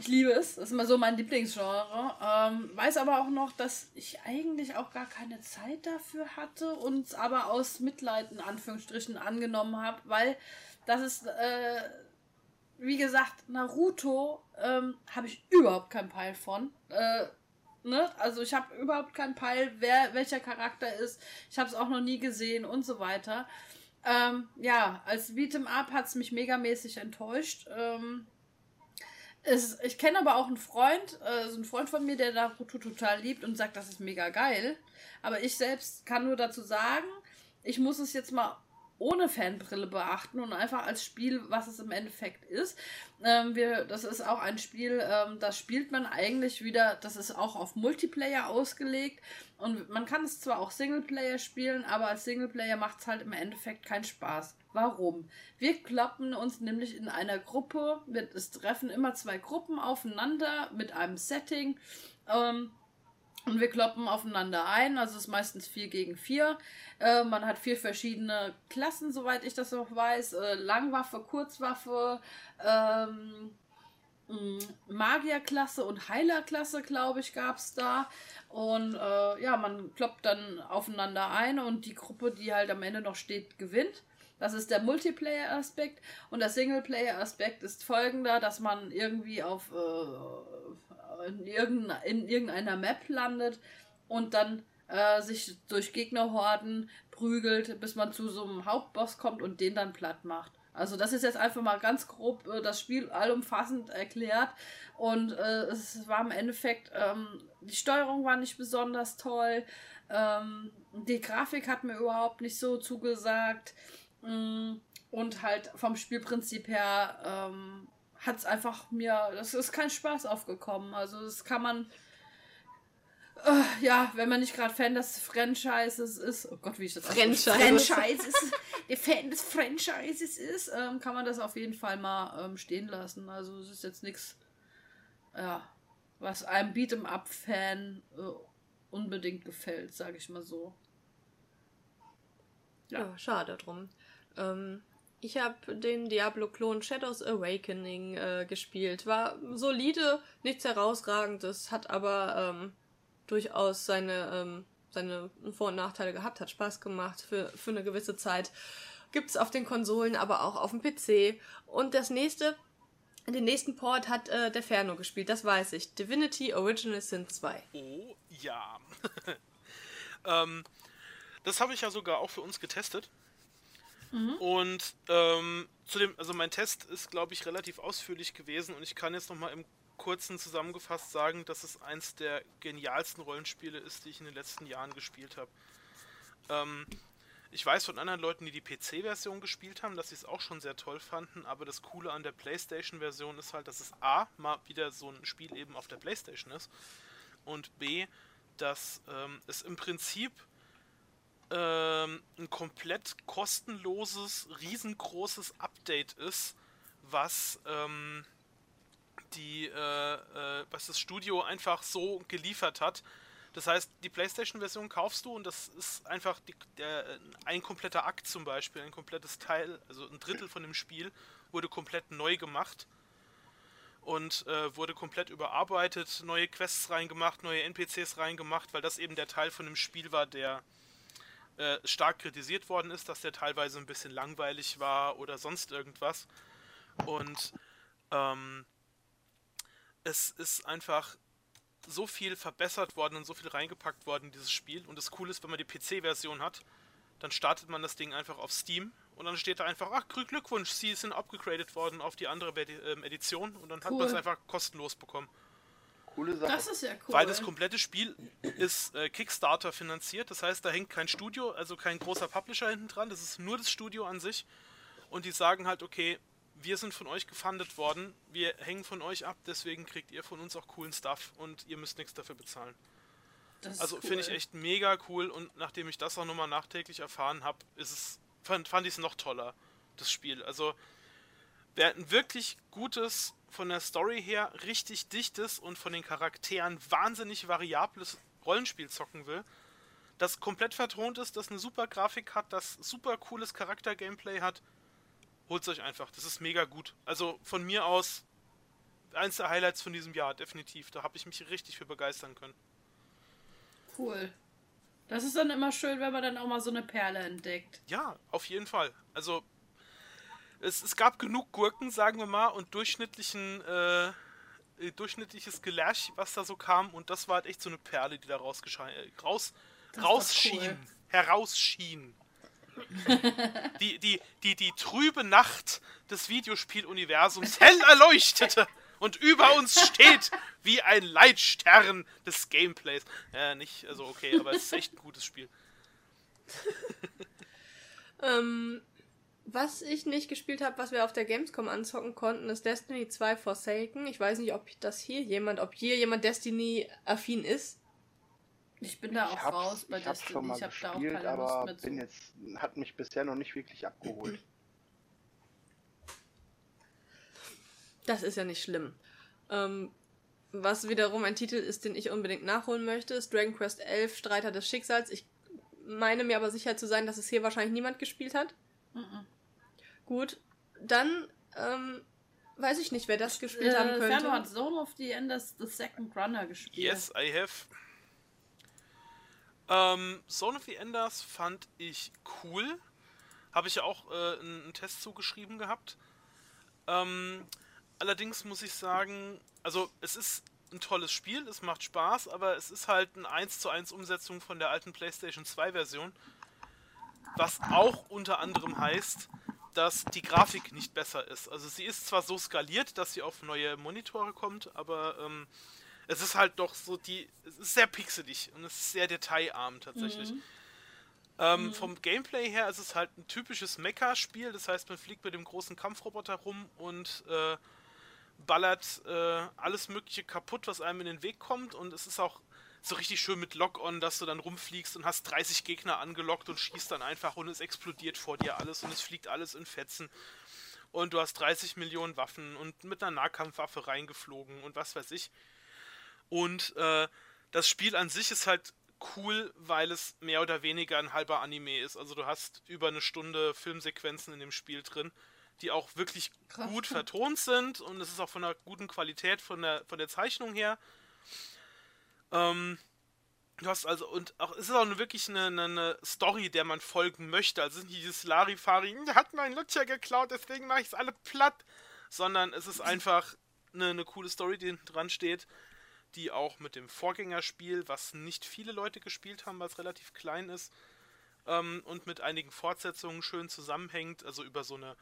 Ich liebe es. Das ist immer so mein Lieblingsgenre. Ähm, weiß aber auch noch, dass ich eigentlich auch gar keine Zeit dafür hatte und es aber aus Mitleid in Anführungsstrichen angenommen habe, weil das ist, äh, wie gesagt, Naruto ähm, habe ich überhaupt keinen Peil von. Äh, ne? Also ich habe überhaupt keinen Peil, wer welcher Charakter ist. Ich habe es auch noch nie gesehen und so weiter. Ähm, ja, als Beat'em Up hat es mich megamäßig enttäuscht. Ähm, es, ich kenne aber auch einen Freund, äh, so einen Freund von mir, der Naruto total liebt und sagt, das ist mega geil. Aber ich selbst kann nur dazu sagen, ich muss es jetzt mal ohne Fanbrille beachten und einfach als Spiel, was es im Endeffekt ist. Ähm, wir, das ist auch ein Spiel, ähm, das spielt man eigentlich wieder, das ist auch auf Multiplayer ausgelegt und man kann es zwar auch Singleplayer spielen, aber als Singleplayer macht es halt im Endeffekt keinen Spaß. Warum? Wir kloppen uns nämlich in einer Gruppe, wir, es treffen immer zwei Gruppen aufeinander mit einem Setting. Ähm, und wir kloppen aufeinander ein, also es ist meistens 4 gegen 4. Äh, man hat vier verschiedene Klassen, soweit ich das noch weiß. Äh, Langwaffe, Kurzwaffe, ähm, mh, Magierklasse und Heilerklasse, glaube ich, gab es da. Und äh, ja, man kloppt dann aufeinander ein und die Gruppe, die halt am Ende noch steht, gewinnt. Das ist der Multiplayer-Aspekt. Und der Singleplayer-Aspekt ist folgender, dass man irgendwie auf äh, in, irgendeiner, in irgendeiner Map landet und dann äh, sich durch Gegnerhorden prügelt, bis man zu so einem Hauptboss kommt und den dann platt macht. Also das ist jetzt einfach mal ganz grob äh, das Spiel allumfassend erklärt und äh, es war im Endeffekt, ähm, die Steuerung war nicht besonders toll, ähm, die Grafik hat mir überhaupt nicht so zugesagt mm, und halt vom Spielprinzip her ähm, hat es einfach mir, das ist kein Spaß aufgekommen. Also das kann man, äh, ja, wenn man nicht gerade Fan des Franchises ist, oh Gott, wie ich das Franchise. Franchises, der Fan des Franchises ist, ähm, kann man das auf jeden Fall mal ähm, stehen lassen. Also es ist jetzt nichts, ja, was einem Beat'em-up-Fan äh, unbedingt gefällt, sage ich mal so. Ja, schade drum. Ähm, ich habe den Diablo-Klon Shadows Awakening äh, gespielt. War solide, nichts herausragendes, hat aber ähm, durchaus seine, ähm, seine Vor- und Nachteile gehabt, hat Spaß gemacht für, für eine gewisse Zeit. Gibt's auf den Konsolen, aber auch auf dem PC. Und das nächste, den nächsten Port hat äh, der Ferno gespielt, das weiß ich. Divinity Original Sin 2. Oh ja. *laughs* ähm, das habe ich ja sogar auch für uns getestet. Und ähm, zu dem, also mein Test ist, glaube ich, relativ ausführlich gewesen und ich kann jetzt nochmal im kurzen zusammengefasst sagen, dass es eins der genialsten Rollenspiele ist, die ich in den letzten Jahren gespielt habe. Ähm, ich weiß von anderen Leuten, die die PC-Version gespielt haben, dass sie es auch schon sehr toll fanden, aber das Coole an der PlayStation-Version ist halt, dass es A, mal wieder so ein Spiel eben auf der PlayStation ist und B, dass ähm, es im Prinzip ähm, ein komplett kostenloses, riesengroßes Update ist, was ähm, die, äh, äh, was das Studio einfach so geliefert hat. Das heißt, die PlayStation-Version kaufst du und das ist einfach die, der, ein kompletter Akt zum Beispiel, ein komplettes Teil, also ein Drittel von dem Spiel wurde komplett neu gemacht und äh, wurde komplett überarbeitet, neue Quests reingemacht, neue NPCs reingemacht, weil das eben der Teil von dem Spiel war, der äh, stark kritisiert worden ist, dass der teilweise ein bisschen langweilig war oder sonst irgendwas. Und ähm, es ist einfach so viel verbessert worden und so viel reingepackt worden in dieses Spiel. Und das Coole ist, wenn man die PC-Version hat, dann startet man das Ding einfach auf Steam und dann steht da einfach, ach, Glückwunsch, sie sind abgegradet worden auf die andere ähm, Edition und dann cool. hat man es einfach kostenlos bekommen. Coole Sache. Das ist ja cool. Weil das komplette Spiel ist äh, Kickstarter finanziert, das heißt, da hängt kein Studio, also kein großer Publisher hinten dran, das ist nur das Studio an sich und die sagen halt, okay, wir sind von euch gefundet worden, wir hängen von euch ab, deswegen kriegt ihr von uns auch coolen Stuff und ihr müsst nichts dafür bezahlen. Also cool. finde ich echt mega cool und nachdem ich das auch nochmal nachträglich erfahren habe, ist es fand, fand ich es noch toller, das Spiel. Also, wer ein wirklich gutes, von der Story her richtig dichtes und von den Charakteren wahnsinnig variables Rollenspiel zocken will, das komplett vertont ist, das eine super Grafik hat, das super cooles Charakter-Gameplay hat, holt es euch einfach. Das ist mega gut. Also von mir aus eins der Highlights von diesem Jahr, definitiv. Da habe ich mich richtig für begeistern können. Cool. Das ist dann immer schön, wenn man dann auch mal so eine Perle entdeckt. Ja, auf jeden Fall. Also, es, es gab genug Gurken, sagen wir mal, und durchschnittlichen, äh, äh durchschnittliches Gelärch, was da so kam. Und das war halt echt so eine Perle, die da äh, raus, rausschien. Cool. Herausschien. *laughs* die, die, die, die trübe Nacht des Videospieluniversums hell erleuchtete und über uns steht wie ein Leitstern des Gameplays. Ja, nicht, also okay, aber es ist echt ein gutes Spiel. *laughs* ähm, was ich nicht gespielt habe, was wir auf der Gamescom anzocken konnten, ist Destiny 2 Forsaken. Ich weiß nicht, ob das hier jemand, ob hier jemand Destiny affin ist. Ich bin da auch raus bei ich Destiny. Schon mal ich habe da auch keine aber Lust bin jetzt, hat mich bisher noch nicht wirklich abgeholt. *clears throat* Das ist ja nicht schlimm. Ähm, was wiederum ein Titel ist, den ich unbedingt nachholen möchte, ist Dragon Quest 11 Streiter des Schicksals. Ich meine mir aber sicher zu sein, dass es hier wahrscheinlich niemand gespielt hat. Mhm. Gut, dann ähm, weiß ich nicht, wer das gespielt äh, haben könnte. Ferno hat Zone of the Enders The Second Runner gespielt. Yes, I have. Ähm, Zone of the Enders fand ich cool. Habe ich ja auch äh, einen Test zugeschrieben gehabt. Ähm, Allerdings muss ich sagen, also es ist ein tolles Spiel, es macht Spaß, aber es ist halt eine 1 zu 1 Umsetzung von der alten PlayStation 2 Version. Was auch unter anderem heißt, dass die Grafik nicht besser ist. Also sie ist zwar so skaliert, dass sie auf neue Monitore kommt, aber ähm, es ist halt doch so die. Es ist sehr pixelig und es ist sehr detailarm tatsächlich. Mhm. Ähm, mhm. Vom Gameplay her ist es halt ein typisches Mecha-Spiel, das heißt, man fliegt mit dem großen Kampfroboter rum und äh, ballert äh, alles Mögliche kaputt, was einem in den Weg kommt. Und es ist auch so richtig schön mit Lock-On, dass du dann rumfliegst und hast 30 Gegner angelockt und schießt dann einfach und es explodiert vor dir alles und es fliegt alles in Fetzen. Und du hast 30 Millionen Waffen und mit einer Nahkampfwaffe reingeflogen und was weiß ich. Und äh, das Spiel an sich ist halt cool, weil es mehr oder weniger ein halber Anime ist. Also du hast über eine Stunde Filmsequenzen in dem Spiel drin die auch wirklich Krass. gut vertont sind und es ist auch von einer guten Qualität von der, von der Zeichnung her. Ähm, du hast also, und auch, es ist auch eine, wirklich eine, eine, Story, der man folgen möchte. Also nicht dieses Larifari, der hat meinen Lutscher geklaut, deswegen mache ich es alle platt. Sondern es ist einfach eine, eine coole Story, die hinten dran steht, die auch mit dem Vorgängerspiel, was nicht viele Leute gespielt haben, was relativ klein ist, ähm, und mit einigen Fortsetzungen schön zusammenhängt. Also über so eine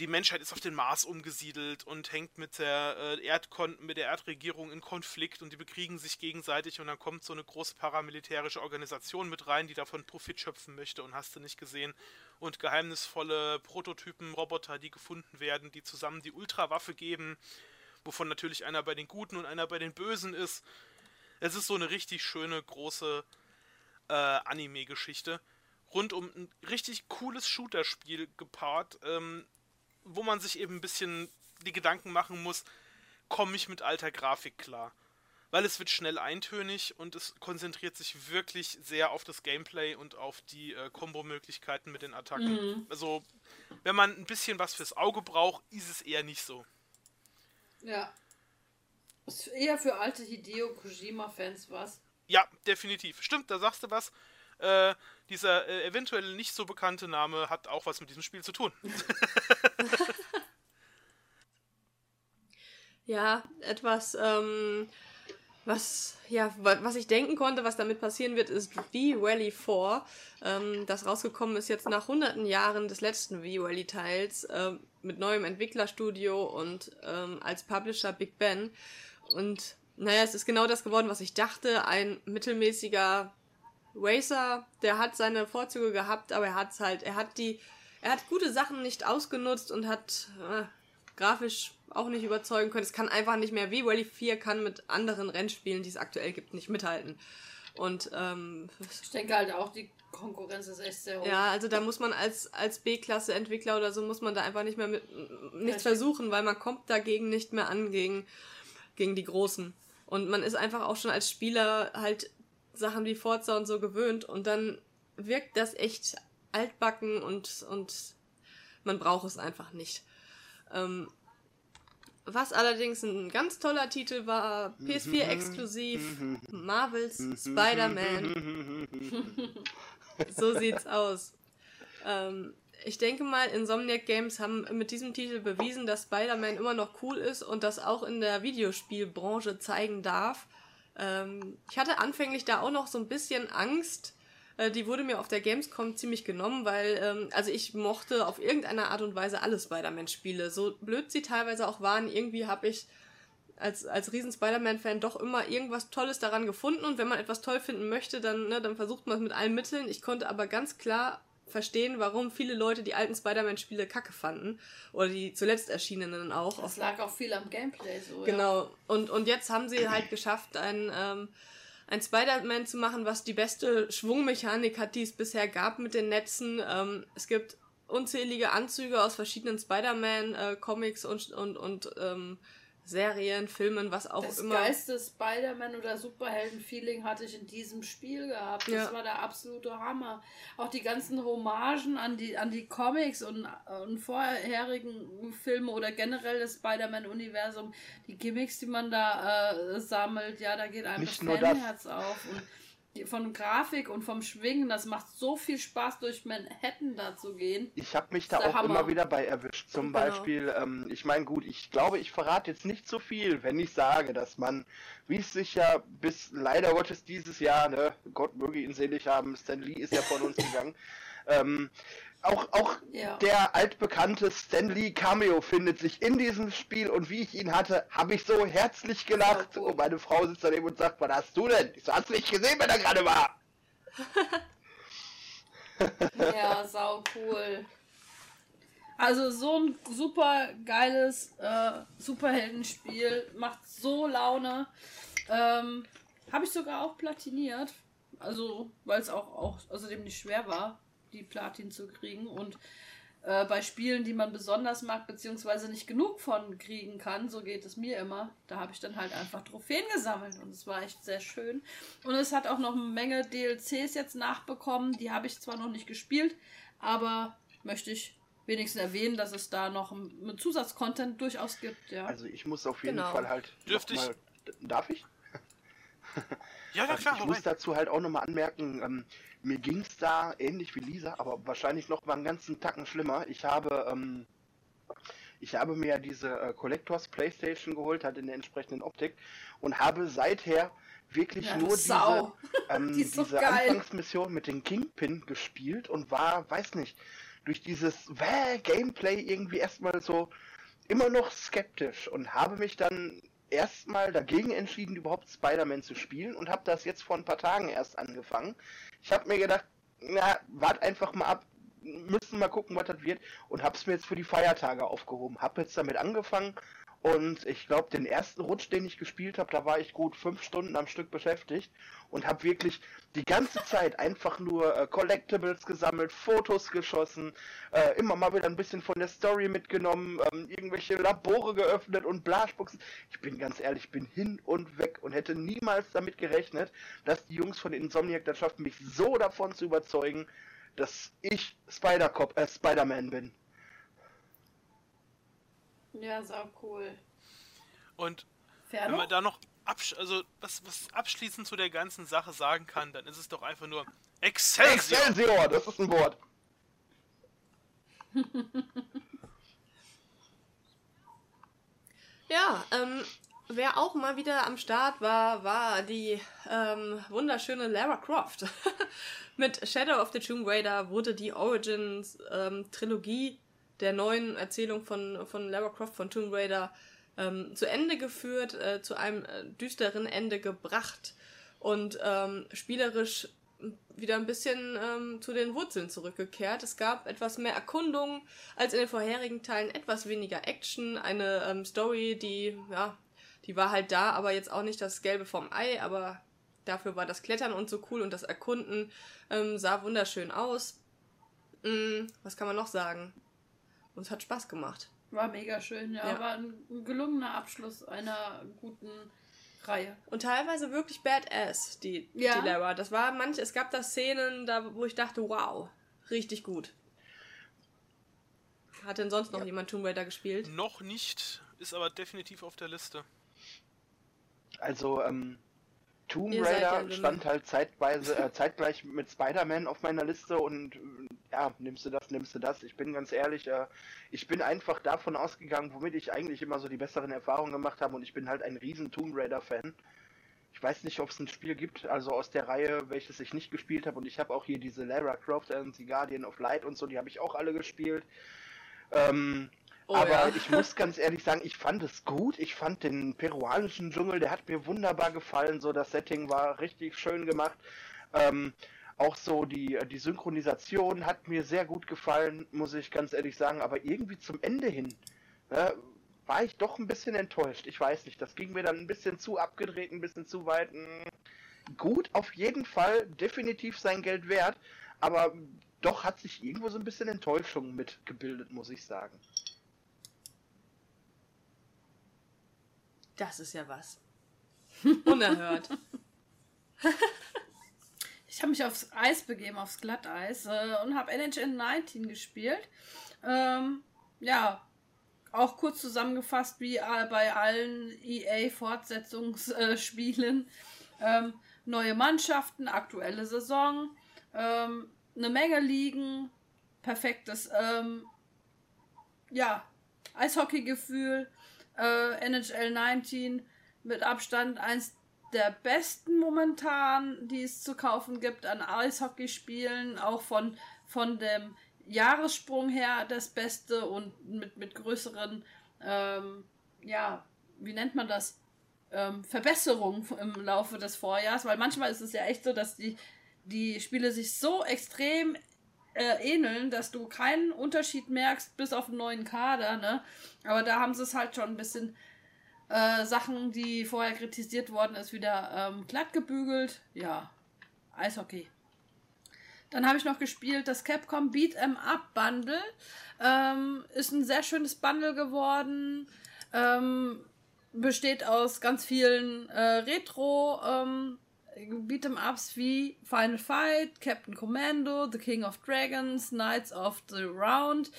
die Menschheit ist auf den Mars umgesiedelt und hängt mit der, äh, Erdkon mit der Erdregierung in Konflikt und die bekriegen sich gegenseitig und dann kommt so eine große paramilitärische Organisation mit rein, die davon Profit schöpfen möchte und hast du nicht gesehen. Und geheimnisvolle Prototypen, Roboter, die gefunden werden, die zusammen die Ultrawaffe geben, wovon natürlich einer bei den Guten und einer bei den Bösen ist. Es ist so eine richtig schöne, große äh, Anime-Geschichte. Rund um ein richtig cooles Shooter-Spiel gepaart. Ähm, wo man sich eben ein bisschen die Gedanken machen muss, komme ich mit alter Grafik klar. Weil es wird schnell eintönig und es konzentriert sich wirklich sehr auf das Gameplay und auf die äh, Kombo-Möglichkeiten mit den Attacken. Mhm. Also, wenn man ein bisschen was fürs Auge braucht, ist es eher nicht so. Ja. Ist eher für alte Hideo Kojima-Fans was. Ja, definitiv. Stimmt, da sagst du was. Äh, dieser äh, eventuell nicht so bekannte Name hat auch was mit diesem Spiel zu tun. *laughs* ja, etwas, ähm, Was, ja, was ich denken konnte, was damit passieren wird, ist V-Rally 4. Ähm, das rausgekommen ist jetzt nach hunderten Jahren des letzten V-Rally-Teils äh, mit neuem Entwicklerstudio und ähm, als Publisher Big Ben. Und naja, es ist genau das geworden, was ich dachte. Ein mittelmäßiger Racer, der hat seine Vorzüge gehabt, aber er hat halt, er hat die, er hat gute Sachen nicht ausgenutzt und hat äh, grafisch auch nicht überzeugen können. Es kann einfach nicht mehr, wie Rally 4 kann mit anderen Rennspielen, die es aktuell gibt, nicht mithalten. Und ähm, ich denke halt auch, die Konkurrenz ist echt sehr hoch. Ja, also da muss man als, als B-Klasse-Entwickler oder so, muss man da einfach nicht mehr mit nichts versuchen, weil man kommt dagegen nicht mehr an gegen, gegen die Großen. Und man ist einfach auch schon als Spieler halt Sachen wie Forza und so gewöhnt und dann wirkt das echt altbacken und, und man braucht es einfach nicht. Ähm, was allerdings ein ganz toller Titel war, PS4 exklusiv, Marvels Spider-Man. *laughs* so sieht's aus. Ähm, ich denke mal, Insomniac Games haben mit diesem Titel bewiesen, dass Spider-Man immer noch cool ist und das auch in der Videospielbranche zeigen darf. Ähm, ich hatte anfänglich da auch noch so ein bisschen Angst, äh, die wurde mir auf der Gamescom ziemlich genommen, weil, ähm, also ich mochte auf irgendeine Art und Weise alle Spider-Man-Spiele. So blöd sie teilweise auch waren, irgendwie habe ich als, als riesen Spider-Man-Fan doch immer irgendwas Tolles daran gefunden und wenn man etwas toll finden möchte, dann, ne, dann versucht man es mit allen Mitteln. Ich konnte aber ganz klar verstehen, warum viele Leute die alten Spider-Man-Spiele kacke fanden. Oder die zuletzt erschienenen auch. Das lag auch viel am Gameplay so. Genau. Ja. Und, und jetzt haben sie halt geschafft, ein, ähm, ein Spider-Man zu machen, was die beste Schwungmechanik hat, die es bisher gab mit den Netzen. Ähm, es gibt unzählige Anzüge aus verschiedenen Spider-Man-Comics äh, und, und, und ähm, Serien, Filmen, was auch das immer. Das geilste Spider-Man oder Superhelden-Feeling hatte ich in diesem Spiel gehabt. Das ja. war der absolute Hammer. Auch die ganzen Hommagen an die, an die Comics und, und vorherigen Filme oder generell das Spider-Man-Universum, die Gimmicks, die man da äh, sammelt, ja, da geht einem Nicht das Fanherz auf. Und von Grafik und vom Schwingen, das macht so viel Spaß, durch Manhattan da zu gehen. Ich habe mich da auch Hammer. immer wieder bei erwischt. Zum genau. Beispiel, ähm, ich meine, gut, ich glaube, ich verrate jetzt nicht so viel, wenn ich sage, dass man, wie es sich ja bis leider Gottes dieses Jahr, ne, Gott möge ihn selig haben, Stan Lee ist ja von uns *laughs* gegangen, ähm, auch, auch ja. der altbekannte Stanley Cameo findet sich in diesem Spiel und wie ich ihn hatte, habe ich so herzlich gelacht. Und meine Frau sitzt daneben und sagt, was hast du denn? Ich so, hast du nicht gesehen, wenn er gerade war? *laughs* ja, sau cool. Also so ein super geiles äh, Superheldenspiel, macht so Laune. Ähm, habe ich sogar auch platiniert. Also, weil es auch, auch außerdem nicht schwer war die Platin zu kriegen. Und äh, bei Spielen, die man besonders mag, beziehungsweise nicht genug von kriegen kann, so geht es mir immer, da habe ich dann halt einfach Trophäen gesammelt und es war echt sehr schön. Und es hat auch noch eine Menge DLCs jetzt nachbekommen, die habe ich zwar noch nicht gespielt, aber möchte ich wenigstens erwähnen, dass es da noch einen Zusatzcontent durchaus gibt. Ja. Also ich muss auf jeden genau. Fall halt. Dürfte ich? Mal, darf ich? Ja, ja klar. Ich muss dazu halt auch nochmal anmerken, ähm, mir ging es da ähnlich wie Lisa, aber wahrscheinlich noch mal einen ganzen Tacken schlimmer. Ich habe, ähm, ich habe mir diese äh, Collectors Playstation geholt, halt in der entsprechenden Optik und habe seither wirklich ja, nur diese, *laughs* ähm, Die diese so Anfangsmission mit dem Kingpin gespielt und war, weiß nicht, durch dieses Wäh Gameplay irgendwie erstmal so immer noch skeptisch und habe mich dann erstmal dagegen entschieden, überhaupt Spider-Man zu spielen und habe das jetzt vor ein paar Tagen erst angefangen. Ich habe mir gedacht, na, wart einfach mal ab, müssen mal gucken, was das wird und habe es mir jetzt für die Feiertage aufgehoben. Habe jetzt damit angefangen und ich glaube, den ersten Rutsch, den ich gespielt habe, da war ich gut fünf Stunden am Stück beschäftigt und habe wirklich die ganze Zeit einfach nur äh, Collectibles gesammelt, Fotos geschossen, äh, immer mal wieder ein bisschen von der Story mitgenommen, ähm, irgendwelche Labore geöffnet und Blasbuchsen. Ich bin ganz ehrlich, bin hin und weg und hätte niemals damit gerechnet, dass die Jungs von Insomniac das schaffen, mich so davon zu überzeugen, dass ich Spider-Cop, äh, Spider-Man bin. Ja, sau cool. Und Ferno? wenn man da noch absch also was, was abschließend zu der ganzen Sache sagen kann, dann ist es doch einfach nur Excelsior. Excelsior, das ist ein Wort. *laughs* ja, ähm, Wer auch mal wieder am Start war, war die ähm, wunderschöne Lara Croft. *laughs* Mit Shadow of the Tomb Raider wurde die Origins-Trilogie ähm, der neuen Erzählung von, von Lara Croft von Tomb Raider ähm, zu Ende geführt, äh, zu einem äh, düsteren Ende gebracht und ähm, spielerisch wieder ein bisschen ähm, zu den Wurzeln zurückgekehrt. Es gab etwas mehr Erkundung als in den vorherigen Teilen, etwas weniger Action, eine ähm, Story, die ja die war halt da, aber jetzt auch nicht das Gelbe vom Ei, aber dafür war das Klettern und so cool und das Erkunden ähm, sah wunderschön aus. Hm, was kann man noch sagen? Uns hat Spaß gemacht. War mega schön, ja. ja. War ein gelungener Abschluss einer guten Reihe. Und teilweise wirklich badass, die, ja. die Lara. Das war manch, es gab da Szenen, da, wo ich dachte, wow, richtig gut. Hat denn sonst noch ja. jemand Tomb Raider gespielt? Noch nicht, ist aber definitiv auf der Liste. Also, ähm, Tomb Raider stand halt zeitweise, äh, zeitgleich mit Spider-Man auf meiner Liste und ja, nimmst du das, nimmst du das. Ich bin ganz ehrlich, äh, ich bin einfach davon ausgegangen, womit ich eigentlich immer so die besseren Erfahrungen gemacht habe und ich bin halt ein riesen Tomb Raider-Fan. Ich weiß nicht, ob es ein Spiel gibt, also aus der Reihe, welches ich nicht gespielt habe und ich habe auch hier diese Lara Croft and the Guardian of Light und so, die habe ich auch alle gespielt. Ähm, Oh, aber ja. ich muss ganz ehrlich sagen, ich fand es gut. Ich fand den peruanischen Dschungel, der hat mir wunderbar gefallen. So, das Setting war richtig schön gemacht. Ähm, auch so die, die Synchronisation hat mir sehr gut gefallen, muss ich ganz ehrlich sagen. Aber irgendwie zum Ende hin äh, war ich doch ein bisschen enttäuscht. Ich weiß nicht, das ging mir dann ein bisschen zu abgedreht, ein bisschen zu weit. Hm, gut, auf jeden Fall definitiv sein Geld wert. Aber doch hat sich irgendwo so ein bisschen Enttäuschung mitgebildet, muss ich sagen. Das ist ja was. *laughs* Unerhört. *laughs* ich habe mich aufs Eis begeben, aufs Glatteis äh, und habe NHL 19 gespielt. Ähm, ja, auch kurz zusammengefasst wie bei allen EA-Fortsetzungsspielen. *laughs* Ähm, neue Mannschaften, aktuelle Saison, ähm, eine Menge Ligen, perfektes ähm, ja, Eishockey-Gefühl, äh, NHL 19 mit Abstand eins der besten momentan, die es zu kaufen gibt an Eishockeyspielen, auch von, von dem Jahressprung her das Beste und mit, mit größeren, ähm, ja, wie nennt man das? Ähm, Verbesserungen im Laufe des Vorjahres, weil manchmal ist es ja echt so, dass die, die Spiele sich so extrem äh, ähneln, dass du keinen Unterschied merkst, bis auf einen neuen Kader, ne? Aber da haben sie es halt schon ein bisschen äh, Sachen, die vorher kritisiert worden ist, wieder ähm, glatt gebügelt. Ja, Eishockey. Dann habe ich noch gespielt das Capcom Beat 'em Up Bundle. Ähm, ist ein sehr schönes Bundle geworden. Ähm, besteht aus ganz vielen äh, Retro ähm, Beat'em-Ups wie Final Fight, Captain Commando, The King of Dragons, Knights of the Round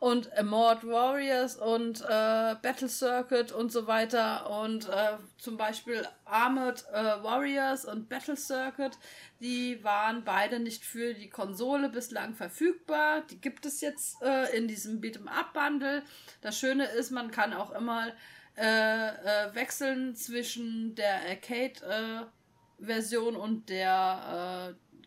und Immort Warriors und äh, Battle Circuit und so weiter und äh, zum Beispiel Armored äh, Warriors und Battle Circuit, die waren beide nicht für die Konsole bislang verfügbar. Die gibt es jetzt äh, in diesem Beat'em Up Bundle. Das Schöne ist, man kann auch immer äh, äh, wechseln zwischen der Arcade Version und der äh,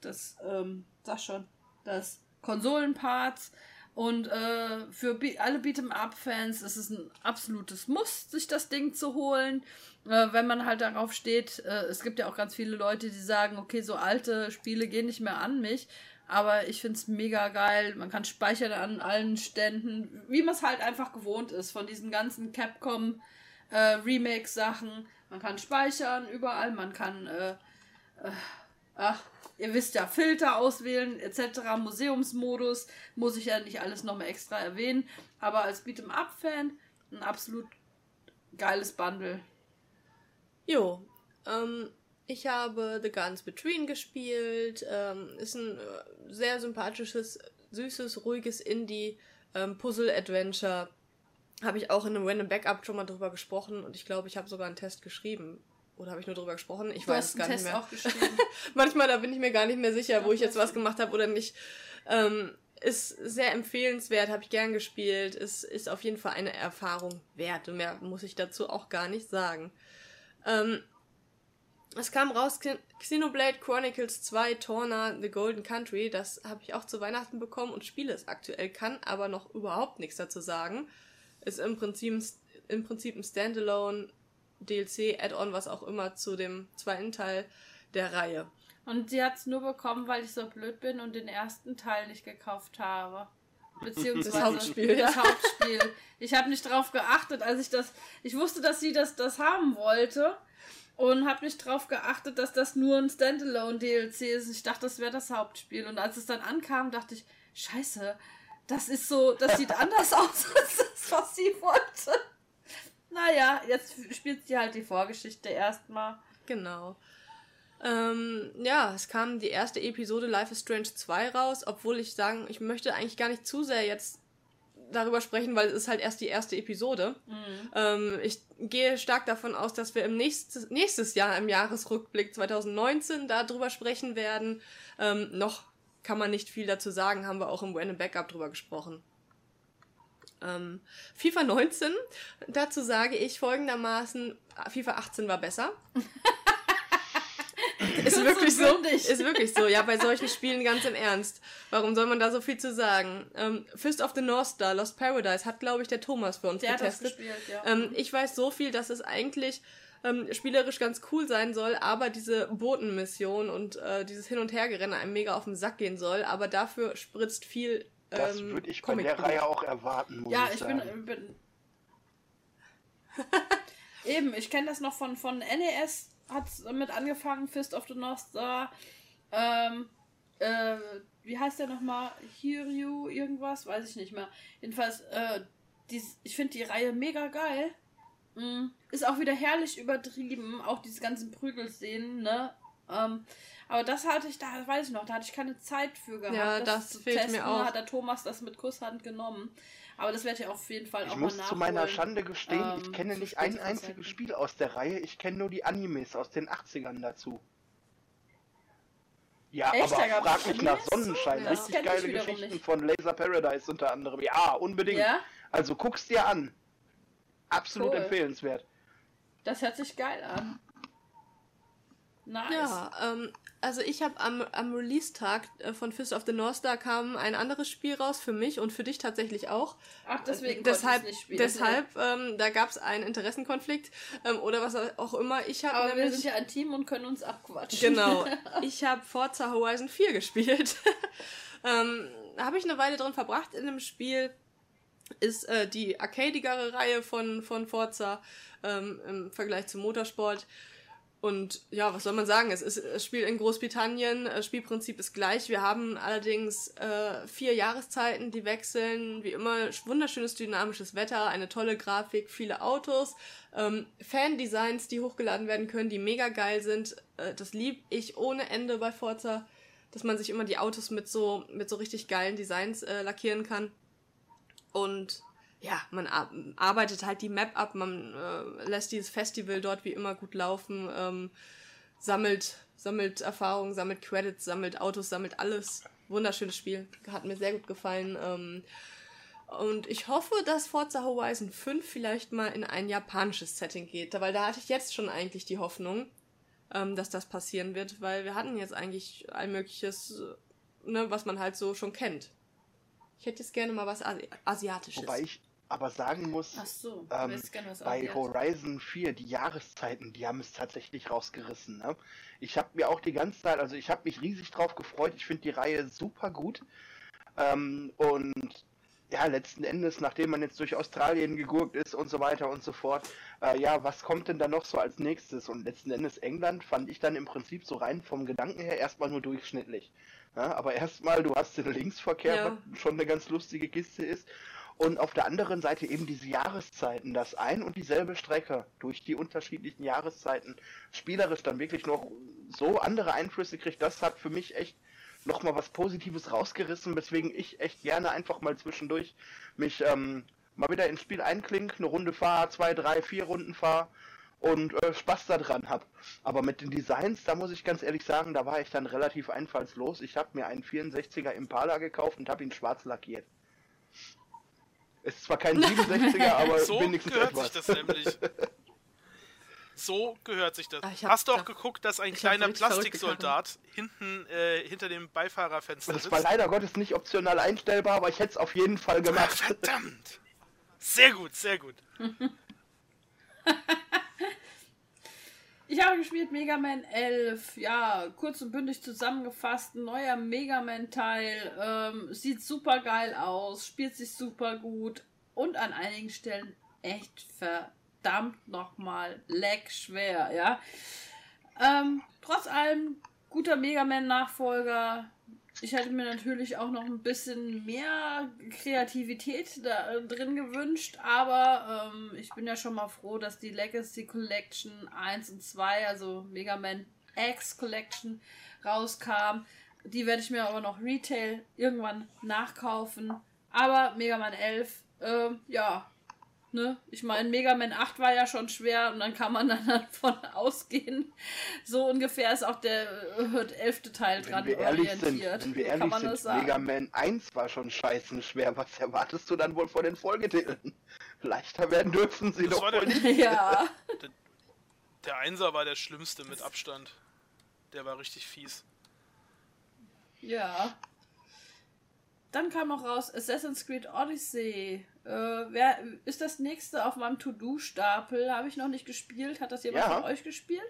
das ähm, sag schon das Konsolenparts und äh, für Be alle Beat'em Up Fans ist es ein absolutes Muss, sich das Ding zu holen, äh, wenn man halt darauf steht. Äh, es gibt ja auch ganz viele Leute, die sagen, okay, so alte Spiele gehen nicht mehr an mich. Aber ich finde es mega geil. Man kann speichern an allen Ständen, wie man es halt einfach gewohnt ist von diesen ganzen Capcom äh, Remake-Sachen. Man kann speichern überall, man kann, äh, äh, ach, ihr wisst ja, Filter auswählen etc., Museumsmodus, muss ich ja nicht alles nochmal extra erwähnen, aber als Beat'em Up-Fan ein absolut geiles Bundle. Jo, ähm, ich habe The Guns Between gespielt, ähm, ist ein äh, sehr sympathisches, süßes, ruhiges Indie-Puzzle-Adventure. Ähm, habe ich auch in einem Random Backup schon mal drüber gesprochen und ich glaube, ich habe sogar einen Test geschrieben. Oder habe ich nur drüber gesprochen? Ich du weiß es gar nicht mehr. *laughs* Manchmal, da bin ich mir gar nicht mehr sicher, wo ich jetzt was gemacht habe oder nicht. Ähm, ist sehr empfehlenswert, habe ich gern gespielt, ist, ist auf jeden Fall eine Erfahrung wert. Und mehr muss ich dazu auch gar nicht sagen. Ähm, es kam raus Xenoblade Chronicles 2 Torna The Golden Country. Das habe ich auch zu Weihnachten bekommen und spiele es aktuell, kann aber noch überhaupt nichts dazu sagen. Ist im Prinzip, im Prinzip ein Standalone DLC, Add-on, was auch immer zu dem zweiten Teil der Reihe. Und sie hat es nur bekommen, weil ich so blöd bin und den ersten Teil nicht gekauft habe. Beziehungsweise das Hauptspiel. Das ja. Hauptspiel. Ich habe nicht drauf geachtet, als ich das. Ich wusste, dass sie das, das haben wollte. Und habe nicht drauf geachtet, dass das nur ein Standalone-DLC ist. Ich dachte, das wäre das Hauptspiel. Und als es dann ankam, dachte ich, scheiße, das ist so, das sieht anders aus als *laughs* das, *laughs* was sie wollte. Naja, jetzt spielt sie halt die Vorgeschichte erstmal. Genau. Ähm, ja, es kam die erste Episode Life is Strange 2 raus, obwohl ich sagen, ich möchte eigentlich gar nicht zu sehr jetzt darüber sprechen, weil es ist halt erst die erste Episode. Mhm. Ähm, ich gehe stark davon aus, dass wir im nächstes, nächstes Jahr im Jahresrückblick 2019 darüber sprechen werden. Ähm, noch kann man nicht viel dazu sagen, haben wir auch im Random Backup drüber gesprochen. Ähm, FIFA 19, dazu sage ich folgendermaßen, FIFA 18 war besser. *laughs* ist wirklich so. Ist wirklich so. Ja, bei solchen Spielen ganz im Ernst. Warum soll man da so viel zu sagen? Ähm, Fist of the North Star, Lost Paradise, hat, glaube ich, der Thomas für uns der getestet. Hat das gespielt, ja. ähm, ich weiß so viel, dass es eigentlich ähm, spielerisch ganz cool sein soll, aber diese Botenmission und äh, dieses Hin- und Hergerenne einem mega auf den Sack gehen soll. Aber dafür spritzt viel. Das ähm, würde ich bei der Reihe auch erwarten, muss ja, ich sagen. Ja, ich bin, bin *laughs* Eben, ich kenne das noch von, von NES hat es damit angefangen, Fist of the North Star. Ähm, äh, wie heißt der nochmal? Hiryu irgendwas? Weiß ich nicht mehr. Jedenfalls, äh, die, ich finde die Reihe mega geil. Mhm. Ist auch wieder herrlich übertrieben, auch diese ganzen Prügelszenen, ne? Ähm, aber das hatte ich, da weiß ich noch, da hatte ich keine Zeit für gehabt. Ja, das, das fehlt testen. mir auch. hat der Thomas das mit Kusshand genommen. Aber das werde ich auf jeden Fall ich auch mal nachholen. Ich muss zu meiner Schande gestehen, ähm, ich kenne nicht ein einziges Spiel aus der Reihe. Ich kenne nur die Animes aus den 80ern dazu. Ja, Echt? aber frag mich nach Sonnenschein. Ja. Richtig geile Geschichten nicht. von Laser Paradise unter anderem. Ja, unbedingt. Ja? Also guck's dir an. Absolut cool. empfehlenswert. Das hört sich geil an. Nice. Ja, ähm, also ich habe am, am Release-Tag äh, von Fist of the North Star kam ein anderes Spiel raus für mich und für dich tatsächlich auch. Ach, deswegen äh, deshalb, nicht spielen. Deshalb, ähm, da gab es einen Interessenkonflikt ähm, oder was auch immer. Ich habe Aber wir sind ja ein Team und können uns abquatschen. Genau. *laughs* Ich habe Forza Horizon 4 gespielt. *laughs* ähm, habe ich eine Weile drin verbracht in dem Spiel. Ist äh, die arcadigere Reihe von, von Forza ähm, im Vergleich zum Motorsport. Und ja, was soll man sagen? Es, ist, es spielt in Großbritannien, das Spielprinzip ist gleich. Wir haben allerdings äh, vier Jahreszeiten, die wechseln. Wie immer, wunderschönes dynamisches Wetter, eine tolle Grafik, viele Autos, ähm, Fan-Designs, die hochgeladen werden können, die mega geil sind. Äh, das lieb ich ohne Ende bei Forza, dass man sich immer die Autos mit so, mit so richtig geilen Designs äh, lackieren kann. Und ja, man arbeitet halt die Map ab, man äh, lässt dieses Festival dort wie immer gut laufen, ähm, sammelt, sammelt Erfahrungen, sammelt Credits, sammelt Autos, sammelt alles. Wunderschönes Spiel, hat mir sehr gut gefallen. Ähm, und ich hoffe, dass Forza Horizon 5 vielleicht mal in ein japanisches Setting geht, weil da hatte ich jetzt schon eigentlich die Hoffnung, ähm, dass das passieren wird, weil wir hatten jetzt eigentlich all mögliches, ne, was man halt so schon kennt. Ich hätte jetzt gerne mal was Asi Asiatisches. Wobei ich aber sagen muss, so, ähm, bei Horizon 4, die Jahreszeiten, die haben es tatsächlich rausgerissen. Ne? Ich habe mir auch die ganze Zeit, also ich habe mich riesig drauf gefreut. Ich finde die Reihe super gut. Ähm, und ja, letzten Endes, nachdem man jetzt durch Australien gegurkt ist und so weiter und so fort, äh, ja, was kommt denn da noch so als nächstes? Und letzten Endes England fand ich dann im Prinzip so rein vom Gedanken her erstmal nur durchschnittlich. Ja, aber erstmal, du hast den Linksverkehr, ja. was schon eine ganz lustige Kiste ist. Und auf der anderen Seite eben diese Jahreszeiten, das ein und dieselbe Strecke durch die unterschiedlichen Jahreszeiten spielerisch dann wirklich noch so andere Einflüsse kriegt, das hat für mich echt nochmal was Positives rausgerissen, weswegen ich echt gerne einfach mal zwischendurch mich ähm, mal wieder ins Spiel einklinke, eine Runde fahre, zwei, drei, vier Runden fahre und äh, Spaß daran habe. Aber mit den Designs, da muss ich ganz ehrlich sagen, da war ich dann relativ einfallslos. Ich habe mir einen 64er Impala gekauft und habe ihn schwarz lackiert. Ist zwar kein 67er, *laughs* aber so wenigstens gehört etwas. sich das nämlich. So gehört sich das. Ah, ich hab Hast du auch geguckt, dass ein kleiner Plastiksoldat hinten äh, hinter dem Beifahrerfenster Das sitzt? war leider Gottes nicht optional einstellbar, aber ich hätte es auf jeden Fall Ah, gemacht. verdammt! Sehr gut, sehr gut. *laughs* Ich habe gespielt Mega Man 11. Ja, kurz und bündig zusammengefasst. Ein neuer Mega Man-Teil. Ähm, sieht super geil aus. Spielt sich super gut. Und an einigen Stellen echt verdammt nochmal leck schwer, ja. Ähm, trotz allem guter Mega Man-Nachfolger. Ich hätte mir natürlich auch noch ein bisschen mehr Kreativität da äh, drin gewünscht, aber ähm, ich bin ja schon mal froh, dass die Legacy Collection 1 und 2, also Mega Man X Collection, rauskam. Die werde ich mir aber noch Retail irgendwann nachkaufen. Aber Mega Man 11, ähm, ja, ne? Ich meine, Mega Man 8 war ja schon schwer und dann kann man *laughs* dann davon ausgehen. So ungefähr ist auch der äh, elfte Teil Wenn dran wir ehrlich sind, orientiert. wenn wir kann ehrlich man das sind, sagen. Mega Man 1 war schon scheißen schwer. Was erwartest du dann wohl von den Folgetiteln? *laughs* Leichter werden dürfen sie Das doch der- nicht. *laughs* ja. Der Einser war der schlimmste mit Abstand. Der war richtig fies. Ja. Dann kam noch raus Assassin's Creed Odyssey. Äh, wer ist das nächste auf meinem To-Do-Stapel? Habe ich noch nicht gespielt. Hat das jemand Ja. von euch gespielt?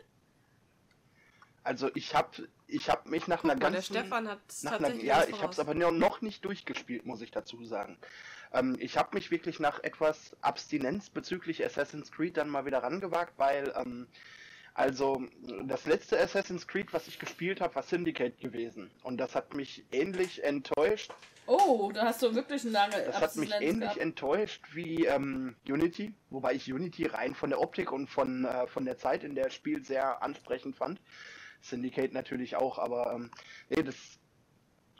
Also ich habe ich hab mich nach einer Guck der ganzen... Stefan hat nach einer, ja, ich habe es aber noch- noch nicht durchgespielt, muss ich dazu sagen. Ähm, ich habe mich wirklich nach etwas Abstinenz bezüglich Assassin's Creed dann mal wieder rangewagt, weil ähm, also das letzte Assassin's Creed, was ich gespielt habe, war Syndicate gewesen. Und das hat mich ähnlich enttäuscht. Oh, da hast du wirklich eine lange Das hat mich ähnlich gehabt. enttäuscht wie ähm, Unity, wobei ich Unity rein von der Optik und von, äh, von der Zeit, in der es spielt, sehr ansprechend fand. Syndicate natürlich auch, aber ähm, nee, das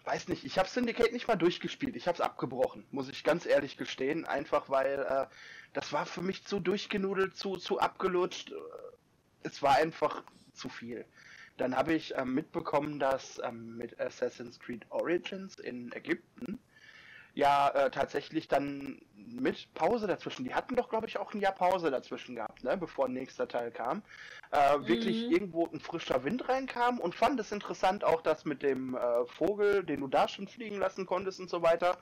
weiß nicht. Ich habe Syndicate nicht mal durchgespielt. Ich habe es abgebrochen, muss ich ganz ehrlich gestehen, einfach weil äh, das war für mich zu durchgenudelt, zu zu abgelutscht. Es war einfach zu viel. Dann habe ich ähm, mitbekommen, dass ähm, mit Assassin's Creed Origins in Ägypten ja äh, tatsächlich dann mit Pause dazwischen. Die hatten doch, glaube ich, auch ein Jahr Pause dazwischen gehabt, ne, bevor ein nächster Teil kam. Äh, wirklich Mhm. irgendwo ein frischer Wind reinkam und fand es interessant auch das mit dem äh, Vogel, den du da schon fliegen lassen konntest und so weiter.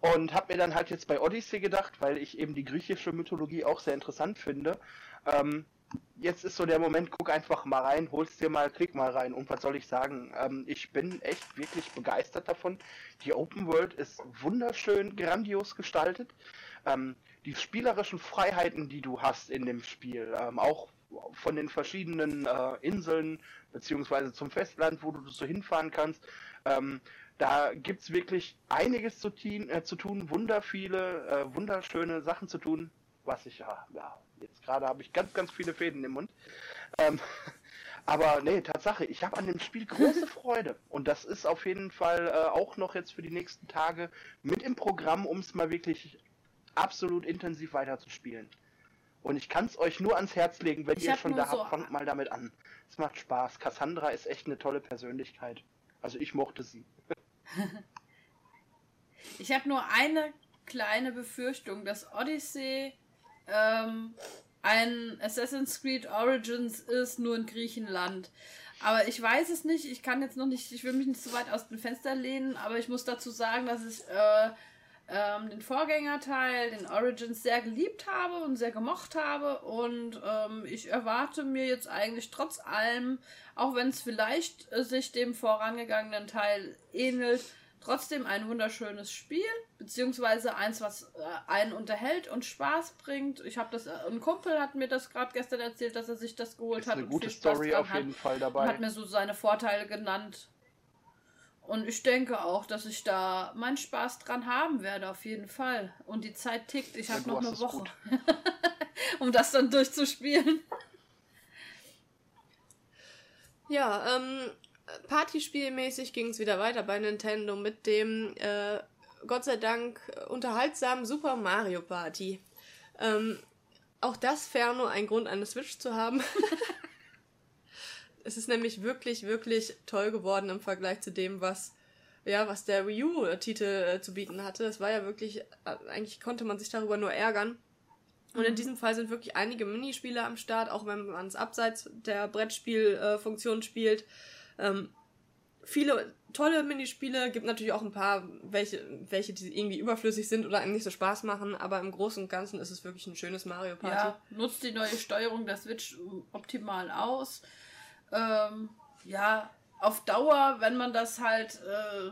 Und habe mir dann halt jetzt bei Odyssey gedacht, weil ich eben die griechische Mythologie auch sehr interessant finde. Ähm, jetzt ist so der Moment, guck einfach mal rein, holst dir mal, klick mal rein. Und was soll ich sagen? Ähm, ich bin echt wirklich begeistert davon. Die Open World ist wunderschön, grandios gestaltet. Ähm, die spielerischen Freiheiten, die du hast in dem Spiel, ähm, auch von den verschiedenen äh, Inseln beziehungsweise zum Festland, wo du so hinfahren kannst, ähm, da gibt's wirklich einiges zu, tun, äh, zu tun, wunder viele, äh, wunderschöne Sachen zu tun, was ich ja, ja jetzt gerade habe ich ganz, ganz viele Fäden im Mund. Ähm, *laughs* aber nee, Tatsache, ich habe an dem Spiel große *laughs* Freude. Und das ist auf jeden Fall äh, auch noch jetzt für die nächsten Tage mit im Programm, um es mal wirklich absolut intensiv weiterzuspielen. Und ich kann es euch nur ans Herz legen, wenn Ich ihr schon da so- habt, fangt mal damit an. Es macht Spaß. Cassandra ist echt eine tolle Persönlichkeit. Also ich mochte sie. *laughs* Ich habe nur eine kleine Befürchtung, dass Odyssey ähm, ein Assassin's Creed Origins ist, nur in Griechenland. Aber ich weiß es nicht, ich kann jetzt noch nicht, ich will mich nicht zu weit aus dem Fenster lehnen, aber ich muss dazu sagen, dass ich äh, ähm, den Vorgängerteil, den Origins, sehr geliebt habe und sehr gemocht habe. Und ähm, ich erwarte mir jetzt eigentlich trotz allem, auch wenn es vielleicht äh, sich dem vorangegangenen Teil ähnelt, trotzdem ein wunderschönes Spiel, beziehungsweise eins, was äh, einen unterhält und Spaß bringt. Ich habe das, äh, ein Kumpel hat mir das gerade gestern erzählt, dass er sich das geholt Ist hat eine und gute viel Spaß Story auf hat jeden Fall und dabei. hat mir so seine Vorteile genannt. Und ich denke auch, dass ich da meinen Spaß dran haben werde, auf jeden Fall. Und die Zeit tickt. Ich Ja, habe noch eine Woche, *laughs* um das dann durchzuspielen. Ja, ähm, Partyspielmäßig ging es wieder weiter bei Nintendo mit dem äh, Gott sei Dank unterhaltsamen Super Mario Party. Ähm, auch das ferno ein Grund, eine Switch zu haben. *laughs* es ist nämlich wirklich, wirklich toll geworden im Vergleich zu dem, was ja, was der Wii U-Titel äh, zu bieten hatte. Es war ja wirklich, äh, eigentlich konnte man sich darüber nur ärgern. Und in mhm. diesem Fall sind wirklich einige Minispiele am Start, auch wenn man es abseits der Brettspielfunktion äh, spielt. Ähm, viele tolle Minispiele, gibt natürlich auch ein paar, welche, welche, die irgendwie überflüssig sind oder einem nicht so Spaß machen, aber im Großen und Ganzen ist es wirklich ein schönes Mario Party. Ja, nutzt die neue Steuerung der Switch optimal aus. Ähm, ja, auf Dauer, wenn man das halt, äh,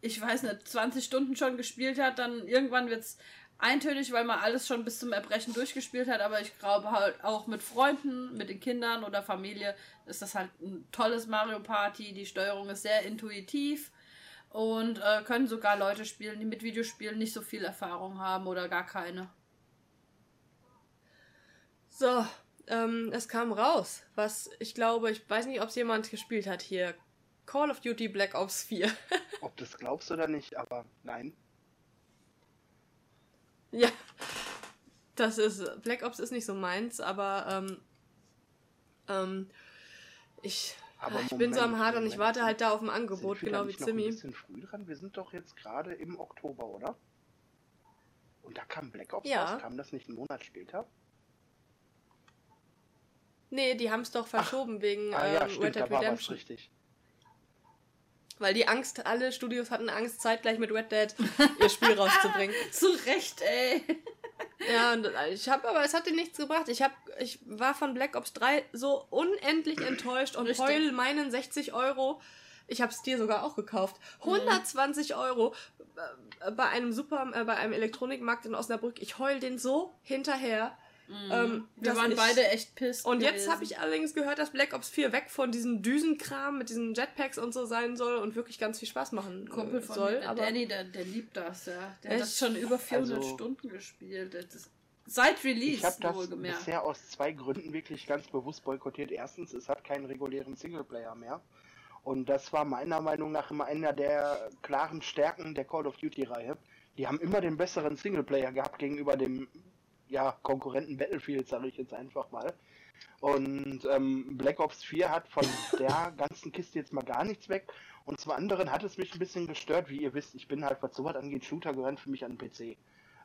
ich weiß nicht, 20 Stunden schon gespielt hat, dann irgendwann wird es eintönig, weil man alles schon bis zum Erbrechen durchgespielt hat, aber ich glaube halt auch mit Freunden, mit den Kindern oder Familie ist das halt ein tolles Mario Party. Die Steuerung ist sehr intuitiv und äh, können sogar Leute spielen, die mit Videospielen nicht so viel Erfahrung haben oder gar keine. So, ähm, es kam raus, was ich glaube, ich weiß nicht, ob es jemand gespielt hat hier. Call of Duty Black Ops 4. *laughs* ob du es glaubst oder nicht, aber nein. Ja, das ist, Black Ops ist nicht so meins, aber ähm, ähm, ich, aber ich Moment, bin so am Hart und ich warte halt da auf ein Angebot, genau wie Zimmy. ein bisschen früh dran? Wir sind doch jetzt gerade im Oktober, oder? Und da kam Black Ops ja. raus, kam das nicht einen Monat später? Nee, die haben es doch verschoben Ach, wegen ah, ja, ähm, stimmt, Red Dead Redemption. richtig. Weil die Angst, alle Studios hatten Angst, zeitgleich mit Red Dead ihr Spiel *laughs* rauszubringen. Zu Recht, ey. Ja, und ich habe aber, es hat dir nichts gebracht. Ich, hab, ich war von Black Ops 3 so unendlich enttäuscht und Richtig. heul meinen 60 Euro. Ich habe es dir sogar auch gekauft. 120 mhm. Euro äh, bei einem Super, äh, bei einem Elektronikmarkt in Osnabrück. Ich heul den so hinterher. Mhm. Ähm, Wir waren ich, beide echt pissed. Und gewesen. jetzt habe ich allerdings gehört, dass Black Ops 4 weg von diesem Düsenkram mit diesen Jetpacks und so sein soll und wirklich ganz viel Spaß machen Kumpel von soll. Mir, aber Danny, der, der liebt das, ja. Der echt? hat das schon über 400 also, Stunden gespielt. Das seit Release, Ich habe das bisher aus zwei Gründen wirklich ganz bewusst boykottiert. Erstens, es hat keinen regulären Singleplayer mehr. Und das war meiner Meinung nach immer einer der klaren Stärken der Call of Duty-Reihe. Die haben immer den besseren Singleplayer gehabt gegenüber dem ja, Konkurrenten Battlefield, sage ich jetzt einfach mal. Und ähm, Black Ops 4 hat von der *laughs* ganzen Kiste jetzt mal gar nichts weg. Und zum anderen hat es mich ein bisschen gestört, wie ihr wisst, ich bin halt, was sowas angeht, Shooter gehören für mich an den PC.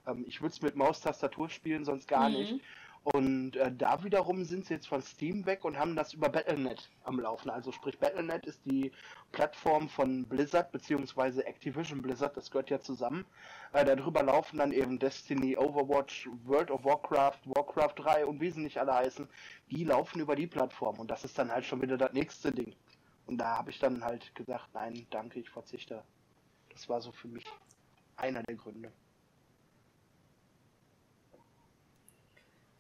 Ähm, ich würde es mit Maustastatur spielen, sonst gar mhm. nicht. Und äh, da wiederum sind sie jetzt von Steam weg und haben das über Battle.net am Laufen. Also sprich, Battle.net ist die Plattform von Blizzard beziehungsweise Activision Blizzard, das gehört ja zusammen. Äh, darüber laufen dann eben Destiny, Overwatch, World of Warcraft, Warcraft 3 und wie sie nicht alle heißen. Die laufen über die Plattform und das ist dann halt schon wieder das nächste Ding. Und da habe ich dann halt gesagt, nein, danke, ich verzichte. Das war so für mich einer der Gründe.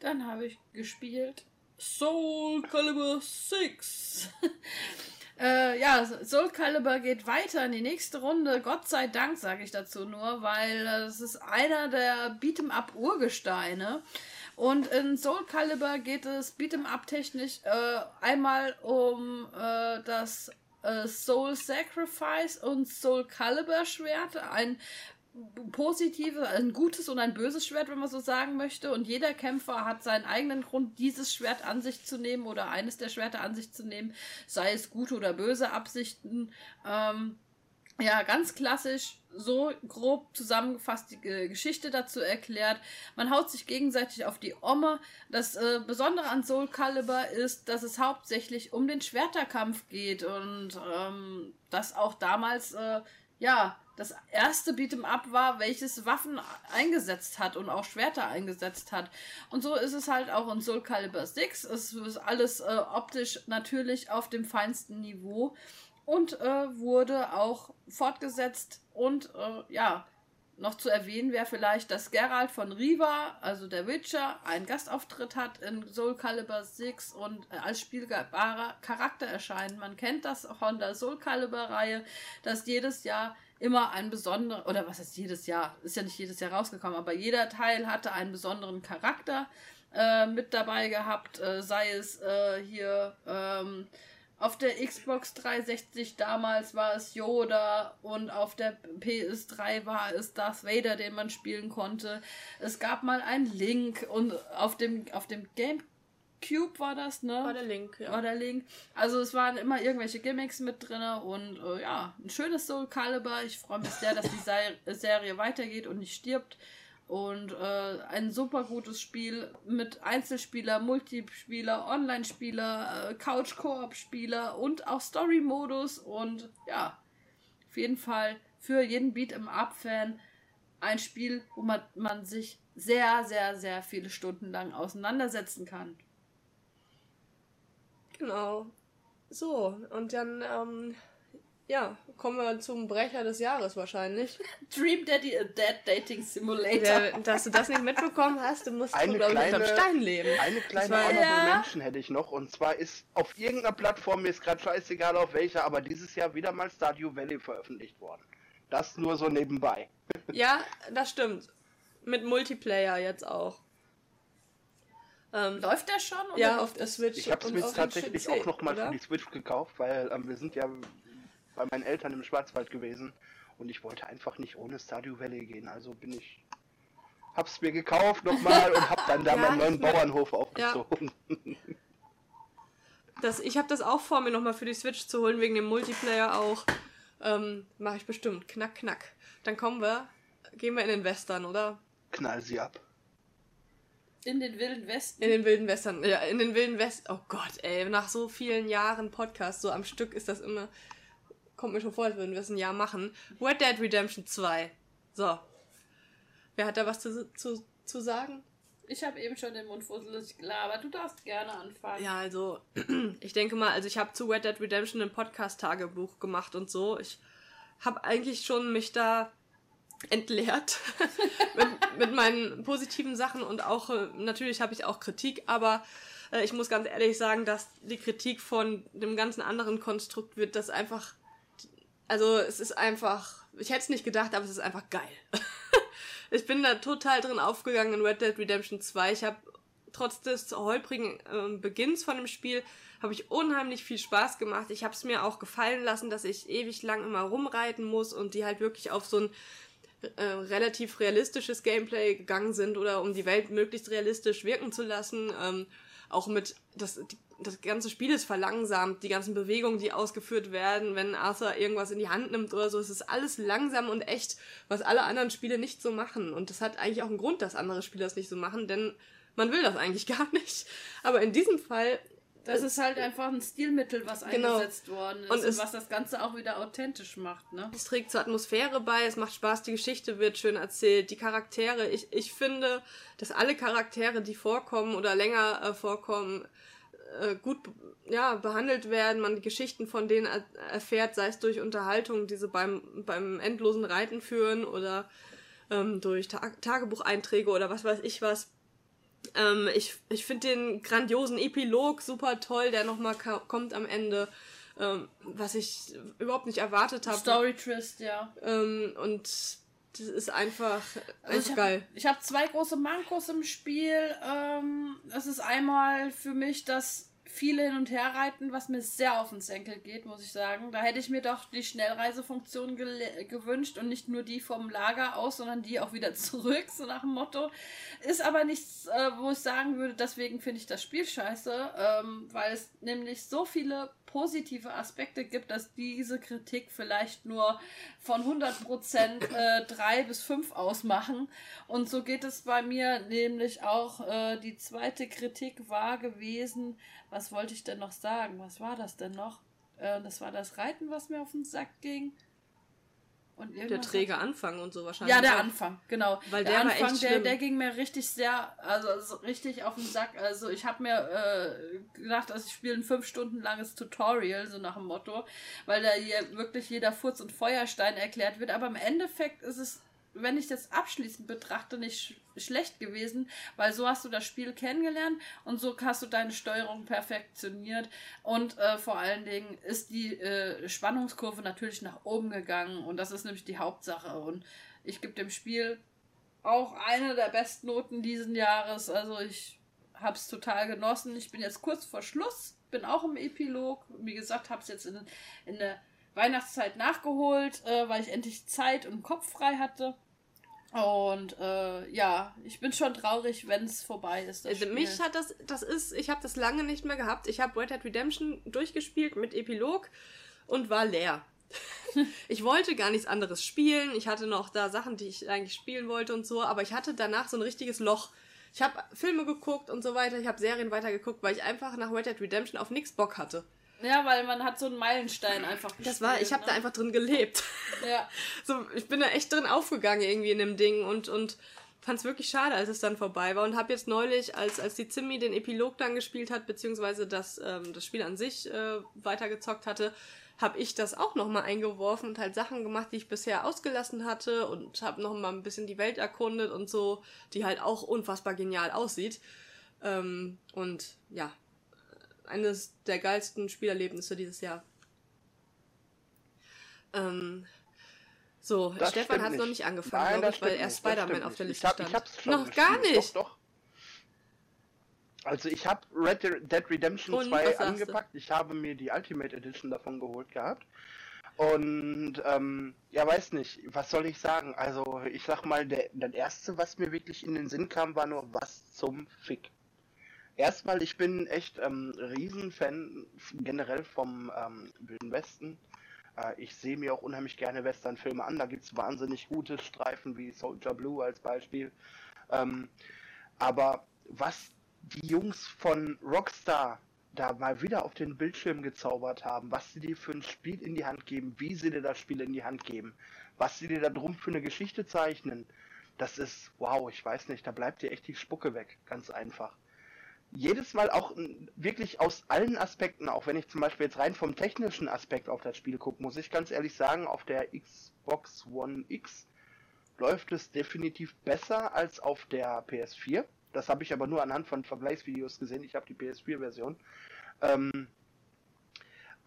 Dann habe ich gespielt Soul Calibur 6. *laughs* äh, ja, Soul Calibur geht weiter in die nächste Runde. Gott sei Dank, sage ich dazu nur, weil es ist einer der Beat'em-up Urgesteine. Und in Soul Calibur geht es Beat'em Up technisch äh, einmal um äh, das äh, Soul Sacrifice und Soul Calibur Schwert, ein positives, ein gutes und ein böses Schwert, wenn man so sagen möchte. Und jeder Kämpfer hat seinen eigenen Grund, dieses Schwert an sich zu nehmen oder eines der Schwerter an sich zu nehmen, sei es gute oder böse Absichten. Ähm, ja, ganz klassisch, so grob zusammengefasst die Geschichte dazu erklärt. Man haut sich gegenseitig auf die Omme. Das äh, Besondere an Soul Calibur ist, dass es hauptsächlich um den Schwerterkampf geht und ähm, das auch damals, äh, ja, das erste Beat'em Up war, welches Waffen eingesetzt hat und auch Schwerter eingesetzt hat. Und so ist es halt auch in Soul Calibur 6. Es ist alles äh, optisch natürlich auf dem feinsten Niveau und äh, wurde auch fortgesetzt und äh, ja, noch zu erwähnen wäre vielleicht, dass Geralt von Riva, also der Witcher, einen Gastauftritt hat in Soul Calibur 6 und äh, als spielbarer Charakter erscheint. Man kennt das von der Soul Calibur Reihe, dass jedes Jahr immer ein besonderer, oder was heißt jedes Jahr, ist ja nicht jedes Jahr rausgekommen, aber jeder Teil hatte einen besonderen Charakter äh, mit dabei gehabt, äh, sei es äh, hier ähm, Auf der Xbox 360 damals war es Yoda und auf der PS3 war es Darth Vader, den man spielen konnte. Es gab mal einen Link und auf dem, auf dem GameCube war das, ne? War der Link, ja. War der Link. Also es waren immer irgendwelche Gimmicks mit drin und äh, ja, ein schönes Soul Calibur. Ich freue mich sehr, dass die *laughs* Sei- Serie weitergeht und nicht stirbt. Und äh, ein super gutes Spiel mit Einzelspieler, Multispieler, Online-Spieler, äh, Couch-Koop-Spieler und auch Story-Modus. Und ja, auf jeden Fall für jeden Beat-em-up-Fan ein Spiel, wo man, man sich sehr, sehr, sehr viele Stunden lang auseinandersetzen kann. Genau. So, und dann, ähm, ja, kommen wir zum Brecher des Jahres wahrscheinlich. *laughs* Dream Daddy, a Dead Dating Simulator. Der, dass du das nicht mitbekommen hast, du musst, Eine glaube ich, kleine- unterm Stein leben. Eine kleine war- Honorable Ja. Mention hätte ich noch. Und zwar ist auf irgendeiner Plattform, mir ist gerade scheißegal auf welcher, aber dieses Jahr wieder mal Stardew Valley veröffentlicht worden. Das nur so nebenbei. Ja, das stimmt. Mit Multiplayer jetzt auch. Ähm, Läuft der schon? Oder ja, auf der? Switch. Ich habe es mir tatsächlich PC, auch nochmal für die Switch gekauft, weil ähm, wir sind ja bei meinen Eltern im Schwarzwald gewesen und ich wollte einfach nicht ohne Stardew Valley gehen. Also bin ich, hab's mir gekauft nochmal und hab dann *laughs* da Ja, meinen neuen Bauernhof aufgezogen. Das, ich habe das auch vor, mir nochmal für die Switch zu holen, wegen dem Multiplayer auch. Ähm, Mache ich bestimmt. Knack, knack. Dann kommen wir, gehen wir in den Western, oder? Knall sie ab. In den Wilden Westen. In den wilden Western. Ja, in den wilden West. Oh Gott, ey, nach so vielen Jahren Podcast, so am Stück ist das immer. Kommt mir schon vor, als würden wir es ein Jahr machen. Red Dead Redemption 2. So. Wer hat da was zu, zu, zu sagen? Ich habe eben schon den Mund fusselig gelabert. Du darfst gerne anfangen. Ja, also, *clears throat* ich denke mal, also ich habe zu Red Dead Redemption ein Podcast-Tagebuch gemacht und so. Ich habe eigentlich schon mich da entleert *laughs* mit, mit meinen positiven Sachen und auch, äh, natürlich habe ich auch Kritik, aber äh, ich muss ganz ehrlich sagen, dass die Kritik von dem ganzen anderen Konstrukt wird, das einfach, also es ist einfach, ich hätte es nicht gedacht, aber es ist einfach geil. *laughs* ich bin da total drin aufgegangen in Red Dead Redemption 2. Ich habe trotz des holprigen äh, Beginns von dem Spiel habe ich unheimlich viel Spaß gemacht. Ich habe es mir auch gefallen lassen, dass ich ewig lang immer rumreiten muss und die halt wirklich auf so ein äh, relativ realistisches Gameplay gegangen sind oder um die Welt möglichst realistisch wirken zu lassen. Ähm, auch mit das, das ganze Spiel ist verlangsamt, die ganzen Bewegungen, die ausgeführt werden, wenn Arthur irgendwas in die Hand nimmt oder so, es ist alles langsam und echt, was alle anderen Spiele nicht so machen. Und das hat eigentlich auch einen Grund, dass andere Spiele das nicht so machen, denn man will das eigentlich *laughs* gar nicht. Aber in diesem Fall Das ist halt einfach ein Stilmittel, was Genau. eingesetzt worden ist Und und, was das Ganze auch wieder authentisch macht, ne? Es trägt zur Atmosphäre bei, es macht Spaß, die Geschichte wird schön erzählt, die Charaktere. Ich, ich finde, dass alle Charaktere, die vorkommen oder länger äh, vorkommen, äh, gut ja, behandelt werden, man die Geschichten von denen er erfährt, sei es durch Unterhaltung, die sie beim, beim endlosen Reiten führen oder ähm, durch Ta Tagebucheinträge oder was weiß ich was. Ähm, ich ich finde den grandiosen Epilog super toll, der nochmal kommt am Ende, ähm, was ich überhaupt nicht erwartet habe. Story Twist, ja. Ähm, und das ist einfach, Also ich geil. habe ich hab zwei große Mankos im Spiel. Ähm, das ist einmal für mich das viele hin und her reiten, was mir sehr auf den Senkel geht, muss ich sagen. Da hätte ich mir doch die Schnellreisefunktion gewünscht und nicht nur die vom Lager aus, sondern die auch wieder *laughs* zurück, so nach dem Motto. Ist aber nichts, äh, wo ich sagen würde, deswegen finde ich das Spiel scheiße, ähm, weil es nämlich so viele positive Aspekte gibt, dass diese Kritik vielleicht nur von 100% äh, 3 bis 5 ausmachen. Und so geht es bei mir nämlich auch. Äh, die zweite Kritik war gewesen, was wollte ich denn noch sagen? Was war das denn noch? Äh, das war das Reiten, was mir auf den Sack ging. Und Der träge Anfang und so wahrscheinlich. ja, der auch. Anfang, genau. Weil der, der war Anfang, echt der, der ging mir richtig sehr, also so richtig auf den Sack. Also ich habe mir äh, gedacht, dass ich spiele ein fünf Stunden langes Tutorial, so nach dem Motto, weil da hier wirklich jeder Furz und Feuerstein erklärt wird. Aber im Endeffekt ist es, wenn ich das abschließend betrachte, nicht sch schlecht gewesen, weil so hast du das Spiel kennengelernt und so hast du deine Steuerung perfektioniert und äh, vor allen Dingen ist die äh, Spannungskurve natürlich nach oben gegangen und das ist nämlich die Hauptsache und ich gebe dem Spiel auch eine der besten Noten diesen Jahres. Also ich habe es total genossen. Ich bin jetzt kurz vor Schluss bin auch im Epilog. Wie gesagt, habe es jetzt in, in der Weihnachtszeit nachgeholt, äh, weil ich endlich Zeit und Kopf frei hatte. Und äh, ja, ich bin schon traurig, wenn es vorbei ist. Also mich hat das, das ist, ich habe das lange nicht mehr gehabt. Ich habe Red Dead Redemption durchgespielt mit Epilog und war leer. *laughs* ich wollte gar nichts anderes spielen. Ich hatte noch da Sachen, die ich eigentlich spielen wollte und so, aber ich hatte danach so ein richtiges Loch. Ich habe Filme geguckt und so weiter, ich habe Serien weitergeguckt, weil ich einfach nach Red Dead Redemption auf nichts Bock hatte. Ja, weil man hat so einen Meilenstein einfach gespielt. Das war, ich habe ne? da einfach drin gelebt. *laughs* Ja. So, ich bin da echt drin aufgegangen irgendwie in dem Ding und, und fand es wirklich schade, als es dann vorbei war und habe jetzt neulich, als, als die Zimmi den Epilog dann gespielt hat, beziehungsweise das, ähm, das Spiel an sich äh, weitergezockt hatte, habe ich das auch nochmal eingeworfen und halt Sachen gemacht, die ich bisher ausgelassen hatte und habe nochmal ein bisschen die Welt erkundet und so, die halt auch unfassbar genial aussieht. Ähm, und ja, eines der geilsten Spielerlebnisse dieses Jahr. Ähm, so, das Stefan hat noch nicht angefangen, Nein, ich, weil er Spider-Man auf der Liste ich hab, stand. Ich noch gespielt. gar nicht. Doch, doch. Also ich habe Red Dead Redemption Und 2 angepackt. Ich habe mir die Ultimate Edition davon geholt gehabt. Und ähm, ja, weiß nicht, was soll ich sagen? Also ich sag mal, der, das erste, was mir wirklich in den Sinn kam, war nur, was zum Fick. Erstmal, ich bin echt ähm, Riesenfan generell vom ähm, Wilden Westen. Äh, ich sehe mir auch unheimlich gerne Westernfilme an. Da gibt es wahnsinnig gute Streifen wie Soldier Blue als Beispiel. Ähm, aber was die Jungs von Rockstar da mal wieder auf den Bildschirm gezaubert haben, was sie dir für ein Spiel in die Hand geben, wie sie dir das Spiel in die Hand geben, was sie dir da drum für eine Geschichte zeichnen, das ist, wow, ich weiß nicht, da bleibt dir echt die Spucke weg, ganz einfach. Jedes Mal auch wirklich aus allen Aspekten, auch wenn ich zum Beispiel jetzt rein vom technischen Aspekt auf das Spiel gucke, muss ich ganz ehrlich sagen, auf der Xbox One X läuft es definitiv besser als auf der PS4 das habe ich aber nur anhand von Vergleichsvideos gesehen. Ich habe die PS4-Version. Ähm,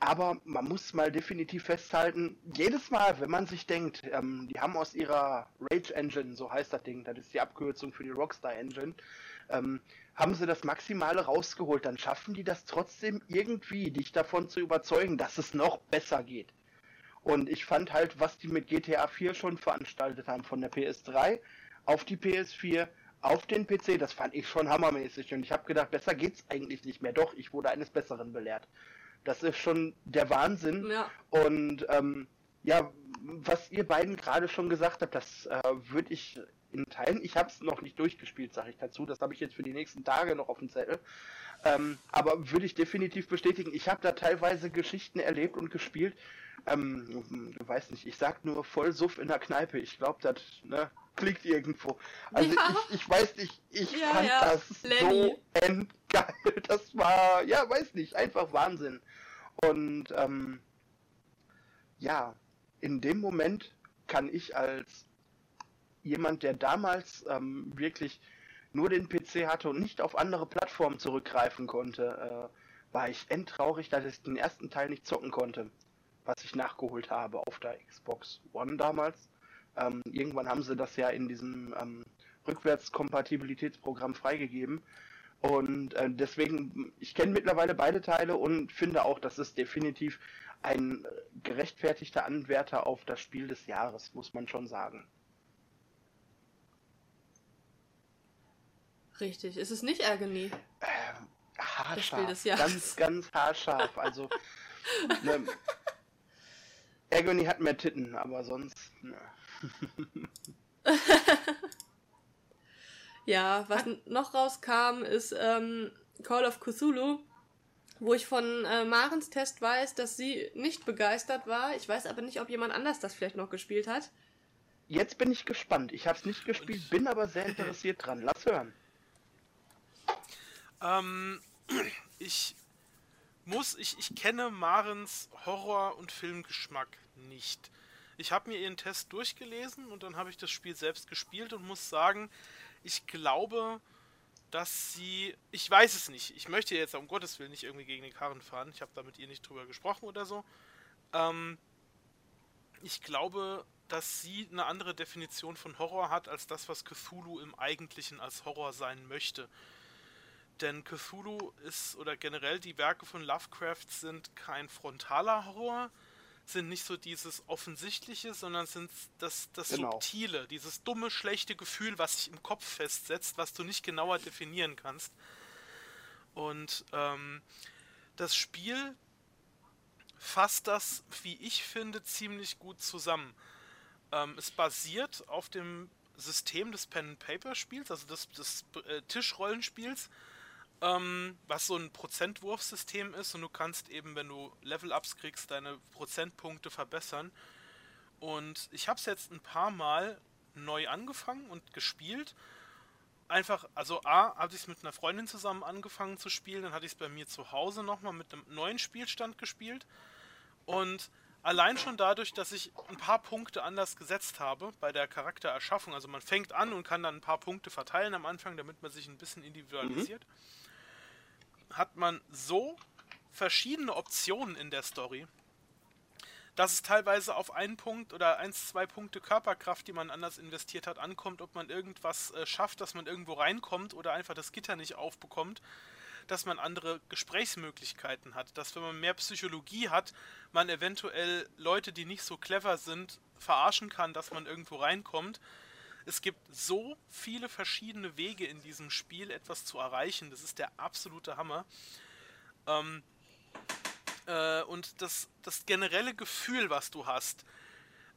aber man muss mal definitiv festhalten, jedes Mal, wenn man sich denkt, ähm, die haben aus ihrer Rage Engine, so heißt das Ding, das ist die Abkürzung für die Rockstar Engine, ähm, haben sie das Maximale rausgeholt, dann schaffen die das trotzdem irgendwie, dich davon zu überzeugen, dass es noch besser geht. Und ich fand halt, was die mit GTA 4 schon veranstaltet haben, von der PS3 auf die PS4, auf den PC, das fand ich schon hammermäßig und ich habe gedacht, besser geht's eigentlich nicht mehr. Doch, ich wurde eines Besseren belehrt. Das ist schon der Wahnsinn. Ja. Und ähm, ja, was ihr beiden gerade schon gesagt habt, das äh, würde ich in Teilen. Ich habe es noch nicht durchgespielt, sage ich dazu. Das habe ich jetzt für die nächsten Tage noch auf dem Zettel. Ähm, aber würde ich definitiv bestätigen. Ich habe da teilweise Geschichten erlebt und gespielt. Ähm, du weißt nicht, ich sag nur Vollsuff in der Kneipe. Ich glaube, das ne, klickt irgendwo. Also ja. ich, ich weiß nicht, ich ja, fand ja. das Lenny. so endgeil. *laughs* Das war, ja, weiß nicht, einfach Wahnsinn. Und ähm, ja, in dem Moment kann ich als jemand, der damals ähm, wirklich nur den PC hatte und nicht auf andere Plattformen zurückgreifen konnte, äh, war ich endtraurig, dass ich den ersten Teil nicht zocken konnte, was ich nachgeholt habe auf der Xbox One damals. Ähm, irgendwann haben sie das ja in diesem ähm, Rückwärtskompatibilitätsprogramm freigegeben. Und äh, deswegen, ich kenne mittlerweile beide Teile und finde auch, das ist definitiv ein gerechtfertigter Anwärter auf das Spiel des Jahres, muss man schon sagen. Richtig, ist es nicht Agony? Äh, haarscharf. Ganz, ganz haarscharf. Also, ne, *laughs* Agony hat mehr Titten, aber sonst. Ne. *laughs* ja, was noch rauskam, ist ähm, Call of Cthulhu, wo ich von äh, Marens Test weiß, dass sie nicht begeistert war. Ich weiß aber nicht, ob jemand anders das vielleicht noch gespielt hat. Jetzt bin ich gespannt. Ich habe es nicht gespielt, bin aber sehr interessiert dran. Lass hören. Ähm, ich muss, ich, ich kenne Marens Horror- und Filmgeschmack nicht. Ich habe mir ihren Test durchgelesen und dann habe ich das Spiel selbst gespielt und muss sagen, ich glaube, dass sie. Ich weiß es nicht. Ich möchte jetzt um Gottes Willen nicht irgendwie gegen den Karren fahren. Ich habe da mit ihr nicht drüber gesprochen oder so. Ähm, ich glaube, dass sie eine andere Definition von Horror hat als das, was Cthulhu im Eigentlichen als Horror sein möchte. Denn Cthulhu ist, oder generell die Werke von Lovecraft sind kein frontaler Horror, sind nicht so dieses Offensichtliche, sondern sind das, das Genau. Subtile, dieses dumme, schlechte Gefühl, was sich im Kopf festsetzt, was du nicht genauer definieren kannst. Und ähm, das Spiel fasst das, wie ich finde, ziemlich gut zusammen. Ähm, es basiert auf dem System des Pen-and-Paper-Spiels, also des, des äh, Tischrollenspiels, ähm, was so ein Prozentwurfsystem ist und du kannst eben, wenn du Level-Ups kriegst, deine Prozentpunkte verbessern. Und ich habe es jetzt ein paar Mal neu angefangen und gespielt. Einfach, also A, hatte ich es mit einer Freundin zusammen angefangen zu spielen, dann hatte ich es bei mir zu Hause nochmal mit einem neuen Spielstand gespielt. Und allein schon dadurch, dass ich ein paar Punkte anders gesetzt habe bei der Charaktererschaffung, also man fängt an und kann dann ein paar Punkte verteilen am Anfang, damit man sich ein bisschen individualisiert, hat man so verschiedene Optionen in der Story, dass es teilweise auf einen Punkt oder eins, zwei Punkte Körperkraft, die man anders investiert hat, ankommt, ob man irgendwas äh, schafft, dass man irgendwo reinkommt oder einfach das Gitter nicht aufbekommt, dass man andere Gesprächsmöglichkeiten hat, dass wenn man mehr Psychologie hat, man eventuell Leute, die nicht so clever sind, verarschen kann, dass man irgendwo reinkommt. Es gibt so viele verschiedene Wege in diesem Spiel, etwas zu erreichen. Das ist der absolute Hammer. Ähm, äh, und das, das generelle Gefühl, was du hast,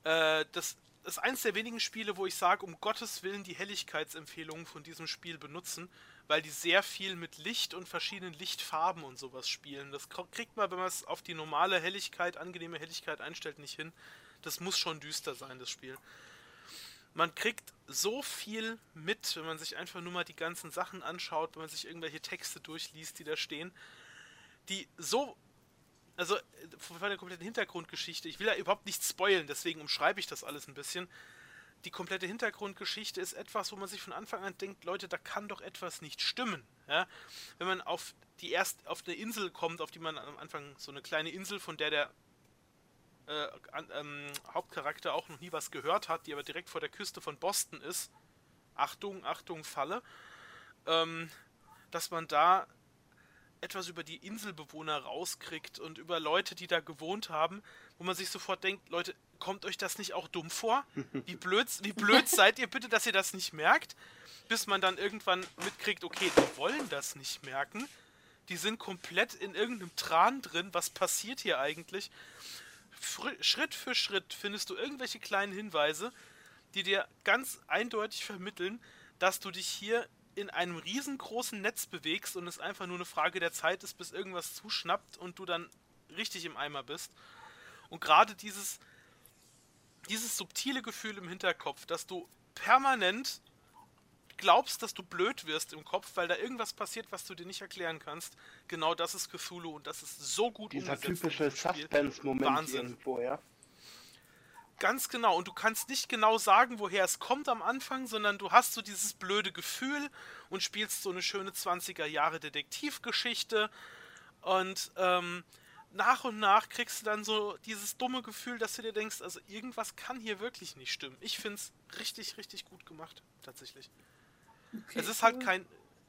äh, das, ist eins der wenigen Spiele, wo ich sage, um Gottes Willen die Helligkeitsempfehlungen von diesem Spiel benutzen, weil die sehr viel mit Licht und verschiedenen Lichtfarben und sowas spielen. Das kr- kriegt man, wenn man es auf die normale Helligkeit, angenehme Helligkeit einstellt, nicht hin. Das muss schon düster sein, das Spiel. Man kriegt so viel mit, wenn man sich einfach nur mal die ganzen Sachen anschaut, wenn man sich irgendwelche Texte durchliest, die da stehen, die so also von der kompletten Hintergrundgeschichte, ich will ja überhaupt nichts spoilen, deswegen umschreibe ich das alles ein bisschen. Die komplette Hintergrundgeschichte ist etwas, wo man sich von Anfang an denkt, Leute, da kann doch etwas nicht stimmen. Ja? Wenn man auf die erst auf eine Insel kommt, auf die man am Anfang so eine kleine Insel, von der der äh, an, ähm, Hauptcharakter auch noch nie was gehört hat, die aber direkt vor der Küste von Boston ist. Achtung, Achtung, Falle. Ähm, dass man da etwas über die Inselbewohner rauskriegt und über Leute, die da gewohnt haben, wo man sich sofort denkt, Leute, kommt euch das nicht auch dumm vor? Wie *laughs* blöd, wie blöd seid ihr bitte, dass ihr das nicht merkt? Bis man dann irgendwann mitkriegt, okay, die wollen das nicht merken. Die sind komplett in irgendeinem Tran drin. Was passiert hier eigentlich? Schritt für Schritt findest du irgendwelche kleinen Hinweise, die dir ganz eindeutig vermitteln, dass du dich hier in einem riesengroßen Netz bewegst und es einfach nur eine Frage der Zeit ist, bis irgendwas zuschnappt und du dann richtig im Eimer bist. Und gerade dieses, dieses subtile Gefühl im Hinterkopf, dass du permanent glaubst, dass du blöd wirst im Kopf, weil da irgendwas passiert, was du dir nicht erklären kannst, genau das ist Cthulhu und das ist so gut Dieser umgesetzt in typische. Suspense-Moment Wahnsinn. irgendwo, ja. Ganz genau. Und du kannst nicht genau sagen, woher es kommt am Anfang, sondern du hast so dieses blöde Gefühl und spielst so eine schöne 20er Jahre Detektivgeschichte. Und ähm, nach und nach kriegst du dann so dieses dumme Gefühl, dass du dir denkst, also irgendwas kann hier wirklich nicht stimmen. Ich finde es richtig, richtig gut gemacht, tatsächlich. Okay, es ist halt kein,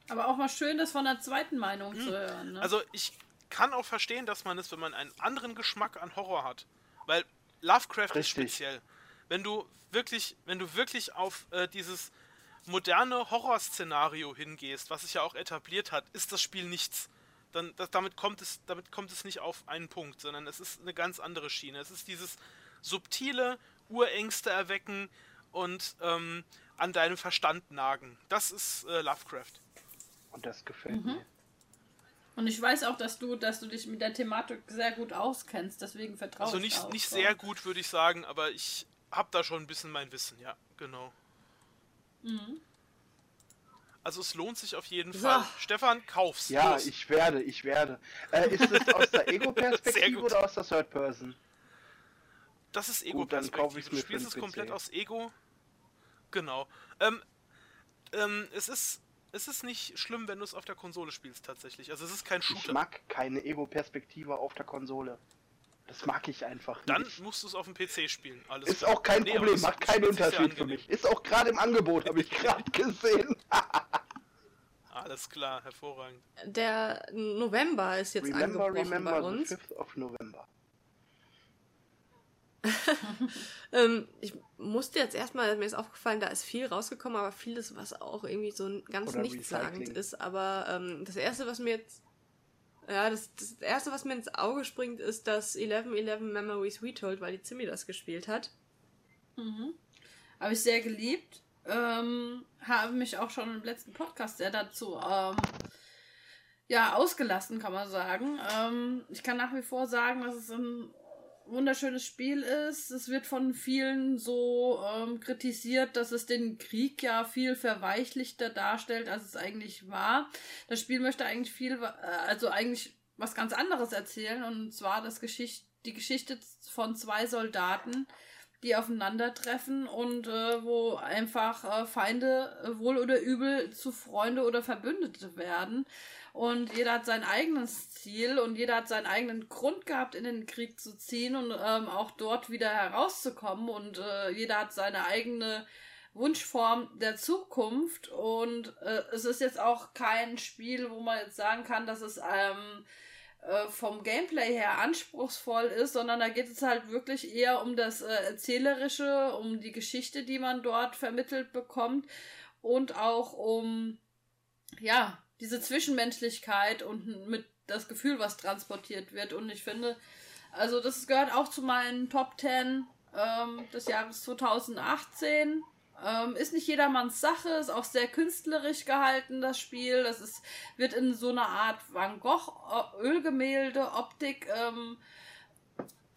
Aber auch mal schön, das von der zweiten Meinung zu hören. Ne? Also ich kann auch verstehen, dass man es, wenn man einen anderen Geschmack an Horror hat, weil Lovecraft ist Richtig. speziell. Wenn du wirklich, wenn du wirklich auf äh, dieses moderne Horrorszenario hingehst, was sich ja auch etabliert hat, ist das Spiel nichts. Dann, das, damit, kommt es, damit kommt es nicht auf einen Punkt, sondern es ist eine ganz andere Schiene. Es ist dieses subtile Urängste erwecken und ähm, an deinem Verstand nagen. Das ist äh, Lovecraft. Und das gefällt Mhm. mir. Und ich weiß auch, dass du, dass du dich mit der Thematik sehr gut auskennst, deswegen vertraue Also ich nicht, auch nicht so. sehr gut, würde ich sagen, aber ich habe da schon ein bisschen mein Wissen, ja, genau. Mhm. Also es lohnt sich auf jeden So. Fall. Stefan, kauf's. Ja, Los. ich werde, ich werde. Äh, ist es aus der *laughs* Ego-Perspektive oder aus der Third Person? das ist Ego-Perspektive. Du spielst es komplett aus Ego. Genau. Ähm, ähm, es ist es ist nicht schlimm, wenn du es auf der Konsole spielst tatsächlich. Also es ist kein Ich Shooter. mag keine Ego-Perspektive auf der Konsole. Das mag ich einfach Dann nicht. musst du es auf dem PC spielen. Alles Ist klar. auch kein Nee, Problem, es macht keinen Unterschied für mich. Ist auch gerade im Angebot, habe ich gerade gesehen. *laughs* Alles klar, hervorragend. Der November ist jetzt Remember, angebrochen remember bei the uns. 5th of November. *laughs* Ähm, ich musste jetzt erstmal, mir ist aufgefallen, da ist viel rausgekommen, aber vieles, was auch irgendwie so ganz Oder nichtssagend Recycling. ist. Aber ähm, das erste, was mir jetzt, ja, das, das erste, was mir ins Auge springt, ist das 1111 Memories Retold, weil die Zimmi das gespielt hat. Habe ich sehr geliebt. Ähm, habe mich auch schon im letzten Podcast sehr dazu ähm, ja, ausgelassen, kann man sagen. Ähm, ich kann nach wie vor sagen, dass es ein wunderschönes Spiel ist. Es wird von vielen so ähm, kritisiert, dass es den Krieg ja viel verweichlichter darstellt, als es eigentlich war. Das Spiel möchte eigentlich viel, äh, also eigentlich was ganz anderes erzählen, und zwar das Geschicht die Geschichte von zwei Soldaten, die aufeinandertreffen und äh, wo einfach äh, Feinde äh, wohl oder übel zu Freunde oder Verbündete werden. Und jeder hat sein eigenes Ziel und jeder hat seinen eigenen Grund gehabt, in den Krieg zu ziehen und ähm, auch dort wieder herauszukommen. Und äh, jeder hat seine eigene Wunschform der Zukunft. Und äh, es ist jetzt auch kein Spiel, wo man jetzt sagen kann, dass es ähm, äh, vom Gameplay her anspruchsvoll ist, sondern da geht es halt wirklich eher um das äh, Erzählerische, um die Geschichte, die man dort vermittelt bekommt und auch um, ja, diese Zwischenmenschlichkeit und mit das Gefühl, was transportiert wird. Und ich finde, also das gehört auch zu meinen Top 10 ähm, des Jahres 2018. Ähm, ist nicht jedermanns Sache, ist auch sehr künstlerisch gehalten, das Spiel. Das ist, wird in so einer Art Van Gogh äh, ähm,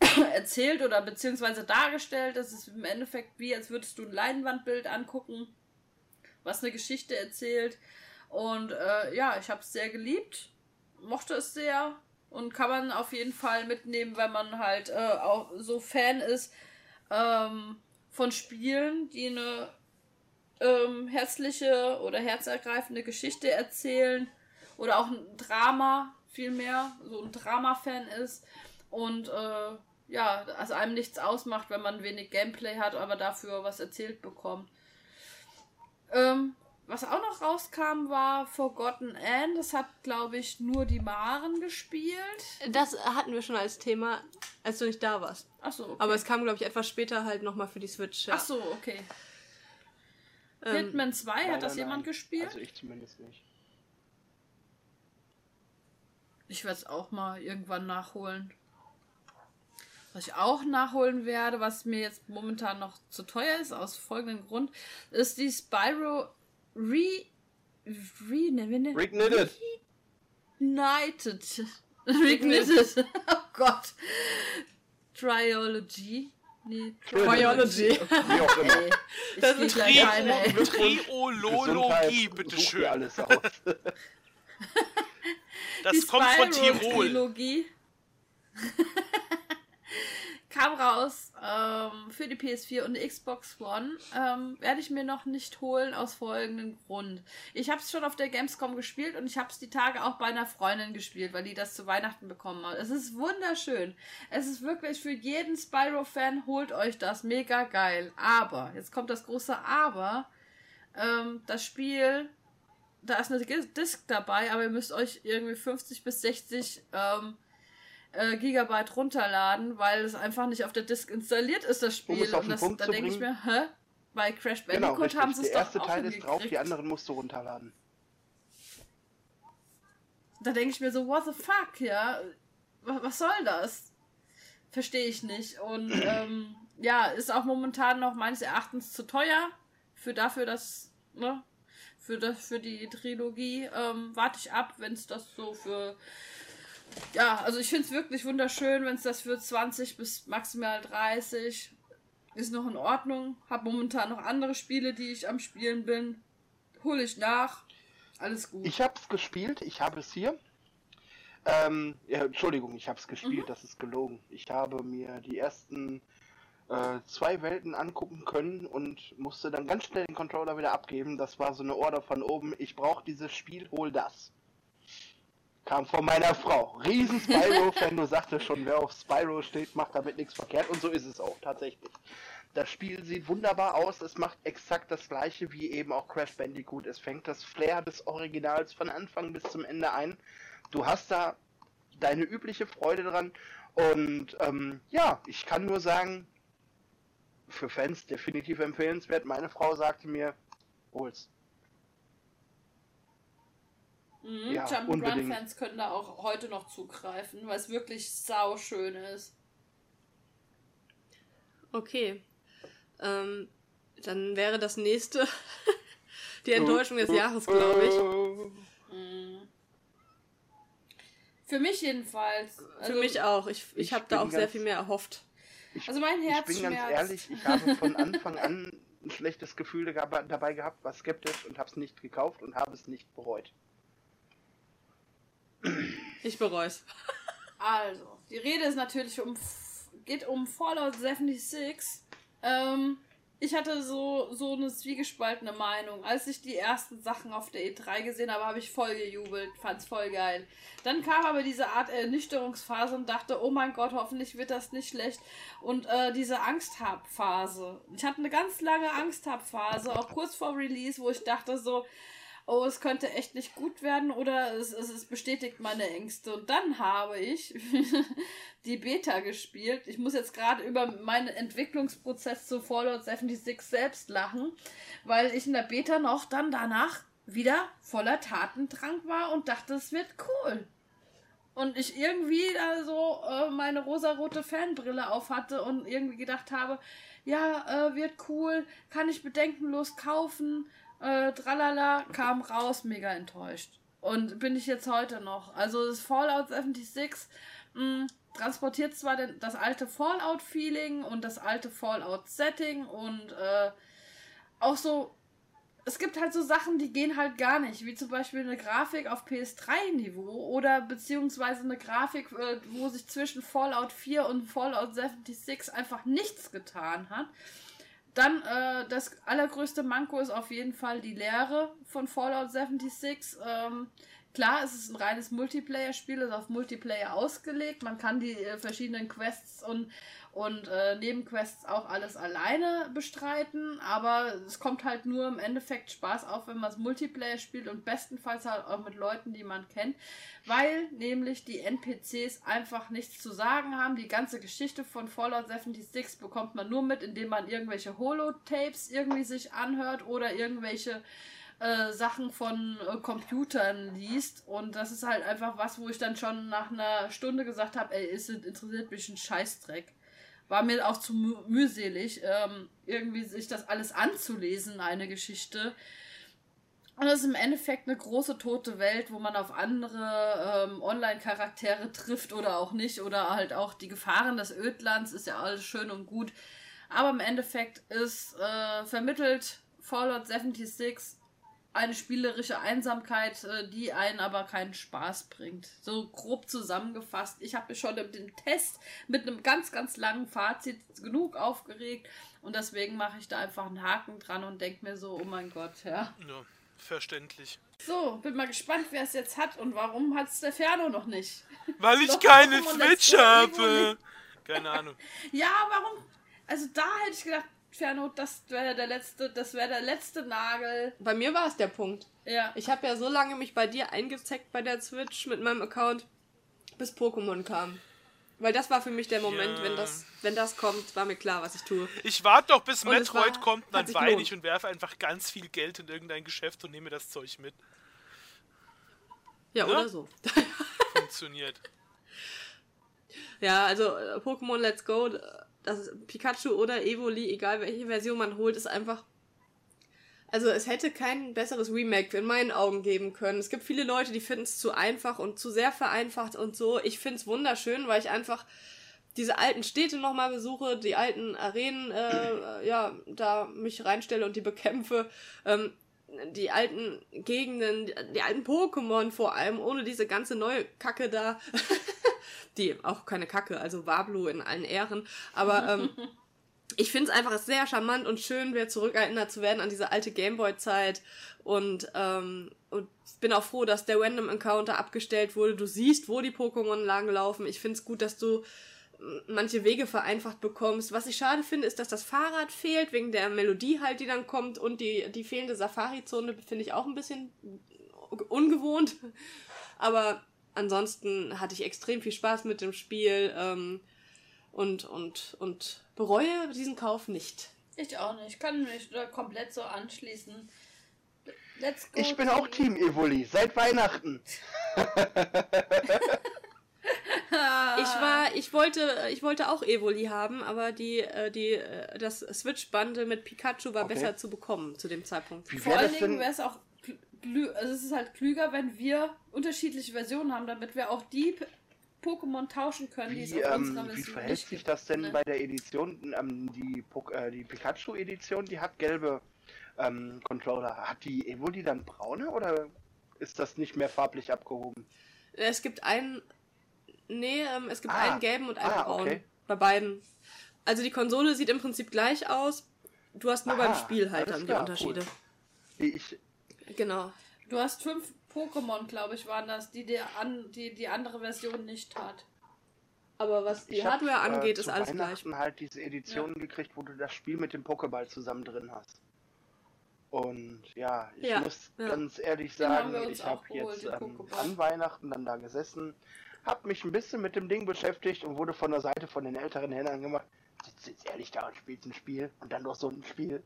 *coughs* erzählt oder beziehungsweise dargestellt. Das ist im Endeffekt wie, als würdest du ein Leinwandbild angucken, was eine Geschichte erzählt. Und äh, ja, ich habe es sehr geliebt, mochte es sehr und kann man auf jeden Fall mitnehmen, wenn man halt äh, auch so Fan ist ähm, von Spielen, die eine ähm, herzliche oder herzergreifende Geschichte erzählen oder auch ein Drama vielmehr, so ein Drama-Fan ist und äh, ja, also einem nichts ausmacht, wenn man wenig Gameplay hat, aber dafür was erzählt bekommt. Ähm, was auch noch rauskam, war Forgotten Anne. Das hat, glaube ich, nur die Maren gespielt. Das hatten wir schon als Thema, als du nicht da warst. Achso, okay. Aber es kam, glaube ich, etwas später halt nochmal für die Switch. Ja. Ach so, okay. Ähm, Hitman 2, hat Leider das jemand nein. gespielt? Also ich zumindest nicht. Ich werde es auch mal irgendwann nachholen. Was ich auch nachholen werde, was mir jetzt momentan noch zu teuer ist, aus folgendem Grund, ist die Spyro Re. Re. Ne, ne, Reignited! Reignited. Reignited. *laughs* Oh Gott. Triology. Nee, Triology. *laughs* Das ist gleich Trio- eine, ey. Triologie, Gesundheit, bitteschön. alles aus. *laughs* Das Die kommt von Tirol. Trilogie kam raus ähm, für die PS4 und die Xbox One. Ähm, Werde ich mir noch nicht holen aus folgendem Grund. Ich habe es schon auf der Gamescom gespielt und ich habe es die Tage auch bei einer Freundin gespielt, weil die das zu Weihnachten bekommen hat. Es ist wunderschön. Es ist wirklich für jeden Spyro-Fan, holt euch das. Mega geil. Aber, jetzt kommt das große Aber. Ähm, das Spiel da ist eine Disk dabei, aber ihr müsst euch irgendwie 50 bis 60 ähm, äh, Gigabyte runterladen, weil es einfach nicht auf der Disk installiert ist, das Um Spiel. es auf Und den das, Punkt da denke ich mir, hä? Bei Crash Genau, Bandicoot richtig. haben sie es Der doch erste auch Teil ist drauf, die anderen musst du runterladen. Da denke ich mir so, what the fuck, ja? Was, was soll das? Verstehe ich nicht. Und *clears throat* ähm, ja, ist auch momentan noch meines Erachtens zu teuer für dafür, dass, ne, für das, für die Trilogie. Ähm, warte ich ab, wenn es das so für. Ja, also ich finde es wirklich wunderschön, wenn es das für 20 bis maximal 30 ist noch in Ordnung. Hab momentan noch andere Spiele, die ich am Spielen bin. Hole ich nach. Alles gut. Ich habe es gespielt, ich habe es hier. Ähm, ja, Entschuldigung, ich habe es gespielt, Mhm. das ist gelogen. Ich habe mir die ersten äh, zwei Welten angucken können und musste dann ganz schnell den Controller wieder abgeben. Das war so eine Order von oben. Ich brauche dieses Spiel, hol das. Kam von meiner Frau. Riesen Spyro-Fan, *laughs* du sagtest schon, wer auf Spyro steht, macht damit nichts verkehrt. Und so ist es auch, tatsächlich. Das Spiel sieht wunderbar aus, es macht exakt das gleiche wie eben auch Crash Bandicoot. Es fängt das Flair des Originals von Anfang bis zum Ende ein. Du hast da deine übliche Freude dran. Und ähm, ja, ich kann nur sagen, für Fans definitiv empfehlenswert. Meine Frau sagte mir, hol's. Mhm, Ja, Jump'n'Run-Fans können da auch heute noch zugreifen, weil es wirklich sau schön ist. Okay. Ähm, dann wäre das nächste *laughs* die Enttäuschung des Jahres, glaube ich. Mhm. Für mich jedenfalls. Für Also, mich auch. Ich, ich ich habe da auch sehr viel mehr erhofft. Ich, Also mein Herz ich bin ganz schmerzt. ehrlich, ich habe von Anfang an ein schlechtes Gefühl dabei gehabt, war skeptisch und habe es nicht gekauft und habe es nicht bereut. Ich bereue es. Also, die Rede ist natürlich um geht um Fallout 76. Ähm, ich hatte so, so eine zwiegespaltene Meinung. Als ich die ersten Sachen auf der E3 gesehen habe, habe ich voll gejubelt, fand's voll geil. Dann kam aber diese Art Ernüchterungsphase und dachte, oh mein Gott, hoffentlich wird das nicht schlecht. Und äh, diese Angsthab-Phase. Ich hatte eine ganz lange Angsthab-Phase, auch kurz vor Release, wo ich dachte so, oh, es könnte echt nicht gut werden oder es, es, es bestätigt meine Ängste. Und dann habe ich *laughs* die Beta gespielt. Ich muss jetzt gerade über meinen Entwicklungsprozess zu Fallout 76 selbst lachen, weil ich in der Beta noch dann danach wieder voller Tatendrang war und dachte, es wird cool. Und ich irgendwie da so äh, meine rosarote Fanbrille auf hatte und irgendwie gedacht habe, ja, äh, wird cool, kann ich bedenkenlos kaufen, äh, tralala, kam raus, mega enttäuscht. Und bin ich jetzt heute noch. Also das Fallout 76 mh, transportiert zwar den, das alte Fallout-Feeling und das alte Fallout-Setting und äh, auch so es gibt halt so Sachen, die gehen halt gar nicht, wie zum Beispiel eine Grafik auf PS3-Niveau oder beziehungsweise eine Grafik, äh, wo sich zwischen Fallout 4 und Fallout 76 einfach nichts getan hat. Dann äh, das allergrößte Manko ist auf jeden Fall die Lehre von Fallout 76. Ähm, klar, es ist ein reines Multiplayer-Spiel, ist auf Multiplayer ausgelegt. Man kann die äh, verschiedenen Quests und, und äh, Nebenquests auch alles alleine bestreiten, aber es kommt halt nur im Endeffekt Spaß auf, wenn man es Multiplayer spielt und bestenfalls halt auch mit Leuten, die man kennt, weil nämlich die NPCs einfach nichts zu sagen haben. Die ganze Geschichte von Fallout 76 bekommt man nur mit, indem man irgendwelche Holotapes irgendwie sich anhört oder irgendwelche äh, Sachen von äh, Computern liest und das ist halt einfach was, wo ich dann schon nach einer Stunde gesagt habe, ey, es interessiert mich ein Scheißdreck. War mir auch zu mü mühselig, ähm, irgendwie sich das alles anzulesen, eine Geschichte. Und das ist im Endeffekt eine große tote Welt, wo man auf andere ähm, Online-Charaktere trifft oder auch nicht. Oder halt auch die Gefahren des Ödlands ist ja alles schön und gut. Aber im Endeffekt ist äh, vermittelt Fallout 76 eine spielerische Einsamkeit, äh, die einen aber keinen Spaß bringt. So grob zusammengefasst. Ich habe mich schon den Test mit einem ganz, ganz langen Fazit genug aufgeregt und deswegen mache ich da einfach einen Haken dran und denke mir so, oh mein Gott, ja. Ja, verständlich. So, bin mal gespannt, wer es jetzt hat und warum hat es der Ferno noch nicht. Weil ich keine Switch habe. Keine Ahnung. *laughs* Ja, warum? Also da hätte ich gedacht, Ferno, das wäre der letzte, das wäre der letzte Nagel. Bei mir war es der Punkt. Ja. Ich habe ja so lange mich bei dir eingezeckt bei der Switch mit meinem Account, bis Pokémon kam. Weil das war für mich der Moment, Ja. wenn das, wenn das kommt, war mir klar, was ich tue. Ich warte doch, bis Und Metroid war- kommt, dann weine ich und werfe einfach ganz viel Geld in irgendein Geschäft und nehme das Zeug mit. Ja, Ja? oder so. Funktioniert. *laughs* Ja, also äh, Pokémon Let's Go, das ist Pikachu oder Evoli, egal welche Version man holt, ist einfach. Also es hätte kein besseres Remake in meinen Augen geben können. Es gibt viele Leute, die finden es zu einfach und zu sehr vereinfacht und so. Ich finde es wunderschön, weil ich einfach diese alten Städte nochmal besuche, die alten Arenen, äh, ja, da mich reinstelle und die bekämpfe. Ähm, die alten Gegenden, die alten Pokémon vor allem, ohne diese ganze neue Kacke da. *laughs* die auch keine Kacke, also Wablu in allen Ehren. Aber ähm, *laughs* ich finde es einfach sehr charmant und schön, wieder zurückerinnert zu werden an diese alte Gameboy-Zeit. Und, ähm, und bin auch froh, dass der Random Encounter abgestellt wurde. Du siehst, wo die Pokémon langlaufen. Ich finde es gut, dass du manche Wege vereinfacht bekommst. Was ich schade finde, ist, dass das Fahrrad fehlt, wegen der Melodie halt, die dann kommt. Und die, die fehlende Safari-Zone finde ich auch ein bisschen ungewohnt. Aber ansonsten hatte ich extrem viel Spaß mit dem Spiel ähm, und, und, und bereue diesen Kauf nicht. Ich auch nicht. Ich kann mich da komplett so anschließen. Let's go. Ich bin auch Team Evoli, seit Weihnachten. *laughs* ich war, ich wollte, ich wollte auch Evoli haben, aber die, äh, die, äh, das Switch-Bundle mit Pikachu war okay. besser zu bekommen zu dem Zeitpunkt. Wie Vor allen Dingen wäre es auch, also es ist halt klüger, wenn wir unterschiedliche Versionen haben, damit wir auch die Pokémon tauschen können, wie, die es auf ähm, unserer Wie verhält sich gibt, das denn ne? bei der Edition, ähm, die, äh, die Pikachu-Edition, die hat gelbe ähm, Controller. Hat die Evoli dann braune oder ist das nicht mehr farblich abgehoben? Es gibt einen Nee, ähm, es gibt ah, einen gelben und einen ah, braunen. Okay. Bei beiden. Also die Konsole sieht im Prinzip gleich aus. Du hast nur Aha, beim Spiel halt dann die Unterschiede. Cool. Ich, genau. Du hast fünf Pokémon, glaube ich, waren das, die die, an, die die andere Version nicht hat. Aber was die Hardware hab, angeht, äh, ist alles gleich. Ich halt diese Edition ja. gekriegt, wo du das Spiel mit dem Pokéball zusammen drin hast. Und ja, ich ja, muss ja. ganz ehrlich sagen, ich habe jetzt ähm, an Weihnachten dann da gesessen, hab mich ein bisschen mit dem Ding beschäftigt und wurde von der Seite von den älteren Händlern gemacht, sitzt jetzt ehrlich da und spielt ein Spiel und dann noch so ein Spiel.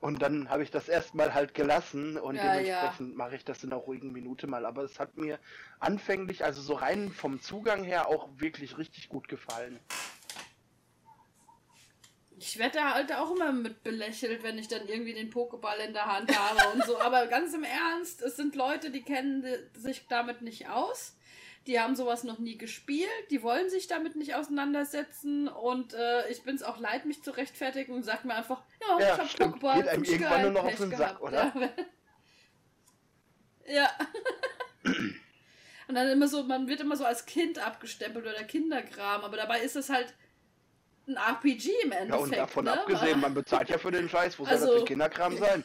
Und dann habe ich das erstmal halt gelassen und ja, dementsprechend ja. mache ich das in einer ruhigen Minute mal. Aber es hat mir anfänglich, also so rein vom Zugang her, auch wirklich richtig gut gefallen. Ich werde da halt auch immer mit belächelt, wenn ich dann irgendwie den Pokéball in der Hand habe und so. Aber ganz im Ernst, es sind Leute, die kennen sich damit nicht aus die haben sowas noch nie gespielt, die wollen sich damit nicht auseinandersetzen und äh, ich bin es auch leid, mich zu rechtfertigen und sag mir einfach, ja, ja ich hab stimmt. Pokéball. Geht einem irgendwann nur noch auf den Sack, oder? *laughs* Ja. und dann immer so, man wird immer so als Kind abgestempelt oder Kinderkram, aber dabei ist es halt ein RPG im Endeffekt. Ja, und davon ne? abgesehen, man *laughs* bezahlt ja für den Scheiß, wo also, soll das für Kinderkram sein?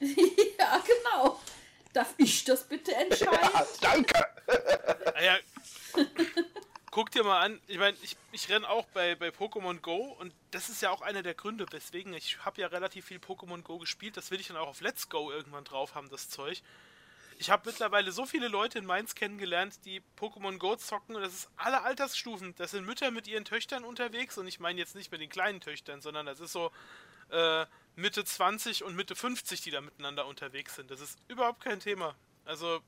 *laughs* ja, genau. Darf ich das bitte entscheiden? Ja, danke! naja, guck dir mal an, ich meine, ich, ich renne auch bei, bei Pokémon Go und das ist ja auch einer der Gründe, weswegen ich habe ja relativ viel Pokémon Go gespielt, das will ich dann auch auf Let's Go irgendwann drauf haben, das Zeug. Ich habe mittlerweile so viele Leute in Mainz kennengelernt, die Pokémon Go zocken und das ist alle Altersstufen. Das sind Mütter mit ihren Töchtern unterwegs und ich meine jetzt nicht mit den kleinen Töchtern, sondern das ist so äh, Mitte 20 und Mitte 50, die da miteinander unterwegs sind. Das ist überhaupt kein Thema. Also,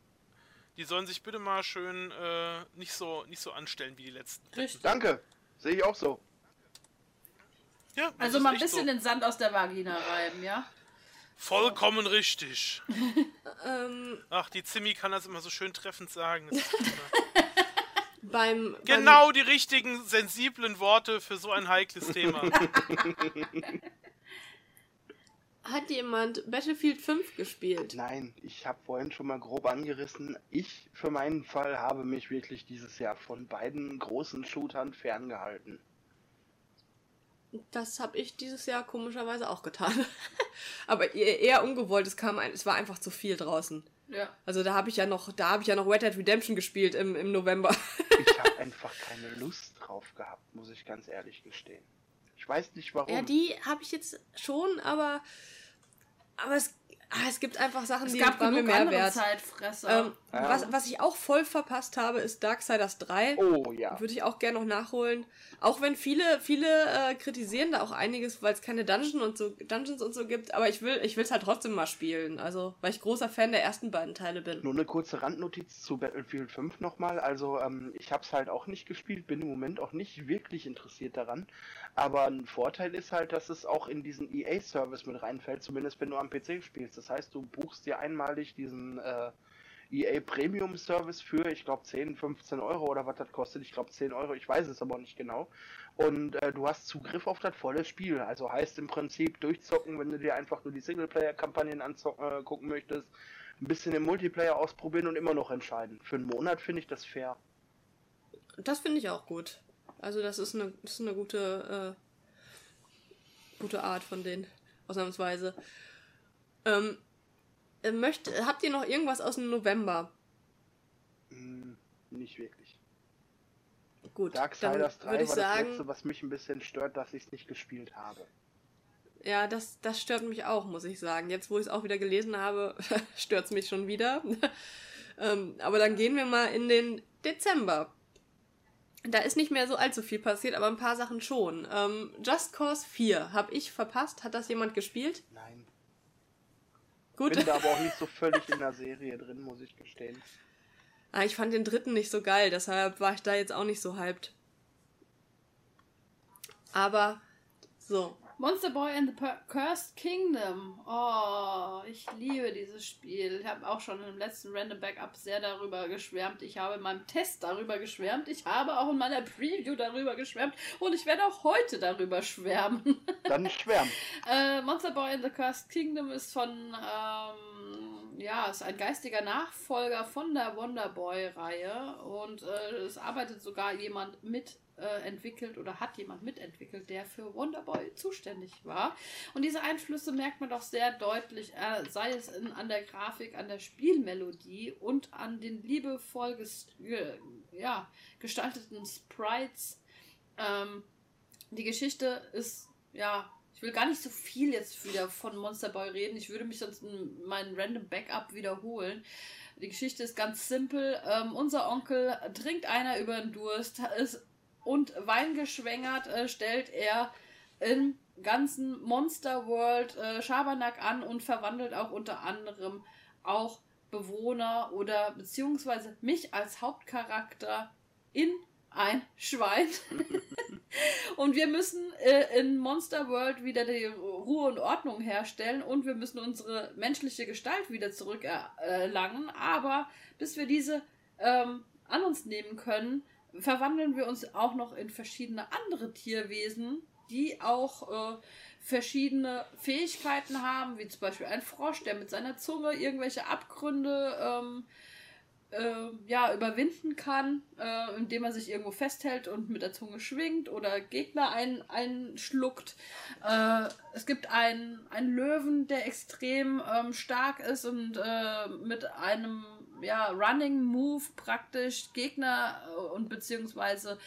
die sollen sich bitte mal schön äh, nicht, so, nicht so anstellen wie die letzten. Richtig. Danke. Sehe ich auch so. Ja, also mal ein bisschen so. den Sand aus der Vagina reiben, ja? Vollkommen richtig. *laughs* Ähm. Ach, die Zimmi kann das immer so schön treffend sagen. *laughs* beim, genau beim... die richtigen, sensiblen Worte für so ein heikles Thema. *laughs* Hat jemand Battlefield 5 gespielt? Nein, ich habe vorhin schon mal grob angerissen. Ich für meinen Fall habe mich wirklich dieses Jahr von beiden großen Shootern ferngehalten. Das habe ich dieses Jahr komischerweise auch getan. *laughs* Aber eher ungewollt, es kam ein, es war einfach zu viel draußen. Ja. Also da habe ich ja noch, da habe ich ja noch Red Dead Redemption gespielt im, im November. ich habe *laughs* einfach keine Lust drauf gehabt, muss ich ganz ehrlich gestehen. Ich weiß nicht warum. Ja, die habe ich jetzt schon, aber aber es, ah, es gibt einfach Sachen, es die gab mir mehr wert. Zeitfresser. Ähm, ja. was, was ich auch voll verpasst habe, ist Darksiders 3. Oh ja. Würde ich auch gerne noch nachholen. Auch wenn viele, viele äh, kritisieren da auch einiges, weil es keine Dungeon und so, Dungeons und so gibt. Aber ich will ich es halt trotzdem mal spielen. Also, weil ich großer Fan der ersten beiden Teile bin. Nur eine kurze Randnotiz zu Battlefield 5 nochmal. Also, ähm, ich habe es halt auch nicht gespielt, bin im Moment auch nicht wirklich interessiert daran. Aber ein Vorteil ist halt, dass es auch in diesen EA-Service mit reinfällt, zumindest wenn du am PC spielst. Das heißt, du buchst dir einmalig diesen äh, EA Premium Service für, ich glaube, 10, 15 Euro oder was das kostet. Ich glaube 10 Euro, ich weiß es aber nicht genau. Und äh, du hast Zugriff auf das volle Spiel. Also heißt im Prinzip durchzocken, wenn du dir einfach nur die Singleplayer-Kampagnen angucken äh, möchtest, ein bisschen im Multiplayer ausprobieren und immer noch entscheiden. Für einen Monat finde ich das fair. Das finde ich auch gut. Also das ist eine, das ist eine gute, gute Art von denen, ausnahmsweise. Ähm, äh, möcht, habt ihr noch irgendwas aus dem November? Hm, nicht wirklich. Gut, Darksiders dann 3 würde ich war sagen, das letzte, was mich ein bisschen stört, dass ich es nicht gespielt habe. ja, das, das stört mich auch, muss ich sagen. Jetzt, wo ich es auch wieder gelesen habe, *laughs* stört es mich schon wieder. *laughs* ähm, aber dann gehen wir mal in den Dezember. Da ist nicht mehr so allzu viel passiert, aber ein paar Sachen schon. Ähm, Just Cause 4 habe ich verpasst. Hat das jemand gespielt? Nein. Gut. Bin da aber auch nicht so *laughs* völlig in der Serie drin, muss ich gestehen. Ah, ich fand den dritten nicht so geil, deshalb war ich da jetzt auch nicht so hyped. Aber so. Monster Boy and the Per- Cursed Kingdom. Oh, ich liebe dieses Spiel. Ich habe auch schon im letzten Random Backup sehr darüber geschwärmt. Ich habe in meinem Test darüber geschwärmt. Ich habe auch in meiner Preview darüber geschwärmt. Und ich werde auch heute darüber schwärmen. *laughs* Dann schwärmen. Äh, Monster Boy and the Cursed Kingdom ist von, ähm, ja, ist ein geistiger Nachfolger von der Wonder Boy-Reihe und äh, es arbeitet sogar jemand mit entwickelt oder hat jemand mitentwickelt, der für Wonder Boy zuständig war. Und diese Einflüsse merkt man doch sehr deutlich, äh, sei es in, an der Grafik, an der Spielmelodie und an den liebevoll ges ge ja, gestalteten Sprites. Ähm, die Geschichte ist, ja, ich will gar nicht so viel jetzt wieder von Monster Boy reden. Ich würde mich sonst in meinen Random Backup wiederholen. Die Geschichte ist ganz simpel. Ähm, unser Onkel trinkt einer über den Durst ist, und weingeschwängert äh, stellt er im ganzen Monster World äh, Schabernack an und verwandelt auch unter anderem auch Bewohner oder beziehungsweise mich als Hauptcharakter in ein Schwein. *laughs* und wir müssen äh, in Monster World wieder die Ruhe und Ordnung herstellen und wir müssen unsere menschliche Gestalt wieder zurückerlangen. Aber bis wir diese ähm, an uns nehmen können, verwandeln wir uns auch noch in verschiedene andere Tierwesen, die auch äh, verschiedene Fähigkeiten haben, wie zum Beispiel ein Frosch, der mit seiner Zunge irgendwelche Abgründe ähm, äh, ja, überwinden kann, äh, indem er sich irgendwo festhält und mit der Zunge schwingt oder Gegner ein, einschluckt. Äh, es gibt einen, Löwen, der extrem ähm, stark ist und äh, mit einem ja, Running Move praktisch Gegner äh, und beziehungsweise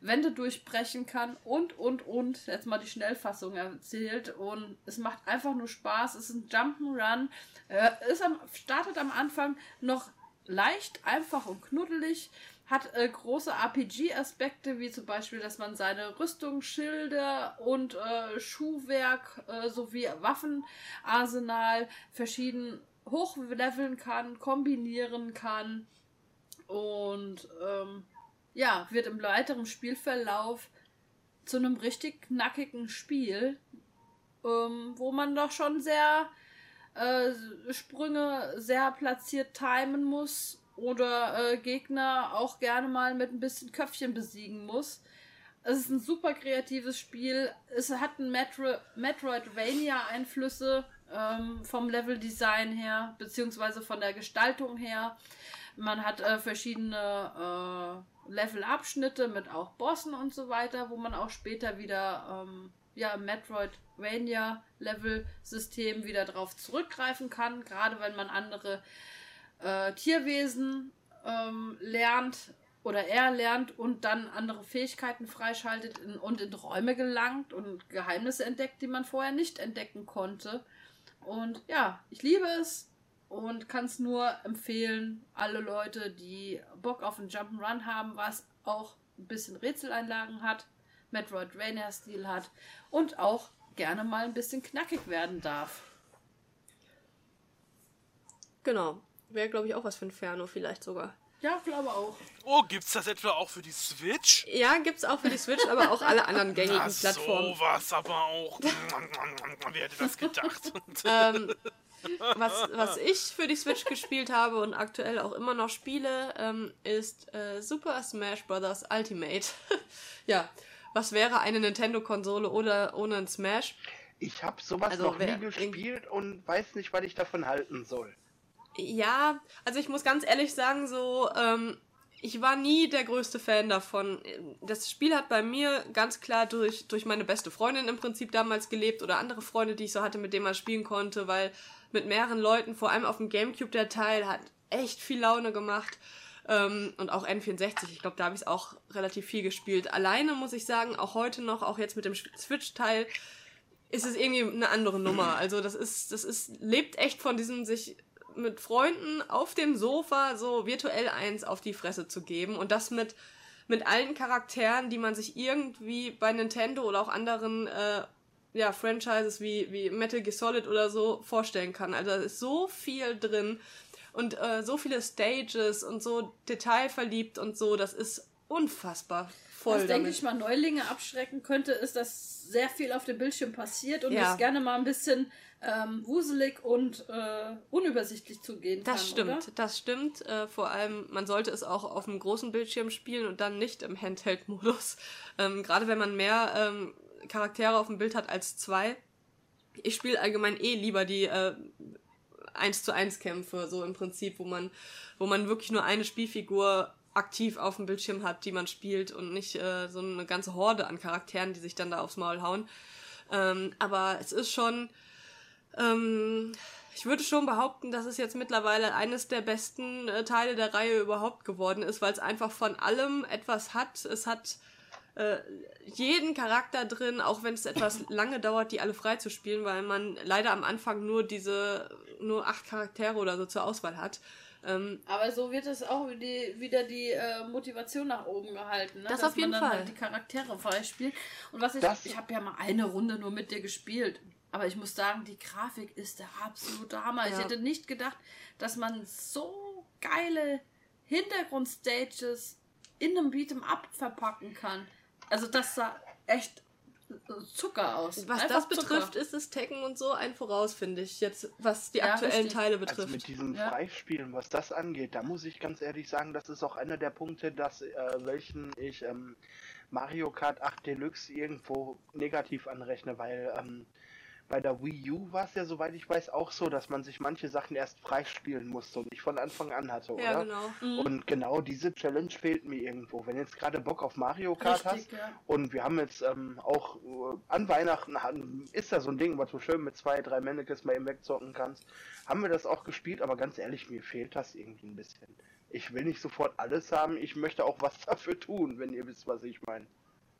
Wände durchbrechen kann und, und, und. Jetzt mal die Schnellfassung erzählt und es macht einfach nur Spaß. Es ist ein Jump'n'Run. Äh, ist am, startet am Anfang noch leicht, einfach und knuddelig. Hat äh, große RPG-Aspekte, wie zum Beispiel, dass man seine Rüstung, Schilde und äh, Schuhwerk äh, sowie Waffenarsenal verschieden hochleveln kann, kombinieren kann und ähm, ja, wird im weiteren Spielverlauf zu einem richtig knackigen Spiel, ähm, wo man doch schon sehr äh, Sprünge sehr platziert timen muss oder äh, Gegner auch gerne mal mit ein bisschen Köpfchen besiegen muss. Es ist ein super kreatives Spiel. Es hat ein Metro Metroidvania-Einflüsse ähm, vom Leveldesign her, beziehungsweise von der Gestaltung her. Man hat äh, verschiedene äh, Levelabschnitte mit auch Bossen und so weiter, wo man auch später wieder ähm, ja, Metroidvania-Level-System wieder drauf zurückgreifen kann, gerade wenn man andere äh, Tierwesen ähm, lernt oder er lernt und dann andere Fähigkeiten freischaltet in, und in Räume gelangt und Geheimnisse entdeckt, die man vorher nicht entdecken konnte. Und ja, ich liebe es und kann es nur empfehlen, alle Leute, die Bock auf einen Jump'n'Run haben, was auch ein bisschen Rätseleinlagen hat, Metroidvania-Stil hat und auch gerne mal ein bisschen knackig werden darf. Genau. Wäre, glaube ich, auch was für ein Ferno vielleicht sogar. Ja, glaube auch. Oh, gibt's das etwa auch für die Switch? Ja, gibt's auch für die Switch, aber auch alle anderen gängigen Na, Plattformen. sowas aber auch. *laughs* Wer hätte das gedacht? ähm, was, was ich für die Switch gespielt habe und aktuell auch immer noch spiele, ähm, ist äh, Super Smash Bros. Ultimate. *laughs* ja, was wäre eine Nintendo-Konsole oder ohne ein Smash? Ich habe sowas Also noch nie gespielt und weiß nicht, was ich davon halten soll. Ja, also ich muss ganz ehrlich sagen, so, ähm, ich war nie der größte Fan davon. Das Spiel hat bei mir ganz klar durch, durch meine beste Freundin im Prinzip damals gelebt oder andere Freunde, die ich so hatte, mit denen man spielen konnte, weil mit mehreren Leuten, vor allem auf dem Gamecube, der Teil hat echt viel Laune gemacht. Ähm, und auch N64, ich glaube, da habe ich es auch relativ viel gespielt. Alleine muss ich sagen, auch heute noch, auch jetzt mit dem Switch-Teil, ist es irgendwie eine andere Nummer. Also das ist, das ist, lebt echt von diesem sich mit Freunden auf dem Sofa so virtuell eins auf die Fresse zu geben und das mit mit allen Charakteren, die man sich irgendwie bei Nintendo oder auch anderen äh, ja, Franchises wie, wie Metal Gear Solid oder so vorstellen kann. Also da ist so viel drin und äh, so viele Stages und so detailverliebt und so, das ist unfassbar voll. Was, denke ich mal, Neulinge abschrecken könnte, ist, dass sehr viel auf dem Bildschirm passiert und ja. es gerne mal ein bisschen ähm, wuselig und äh, unübersichtlich zugehen das kann. Stimmt, oder? Das stimmt, äh, vor allem, man sollte es auch auf einem großen Bildschirm spielen und dann nicht im Handheld-Modus. *laughs* Ähm, Gerade wenn man mehr ähm, Charaktere auf dem Bild hat als zwei. Ich spiele allgemein eh lieber die äh, 1 zu 1 Kämpfe, so im Prinzip, wo man, wo man wirklich nur eine Spielfigur aktiv auf dem Bildschirm hat, die man spielt und nicht äh, so eine ganze Horde an Charakteren, die sich dann da aufs Maul hauen. Ähm, aber es ist schon, ähm, ich würde schon behaupten, dass es jetzt mittlerweile eines der besten äh, Teile der Reihe überhaupt geworden ist, weil es einfach von allem etwas hat. Es hat äh, jeden Charakter drin, auch wenn es etwas *laughs* lange dauert, die alle freizuspielen, weil man leider am Anfang nur diese, nur acht Charaktere oder so zur Auswahl hat. Ähm, Aber so wird es auch die, wieder die äh, Motivation nach oben gehalten. Ne? Das Dass auf jeden Fall. Halt die Charaktere freispielt. Und was ich, das ich habe ja mal eine Runde nur mit dir gespielt. Aber ich muss sagen, die Grafik ist der absolute Hammer. Ja. Ich hätte nicht gedacht, dass man so geile Hintergrundstages in einem Beat'em Up verpacken kann. Also das sah echt Zucker aus. Was Einfach das betrifft, Zucker. ist es Tekken und so ein Voraus, finde ich, jetzt, was die ja, aktuellen richtig. Teile betrifft. Also mit diesen ja. Freispielen, was das angeht, da muss ich ganz ehrlich sagen, das ist auch einer der Punkte, dass, äh, welchen ich ähm, Mario Kart 8 Deluxe irgendwo negativ anrechne, weil ähm, bei der Wii U war es ja, soweit ich weiß, auch so, dass man sich manche Sachen erst freispielen musste und nicht von Anfang an hatte, oder? Ja, genau. Mhm. Und genau diese Challenge fehlt mir irgendwo. Wenn jetzt gerade Bock auf Mario Kart Richtig, hast ja. und wir haben jetzt ähm, auch äh, an Weihnachten, ist da so ein Ding, was du schön mit zwei, drei Mannequins mal eben wegzocken kannst, haben wir das auch gespielt, aber ganz ehrlich, mir fehlt das irgendwie ein bisschen. Ich will nicht sofort alles haben, ich möchte auch was *laughs* dafür tun, wenn ihr wisst, was ich meine.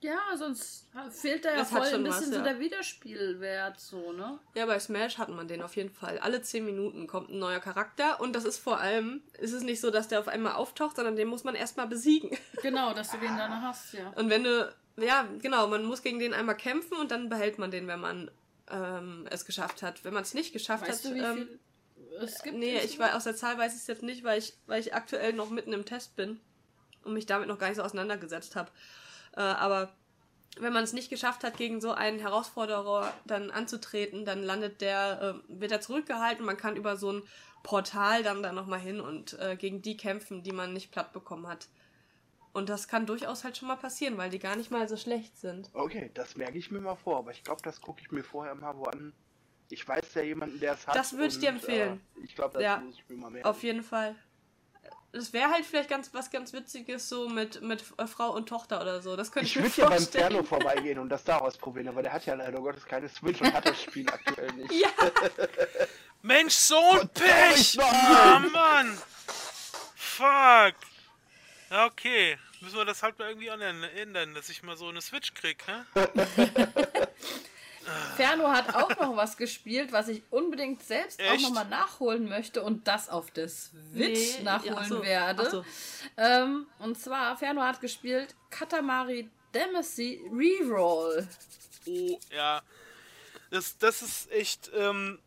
Ja, sonst fehlt da ja voll ein bisschen was, ja. so der Wiederspielwert, so, ne? Ja, bei Smash hat man den auf jeden Fall. Alle 10 Minuten kommt ein neuer Charakter und das ist vor allem, ist es nicht so, dass der auf einmal auftaucht, sondern den muss man erstmal besiegen. *laughs* Genau, dass du den dann hast, ja. Und wenn du, ja, genau, man muss gegen den einmal kämpfen und dann behält man den, wenn man ähm, es geschafft hat. Wenn man es nicht geschafft weißt hat, du, ähm, es gibt nee, ich weiß, aus der Zahl weiß ich es jetzt nicht, weil ich, weil ich aktuell noch mitten im Test bin und mich damit noch gar nicht so auseinandergesetzt habe. Äh, aber wenn man es nicht geschafft hat, gegen so einen Herausforderer dann anzutreten, dann landet der, äh, wird er zurückgehalten. Man kann über so ein Portal dann da nochmal hin und äh, gegen die kämpfen, die man nicht platt bekommen hat. Und das kann durchaus halt schon mal passieren, weil die gar nicht mal so schlecht sind. Okay, das merke ich mir mal vor, aber ich glaube, das gucke ich mir vorher mal wo an. Ich weiß ja jemanden, der es hat. Das würde ich dir empfehlen. Äh, ich glaube, das ja, muss ich mir mal merken. Auf jeden Fall das wäre halt vielleicht ganz was ganz Witziges so mit, mit äh, Frau und Tochter oder so. Das könnte ich, ich würde ja beim Piano vorbeigehen und das da ausprobieren, aber der hat ja leider Gottes keine Switch und hat das Spiel *laughs* aktuell nicht. Ja. Mensch, so ein Pech! Ah, oh, Mann! Fuck! Ja, okay. Müssen wir das halt mal irgendwie ändern, dass ich mal so eine Switch krieg, hä? *laughs* Ferno hat auch noch was gespielt, was ich unbedingt selbst Echt? auch nochmal nachholen möchte und das auf der Switch nee, nachholen ja, so. werde. So. Ähm, und zwar, Ferno hat gespielt Katamari Damacy Reroll. Oh, ja. Das, das ist echt. Ähm,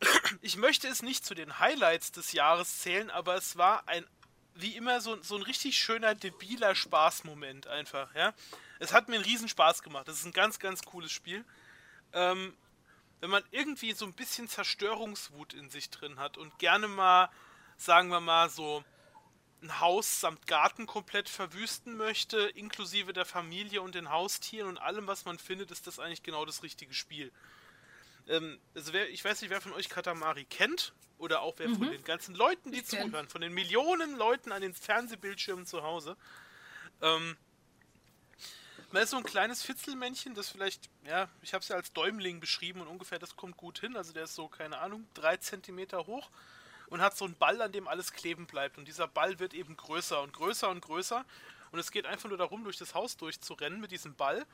*clears throat* ich möchte es nicht zu den Highlights des Jahres zählen, aber es war ein, wie immer, so, so ein richtig schöner, debiler Spaßmoment einfach, ja. Es hat mir einen riesen Spaß gemacht. Das ist ein ganz, ganz cooles Spiel. Ähm, wenn man irgendwie so ein bisschen Zerstörungswut in sich drin hat und gerne mal, sagen wir mal, so ein Haus samt Garten komplett verwüsten möchte, inklusive der Familie und den Haustieren und allem, was man findet, ist das eigentlich genau das richtige Spiel. Ähm, also wer, ich weiß nicht, wer von euch Katamari kennt oder auch wer mhm. von den ganzen Leuten, die ich zuhören, kenn. von den Millionen Leuten an den Fernsehbildschirmen zu Hause. Ähm, man ist so ein kleines Fitzelmännchen, das vielleicht, ja, ich habe es ja als Däumling beschrieben und ungefähr das kommt gut hin. Also der ist so, keine Ahnung, drei Zentimeter hoch und hat so einen Ball, an dem alles kleben bleibt. Und dieser Ball wird eben größer und größer und größer. Und es geht einfach nur darum, durch das Haus durchzurennen mit diesem Ball,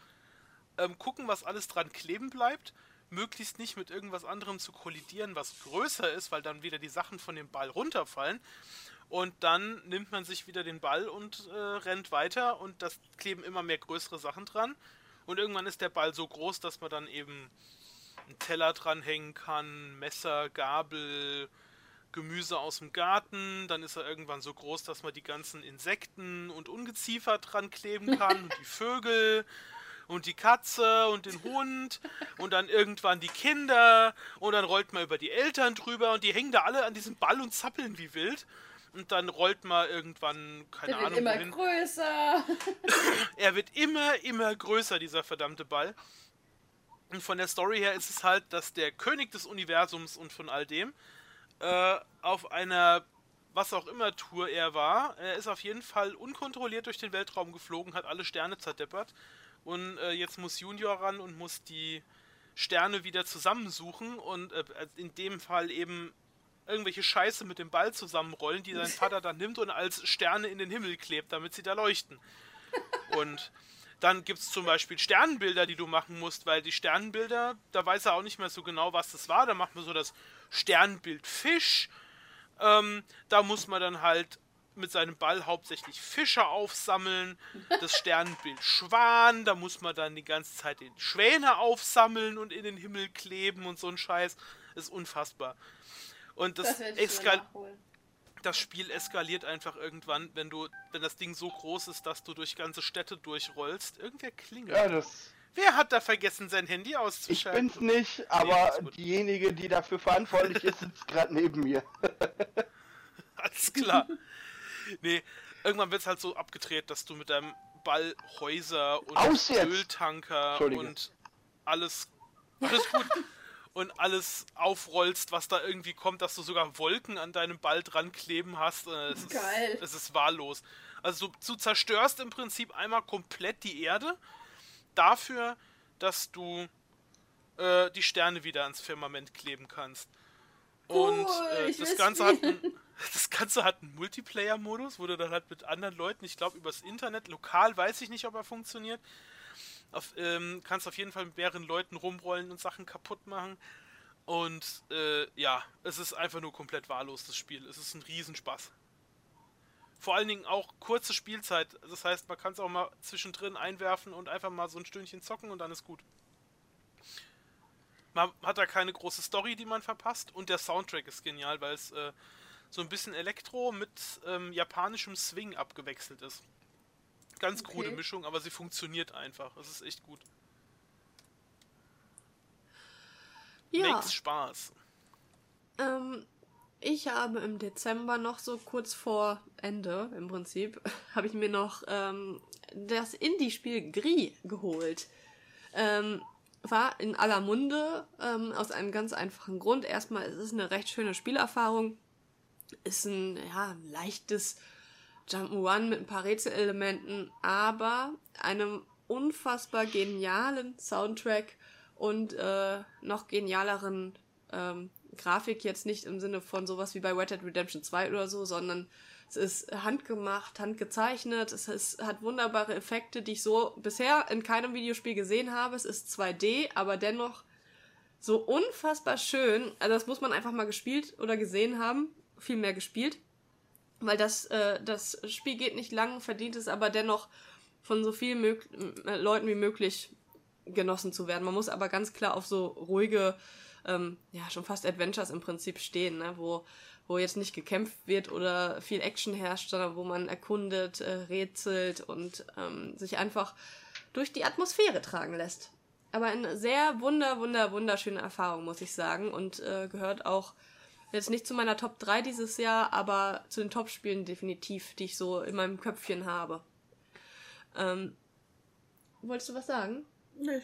ähm, gucken, was alles dran kleben bleibt, möglichst nicht mit irgendwas anderem zu kollidieren, was größer ist, weil dann wieder die Sachen von dem Ball runterfallen. Und dann nimmt man sich wieder den Ball und äh, rennt weiter und das kleben immer mehr größere Sachen dran. Und irgendwann ist der Ball so groß, dass man dann eben einen Teller dranhängen kann, Messer, Gabel, Gemüse aus dem Garten. Dann ist er irgendwann so groß, dass man die ganzen Insekten und Ungeziefer dran kleben kann und die *laughs* Vögel und die Katze und den Hund *laughs* und dann irgendwann die Kinder und dann rollt man über die Eltern drüber und die hängen da alle an diesem Ball und zappeln wie wild. Und dann rollt man irgendwann, keine Der Ahnung. Wird immer wohin. größer. *laughs* er wird immer, immer größer, dieser verdammte Ball. Und von der Story her ist es halt, dass der König des Universums und von all dem äh, auf einer was auch immer Tour er war, er ist auf jeden Fall unkontrolliert durch den Weltraum geflogen, hat alle Sterne zerdeppert und äh, jetzt muss Junior ran und muss die Sterne wieder zusammensuchen und äh, in dem Fall eben irgendwelche Scheiße mit dem Ball zusammenrollen, die sein Vater dann nimmt und als Sterne in den Himmel klebt, damit sie da leuchten. Und dann gibt es zum Beispiel Sternbilder, die du machen musst, weil die Sternbilder, da weiß er auch nicht mehr so genau, was das war. Da macht man so das Sternbild Fisch. Ähm, da muss man dann halt mit seinem Ball hauptsächlich Fische aufsammeln. Das Sternbild *laughs* Schwan, da muss man dann die ganze Zeit den Schwäne aufsammeln und in den Himmel kleben und so ein Scheiß. Ist unfassbar. Und das, das, das Spiel eskaliert einfach irgendwann, wenn du, wenn das Ding so groß ist, dass du durch ganze Städte durchrollst. Irgendwer klingelt. Ja, das. Wer hat da vergessen, sein Handy auszuschalten? Ich bin's nicht, aber nee, diejenige, die dafür verantwortlich ist, sitzt gerade neben mir. *laughs* Alles klar. Nee, irgendwann wird es halt so abgedreht, dass du mit deinem Ball Häuser und Öltanker und alles. Alles gut *laughs* und alles aufrollst, was da irgendwie kommt, dass du sogar Wolken an deinem Ball dran kleben hast. Äh, es Geil. Ist, es ist wahllos. Also du, du zerstörst im Prinzip einmal komplett die Erde dafür, dass du äh, die Sterne wieder ans Firmament kleben kannst. Und äh, das, Ganze hat ein, das Ganze hat einen Multiplayer-Modus, wo du dann halt mit anderen Leuten, ich glaube übers Internet, lokal weiß ich nicht, ob er funktioniert, auf, ähm, kannst auf jeden Fall mit mehreren Leuten rumrollen und Sachen kaputt machen. Und äh, ja, es ist einfach nur komplett wahllos, das Spiel. Es ist ein Riesenspaß. Vor allen Dingen auch kurze Spielzeit. Das heißt, man kann es auch mal zwischendrin einwerfen und einfach mal so ein Stündchen zocken und dann ist gut. Man hat da keine große Story, die man verpasst. Und der Soundtrack ist genial, weil es äh, so ein bisschen Elektro mit ähm, japanischem Swing abgewechselt ist. Ganz okay. krude Mischung, aber sie funktioniert einfach. Es ist echt gut. Ja. Makes Spaß. Ähm, ich habe im Dezember noch so kurz vor Ende, im Prinzip, *laughs* habe ich mir noch ähm, das Indie-Spiel Gris geholt. Ähm, war in aller Munde, ähm, aus einem ganz einfachen Grund. Erstmal, es ist eine recht schöne Spielerfahrung. Ist ein, ja, leichtes Jump'n'Run mit ein paar Rätselelementen, aber einem unfassbar genialen Soundtrack und äh, noch genialeren ähm, Grafik jetzt nicht im Sinne von sowas wie bei Red Dead Redemption 2 oder so, sondern es ist handgemacht, handgezeichnet, es ist, hat wunderbare Effekte, die ich so bisher in keinem Videospiel gesehen habe. Es ist 2D, aber dennoch so unfassbar schön. Also das muss man einfach mal gespielt oder gesehen haben, viel mehr gespielt weil das, äh, das Spiel geht nicht lang, verdient es aber dennoch von so vielen Mö äh, Leuten wie möglich genossen zu werden. Man muss aber ganz klar auf so ruhige, ähm, ja, schon fast Adventures im Prinzip stehen, ne? wo, wo jetzt nicht gekämpft wird oder viel Action herrscht, sondern wo man erkundet, äh, rätselt und ähm, sich einfach durch die Atmosphäre tragen lässt. Aber eine sehr wunder, wunder, wunderschöne Erfahrung, muss ich sagen, und äh, gehört auch Jetzt nicht zu meiner Top 3 dieses Jahr, aber zu den Top-Spielen definitiv, die ich so in meinem Köpfchen habe. Ähm, wolltest du was sagen? Nee.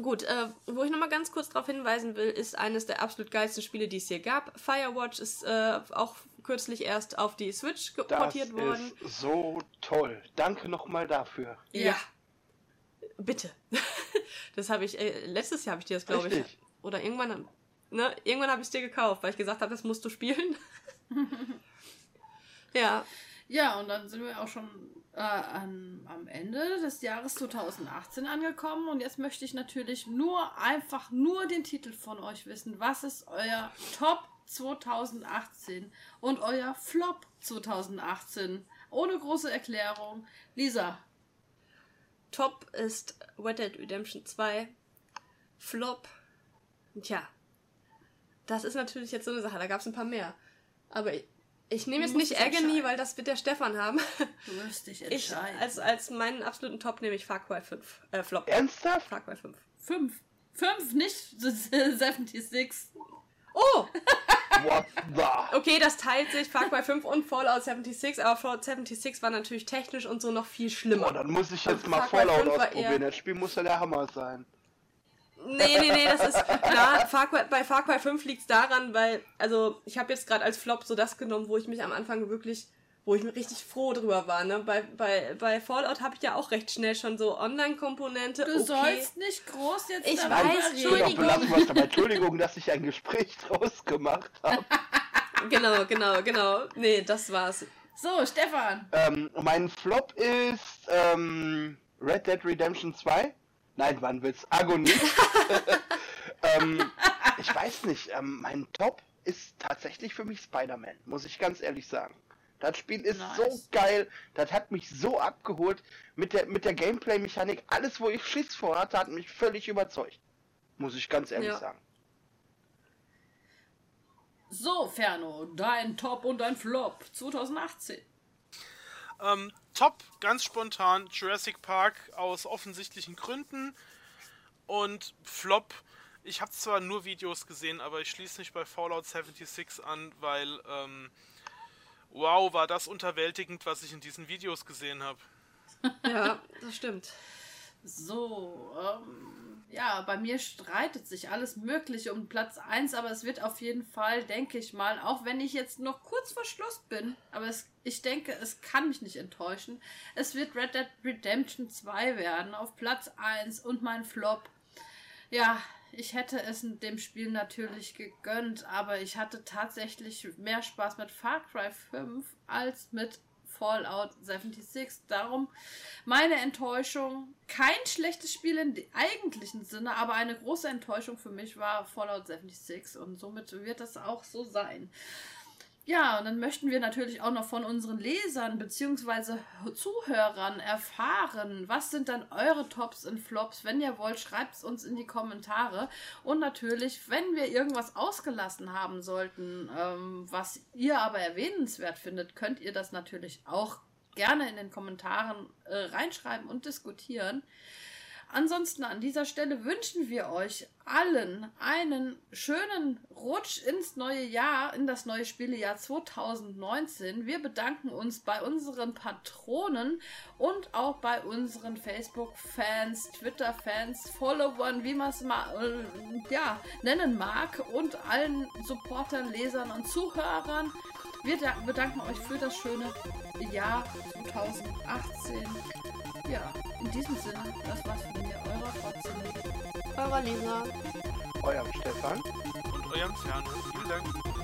Gut, äh, wo ich nochmal ganz kurz darauf hinweisen will, ist eines der absolut geilsten Spiele, die es hier gab. Firewatch ist äh, auch kürzlich erst auf die Switch portiert worden. ist so toll. Danke nochmal dafür. Ja. Bitte. *laughs* das habe ich, äh, letztes Jahr habe ich dir das, glaube ich. Oder irgendwann, ne, irgendwann habe ich es dir gekauft, weil ich gesagt habe, das musst du spielen. *laughs* ja, Ja, und dann sind wir auch schon äh, an, am Ende des Jahres 2018 angekommen. Und jetzt möchte ich natürlich nur einfach nur den Titel von euch wissen. Was ist euer Top 2018 und euer Flop 2018? Ohne große Erklärung. Lisa, Top ist Red Dead Redemption 2. Flop. Tja. Das ist natürlich jetzt so eine Sache, da gab es ein paar mehr. Aber ich, ich nehme jetzt nicht Agony, weil das wird der Stefan haben. du wirst dich Ich, entscheiden. als, als meinen absoluten Top nehme ich Far Cry 5. Äh, Flop. Ernsthaft? Far Cry 5. Fünf. Fünf, nicht 76. *laughs* Oh! *laughs* What the? Okay, das teilt sich Far Cry 5 und Fallout 76, aber Fallout 76 war natürlich technisch und so noch viel schlimmer. Boah, dann muss ich jetzt mal Far Cry Fallout 5 ausprobieren. Das Spiel muss ja der Hammer sein. Nee, nee, nee, das ist klar. Far Cry, bei Far Cry 5 liegt es daran, weil, also, ich habe jetzt gerade als Flop so das genommen, wo ich mich am Anfang wirklich, wo ich mir richtig froh drüber war. Ne? Bei, bei, bei Fallout habe ich ja auch recht schnell schon so Online-Komponente. Du okay. sollst nicht groß jetzt Ich darüber weiß. Entschuldigung. Dabei. Entschuldigung, dass ich ein Gespräch *laughs* draus gemacht habe. Genau, genau, genau. Nee, das war's. So, Stefan. ähm, mein Flop ist ähm, Red Dead Redemption 2. Nein, wann wird's? Agonie. *laughs* ähm, ich weiß nicht. Ähm, mein Top ist tatsächlich für mich Spider-Man, muss ich ganz ehrlich sagen. Das Spiel ist Nice. so geil, das hat mich so abgeholt mit der, mit der Gameplay-Mechanik. Alles, wo ich Schiss vor hatte, hat mich völlig überzeugt. Muss ich ganz ehrlich Ja. sagen. So, Ferno, dein Top und dein Flop 2018. Ähm, top, ganz spontan, Jurassic Park aus offensichtlichen Gründen. Und Flop, ich habe zwar nur Videos gesehen, aber ich schließe mich bei Fallout 76 an, weil, ähm, wow, war das unterwältigend, was ich in diesen Videos gesehen habe. Ja, das stimmt. So, ähm, ja, bei mir streitet sich alles Mögliche um Platz 1, aber es wird auf jeden Fall, denke ich mal, auch wenn ich jetzt noch kurz vor Schluss bin, aber es, ich denke, es kann mich nicht enttäuschen. Es wird Red Dead Redemption 2 werden, auf Platz 1 und mein Flop. Ja, ich hätte es dem Spiel natürlich gegönnt, aber ich hatte tatsächlich mehr Spaß mit Far Cry 5 als mit Fallout 76. Darum meine Enttäuschung. Kein schlechtes Spiel im eigentlichen Sinne, aber eine große Enttäuschung für mich war Fallout 76 und somit wird das auch so sein. Ja, und dann möchten wir natürlich auch noch von unseren Lesern bzw. Zuhörern erfahren, was sind dann eure Tops und Flops. Wenn ihr wollt, schreibt es uns in die Kommentare. Und natürlich, wenn wir irgendwas ausgelassen haben sollten, ähm, was ihr aber erwähnenswert findet, könnt ihr das natürlich auch gerne in den Kommentaren äh, reinschreiben und diskutieren. Ansonsten an dieser Stelle wünschen wir euch allen einen schönen Rutsch ins neue Jahr, in das neue Spielejahr 2019. Wir bedanken uns bei unseren Patronen und auch bei unseren Facebook-Fans, Twitter-Fans, Followern, wie man es mal äh, ja, nennen mag, und allen Supportern, Lesern und Zuhörern. Wir da- bedanken euch für das schöne Jahr 2018. Ja, in diesem Sinne, das war's von mir, eurer Fotze. Eurer Lisa. Euer Stefan. Und eurem Ferno. Vielen Dank.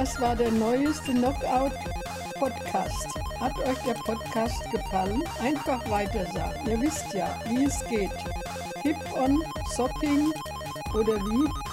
Das war der neueste Knockout Podcast. Hat euch der Podcast gefallen? Einfach weitersagen. Ihr wisst ja, wie es geht. Keep on Sopping oder wie?